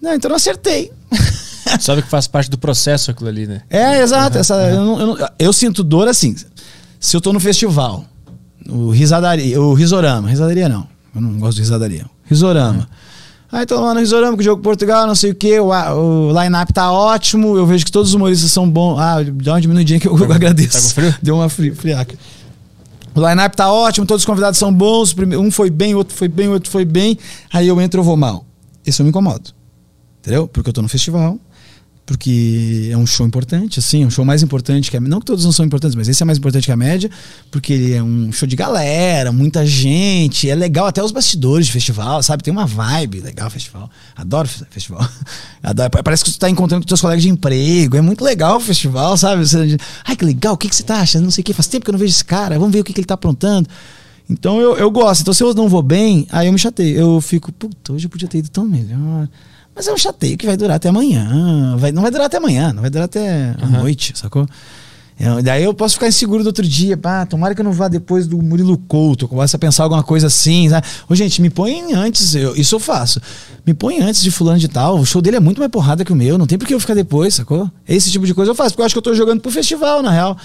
Speaker 3: Não, então não acertei. (laughs)
Speaker 1: Sabe que faz parte do processo aquilo ali, né?
Speaker 3: É, exato. essa, eu, não- eu não- eu sinto dor assim. Se eu tô no festival, o Risadaria, o Risorama, Risadaria não, eu não gosto de Risadaria. Risorama. Aí tô lá no Risorama com o jogo Portugal, não sei o que, o, o line-up tá ótimo, eu vejo que todos os humoristas são bons. Ah, dá uma diminuidinha que eu, eu agradeço.
Speaker 1: tá com frio?
Speaker 3: Deu uma fri, friaca. O line-up tá ótimo, todos os convidados são bons, um foi bem, outro foi bem, outro foi bem. Aí eu entro, eu vou mal. Isso eu me incomodo. Entendeu? Porque eu tô no festival, porque é um show importante, assim, é um show mais importante que a Não que todos não são importantes, mas esse é mais importante que a média, porque ele é um show de galera, muita gente, é legal até os bastidores de festival, sabe? Tem uma vibe legal festival. Adoro fe- festival. (laughs) Adoro. Parece que tu tá encontrando com teus colegas de emprego, é muito legal o festival, sabe? Você, Ai, que legal, o que, que você tá achando? Não sei o que, faz tempo que eu não vejo esse cara, vamos ver o que, que ele tá aprontando. Então eu, eu gosto. Então se eu não vou bem, aí eu me chateio. Eu fico, puta, hoje eu podia ter ido tão melhor. Mas é um chateio que vai durar até amanhã. Vai, não vai durar até amanhã, não vai durar até a noite, sacou? Eu- daí eu posso ficar inseguro do outro dia. Pá, tomara que eu não vá depois do Murilo Couto. Eu começo a pensar alguma coisa assim. Sabe? Ô, gente, me põe antes. eu- isso eu faço. Me põe antes de fulano de tal. O show dele é muito mais porrada que o meu. Não tem por que eu ficar depois, sacou? Esse tipo de coisa eu faço. Porque eu acho que eu tô jogando pro festival, na real.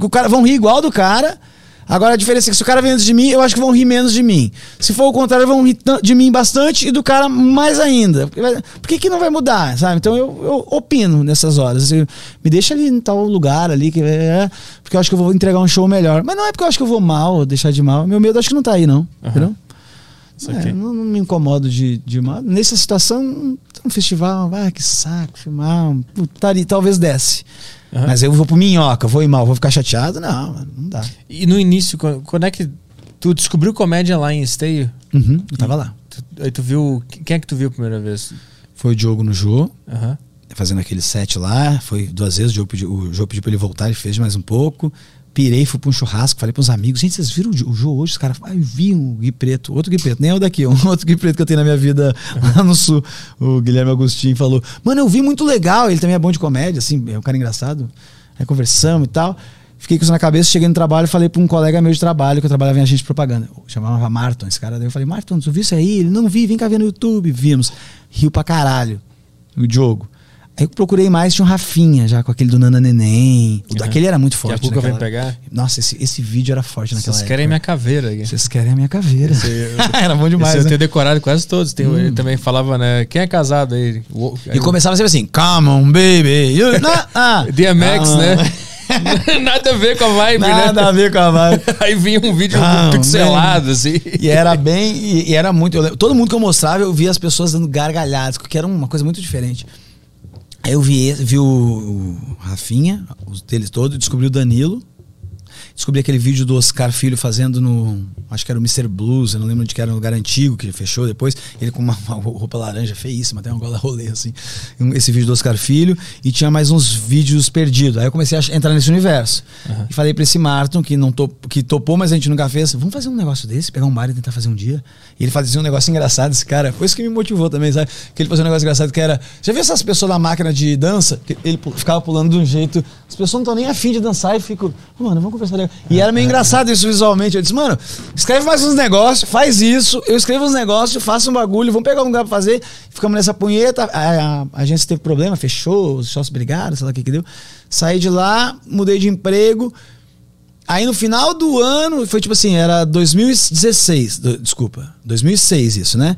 Speaker 3: O cara vão rir igual do cara. Agora a diferença é que se o cara vem antes de mim, eu acho que vão rir menos de mim. Se for o contrário, vão rir de mim bastante e do cara mais ainda. Vai- Por que, que não vai mudar, sabe? Então eu, eu opino nessas horas. Eu- me deixa ali em tal lugar ali, que é, porque eu acho que eu vou entregar um show melhor. Mas não é porque eu acho que eu vou mal, ou deixar de mal. Meu medo acho que não tá aí, não. Entendeu?
Speaker 1: Isso
Speaker 3: É, não, não me incomodo de, de mal. Nessa situação, um festival, ah, que saco, filmar. um- ali, talvez desce. Mas eu vou pro minhoca, vou ir mal, vou ficar chateado? Não, não dá.
Speaker 1: E no início, quando é que tu descobriu comédia lá em Esteio?
Speaker 3: Uhum, eu tava lá.
Speaker 1: Tu- Aí tu viu. Quem é que tu viu a primeira vez?
Speaker 3: Foi o Diogo no Jô,
Speaker 1: Aham.
Speaker 3: fazendo aquele set lá. Foi duas vezes, o Diogo pediu, o Jô pediu pra ele voltar, ele fez mais um pouco. Pirei, fui pra um churrasco, falei pros amigos, gente, vocês viram o Jô- o Jô hoje? Os caras, ah, eu vi um Gui Preto, outro Gui Preto, nem o daqui, (laughs) um outro Gui Preto que eu tenho na minha vida lá no sul. O Guilherme Agostinho falou, mano, eu vi muito legal, ele também é bom de comédia, assim, é um cara engraçado. Aí conversamos e tal. Fiquei com isso na cabeça, cheguei no trabalho e falei pra um colega meu de trabalho, que eu trabalhava em agente de propaganda. Chamava Marton, esse cara. Daí eu falei, Marton, tu viu isso aí? Ele, não vi, vem cá ver no YouTube. Vimos. Riu pra caralho. O Diogo. Aí eu procurei mais, tinha um Rafinha já, com aquele do Nana Neném. O daquele era muito
Speaker 1: Que a
Speaker 3: forte.
Speaker 1: Cuca vem
Speaker 3: naquela-
Speaker 1: pegar.
Speaker 3: Nossa, esse, esse vídeo era forte naquela
Speaker 1: Vocês
Speaker 3: época.
Speaker 1: querem minha caveira.
Speaker 3: Vocês querem a minha caveira.
Speaker 1: Esse (laughs)
Speaker 3: era bom demais,
Speaker 1: Esse eu
Speaker 3: né?
Speaker 1: tenho decorado quase todos. Tem, Ele também falava, né? Quem é casado aí? O-
Speaker 3: E começava sempre assim, come on, baby. You, (laughs) na, ah,
Speaker 1: DMX,
Speaker 3: come on.
Speaker 1: né? Nada a ver com a vibe,
Speaker 3: Nada
Speaker 1: né?
Speaker 3: a ver com a vibe.
Speaker 1: Aí vinha um vídeo
Speaker 3: Ah,
Speaker 1: pixelado, assim.
Speaker 3: E era bem. E, e era muito. lembro- todo mundo que eu mostrava, eu via as pessoas dando gargalhadas, que era uma coisa muito diferente. Aí eu vi, vi o, o Rafinha, os deles todos, descobri o Danilo. Descobri aquele vídeo do Oscar Filho fazendo no. Acho que era o Mr. Blues, eu não lembro onde que era, um lugar antigo que fechou depois. Ele com uma, (laughs) uma roupa laranja feíssima, até uma gola rolê, assim. Esse vídeo do Oscar Filho. E tinha mais uns vídeos perdidos. Aí eu comecei a entrar nesse universo. E falei pra esse Martin, que, não top, que topou, mas a gente nunca fez. Vamos fazer um negócio desse, pegar um bar e tentar fazer um dia. E ele fazia um negócio engraçado, esse cara. Foi isso que me motivou também, sabe? Que ele fazia um negócio engraçado que era. Já viu essas pessoas na máquina de dança? Ele ficava pulando de um jeito. As pessoas não estão nem afim de dançar e ficam. "Ô, mano, vamos conversar. E era meio engraçado isso visualmente. Eu disse, mano, escreve mais uns negócios, faz isso, eu escrevo uns negócios, faço um bagulho, vamos pegar um lugar pra fazer. Ficamos nessa punheta. A, a, a agência teve problema, fechou, os sócios brigaram, sei lá o que que deu. Saí de lá, mudei de emprego. Aí no final do ano, foi tipo assim, era 2016, do- desculpa, 2006 isso, né?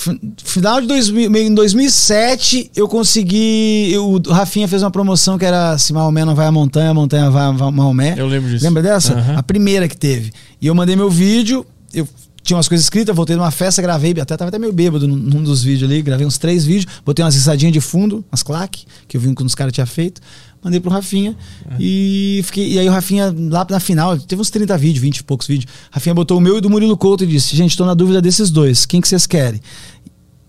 Speaker 3: Fi- Final de 2000, meio em 2007, eu consegui. eu- o Rafinha fez uma promoção que era se Maomé não vai à montanha, a montanha vai a Maomé.
Speaker 1: Eu lembro disso.
Speaker 3: Lembra dessa?
Speaker 1: Aham.
Speaker 3: A primeira que teve. E eu mandei meu vídeo, eu tinha umas coisas escritas, voltei numa festa, gravei, até tava até meio bêbado num, num dos vídeos ali, gravei uns três vídeos, botei umas risadinhas de fundo, umas claques, que eu vi que uns caras tinham feito, mandei pro Rafinha. E, fiquei, e aí o Rafinha, lá na final, teve uns 30 vídeos, 20 e poucos vídeos. Rafinha botou o meu e do Murilo Couto e disse: Gente, tô na dúvida desses dois, quem que vocês querem?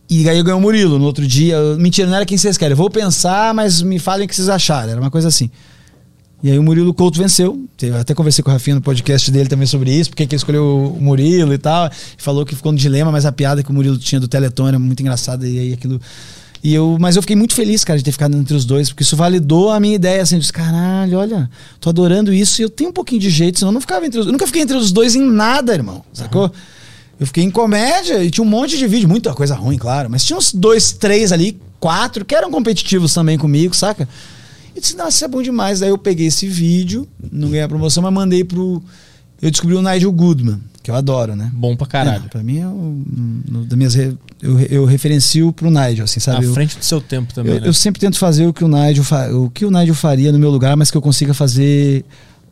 Speaker 3: E aí eu ganhei o Murilo no outro dia. Mentira, não era quem vocês querem. Vou pensar, mas me falem o que vocês acharam. Era uma coisa assim. E aí o Murilo Couto venceu. Eu até conversei com o Rafinha no podcast dele também sobre isso, porque que ele escolheu o Murilo e tal. Falou que ficou no dilema, mas a piada que o Murilo tinha do Teleton era muito engraçada. E aí aquilo. E eu, mas eu fiquei muito feliz, cara, de ter ficado entre os dois, porque isso validou a minha ideia, assim, de caralho, olha, tô adorando isso e eu tenho um pouquinho de jeito, senão eu não ficava entre os Eu nunca fiquei entre os dois em nada, irmão, sacou? Eu fiquei em comédia e tinha um monte de vídeo, muita coisa ruim, claro, mas tinha uns dois, três ali, quatro, que eram competitivos também comigo, saca? E disse, nossa, isso é bom demais. Daí eu peguei esse vídeo, não ganhei a promoção, mas mandei pro. Eu descobri o Nigel Goodman, que eu adoro, né?
Speaker 1: Bom pra caralho.
Speaker 3: É, pra mim é o. no- das minhas re- eu, eu referencio pro Nigel, assim, sabe?
Speaker 1: À
Speaker 3: Eu-
Speaker 1: frente do seu tempo também,
Speaker 3: eu,
Speaker 1: né?
Speaker 3: eu sempre tento fazer o que o Nigel fa- o que o Nigel faria no meu lugar, mas que eu consiga fazer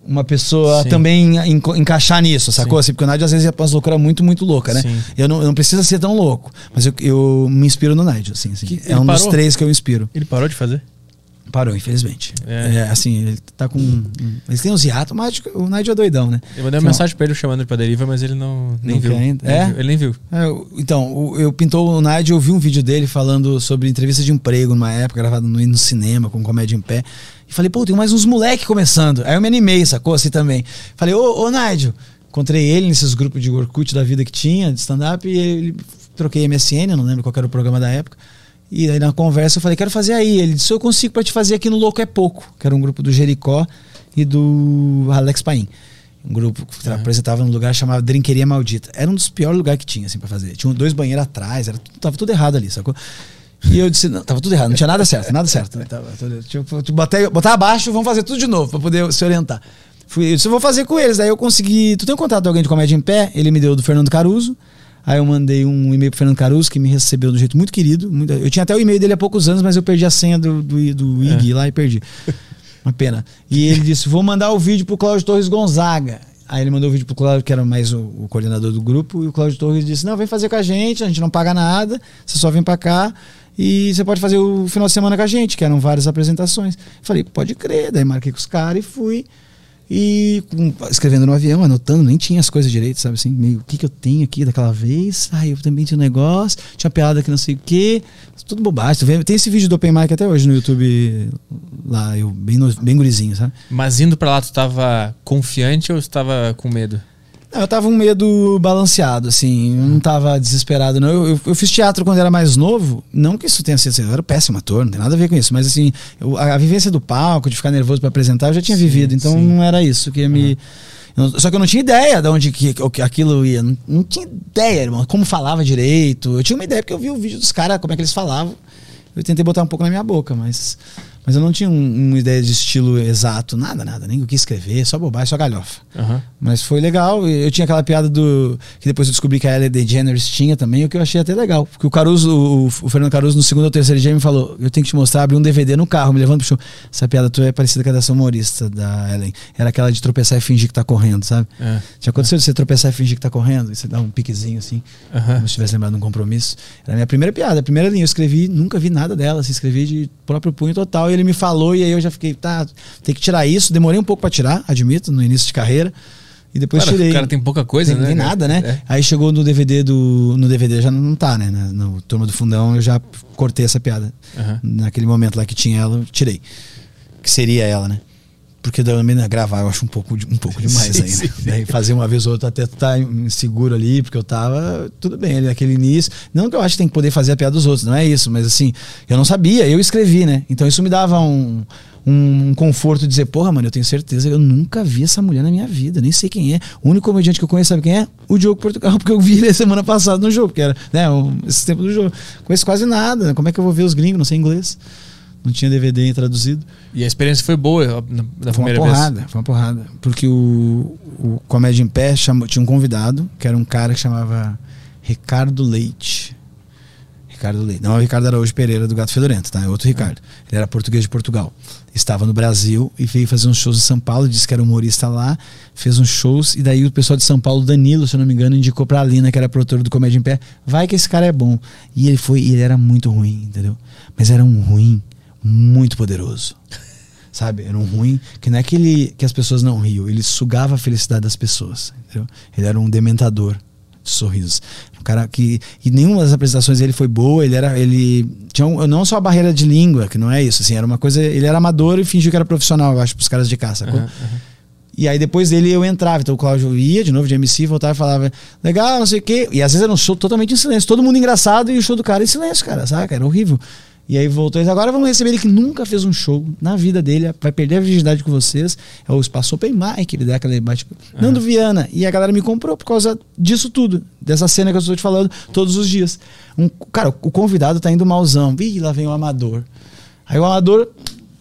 Speaker 3: uma pessoa
Speaker 1: Sim.
Speaker 3: também encaixar nisso, sacou? Assim, porque o Nigel às vezes é umas loucuras muito, muito louca, né?
Speaker 1: Sim.
Speaker 3: Eu não, eu não preciso ser tão louco, mas eu, eu me inspiro no Nigel, assim. assim.
Speaker 1: Que-
Speaker 3: É um dos
Speaker 1: parou?
Speaker 3: três que eu inspiro.
Speaker 1: Ele parou de fazer?
Speaker 3: Parou, infelizmente.
Speaker 1: É.
Speaker 3: É, assim, ele tá com. Eles têm uns hiatos, mas o Nigel é doidão, né?
Speaker 1: Eu mandei uma
Speaker 3: Não.
Speaker 1: mensagem pra ele chamando ele pra deriva, mas ele não nem viu.
Speaker 3: ainda? É?
Speaker 1: Ele nem viu.
Speaker 3: É, eu- então, o- eu pintou o Nigel, eu vi um vídeo dele falando sobre entrevista de emprego numa época, gravado no, no cinema, com comédia em pé. E falei, pô, tem mais uns moleque começando. Aí eu me animei, sacou? Assim também. Falei, ô, ô Nigel. Encontrei ele nesses grupos de Orkut da vida que tinha, de stand-up, e ele troquei MSN, não lembro qual era o programa da época. E aí na conversa eu falei, quero fazer aí. Ele disse, eu consigo pra te fazer aqui no Louco é Pouco, que era um grupo do Jericó. e do Alex Paim. Um grupo que apresentava num lugar chamado Drinqueria Maldita. Era um dos piores lugares que tinha, assim, pra fazer. Tinha dois banheiros atrás, era, tava tudo errado ali, sacou? E eu disse, não, tava tudo errado, não tinha nada certo, nada certo. Tava, tudo- tipo, tipo, botar, botar abaixo, vamos fazer tudo de novo, pra poder se orientar. Fui, eu disse, eu vou fazer com eles. Daí eu consegui. Tu tem um contato de alguém de comédia em pé? Ele me deu do Fernando Caruso. Aí eu mandei um e-mail pro Fernando Caruso, que me recebeu do jeito muito querido. muito- eu tinha até o e-mail dele há poucos anos, mas eu perdi a senha do, do, do IG lá e perdi. (laughs) Uma pena. E ele disse: vou mandar o vídeo pro Cláudio Torres Gonzaga. Aí ele mandou o vídeo pro Cláudio, que era mais o, o coordenador do grupo, e o Cláudio Torres disse: Não, vem fazer com a gente, a gente não paga nada, você só vem pra cá e você pode fazer o final de semana com a gente, que eram várias apresentações. Falei, pode crer, daí marquei com os caras e fui. E com- escrevendo no avião, anotando, nem tinha as coisas direito, sabe assim? Meio, o que, que eu tenho aqui daquela vez? Ah, eu também tinha um negócio, tinha uma piada que não sei o quê. Tudo bobagem. Tu vê- Tem esse vídeo do Open Mic até hoje no YouTube, lá, eu bem, no- bem gurizinho, sabe?
Speaker 1: Mas indo pra lá, tu tava confiante ou tu tava com medo?
Speaker 3: Eu tava um medo balanceado, assim. Eu não tava desesperado, não. Eu, eu, eu fiz teatro quando era mais novo. Não que isso tenha sido. Eu era péssimo ator, não tem nada a ver com isso. Mas, assim, eu- a, a vivência do palco, de ficar nervoso pra apresentar, eu já tinha vivido. Então,
Speaker 1: sim.
Speaker 3: não era isso que ia me. não- só que eu não tinha ideia de onde que, que aquilo ia. Não, não tinha ideia, irmão. Como falava direito. Eu tinha uma ideia porque eu vi o vídeo dos caras, como é que eles falavam. Eu tentei botar um pouco na minha boca, mas. Mas eu não tinha um- uma ideia de estilo exato, nada, nada. Nem o que escrever, só bobagem, só galhofa.
Speaker 1: Aham.
Speaker 3: Mas foi legal. Eu tinha aquela piada do. Que depois eu descobri que a Ellen DeGeneres tinha também, o que eu achei até legal. Porque o Caruso, o, o Fernando Caruso, no segundo ou terceiro dia, me falou: Eu tenho que te mostrar, abrir um DVD no carro, me levando pro show. Essa piada tua é parecida com a dessa humorista da Ellen. Era aquela de tropeçar e fingir que tá correndo, sabe?
Speaker 1: É.
Speaker 3: Já aconteceu de você tropeçar e fingir que tá correndo? E você dá um piquezinho assim,
Speaker 1: Aham.
Speaker 3: como se tivesse lembrado de um compromisso. Era a minha primeira piada, a primeira linha. Eu escrevi, nunca vi nada dela, assim, escrevi de próprio punho total. E ele me falou, e aí eu já fiquei, tá, tem que tirar isso. Demorei um pouco pra tirar, admito, no início de carreira. E depois
Speaker 1: Cara,
Speaker 3: tirei.
Speaker 1: O cara tem pouca coisa,
Speaker 3: Tem-
Speaker 1: né?
Speaker 3: tem nada, né?
Speaker 1: É.
Speaker 3: Aí chegou no DVD do. No DVD já não tá, né? No Turma do Fundão eu já cortei essa piada.
Speaker 1: Aham.
Speaker 3: Naquele momento lá que tinha ela, eu tirei. Que seria ela, né? Porque também gravar eu acho um pouco, um pouco demais
Speaker 1: Sim,
Speaker 3: né?
Speaker 1: sim.
Speaker 3: Fazer uma vez ou outra até tá inseguro ali, porque eu tava. Tudo bem, ali naquele início. Não que eu acho que tem que poder fazer a piada dos outros, não é isso, mas assim, eu não sabia, eu escrevi, né? Então isso me dava um. Um conforto de dizer, porra, mano, eu tenho certeza que eu nunca vi essa mulher na minha vida, nem sei quem é. O único comediante que eu conheço, sabe quem é? O Diogo Portugal, (laughs) porque eu vi ele semana passada no jogo, que era, né, esse tempo do jogo. Conheço quase nada, né? como é que eu vou ver os gringos? Não sei inglês. Não tinha DVD traduzido.
Speaker 1: E a experiência foi boa na, na
Speaker 3: Foi uma
Speaker 1: primeira
Speaker 3: porrada, foi uma porrada. Porque o, o Comédia em Pé chamou, tinha um convidado, que era um cara que chamava Ricardo Leite. Ricardo Leite. Não é o Ricardo Araújo Pereira do Gato Fedorento, tá? É outro Ricardo. Ele era português de Portugal. Estava no Brasil e veio fazer uns shows em São Paulo, disse que era humorista lá, fez uns shows, e daí o pessoal de São Paulo, Danilo, se eu não me engano, indicou pra Alina, que era produtora do Comédia em Pé, vai que esse cara é bom. E ele foi, e ele era muito ruim, entendeu? Mas era um ruim muito poderoso. Sabe? Era um ruim que não é que, ele, que as pessoas não riam, ele sugava a felicidade das pessoas. Entendeu? Ele era um dementador de sorrisos. Um cara que. E nenhuma das apresentações dele foi boa, ele era. Ele tinha um- não só a barreira de língua, que não é isso, assim, era uma coisa. Ele era amador e fingiu que era profissional, eu acho, pros caras de?
Speaker 1: Aham, aham.
Speaker 3: E aí depois dele eu entrava. Então o Cláudio ia de novo de MC, voltava e falava, legal, não sei o quê. E às vezes era um show totalmente em silêncio. Todo mundo engraçado e o show do cara em silêncio, cara, saca? Era horrível. E aí voltou. e Agora vamos receber ele que nunca fez um show na vida dele. Vai perder a virgindade com vocês. É o Espaço Open Mic, ele dá aquela bate. Nando Viana. E a galera me comprou por causa disso tudo. Dessa cena que eu estou te falando todos os dias. Um, cara, o convidado tá indo malzão. Ih, lá vem o amador. Aí o amador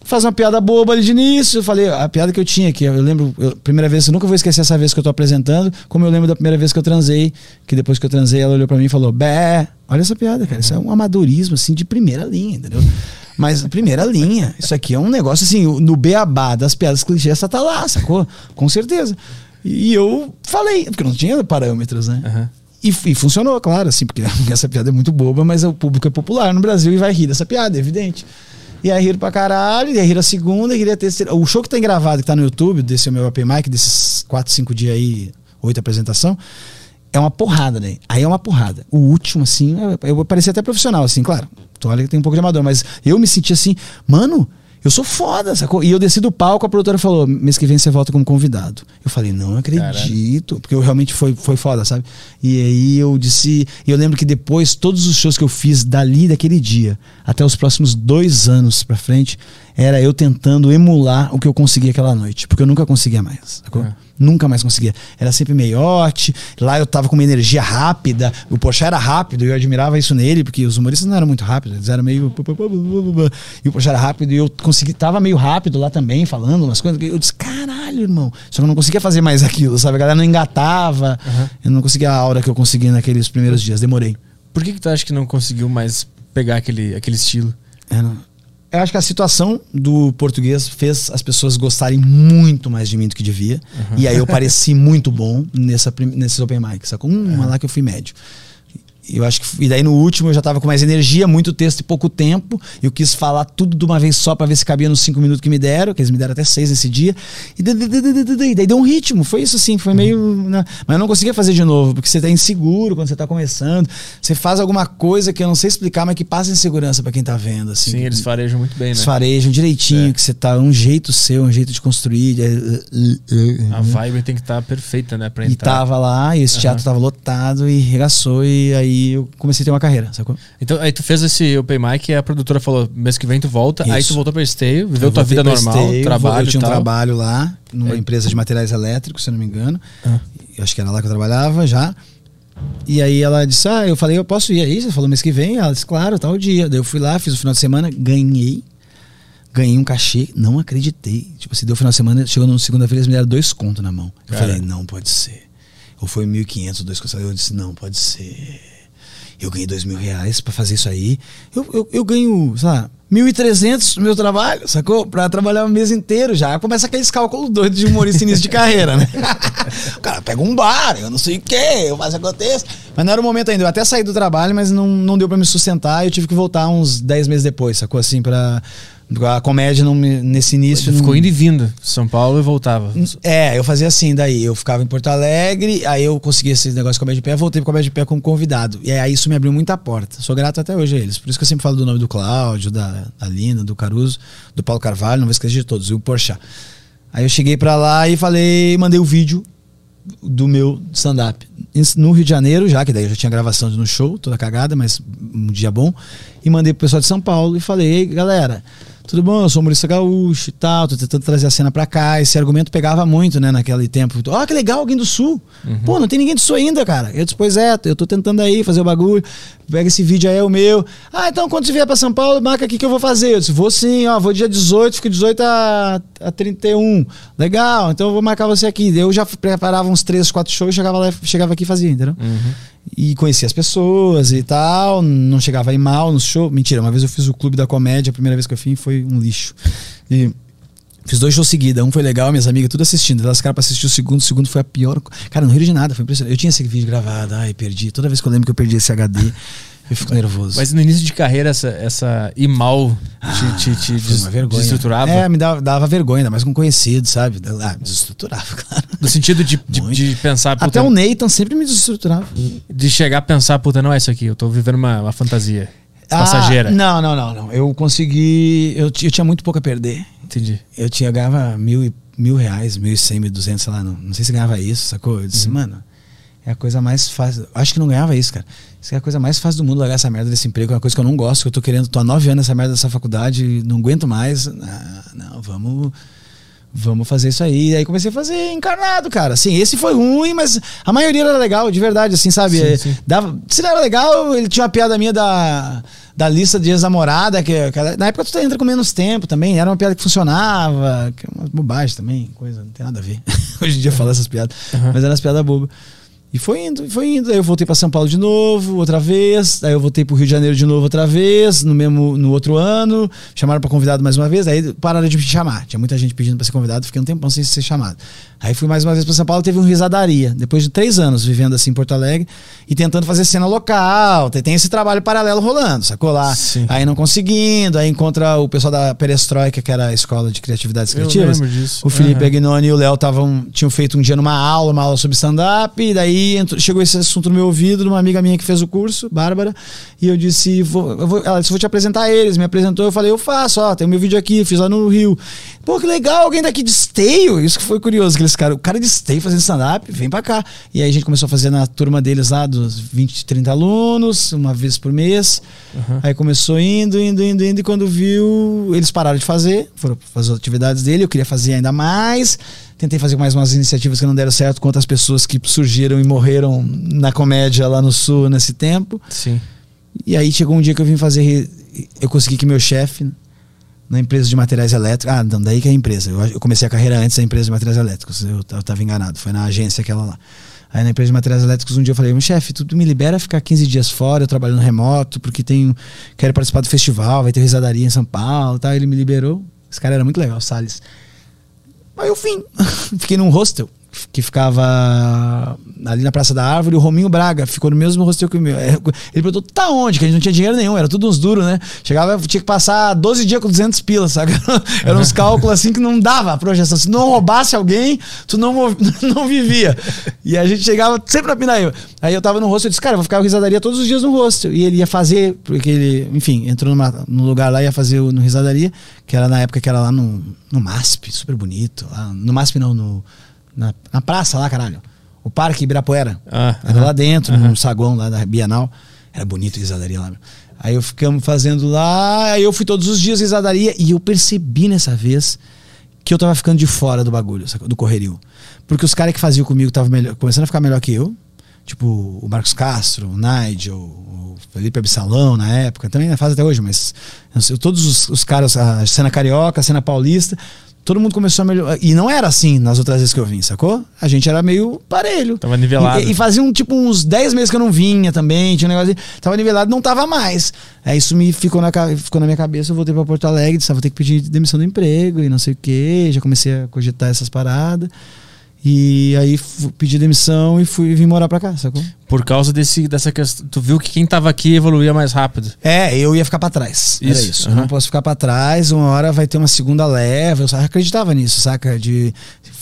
Speaker 3: faz uma piada boba ali de início. Eu falei, a piada que eu tinha aqui, eu lembro, eu, primeira vez, eu nunca vou esquecer essa vez que eu tô apresentando, como eu lembro da primeira vez que eu transei, que depois que eu transei, ela olhou pra mim e falou, bé, olha essa piada, cara, isso é um amadorismo, assim, de primeira linha, entendeu? Mas primeira linha, isso aqui é um negócio assim, no beabá das piadas clichês, essa tá lá, sacou? Com certeza. E eu falei, porque não tinha parâmetros, né?
Speaker 1: Aham.
Speaker 3: E, e funcionou, claro, assim, porque (laughs) essa piada é muito boba, mas o público é popular no Brasil e vai rir dessa piada, é evidente. E aí riram pra caralho, e aí riram a segunda, e riram a terceira. O show que tá gravado, que tá no YouTube, desse meu open mic, desses 4, 5 dias aí, oito apresentação, é uma porrada, né? Aí é uma porrada. O último, assim, eu, parecia até profissional, assim, claro. Tu olha que tem um pouco de amador, mas eu me senti assim, mano, Eu sou foda, sacou? E eu desci do palco, a produtora falou: mês que vem você volta como convidado. Eu falei: não acredito. Porque eu realmente foi, foi foda, sabe? E aí eu disse. E eu lembro que depois, todos os shows que eu fiz dali, daquele dia, até os próximos dois anos pra frente, era eu tentando emular o que eu consegui aquela noite. Porque eu nunca conseguia mais, sacou?
Speaker 1: É.
Speaker 3: Nunca mais conseguia. Era sempre meiote. Lá eu tava com uma energia rápida. O Pochá era rápido e eu admirava isso nele, porque os humoristas não eram muito rápidos. Eles eram meio. E o Pochá era rápido e eu consegui. Tava meio rápido lá também, falando umas coisas. Eu disse, caralho, irmão. Só que eu não conseguia fazer mais aquilo, sabe? A galera não engatava. Eu não conseguia a aura que eu consegui naqueles primeiros dias. Demorei.
Speaker 1: Por que, que tu acha que não conseguiu mais pegar aquele, aquele estilo?
Speaker 3: É, não- Eu acho que a situação do português fez as pessoas gostarem muito mais de mim do que devia. E aí eu pareci muito bom nessa, nesses open mics. Sacou? Uma lá que eu fui médio. E Eu acho que. E daí no último eu já tava com mais energia, muito texto e pouco tempo. Eu quis falar tudo de uma vez só pra ver se cabia nos cinco minutos que me deram, que eles me deram até seis nesse dia. E daí, deu um ritmo. Foi isso assim, foi meio. né? Mas eu não conseguia fazer de novo, porque você tá inseguro quando você tá começando. Você faz alguma coisa que eu não sei explicar, mas que passa insegurança pra quem tá vendo. Assim,
Speaker 1: Sim, eles farejam muito bem, né?
Speaker 3: eles farejam direitinho,
Speaker 1: É.
Speaker 3: que você tá um jeito seu, um jeito de construir. é,
Speaker 1: A vibe tem que estar perfeita, né? Pra
Speaker 3: E
Speaker 1: entrar.
Speaker 3: tava lá, e esse teatro tava lotado e regaçou, e aí eu comecei a ter uma carreira, sacou?
Speaker 1: Então, aí tu fez esse open mic e a produtora falou, mês que vem tu volta, aí
Speaker 3: Isso.
Speaker 1: tu voltou pra Esteio, viveu
Speaker 3: Eu
Speaker 1: tua vida normal,
Speaker 3: Esteio,
Speaker 1: trabalho
Speaker 3: Eu tinha um
Speaker 1: tal.
Speaker 3: trabalho lá, numa
Speaker 1: É.
Speaker 3: empresa de materiais elétricos, se eu não me engano.
Speaker 1: Ah.
Speaker 3: Eu acho que era lá que eu trabalhava já. E aí ela disse: Ah, eu falei, eu posso ir aí? Você falou mês que vem? Ela disse, claro, tal dia. Daí eu fui lá, fiz o final de semana, ganhei. Ganhei um cachê, não acreditei. Tipo assim, deu o final de semana, chegou na segunda-feira, eles me deram dois contos na mão. Eu
Speaker 1: Cara.
Speaker 3: falei, não pode ser. Ou foi 1.500, dois contos. Eu disse, não pode ser. Eu ganhei dois mil reais pra fazer isso aí. Eu, eu, eu ganho, sei lá, 1.300 no meu trabalho, sacou? Pra trabalhar o mês inteiro já. Começa aqueles cálculos doidos de humorista início de carreira, né? (laughs) o cara pega um bar, eu não sei o quê, eu faço aconteça. Mas não era o momento ainda. Eu até saí do trabalho, mas não, não deu pra me sustentar. Eu tive que voltar uns 10 meses depois, sacou? Assim, pra. A comédia não me- nesse início.
Speaker 1: Ficou indo e vindo, São Paulo e voltava.
Speaker 3: é, eu fazia assim, daí eu ficava em Porto Alegre, aí eu conseguia esse negócio de comédia de pé, voltei pro comédia de pé como convidado. E aí isso me abriu muita porta. Sou grato até hoje a eles. Por isso que eu sempre falo do nome do Cláudio, da, da Lina, do Caruso, do Paulo Carvalho, não vou esquecer de todos, e o Porchat. Aí eu cheguei pra lá e falei, mandei o vídeo do meu stand-up. No Rio de Janeiro, já, que daí eu já tinha gravação no show, toda cagada, mas um dia bom. E mandei pro pessoal de São Paulo e falei, Ei, galera, tudo bom? Eu sou humorista gaúcho e tal, tô tentando trazer a cena pra cá. Esse argumento pegava muito, né, naquele tempo. Ó, que legal, alguém do Sul. Pô, não tem ninguém do Sul ainda, cara. Eu disse, pois é, eu tô tentando aí fazer o bagulho. Pega esse vídeo aí, é o meu. Ah, então quando você vier pra São Paulo, marca aqui que eu vou fazer. Eu disse, vou sim, ó, vou dia 18, fico 18 a, a 31. Legal, então eu vou marcar você aqui. Eu já preparava uns 3, 4 shows, chegava lá, chegava aqui e fazia, entendeu? E conhecia as pessoas e tal, não chegava aí mal no show. Mentira, uma vez eu fiz o Clube da Comédia, a primeira vez que eu fiz foi um lixo. E fiz dois shows seguidos, um foi legal, minhas amigas tudo assistindo. Elas ficaram pra assistir o segundo, o segundo foi a pior. Cara, não ri de nada, foi impressionante. Eu tinha esse vídeo gravado, ai, perdi. Toda vez que eu lembro que eu perdi esse HD, eu fico nervoso.
Speaker 1: Mas no início de carreira, essa, essa ir mal te, te, te
Speaker 3: Foi
Speaker 1: des- desestruturava?
Speaker 3: É, me dava, dava vergonha, ainda mais com conhecido, sabe? Ah, me desestruturava, (laughs) claro.
Speaker 1: No sentido de, de, de pensar, puta,
Speaker 3: Até o Nathan sempre me desestruturava.
Speaker 1: de chegar a pensar, puta, não é isso aqui, eu tô vivendo uma, uma fantasia
Speaker 3: Ah,
Speaker 1: passageira.
Speaker 3: não, não, não, não. Eu consegui. Eu, eu tinha muito pouco a perder.
Speaker 1: Entendi.
Speaker 3: Eu tinha ganhava mil, e- mil reais, mil e cem, mil e duzentos, sei lá. Não, não sei se ganhava isso, sacou? Eu disse, mano, é a coisa mais fácil. Acho que não ganhava isso, cara. Isso é a coisa mais fácil do mundo, largar essa merda desse emprego. É uma coisa que eu não gosto, que eu tô querendo. Tô há nove anos nessa merda dessa faculdade, não aguento mais. Ah, não, vamos. Vamos fazer isso aí. E aí comecei a fazer encarnado, cara. Assim, esse foi ruim, mas a maioria era legal, de verdade, assim, sabe?
Speaker 1: Sim,
Speaker 3: É,
Speaker 1: sim.
Speaker 3: Dava, se não era legal, ele tinha uma piada minha da, da lista de ex-namorada, que, que na época tu entra com menos tempo também, era uma piada que funcionava, que é uma bobagem também, coisa, não tem nada a ver. (laughs) Hoje em dia falar essas piadas, mas eram as piadas bobas. E foi indo, foi indo. Aí eu voltei pra São Paulo de novo, outra vez. Aí eu voltei pro Rio de Janeiro de novo outra vez, no mesmo no outro ano. Chamaram pra convidado mais uma vez, aí pararam de me chamar. Tinha muita gente pedindo pra ser convidado, fiquei um tempão sem ser chamado. Aí fui mais uma vez pra São Paulo, teve um risadaria. Depois de três anos vivendo assim em Porto Alegre e tentando fazer cena local. Tem esse trabalho paralelo rolando, sacou lá?
Speaker 1: Sim.
Speaker 3: Aí não conseguindo, aí encontra o pessoal da Perestroika, que era a escola de criatividades
Speaker 1: Eu
Speaker 3: criativas.
Speaker 1: lembro disso.
Speaker 3: O Felipe. Agnoni e o Léo tinham feito um dia numa aula, uma aula sobre stand-up, e daí aí entrou- chegou esse assunto no meu ouvido, de uma amiga minha que fez o curso, Bárbara, e eu disse, vou, eu vou, ela disse, vou te apresentar eles. Me apresentou, eu falei, eu faço, ó, tem o meu vídeo aqui, fiz lá no Rio. Pô, que legal, alguém daqui de esteio. Isso que foi curioso, aqueles cara, o cara de esteio fazendo stand-up, vem pra cá. E aí a gente começou a fazer na turma deles lá, dos 20, 30 alunos, uma vez por mês. Aí começou indo, indo, indo, indo, e quando viu, eles pararam de fazer, foram fazer as atividades dele, eu queria fazer ainda mais. Tentei fazer mais umas iniciativas que não deram certo outras pessoas que surgiram e morreram na comédia lá no sul nesse tempo.
Speaker 1: Sim.
Speaker 3: E aí chegou um dia que eu vim fazer. Eu consegui que meu chefe, na empresa de materiais elétricos. Ah, não, daí que é a empresa. Eu, eu comecei a carreira antes da empresa de materiais elétricos. Eu, eu tava enganado. Foi na agência aquela lá. Aí na empresa de materiais elétricos, um dia eu falei: meu chefe, tu, tu me libera ficar 15 dias fora, eu trabalhando remoto, porque tenho, quero participar do festival, vai ter risadaria em São Paulo tal. Ele me liberou. Esse cara era muito legal, o Salles. Aí eu vim. (laughs) Fiquei num hostel que ficava ali na Praça da Árvore. O Rominho Braga ficou no mesmo hostel que o meu. É, Ele perguntou, tá onde? Que a gente não tinha dinheiro nenhum, era tudo uns duros, né? Chegava, tinha que passar 12 dias com 200 pilas, sabe? (laughs) Eram uns cálculos assim que não dava a projeção. Se não roubasse alguém, tu (laughs) não, não vivia. E a gente chegava sempre na Pinaíba. Aí eu tava no hostel e disse, cara, eu vou ficar em risadaria todos os dias no hostel. E ele ia fazer, porque ele, enfim, entrou numa, num lugar lá, ia fazer o- no risadaria, que era na época que era lá no, no MASP, super bonito. Lá, no MASP não, no, na, na praça lá, caralho. O Parque Ibirapuera.
Speaker 1: Ah,
Speaker 3: era
Speaker 1: aham.
Speaker 3: lá dentro, no saguão lá da Bienal. Era bonito a risadaria lá. Aí eu ficamos fazendo lá, aí eu fui todos os dias à risadaria e eu percebi nessa vez que eu tava ficando de fora do bagulho, do correrio. Porque os caras que faziam comigo estavam começando a ficar melhor que eu. Tipo, o Marcos Castro, o Nigel, o Felipe Absalão na época, também faz até hoje, mas eu todos os, os caras, a cena carioca, a cena paulista, todo mundo começou a melhorar. E não era assim nas outras vezes que eu vim, sacou? A gente era meio parelho.
Speaker 1: Tava nivelado.
Speaker 3: E, e fazia um, tipo uns 10 meses que eu não vinha também, tinha um negócio de, Tava nivelado, não tava mais. Aí isso me ficou na, ficou na minha cabeça, eu voltei pra Porto Alegre, disse, ah, vou ter que pedir demissão do emprego e não sei o quê. Já comecei a cogitar essas paradas. E aí pedi demissão e fui vim morar pra cá, sacou?
Speaker 1: Por causa desse, dessa questão. Tu viu que quem tava aqui evoluía mais rápido.
Speaker 3: É, eu ia ficar pra trás. Era
Speaker 1: Isso,
Speaker 3: isso. Eu não posso ficar pra trás, uma hora vai ter uma segunda leva. Eu só acreditava nisso, saca? De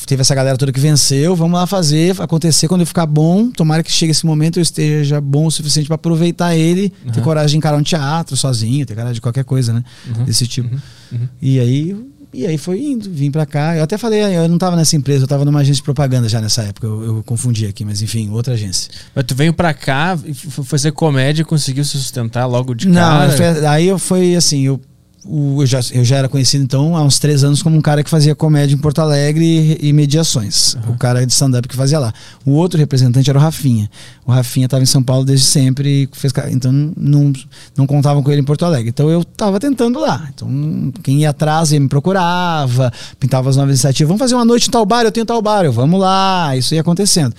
Speaker 3: teve essa galera toda que venceu, vamos lá fazer acontecer quando eu ficar bom. Tomara que chegue esse momento eu esteja bom o suficiente pra aproveitar ele, ter
Speaker 1: Aham.
Speaker 3: coragem de encarar um teatro sozinho, ter coragem de qualquer coisa, né?
Speaker 1: Uhum.
Speaker 3: Desse tipo.
Speaker 1: uhum.
Speaker 3: E aí e aí foi indo, vim pra cá. Eu até falei, eu não tava nessa empresa, eu tava numa agência de propaganda já nessa época. Eu, eu confundi aqui, mas enfim, outra agência.
Speaker 1: Mas tu veio pra cá e foi fazer comédia e conseguiu se sustentar logo de
Speaker 3: Não,
Speaker 1: cara.
Speaker 3: foi- aí eu foi assim, eu, o- eu, já, eu já era conhecido então há uns três anos como um cara que fazia comédia em Porto Alegre e, e mediações. O cara de stand-up que fazia lá. O outro representante era o Rafinha. O Rafinha estava em São Paulo desde sempre, fez, então não, não contavam com ele em Porto Alegre. Então eu estava tentando lá. Então quem ia atrás ia me procurava, pintava as novas iniciativas. Vamos fazer uma noite em tal bar, eu tenho tal bar, eu, vamos lá. Isso ia acontecendo.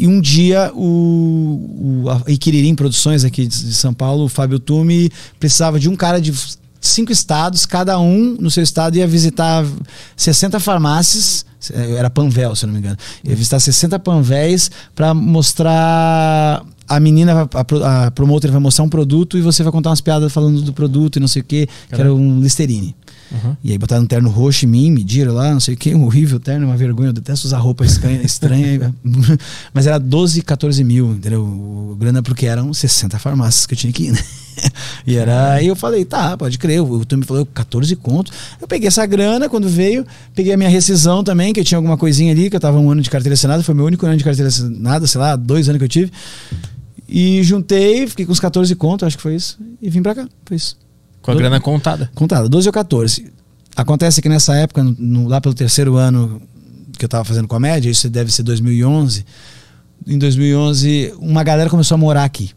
Speaker 3: E um dia o, o a Iquiririm Produções aqui de, de São Paulo, o Fábio Tume, precisava de um cara de cinco estados, cada um no seu estado ia visitar 60 farmácias, eh, era Panvel, se eu não me engano. Ia visitar 60 Panvéis para mostrar a menina, a, a promoter vai mostrar um produto e você vai contar umas piadas falando do produto e não sei o que, que era um Listerine.
Speaker 1: Uhum.
Speaker 3: E aí botaram um terno roxo em mim, mediram lá, não sei o que, um (laughs) horrível terno, uma vergonha, eu detesto usar roupa estranha, estranha (laughs) mas era 12, 14 mil, entendeu? O grana porque eram 60 farmácias que eu tinha que ir, né? (laughs) E era, aí eu falei, tá, pode crer, o Tom me falou 14 conto. Eu peguei essa grana quando veio, peguei a minha rescisão também, que eu tinha alguma coisinha ali, que eu tava um ano de carteira assinada, foi meu único ano de carteira assinada, sei lá, dois anos que eu tive. E juntei, fiquei com uns 14 conto, acho que foi isso, e vim pra cá, foi isso.
Speaker 1: Com a grana contada.
Speaker 3: Contada, 12 ou 14. Acontece que nessa época, no- lá pelo terceiro ano que eu tava fazendo comédia, isso deve ser 2011. Em 2011, uma galera começou a morar aqui,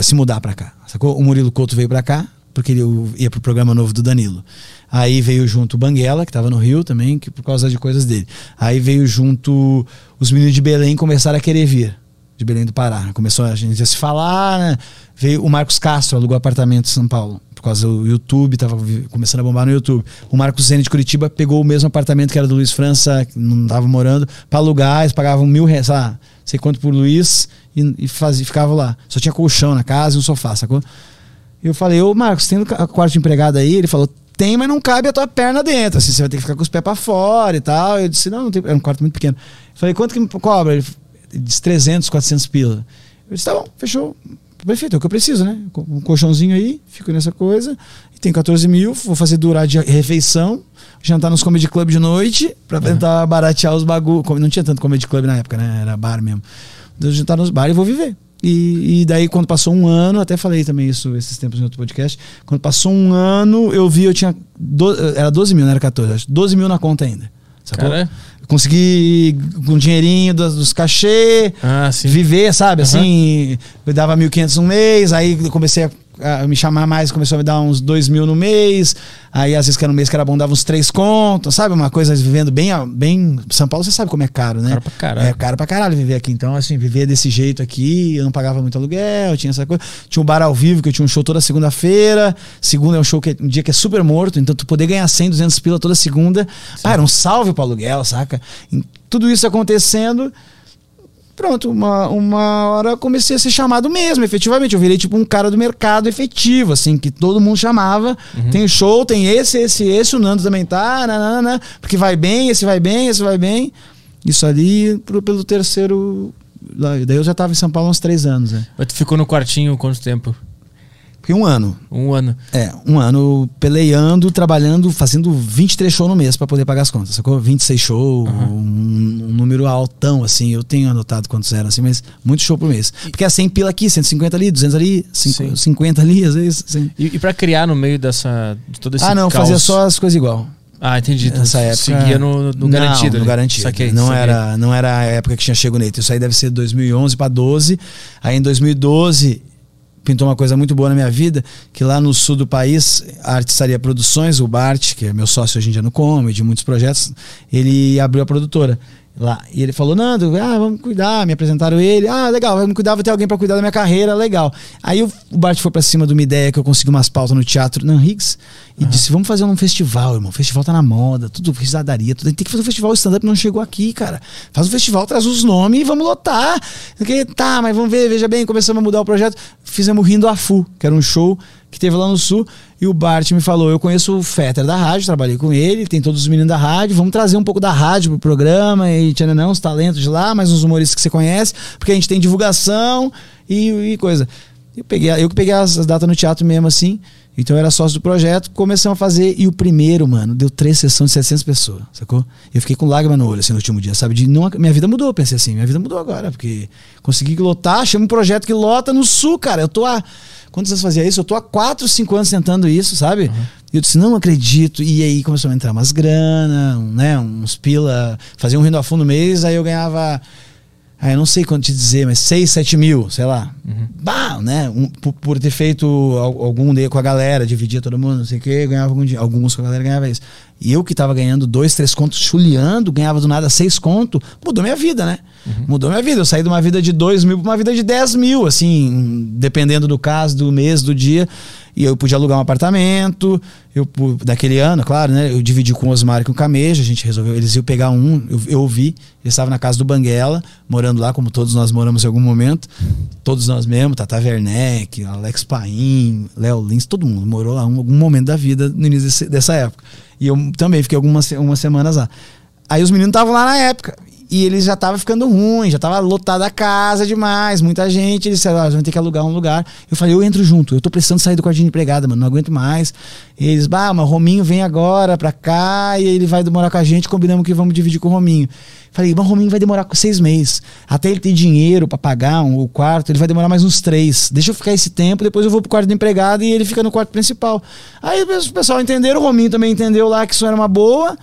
Speaker 3: se mudar pra cá. Sacou? O Murilo Couto veio pra cá, porque ele ia pro programa novo do Danilo. Aí veio junto o Banguela, que tava no Rio também, que por causa de coisas dele. Aí veio junto os meninos de Belém começaram a querer vir. De Belém do Pará. Começou a gente a se falar, né? Veio o Marcos Castro, alugou apartamento em São Paulo. Por causa do YouTube, tava começando a bombar no YouTube. O Marcos Zene de Curitiba pegou o mesmo apartamento que era do Luiz França, que não tava morando, pra alugar, eles pagavam mil reais, sei lá, sei quanto por Luiz, e, e fazia, ficava lá. Só tinha colchão na casa e um sofá, sacou? Eu falei, ô Marcos, tem um quarto de empregado aí? Ele falou, tem, mas não cabe a tua perna dentro. Assim, você vai ter que ficar com os pés pra fora e tal. Eu disse, não, não tem. Era um quarto muito pequeno. Eu falei, quanto que me cobra? Ele, diz 300, 400 pila. Eu disse, tá bom, fechou. Perfeito, é o que eu preciso, né? Um colchãozinho aí, fico nessa coisa. E tem 14 mil, vou fazer durar de refeição, jantar nos comedy club de noite, pra tentar baratear os bagulho. Não tinha tanto comedy club na época, né? Era bar mesmo. Então, jantar nos bares e vou viver. E, e, daí, quando passou um ano, até falei também isso esses tempos no outro podcast. Quando passou um ano, eu vi, eu tinha. Do, era 12 mil, não era 14, acho. 12 mil na conta ainda. Sacou?
Speaker 1: Cara,
Speaker 3: Consegui com um dinheirinho dos, dos cachê,
Speaker 1: Ah,
Speaker 3: viver, sabe?
Speaker 1: Aham.
Speaker 3: Assim, eu dava 1.500 no mês, aí eu comecei a, a me chamar mais, começou a me dar uns 2 mil no mês. Aí às vezes que era um mês que era bom, dava uns 3 contos, sabe? Uma coisa vivendo bem, bem. São Paulo, você sabe como é caro, né?
Speaker 1: Caro pra caralho.
Speaker 3: É caro pra caralho viver aqui. Então, assim, viver desse jeito aqui, eu não pagava muito aluguel, tinha essa coisa. Tinha um bar ao vivo, que eu tinha um show toda segunda-feira. Segunda é um show que é um dia que é super morto, então tu poder ganhar 100, 200 pila toda segunda. Ah, era um salve pro aluguel, saca? E tudo isso acontecendo. Pronto, uma, uma hora eu comecei a ser chamado mesmo, efetivamente. Eu virei tipo um cara do mercado efetivo, assim, que todo mundo chamava. Tem show, tem esse, esse, esse, o Nando também tá, nanana, porque vai bem, esse vai bem, esse vai bem. Isso ali pro- pelo terceiro. Daí eu já tava em São Paulo há uns três anos, né?
Speaker 1: Mas tu ficou no quartinho quanto tempo?
Speaker 3: Fiquei um ano.
Speaker 1: Um ano.
Speaker 3: É, um ano peleando, trabalhando, fazendo 23 shows no mês pra poder pagar as contas, sacou? 26 shows, um, um número altão, assim. Eu tenho anotado quantos eram, assim, mas muito show por mês. Porque é 100 pila aqui, 150 ali, 200 ali, cinco-
Speaker 1: Sim.
Speaker 3: 50 ali, às vezes. assim.
Speaker 1: E, e pra criar no meio dessa. De todo esse
Speaker 3: Ah, não,
Speaker 1: caos?
Speaker 3: fazia só as coisas igual.
Speaker 1: Ah, entendi. Tu
Speaker 3: Nessa época.
Speaker 1: Seguia no, no
Speaker 3: Não,
Speaker 1: garantido.
Speaker 3: No
Speaker 1: ali.
Speaker 3: garantido.
Speaker 1: Saquei,
Speaker 3: não,
Speaker 1: saquei.
Speaker 3: era, não era a época que tinha Chego Neito. Isso aí deve ser 2011 para 12. Aí em 2012 pintou uma coisa muito boa na minha vida, que lá no sul do país, a Artistaria Produções, o Bart, que é meu sócio hoje em dia no Comedy, muitos projetos, ele abriu a produtora lá. E ele falou, Nando, ah, vamos cuidar, me apresentaram ele, ah, legal, vamos cuidar, vou ter alguém para cuidar da minha carreira, legal. Aí o, o Bart foi para cima de uma ideia que eu consegui umas pautas no teatro Nan Higgs e disse, vamos fazer um festival, irmão, o festival tá na moda, tudo risadaria, tudo, tem que fazer um festival, o stand-up não chegou aqui, cara. Faz um festival, traz os nomes e vamos lotar. Tá, mas vamos ver, veja bem, começamos a mudar o projeto, fizemos Rindo a Fu, que era um show que teve lá no sul, e o Bart me falou: Eu conheço o Fetter da rádio, trabalhei com ele, tem todos os meninos da rádio, vamos trazer um pouco da rádio pro programa, e tchananã, uns talentos de lá, mais uns humoristas que você conhece, porque a gente tem divulgação e, e coisa. Eu, peguei, eu que peguei as, as datas no teatro mesmo assim, então eu era sócio do projeto, começamos a fazer, e o primeiro, mano, deu três sessões de 700 pessoas, sacou? Eu fiquei com lágrima no olho, assim, no último dia, sabe? De não, minha vida mudou, eu pensei assim, minha vida mudou agora, porque consegui lotar, achei um projeto que lota no sul, cara, eu tô há. Quantos anos fazia isso? Eu tô há 4, 5 anos tentando isso, sabe? E eu disse, não acredito. E aí começou a entrar umas grana, um, né, uns pila, fazia um rindo a fundo no mês, aí eu ganhava. Ah, eu não sei quanto te dizer, mas 6, 7 mil, sei lá. Bah, né? Um, por, por ter feito al- algum dia com a galera, dividia todo mundo, não sei o quê, ganhava algum dia. Alguns com a galera ganhava isso. E eu que tava ganhando dois, três contos, chuleando, ganhava do nada seis contos, mudou minha vida, né? Mudou minha vida. Eu saí de uma vida de dois mil pra uma vida de 10 mil, assim, dependendo do caso, do mês, do dia. E eu podia alugar um apartamento. Eu, daquele ano, claro, né? Eu dividi com o Osmar e com o Cameja. A gente resolveu. Eles iam pegar um. Eu, eu ouvi. Eles estavam na casa do Banguela, morando lá, como todos nós moramos em algum momento. Todos nós mesmo, Tata Werneck, Alex Paim, Léo Lins, todo mundo morou lá em algum momento da vida no início desse- dessa época. E eu também fiquei algumas umas semanas lá. Aí os meninos estavam lá na época. E eles já estavam ficando ruim, já tava lotada a casa demais, muita gente. Eles disseram, ah, vamos ter que alugar um lugar. Eu falei, eu entro junto, eu tô precisando sair do quartinho de empregada, mano, não aguento mais. E eles, bah, mas Rominho vem agora pra cá e ele vai demorar com a gente, combinamos que vamos dividir com o Rominho. Falei, mas o Rominho vai demorar seis meses. Até ele ter dinheiro pra pagar o quarto, ele vai demorar mais uns três. Deixa eu ficar esse tempo, depois eu vou pro quarto de empregada e ele fica no quarto principal. Aí o pessoal entenderam, o Rominho também entendeu lá que isso era uma boa.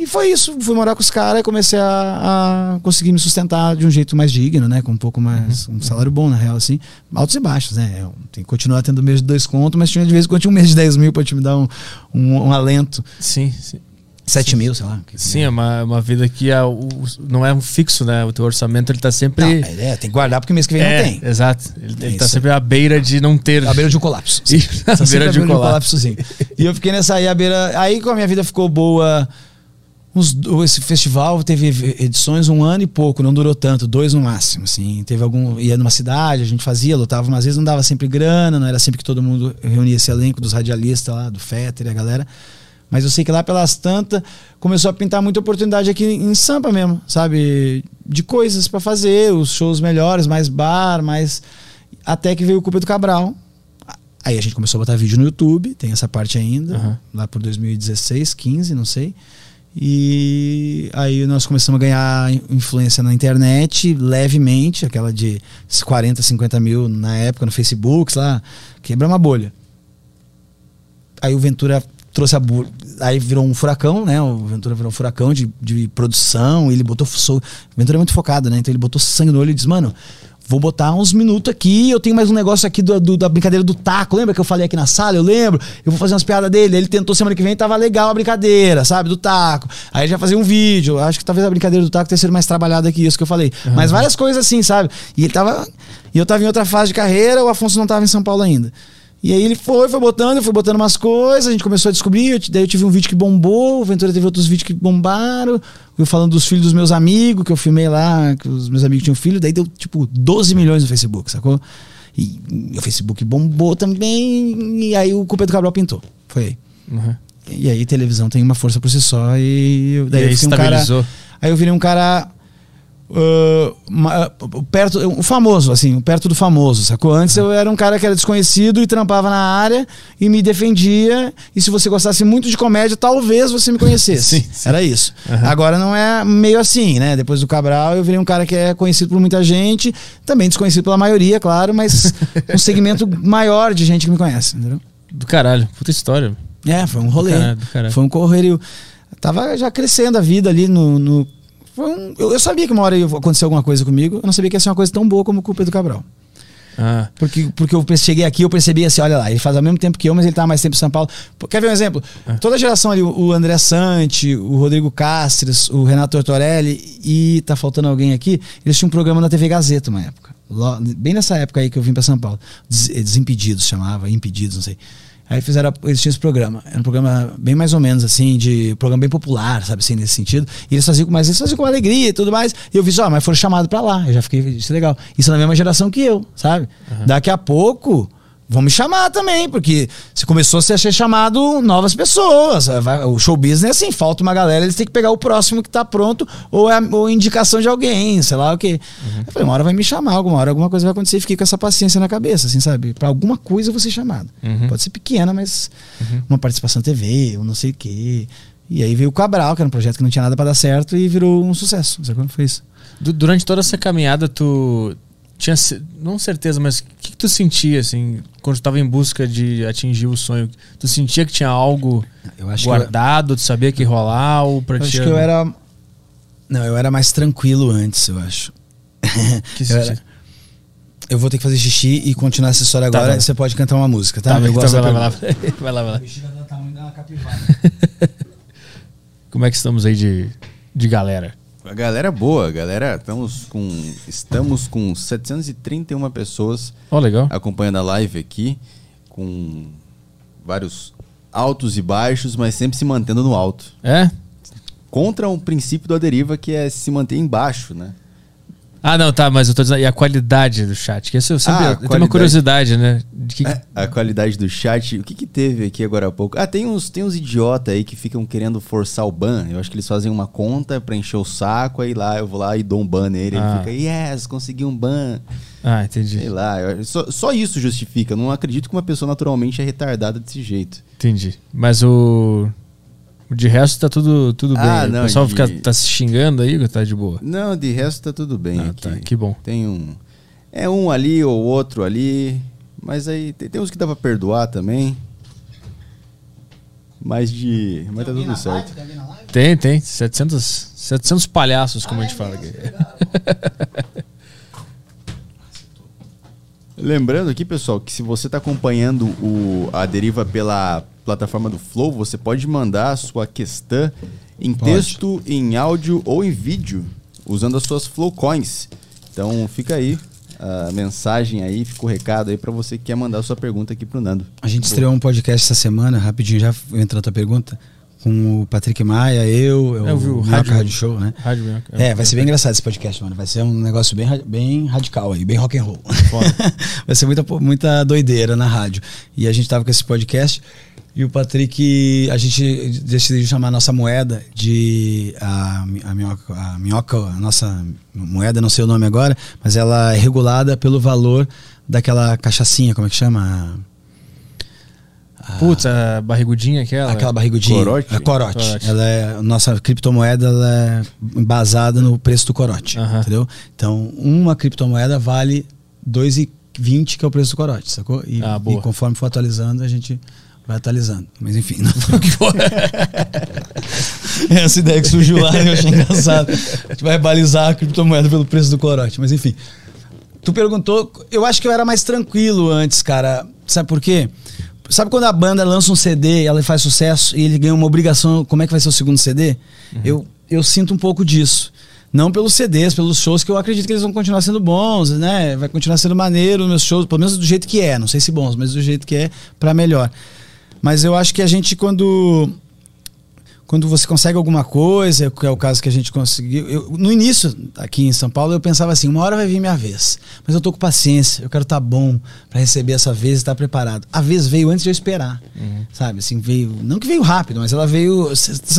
Speaker 3: E foi isso, fui morar com os caras e comecei a, a conseguir me sustentar de um jeito mais digno, né? Com um pouco mais, um salário bom, na real, assim. Altos e baixos, né? Eu tenho que continuar tendo mês de dois contos, mas tinha de vez em quando tinha um mês de 10 mil pra te me dar um, um, um alento.
Speaker 1: Sim, sim.
Speaker 3: 7 mil, sei lá.
Speaker 1: Sim, é uma, uma vida que é, o- não é um fixo, né? O teu orçamento ele tá sempre.
Speaker 3: Não, é, tem que guardar porque mês que vem
Speaker 1: É,
Speaker 3: não tem.
Speaker 1: Exato. Ele,
Speaker 3: É
Speaker 1: ele tá sempre à beira de não ter.
Speaker 3: À beira de um colapso. (laughs)
Speaker 1: À
Speaker 3: Tá
Speaker 1: beira de um colapso.
Speaker 3: sim. E eu fiquei nessa aí, à beira. Aí, como a minha vida ficou boa. Uns, esse festival teve edições um ano e pouco, não durou tanto, dois no máximo, assim. Teve algum. ia numa cidade, a gente fazia, lutava umas vezes, não dava sempre grana, não era sempre que todo mundo reunia esse elenco dos radialistas lá, do Fetter e a galera. Mas eu sei que lá pelas tantas começou a pintar muita oportunidade aqui em Sampa mesmo, sabe? De coisas para fazer, os shows melhores, mais bar, mais. Até que veio o Culpa do Cabral. Aí a gente começou a botar vídeo no YouTube, tem essa parte ainda,
Speaker 1: Aham.
Speaker 3: lá por 2016, 15, não sei. E aí nós começamos a ganhar influência na internet, levemente, aquela de 40, 50 mil na época no Facebook, lá, quebramos a bolha. Aí o Ventura trouxe a bolha, aí virou um furacão, né? O Ventura virou um furacão de, de produção, ele botou. O Ventura é muito focado, né? Então ele botou sangue no olho e disse, mano. Vou botar uns minutos aqui. Eu tenho mais um negócio aqui do, do- da brincadeira do taco. Lembra que eu falei aqui na sala? Eu lembro. Eu vou fazer umas piadas dele. Ele tentou semana que vem tava legal a brincadeira, sabe? Do taco. Aí já fazia um vídeo. Acho que talvez a brincadeira do taco tenha sido mais trabalhada que isso que eu falei. Mas várias coisas assim, sabe? E ele tava. E eu tava em outra fase de carreira. O Afonso não tava em São Paulo ainda. E aí ele foi, foi botando, fui botando umas coisas, a gente começou a descobrir, daí eu tive um vídeo que bombou, o Ventura teve outros vídeos que bombaram, eu falando dos filhos dos meus amigos, que eu filmei lá, que os meus amigos tinham filho, daí deu tipo 12 milhões no Facebook, sacou? E, e o Facebook bombou também, e aí o Culpa do Cabral pintou. Foi aí.
Speaker 1: Uhum.
Speaker 3: E aí televisão tem uma força por si só, e daí
Speaker 1: E aí
Speaker 3: eu fiquei um cara. Aí eu virei um cara. Ma- perto, o famoso, assim, perto do famoso, sacou? Antes eu era um cara que era desconhecido e trampava na área e me defendia. E se você gostasse muito de comédia, talvez você me conhecesse. (laughs)
Speaker 1: Sim, sim.
Speaker 3: Era isso.
Speaker 1: Aham.
Speaker 3: Agora não é meio assim, né? Depois do Cabral, eu virei um cara que é conhecido por muita gente, também desconhecido pela maioria, claro, mas (laughs) um segmento maior de gente que me conhece, entendeu?
Speaker 1: Do caralho. Puta história.
Speaker 3: É, foi um rolê.
Speaker 1: caralho, do caralho.
Speaker 3: Foi um correrio. Tava já crescendo a vida ali no. no- foi um- eu, eu sabia que uma hora ia acontecer alguma coisa comigo, eu não sabia que ia ser uma coisa tão boa como o Pedro Cabral.
Speaker 1: Ah.
Speaker 3: Porque, porque eu cheguei aqui, eu percebi assim, olha lá, ele faz ao mesmo tempo que eu, mas ele tá mais tempo em São Paulo. Quer ver um exemplo? Toda a geração ali, o André Sante, o Rodrigo Castres, o Renato Tortorelli e tá faltando alguém aqui, eles tinham um programa na TV Gazeta uma época. Bem nessa época aí que eu vim pra São Paulo. Des- Desimpedidos chamava, Impedidos, não sei. Aí fizeram, eles tinham esse programa. Era um programa bem mais ou menos assim, de programa bem popular, sabe assim, nesse sentido. E eles faziam, mas eles faziam com alegria e tudo mais. E eu vi ah, mas foram chamados pra lá. Eu já fiquei, isso é legal. Isso é na mesma geração que eu, sabe? Daqui a pouco vão me chamar também, porque se começou a ser chamado novas pessoas. Vai- O show business é assim, falta uma galera, eles têm que pegar o próximo que tá pronto, ou é ou indicação de alguém, sei lá o quê. Eu falei, uma hora vai me chamar, alguma hora alguma coisa vai acontecer e fiquei com essa paciência na cabeça, assim, sabe? Pra alguma coisa eu vou ser chamado.
Speaker 1: Uhum.
Speaker 3: Pode ser pequena, mas uma participação na TV, ou não sei o quê. E aí veio o Cabral, que era um projeto que não tinha nada pra dar certo, e virou um sucesso. Sabe quando foi isso?
Speaker 1: Du- Durante toda essa caminhada, tu tinha, não certeza, mas o que, que tu sentia, assim, quando tu tava em busca de atingir o sonho? Tu sentia que tinha algo
Speaker 3: Eu acho que eu-
Speaker 1: guardado, tu sabia que ia rolar, ou pra
Speaker 3: Eu acho que eu era. Não, eu era mais tranquilo antes, eu acho. (laughs)
Speaker 1: Que
Speaker 3: eu, era- eu vou ter que fazer xixi e continuar essa história
Speaker 1: Tá
Speaker 3: agora.
Speaker 1: bom.
Speaker 3: e você pode cantar uma música, tá?
Speaker 1: Tá,
Speaker 3: eu
Speaker 1: então
Speaker 3: gosto
Speaker 1: vai
Speaker 3: da
Speaker 1: lá, (laughs) vai lá, vai lá, vai lá.
Speaker 3: dá tamanho da capivara. (laughs)
Speaker 1: Como é que estamos aí de, de galera?
Speaker 2: A galera é boa, galera, estamos com, estamos com 731 pessoas
Speaker 1: Ó, legal.
Speaker 2: acompanhando a live aqui, com vários altos e baixos, mas sempre se mantendo no alto.
Speaker 1: É?
Speaker 2: Contra um princípio da deriva que é se manter embaixo, né?
Speaker 1: Ah, não, tá, mas eu tô dizendo. E a qualidade do chat? Que isso eu sempre.
Speaker 2: Ah,
Speaker 1: eu tenho uma curiosidade, né? Que,
Speaker 2: É, A qualidade do chat, o que que teve aqui agora há pouco? Ah, tem uns, tem uns idiota aí que ficam querendo forçar o ban. Eu acho que eles fazem uma conta pra encher o saco, aí lá eu vou lá e dou um ban nele.
Speaker 1: Ah.
Speaker 2: Ele fica, yes, consegui um ban.
Speaker 1: Ah, entendi.
Speaker 2: Sei lá, eu- só, só isso justifica. Não acredito que uma pessoa naturalmente é retardada desse jeito.
Speaker 1: Entendi. Mas o. o De resto tá tudo, tudo
Speaker 2: Ah,
Speaker 1: bem.
Speaker 2: não,
Speaker 1: o pessoal
Speaker 2: de-
Speaker 1: fica, tá se xingando aí, tá de boa.
Speaker 2: Não, de resto tá tudo bem
Speaker 1: Ah,
Speaker 2: aqui.
Speaker 1: tá, que bom.
Speaker 2: Tem um. É um ali ou outro ali. Mas aí tem, tem uns que dá pra perdoar também. Mas de. Mas tá tudo certo.
Speaker 1: Tem, tem. 700, 700 palhaços, como a gente fala aqui. (laughs)
Speaker 2: Lembrando aqui, pessoal, que se você está acompanhando o, a deriva pela plataforma do Flow, você pode mandar a sua questão em
Speaker 3: Pode.
Speaker 2: texto, em áudio ou em vídeo, usando as suas Flow Coins. Então fica aí a mensagem aí, fica o recado aí para você que quer mandar a sua pergunta aqui pro Nando.
Speaker 3: A gente estreou um podcast essa semana, rapidinho, já entrou a tua pergunta, com o Patrick Maia, eu,
Speaker 1: Eu vi o rádio-
Speaker 3: Rádio Show, né?
Speaker 1: Rádio Minhoca.
Speaker 3: É, vai ser bem engraçado esse podcast, mano. Vai ser um negócio bem, bem radical aí, bem rock and roll. (laughs) vai ser muita, muita doideira na rádio. E a gente tava com esse podcast E o Patrick, a gente decidiu chamar a nossa moeda de. A, a, minhoca, a minhoca, a nossa moeda, não sei o nome agora, mas ela é regulada pelo valor daquela cachaçinha, como é que chama?
Speaker 1: Putz, a barrigudinha aquela.
Speaker 3: Aquela barrigudinha.
Speaker 2: Corote?
Speaker 3: A corote.
Speaker 1: Corote.
Speaker 3: Ela é, a nossa criptomoeda ela é embasada no preço do corote.
Speaker 1: Aham.
Speaker 3: Entendeu? Então, uma criptomoeda vale 2,20 que é o preço do corote, sacou? E,
Speaker 1: Ah,
Speaker 3: e conforme for atualizando, a gente vai atualizando. Mas enfim, não foi o que foi. (laughs) Essa ideia que surgiu lá eu achei engraçado. A gente vai balizar a criptomoeda pelo preço do corote. Mas enfim. Tu perguntou, eu acho que eu era mais tranquilo antes, cara. Sabe por quê? Sabe quando a banda lança um CD e ela faz sucesso e ele ganha uma obrigação, como é que vai ser o segundo CD? Eu, eu sinto um pouco disso. Não pelos CDs, pelos shows, que eu acredito que eles vão continuar sendo bons, né? Vai continuar sendo maneiro nos meus shows, pelo menos do jeito que é. Não sei se bons, mas do jeito que é, pra melhor. Mas eu acho que a gente, quando quando você consegue alguma coisa, que é o caso que a gente conseguiu. Eu, no início, aqui em São Paulo, eu pensava assim: uma hora vai vir minha vez. Mas eu tô com paciência, eu quero estar bom para receber essa vez e estar preparado. A vez veio antes de eu esperar. Sabe? Assim, veio. Não que veio rápido, mas ela veio.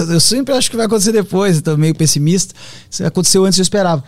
Speaker 3: Eu sempre acho que vai acontecer depois, eu tô meio pessimista. Isso aconteceu antes de eu esperava.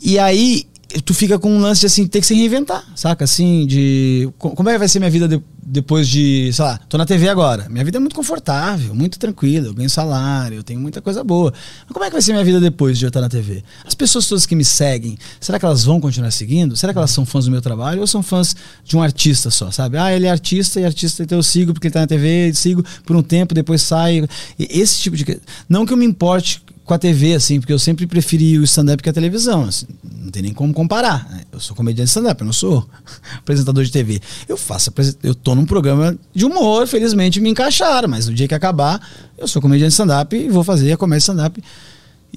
Speaker 3: E aí, tu fica com um lance de assim, ter que se reinventar, saca? Assim, de. co- Como é que vai ser minha vida de- depois de. Sei lá, tô na TV agora. Minha vida é muito confortável, muito tranquila. Eu ganho salário, eu tenho muita coisa boa. Mas como é que vai ser minha vida depois de eu estar na TV? As pessoas todas que me seguem, será que elas vão continuar seguindo? Será que elas são fãs do meu trabalho ou são fãs de um artista só, sabe? Ah, ele é artista e artista, então eu sigo porque ele tá na TV, sigo por um tempo, depois saio. E Esse tipo de. Não que eu me importe com a TV, assim, porque eu sempre preferi o stand-up que a televisão. assim, não tem nem como comparar. né? Eu sou comediante de stand-up, eu não sou (laughs) apresentador de TV. Eu faço, eu tô num programa de humor, felizmente me encaixaram, mas no dia que acabar, eu sou comediante de stand-up e vou fazer a comédia stand-up.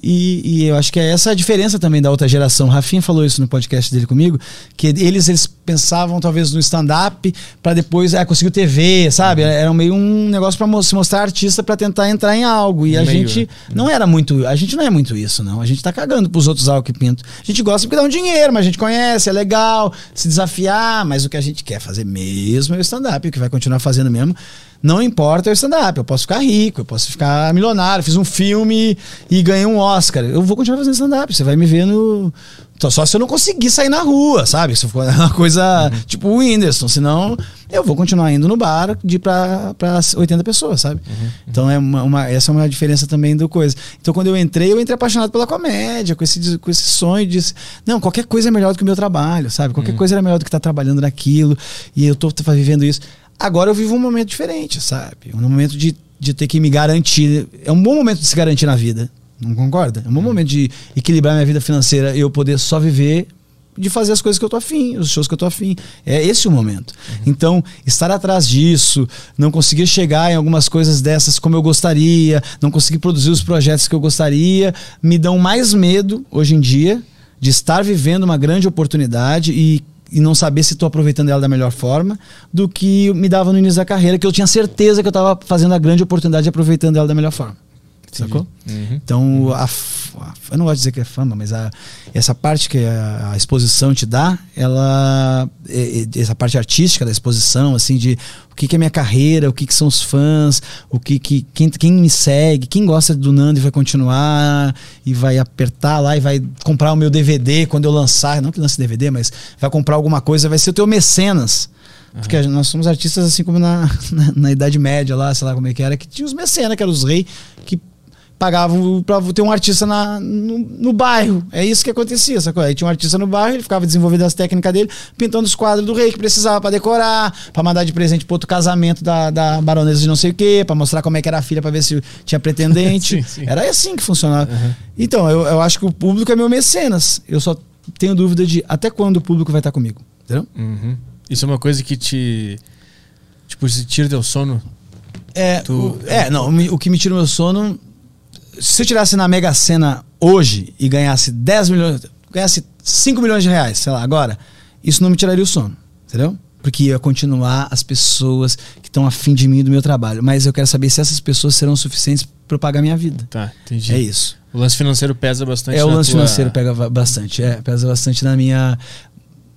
Speaker 3: E, e eu acho que é essa a diferença também da outra geração. O Rafinha falou isso no podcast dele comigo, que eles, eles pensavam talvez no stand-up para depois ah, conseguir TV, sabe? Era meio um negócio para se mostrar artista para tentar entrar em algo. E
Speaker 1: No
Speaker 3: a
Speaker 1: meio,
Speaker 3: gente
Speaker 1: né?
Speaker 3: não era muito. A gente não é muito isso, não. A gente tá cagando pros outros algo que pinto. A gente gosta porque dá um dinheiro, mas a gente conhece, é legal, se desafiar, mas o que a gente quer fazer mesmo é o stand-up, o que vai continuar fazendo mesmo. Não importa o stand-up, eu posso ficar rico, eu posso ficar milionário, fiz um filme e ganhei um Oscar. Eu vou continuar fazendo stand-up, você vai me ver no. Só- se eu não conseguir sair na rua, sabe? Se for (laughs) uma coisa tipo o Whindersson, senão eu vou continuar indo no bar de pra, pra 80 pessoas, sabe? Então é uma, uma- essa é uma diferença também do coisa. Então quando eu entrei, eu entrei apaixonado pela comédia, com esse, com esse sonho de. Não, qualquer coisa é melhor do que o meu trabalho, sabe? Qualquer coisa era melhor do que estar trabalhando naquilo. E eu tô tô vivendo isso. Agora eu vivo um momento diferente, sabe? Um momento de, de ter que me garantir. É um bom momento de se garantir na vida. Não concorda? É um bom momento de equilibrar minha vida financeira e eu poder só viver de fazer as coisas que eu tô afim, os shows que eu tô afim. É esse o momento. Então, estar atrás disso, não conseguir chegar em algumas coisas dessas como eu gostaria, não conseguir produzir os projetos que eu gostaria, me dão mais medo hoje em dia de estar vivendo uma grande oportunidade e e não saber se estou aproveitando ela da melhor forma do que me dava no início da carreira, que eu tinha certeza que eu estava fazendo a grande oportunidade e aproveitando ela da melhor forma. Sacou? Então, a, f- a- eu não gosto de dizer que é fama, mas a, essa parte que a, a exposição te dá, ela. essa parte artística da exposição, assim, de o que, que é minha carreira, o que, que são os fãs, o que, que quem, quem me segue, quem gosta do Nando e vai continuar e vai apertar lá e vai comprar o meu DVD quando eu lançar, não que lance DVD, mas vai comprar alguma coisa, vai ser o teu mecenas. Porque a nós somos artistas assim como na, (laughs) na, na Idade Média lá, sei lá como é que era, que tinha os mecenas, que eram os reis, pagavam pra ter um artista na, no, no bairro. É isso que acontecia, sacou? Aí tinha um artista no bairro, ele ficava desenvolvendo as técnicas dele, pintando os quadros do rei que precisava pra decorar, pra mandar de presente pro outro casamento da, da baronesa de não sei o quê, pra mostrar como é que era a filha, pra ver se tinha pretendente. (laughs)
Speaker 1: Sim, sim.
Speaker 3: Era assim que funcionava. Então, eu, eu acho que o público é meu mecenas. Eu só tenho dúvida de até quando o público vai estar comigo. Entendeu?
Speaker 1: Uhum. Isso é uma coisa que te. Tipo, se tira teu sono.
Speaker 3: É,
Speaker 1: Tu-
Speaker 3: o, é não, o que me tira o meu sono. Se eu tirasse na Mega Sena hoje e ganhasse 10 milhões, ganhasse 5 milhões de reais, sei lá, agora, isso não me tiraria o sono, entendeu? Porque ia continuar as pessoas que estão afim de mim e do meu trabalho. Mas eu quero saber se essas pessoas serão suficientes para eu pagar minha vida.
Speaker 1: Tá, entendi.
Speaker 3: É isso.
Speaker 1: O lance financeiro pesa bastante.
Speaker 3: É, o lance
Speaker 1: tua-
Speaker 3: financeiro pega bastante, é, pesa bastante na minha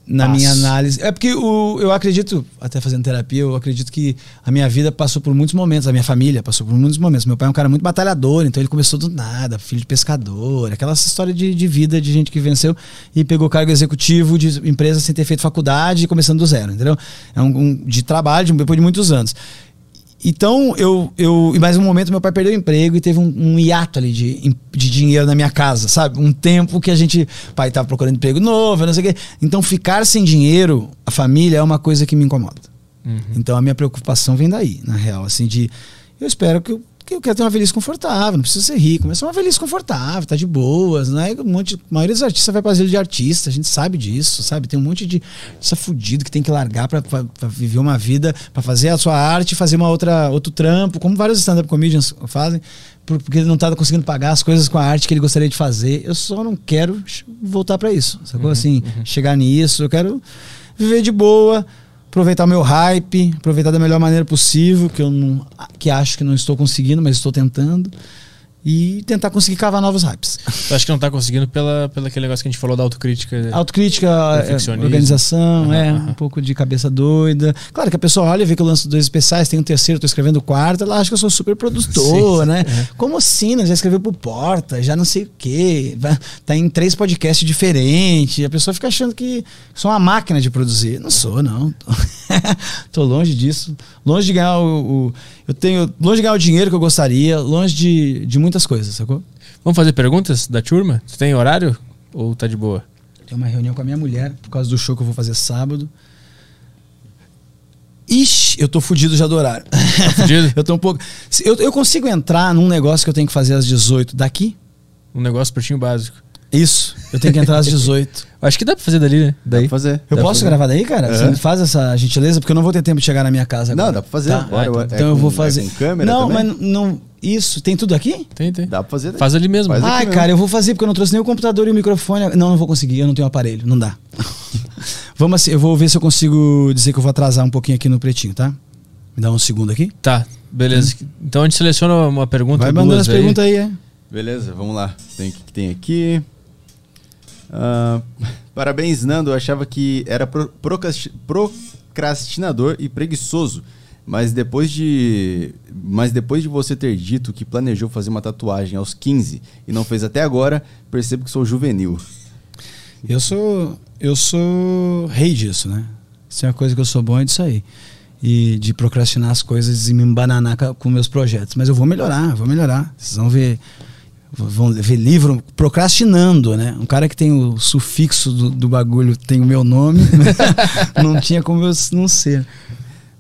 Speaker 3: na
Speaker 1: passo.
Speaker 3: minha análise. É porque o, eu acredito, até fazendo terapia, eu acredito que a minha vida passou por muitos momentos, a minha família passou por muitos momentos. Meu pai é um cara muito batalhador, então ele começou do nada, filho de pescador, aquela história de, de vida de gente que venceu e pegou cargo executivo de empresa sem ter feito faculdade e começando do zero, entendeu? É um, um- de trabalho de- depois de muitos anos. Então, eu, eu. Em mais um momento, meu pai perdeu o emprego e teve um, um hiato ali de, de dinheiro na minha casa, sabe? Um tempo que a gente. O pai tava procurando emprego novo, não sei o quê. Então, ficar sem dinheiro, a família, é uma coisa que me incomoda. Então, a minha preocupação vem daí, na real. Assim, de. Eu espero que eu, que eu quero ter uma velhice confortável, não preciso ser rico, mas é uma velhice confortável, tá de boas, não é? Um monte, a maioria dos artistas vai pra asilo de artista, a gente sabe disso, sabe? Tem um monte de artista fudido que tem que largar pra viver uma vida, pra fazer a sua arte, fazer uma outra, outro trampo, como vários stand-up comedians fazem, por- porque ele não tá conseguindo pagar as coisas com a arte que ele gostaria de fazer. Eu só não quero voltar pra isso, sacou? assim, chegar nisso, eu quero viver de boa, aproveitar meu hype, aproveitar da melhor maneira possível, que eu não, que acho que não estou conseguindo, mas estou tentando. E tentar conseguir cavar novos hypes.
Speaker 1: Eu acho que não tá conseguindo pela, pela aquele negócio que a gente falou da autocrítica.
Speaker 3: Autocrítica, é, organização,
Speaker 1: Aham,
Speaker 3: é,
Speaker 1: aham.
Speaker 3: um pouco de cabeça doida. Claro que a pessoa olha, vê que eu lanço dois especiais, tem um terceiro, tô escrevendo o quarto, ela acha que eu sou super produtor, né? Como assim? né? Já escreveu pro Porta, já não sei o quê, tá em três podcasts diferentes, a pessoa fica achando que sou uma máquina de produzir. Não sou, não. (laughs) Tô, tô longe disso. Longe de ganhar o, o- Eu tenho. Longe de ganhar o dinheiro que eu gostaria, longe de, de muitas coisas, sacou?
Speaker 1: Vamos fazer perguntas da turma? Você tem horário? Ou tá de boa?
Speaker 3: Tem uma reunião com a minha mulher por causa do show que eu vou fazer sábado. Ixi, eu tô fudido já do horário.
Speaker 1: Tá fudido? (laughs)
Speaker 3: eu tô um pouco. Eu, eu consigo entrar num negócio que eu tenho que fazer às 18 daqui?
Speaker 1: Um negócio pertinho básico.
Speaker 3: Isso. Eu tenho que entrar às (laughs) 18.
Speaker 1: Acho que dá pra fazer dali, né?
Speaker 2: Dá
Speaker 1: Daí.
Speaker 2: pra fazer.
Speaker 3: Eu
Speaker 1: Dá
Speaker 3: posso
Speaker 1: pra-
Speaker 3: gravar daí, cara? Você me faz essa gentileza? Porque eu não vou ter tempo de chegar na minha casa agora.
Speaker 2: Não, dá pra fazer.
Speaker 3: Tá?
Speaker 2: Bora,
Speaker 1: Ah, então-
Speaker 2: é
Speaker 3: Então eu
Speaker 2: com-
Speaker 3: vou
Speaker 2: é
Speaker 3: fazer.
Speaker 2: com câmera
Speaker 3: não,
Speaker 2: também?
Speaker 3: mas não. Isso. Tem tudo aqui?
Speaker 1: Tem, tem.
Speaker 2: Dá pra fazer.
Speaker 1: Faz ali mesmo.
Speaker 2: Faz
Speaker 3: Ai,
Speaker 2: mesmo.
Speaker 3: cara, eu vou fazer porque eu não trouxe nem o computador e o microfone. Não, não vou conseguir, eu não tenho aparelho, não dá. (laughs) Vamos assim, eu vou ver se eu consigo dizer que eu vou atrasar um pouquinho aqui no pretinho, tá? Me dá um segundo aqui.
Speaker 1: Tá, beleza. Então a gente seleciona uma pergunta
Speaker 3: Vai mandando as
Speaker 1: aí.
Speaker 3: perguntas aí, é.
Speaker 2: Beleza, vamos lá. Tem o que tem aqui. Ah, (laughs) parabéns, Nando. Eu achava que era pro- procrasti- procrastinador e preguiçoso. Mas depois de. Mas depois de você ter dito que planejou fazer uma tatuagem aos 15 e não fez até agora, percebo que sou juvenil.
Speaker 3: Eu sou. Eu sou rei disso, né? Se é uma coisa que eu sou bom é disso aí. E de procrastinar as coisas e me embananar com meus projetos. Mas eu vou melhorar, vou melhorar. Vocês vão ver. Vão ver livro procrastinando, né? Um cara que tem o sufixo do, do bagulho tem o meu nome. (laughs) não tinha como eu não ser.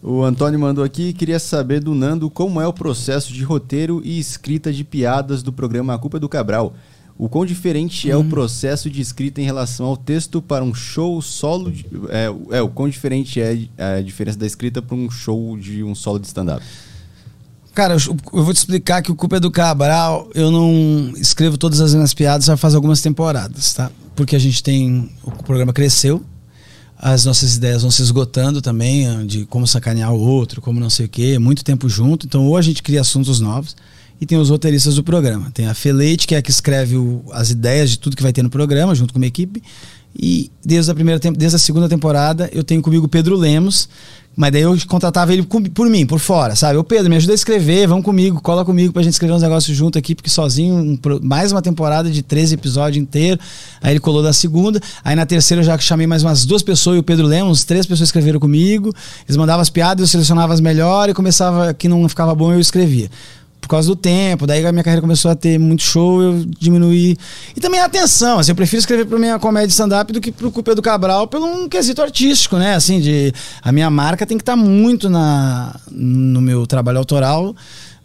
Speaker 2: O Antônio mandou aqui queria saber do Nando como é o processo de roteiro e escrita de piadas do programa A Culpa é do Cabral. O quão diferente é o processo de escrita em relação ao texto para um show solo. De, é, é, o quão diferente é a diferença da escrita para um show de um solo de stand-up.
Speaker 3: Cara, eu, vou te explicar que o Culpa é do Cabral, eu não escrevo todas as minhas piadas já faz algumas temporadas, tá? Porque a gente tem. O programa cresceu, as nossas ideias vão se esgotando também, ah, de como sacanear o outro, como não sei o quê, muito tempo junto. Então, ou a gente cria assuntos novos, e tem os roteiristas do programa. Tem a Feleite, que é a que escreve o- as ideias de tudo que vai ter no programa, junto com uma equipe. E desde a primeira desde a segunda temporada, eu tenho comigo o Pedro Lemos, mas daí eu contratava ele por mim, por fora, sabe? Ô Pedro, me ajuda a escrever, vamos comigo, cola comigo pra gente escrever uns negócios junto aqui, porque sozinho, um mais uma temporada de 13 episódios inteiro. Aí ele colou da segunda. Aí na terceira eu já chamei mais umas duas pessoas e o Pedro Lemos, três pessoas escreveram comigo. Eles mandavam as piadas, eu selecionava as melhores e começava, que não ficava bom, eu escrevia por causa do tempo. Daí a minha carreira começou a ter muito show, eu diminuí. E também a atenção. Assim, eu prefiro escrever pra minha comédia stand-up do que pro Cupê do Cabral pelo um quesito artístico, né? Assim, de. A minha marca tem que estar muito na, no meu trabalho autoral.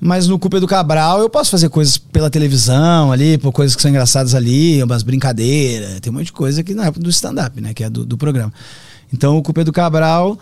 Speaker 3: Mas no Cupê do Cabral eu posso fazer coisas pela televisão ali, por coisas que são engraçadas ali, umas brincadeiras. Tem um monte de coisa que não é do stand-up, né? Que é do, do programa. Então o Cupê do Cabral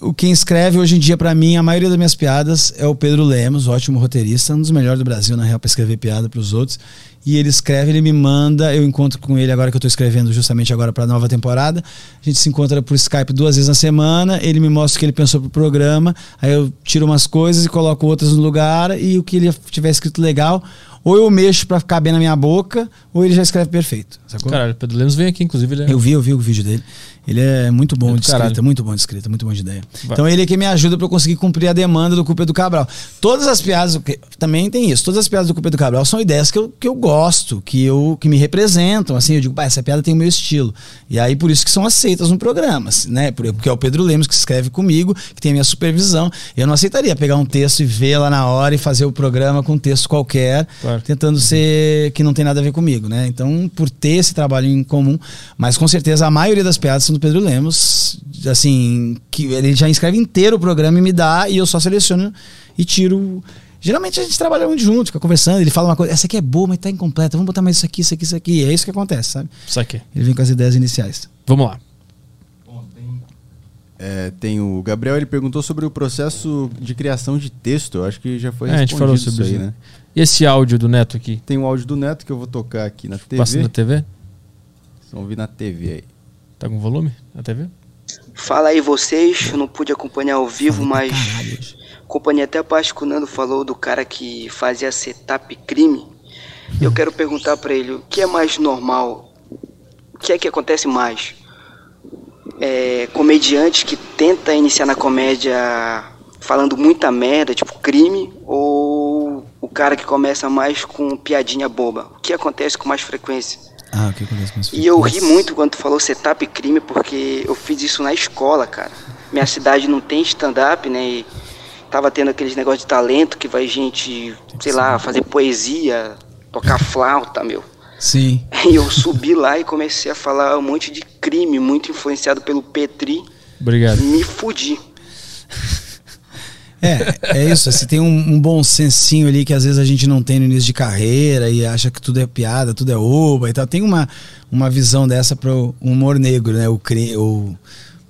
Speaker 3: o quem escreve hoje em dia pra mim a maioria das minhas piadas é o Pedro Lemos, ótimo roteirista, um dos melhores do Brasil na real pra escrever piada pros outros. E ele escreve, ele me manda, eu encontro com ele agora que eu tô escrevendo justamente agora pra nova temporada. A gente se encontra por Skype duas vezes na semana, ele me mostra o que ele pensou pro programa, aí eu tiro umas coisas e coloco outras no lugar e o que ele tiver escrito legal, ou eu mexo pra ficar bem na minha boca, ou ele já escreve perfeito, sacou?
Speaker 1: Caralho, o Pedro Lemos vem aqui, inclusive. Ele é...
Speaker 3: Eu vi, eu vi o vídeo dele. Ele é muito bom de escrita,
Speaker 1: caralho.
Speaker 3: muito bom de escrita, muito bom de ideia.
Speaker 1: Vai.
Speaker 3: Então ele é que me ajuda pra eu conseguir cumprir a demanda do Culpa do Cabral. Todas as piadas, também tem isso, todas as piadas do Culpa do Cabral são ideias que eu, que eu gosto, que, eu, que me representam. Assim, eu digo, pá, essa piada tem o meu estilo. E aí por isso que são aceitas no programa, assim, né? Por- Porque é o Pedro Lemos que escreve comigo, que tem a minha supervisão. Eu não aceitaria pegar um texto e ver lá na hora e fazer o programa com um texto qualquer,
Speaker 1: Claro.
Speaker 3: tentando ser que não tem nada a ver comigo, né? Então, por ter esse trabalho em comum, mas com certeza a maioria das piadas são do Pedro Lemos, assim, que ele já escreve inteiro o programa e me dá e eu só seleciono e tiro. Geralmente a gente trabalha muito junto, fica conversando, ele fala uma coisa, essa aqui é boa, mas tá incompleta, vamos botar mais isso aqui, isso aqui, isso aqui. E é isso que acontece, sabe?
Speaker 1: Isso aqui.
Speaker 3: Ele vem com as ideias iniciais.
Speaker 1: Vamos lá.
Speaker 2: É, tem o Gabriel, ele perguntou sobre o processo de criação de texto. Eu acho que já foi
Speaker 1: É, a gente falou sobre
Speaker 2: isso aí, né?
Speaker 1: E esse áudio do Neto aqui?
Speaker 2: Tem o áudio do Neto que eu vou tocar aqui na TV.
Speaker 1: Passa na TV?
Speaker 2: Vocês vão ouvir na TV aí.
Speaker 1: Tá com volume na TV?
Speaker 4: Fala aí vocês, eu não pude acompanhar ao vivo, mas acompanhei até a parte que o Nando falou do cara que fazia setup crime. Eu quero perguntar pra ele o que é mais normal, o que é que acontece mais? É, comediante que tenta iniciar na comédia falando muita merda, tipo crime, ou o cara que começa mais com piadinha boba? O que acontece com mais frequência?
Speaker 3: Ah, o que acontece com isso?
Speaker 4: E eu ri muito quando tu falou setup crime, porque eu fiz isso na escola, cara. Minha cidade não tem stand-up, né? E tava tendo aqueles negócios de talento que vai gente, sei lá, fazer poesia, tocar flauta, meu.
Speaker 3: Sim.
Speaker 4: E eu subi lá e comecei a falar um monte de crime, muito influenciado pelo Petri.
Speaker 1: Obrigado.
Speaker 4: Me fudi.
Speaker 3: É, é isso. Você tem um, um bom sensinho ali que às vezes a gente não tem no início de carreira e acha que tudo é piada, tudo é oba e tal. Tem uma, uma visão dessa pro humor negro, né? O, cri, o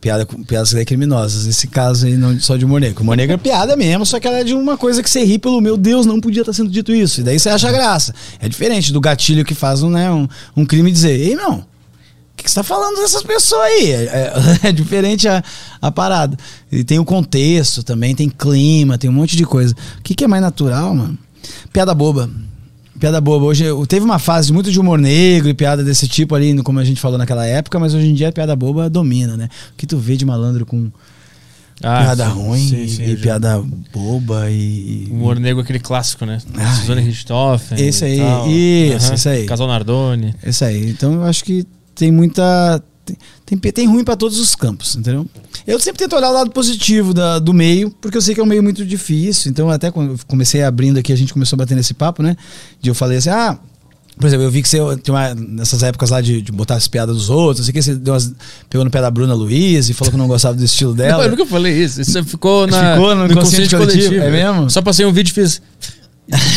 Speaker 3: piada, com- piadas criminosas. Nesse caso aí, não só de humor negro. Humor negro é piada mesmo, só que ela é de uma coisa que você ri pelo meu Deus, não podia estar sendo dito isso. E daí você acha graça. É diferente do gatilho que faz um, né, um, um crime dizer, ei, não. O que, você tá falando dessas pessoas aí? É, é- (laughs) é diferente a, a parada. E tem o contexto também, tem clima, tem um monte de coisa. O que, que é mais natural, mano? Piada boba. Piada boba. Hoje teve uma fase muito de humor negro e piada desse tipo ali, como a gente falou naquela época, mas hoje em dia a piada boba domina, né? O que tu vê de malandro com
Speaker 1: Ah,
Speaker 3: piada
Speaker 1: sim,
Speaker 3: ruim
Speaker 1: sim, sim,
Speaker 3: e, piada boba e.
Speaker 1: Humor negro, aquele clássico, né?
Speaker 3: Ah,
Speaker 1: Suzane Richthofen.
Speaker 3: Esse aí, isso,
Speaker 1: Aham.
Speaker 3: isso aí.
Speaker 1: Casal Nardoni.
Speaker 3: Isso aí. Então eu acho que tem muita. Tem, tem, tem ruim pra todos os campos, entendeu? Eu sempre tento olhar o lado positivo da- do meio, porque eu sei que é um meio muito difícil. Então, até quando eu comecei abrindo aqui, a gente começou a bater nesse papo, né? De eu falei assim, ah. Por exemplo, eu vi que você tinha uma, nessas épocas lá de, de botar as piadas dos outros, não sei o que, você deu umas- pegou no pé da Bruna Luiz e falou que não gostava do estilo
Speaker 1: Não,
Speaker 3: dela.
Speaker 1: eu nunca falei isso. Isso ficou, na,
Speaker 3: Ficou no inconsciente coletivo, é mesmo?
Speaker 1: Só passei um vídeo e fiz.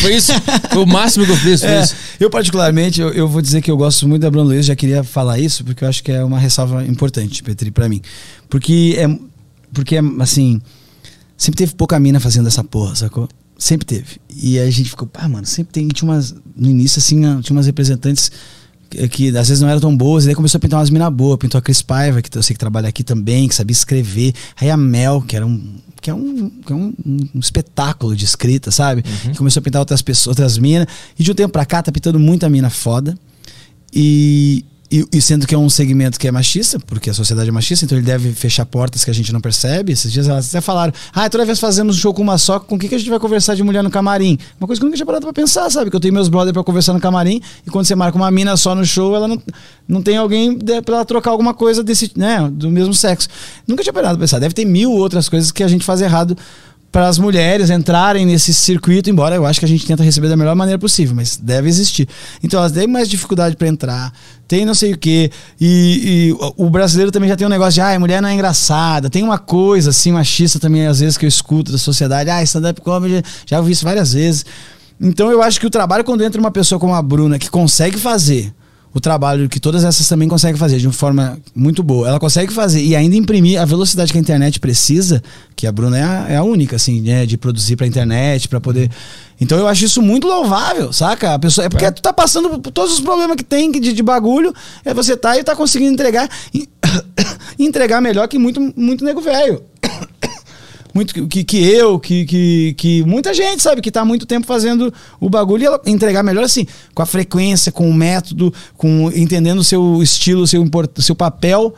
Speaker 1: Foi isso. Foi o máximo que eu fiz. Foi
Speaker 3: É,
Speaker 1: isso.
Speaker 3: eu, particularmente, eu, eu vou dizer que eu gosto muito da Bruno Luiz, já queria falar isso, porque eu acho que é uma ressalva importante, Petri, pra mim. Porque é. Porque é assim. Sempre teve pouca mina fazendo essa porra, sacou? Sempre teve. E aí a gente ficou, pá, mano, sempre tem. Tinha umas. No início, assim, ah, tinha umas representantes que, que às vezes não eram tão boas, e daí começou a pintar umas minas boas. Pintou a Cris Paiva, que eu sei que trabalha aqui também, que sabia escrever. Aí a Mel, que era um. Que é um, que é um, um espetáculo de escrita, sabe? Que começou a pintar outras pessoas, outras minas. E de um tempo pra cá tá pintando muita mina foda. E, e, e sendo que é um segmento que é machista, porque a sociedade é machista, então ele deve fechar portas que a gente não percebe. Esses dias elas até falaram: ah, toda vez fazemos um show com uma só, com o que, que a gente vai conversar de mulher no camarim? Uma coisa que eu nunca tinha parado pra pensar, sabe? Que eu tenho meus brothers pra conversar no camarim, e quando você marca uma mina só no show, ela não, não tem alguém pra ela trocar alguma coisa desse, né, do mesmo sexo. Nunca tinha parado pra pensar. Deve ter mil outras coisas que a gente faz errado para as mulheres entrarem nesse circuito, embora eu acho que a gente tenta receber da melhor maneira possível, mas deve existir. Então elas têm mais dificuldade para entrar, tem não sei o quê. E, e o brasileiro também já tem um negócio de, ah, mulher não é engraçada. Tem uma coisa assim, machista também, às vezes, que eu escuto da sociedade, ah, stand-up comedy, já ouvi isso várias vezes. Então eu acho que o trabalho, quando entra uma pessoa como a Bruna, que consegue fazer o trabalho que todas essas também conseguem fazer de uma forma muito boa. Ela consegue fazer e ainda imprimir a velocidade que a internet precisa, que a Bruna é a, é a única, assim, né? De produzir pra internet, pra poder. Então eu acho isso muito louvável, saca? A pessoa, é porque tu tá passando por todos os problemas que tem de, de bagulho, é você tá e tá conseguindo entregar. e- (coughs) entregar melhor que muito, muito nego velho muito que, que eu, que, que, que muita gente, sabe, que tá há muito tempo fazendo o bagulho e ela entregar melhor assim, com a frequência, com o método, com entendendo o seu estilo, o seu, seu papel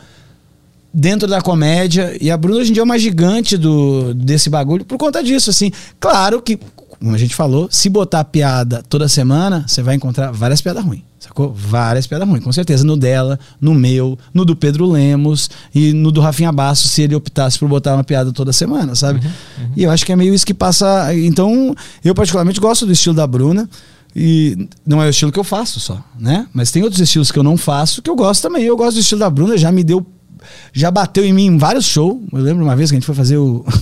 Speaker 3: dentro da comédia. E a Bruna hoje em dia é uma gigante do, desse bagulho por conta disso, assim. Claro que, como a gente falou, se botar piada toda semana, você vai encontrar várias piadas ruins. Sacou? Várias piadas ruins, com certeza. No dela, no meu, no do Pedro Lemos e no do Rafinha Basso, se ele optasse por botar uma piada toda semana, sabe? E eu acho que é meio isso que passa. Então, eu particularmente gosto do estilo da Bruna. E não é o estilo que eu faço só, né? Mas tem outros estilos que eu não faço que eu gosto também. Eu gosto do estilo da Bruna, já me deu. Já bateu em mim em vários shows. Eu lembro uma vez que a gente foi fazer o. (laughs)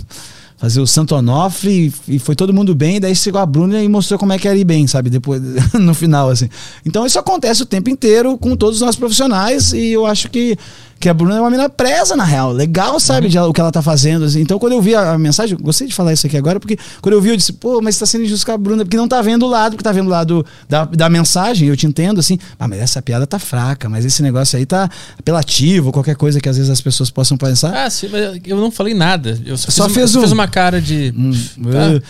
Speaker 3: Fazer o Santo Onofre e, e foi todo mundo bem, daí chegou a Bruna e mostrou como é que era ir bem, sabe? Depois, (laughs) no final, assim. Então isso acontece o tempo inteiro com todos os nossos profissionais e eu acho que, que a Bruna é uma menina presa, na real. Legal, sabe, de, o que ela tá fazendo. assim. Então quando eu vi a, a mensagem, gostei de falar isso aqui agora, porque quando eu vi, eu disse, pô, mas tá sendo injusto com a Bruna, porque não tá vendo o lado, porque tá vendo o lado da, da mensagem, eu te entendo, assim, ah, mas essa piada tá fraca, mas esse negócio aí tá apelativo, qualquer coisa que às vezes as pessoas possam pensar.
Speaker 1: Ah, sim, mas eu não falei nada. Eu só,
Speaker 3: Só
Speaker 1: fiz,
Speaker 3: fez um-
Speaker 1: uma cara de.
Speaker 3: Hum,
Speaker 1: tá?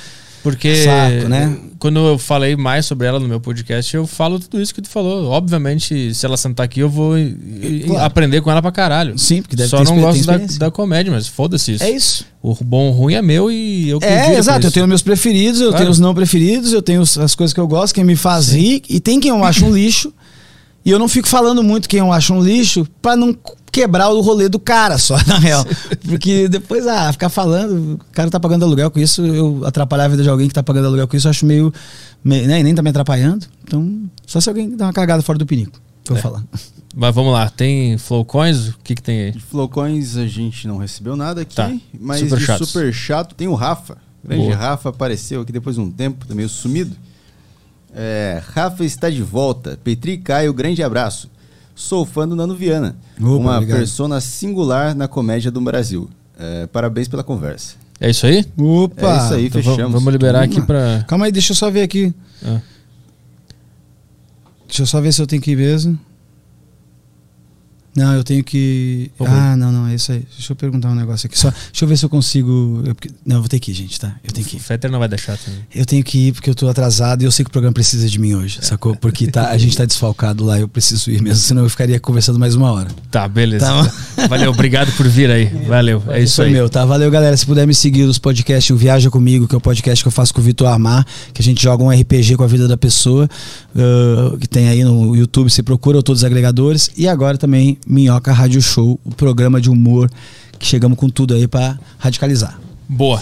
Speaker 1: Porque
Speaker 3: Saco, né?
Speaker 1: quando eu falei mais sobre ela no meu podcast, eu falo tudo isso que tu falou. Obviamente, se ela sentar aqui, eu vou e-
Speaker 3: Claro.
Speaker 1: aprender com ela pra caralho.
Speaker 3: Sim, porque deve
Speaker 1: Só não gosto da, da comédia, mas foda-se isso.
Speaker 3: É isso.
Speaker 1: O bom ou ruim é meu e eu
Speaker 3: É, exato. Eu tenho meus preferidos, eu
Speaker 1: Claro.
Speaker 3: tenho os não preferidos, eu tenho as coisas que eu gosto, quem me faz rir, e tem quem eu acho um lixo. E eu não fico falando muito quem eu acho um lixo pra não quebrar o rolê do cara só, (laughs) na real. Porque depois, ah, ficar falando, o cara tá pagando aluguel com isso, eu atrapalhar a vida de alguém que tá pagando aluguel com isso, eu acho meio. meio né, e nem tá me atrapalhando. Então, só se alguém dá uma cagada fora do pinico, que eu
Speaker 1: É.
Speaker 3: vou falar.
Speaker 1: Mas vamos lá, tem Flowcoins? O que, que tem aí?
Speaker 2: De Flowcoins a gente não recebeu nada aqui,
Speaker 1: Tá.
Speaker 2: mas
Speaker 1: Super
Speaker 2: super chato tem o Rafa. O grande
Speaker 1: Boa.
Speaker 2: Rafa apareceu aqui depois de um tempo, tá meio sumido. É, Rafa está de volta. Petri Caio, grande abraço. Sou fã do Nano Viana,
Speaker 3: Opa,
Speaker 2: uma
Speaker 3: obrigado.
Speaker 2: persona singular na comédia do Brasil. É, parabéns pela conversa.
Speaker 1: É isso aí?
Speaker 3: Opa!
Speaker 2: É isso aí,
Speaker 1: Então
Speaker 2: fechamos.
Speaker 1: vamos, liberar aqui pra.
Speaker 3: Calma aí, deixa eu só ver aqui.
Speaker 1: Ah.
Speaker 3: Deixa eu só ver se eu tenho que ir mesmo. Não, eu tenho que. Ah, não, não, é isso aí. Deixa eu perguntar um negócio aqui. Só, deixa eu ver se eu consigo. eu- não, eu vou ter que ir, gente, tá? Eu tenho que
Speaker 1: O
Speaker 3: ir.
Speaker 1: Fetter não vai deixar também.
Speaker 3: Eu tenho que ir porque eu tô atrasado e eu sei que o programa precisa de mim hoje, sacou? Porque tá, a gente tá desfalcado lá, eu preciso ir mesmo, senão eu ficaria conversando mais uma hora.
Speaker 1: Tá, beleza.
Speaker 3: Tá.
Speaker 1: Valeu, obrigado por vir aí. (laughs) Valeu, é isso
Speaker 3: Foi
Speaker 1: aí.
Speaker 3: meu, tá? Valeu, galera. Se puder me seguir nos podcasts, o Viaja Comigo, que é o podcast que eu faço com o Vitor Armar, que a gente joga um RPG com a vida da pessoa, uh, que tem aí no YouTube, você procura ou todos os agregadores. E agora também Minhoca Rádio Show, o programa de humor, que chegamos com tudo aí pra radicalizar.
Speaker 1: Boa.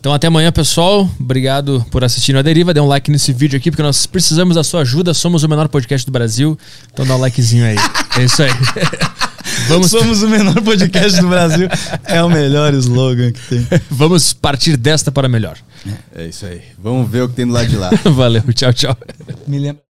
Speaker 1: Então até amanhã, pessoal. Obrigado por assistir a Deriva. Dê um like nesse vídeo aqui, porque nós precisamos da sua ajuda. Somos o menor podcast do Brasil. Então dá um likezinho aí. É isso aí. (laughs) Vamos,
Speaker 3: Somos o menor podcast do Brasil. É o melhor slogan que tem. (laughs)
Speaker 1: vamos partir desta para melhor.
Speaker 2: É isso aí. Vamos ver o que tem do lado de lá. (laughs)
Speaker 1: Valeu, tchau, tchau.
Speaker 3: Me lembra.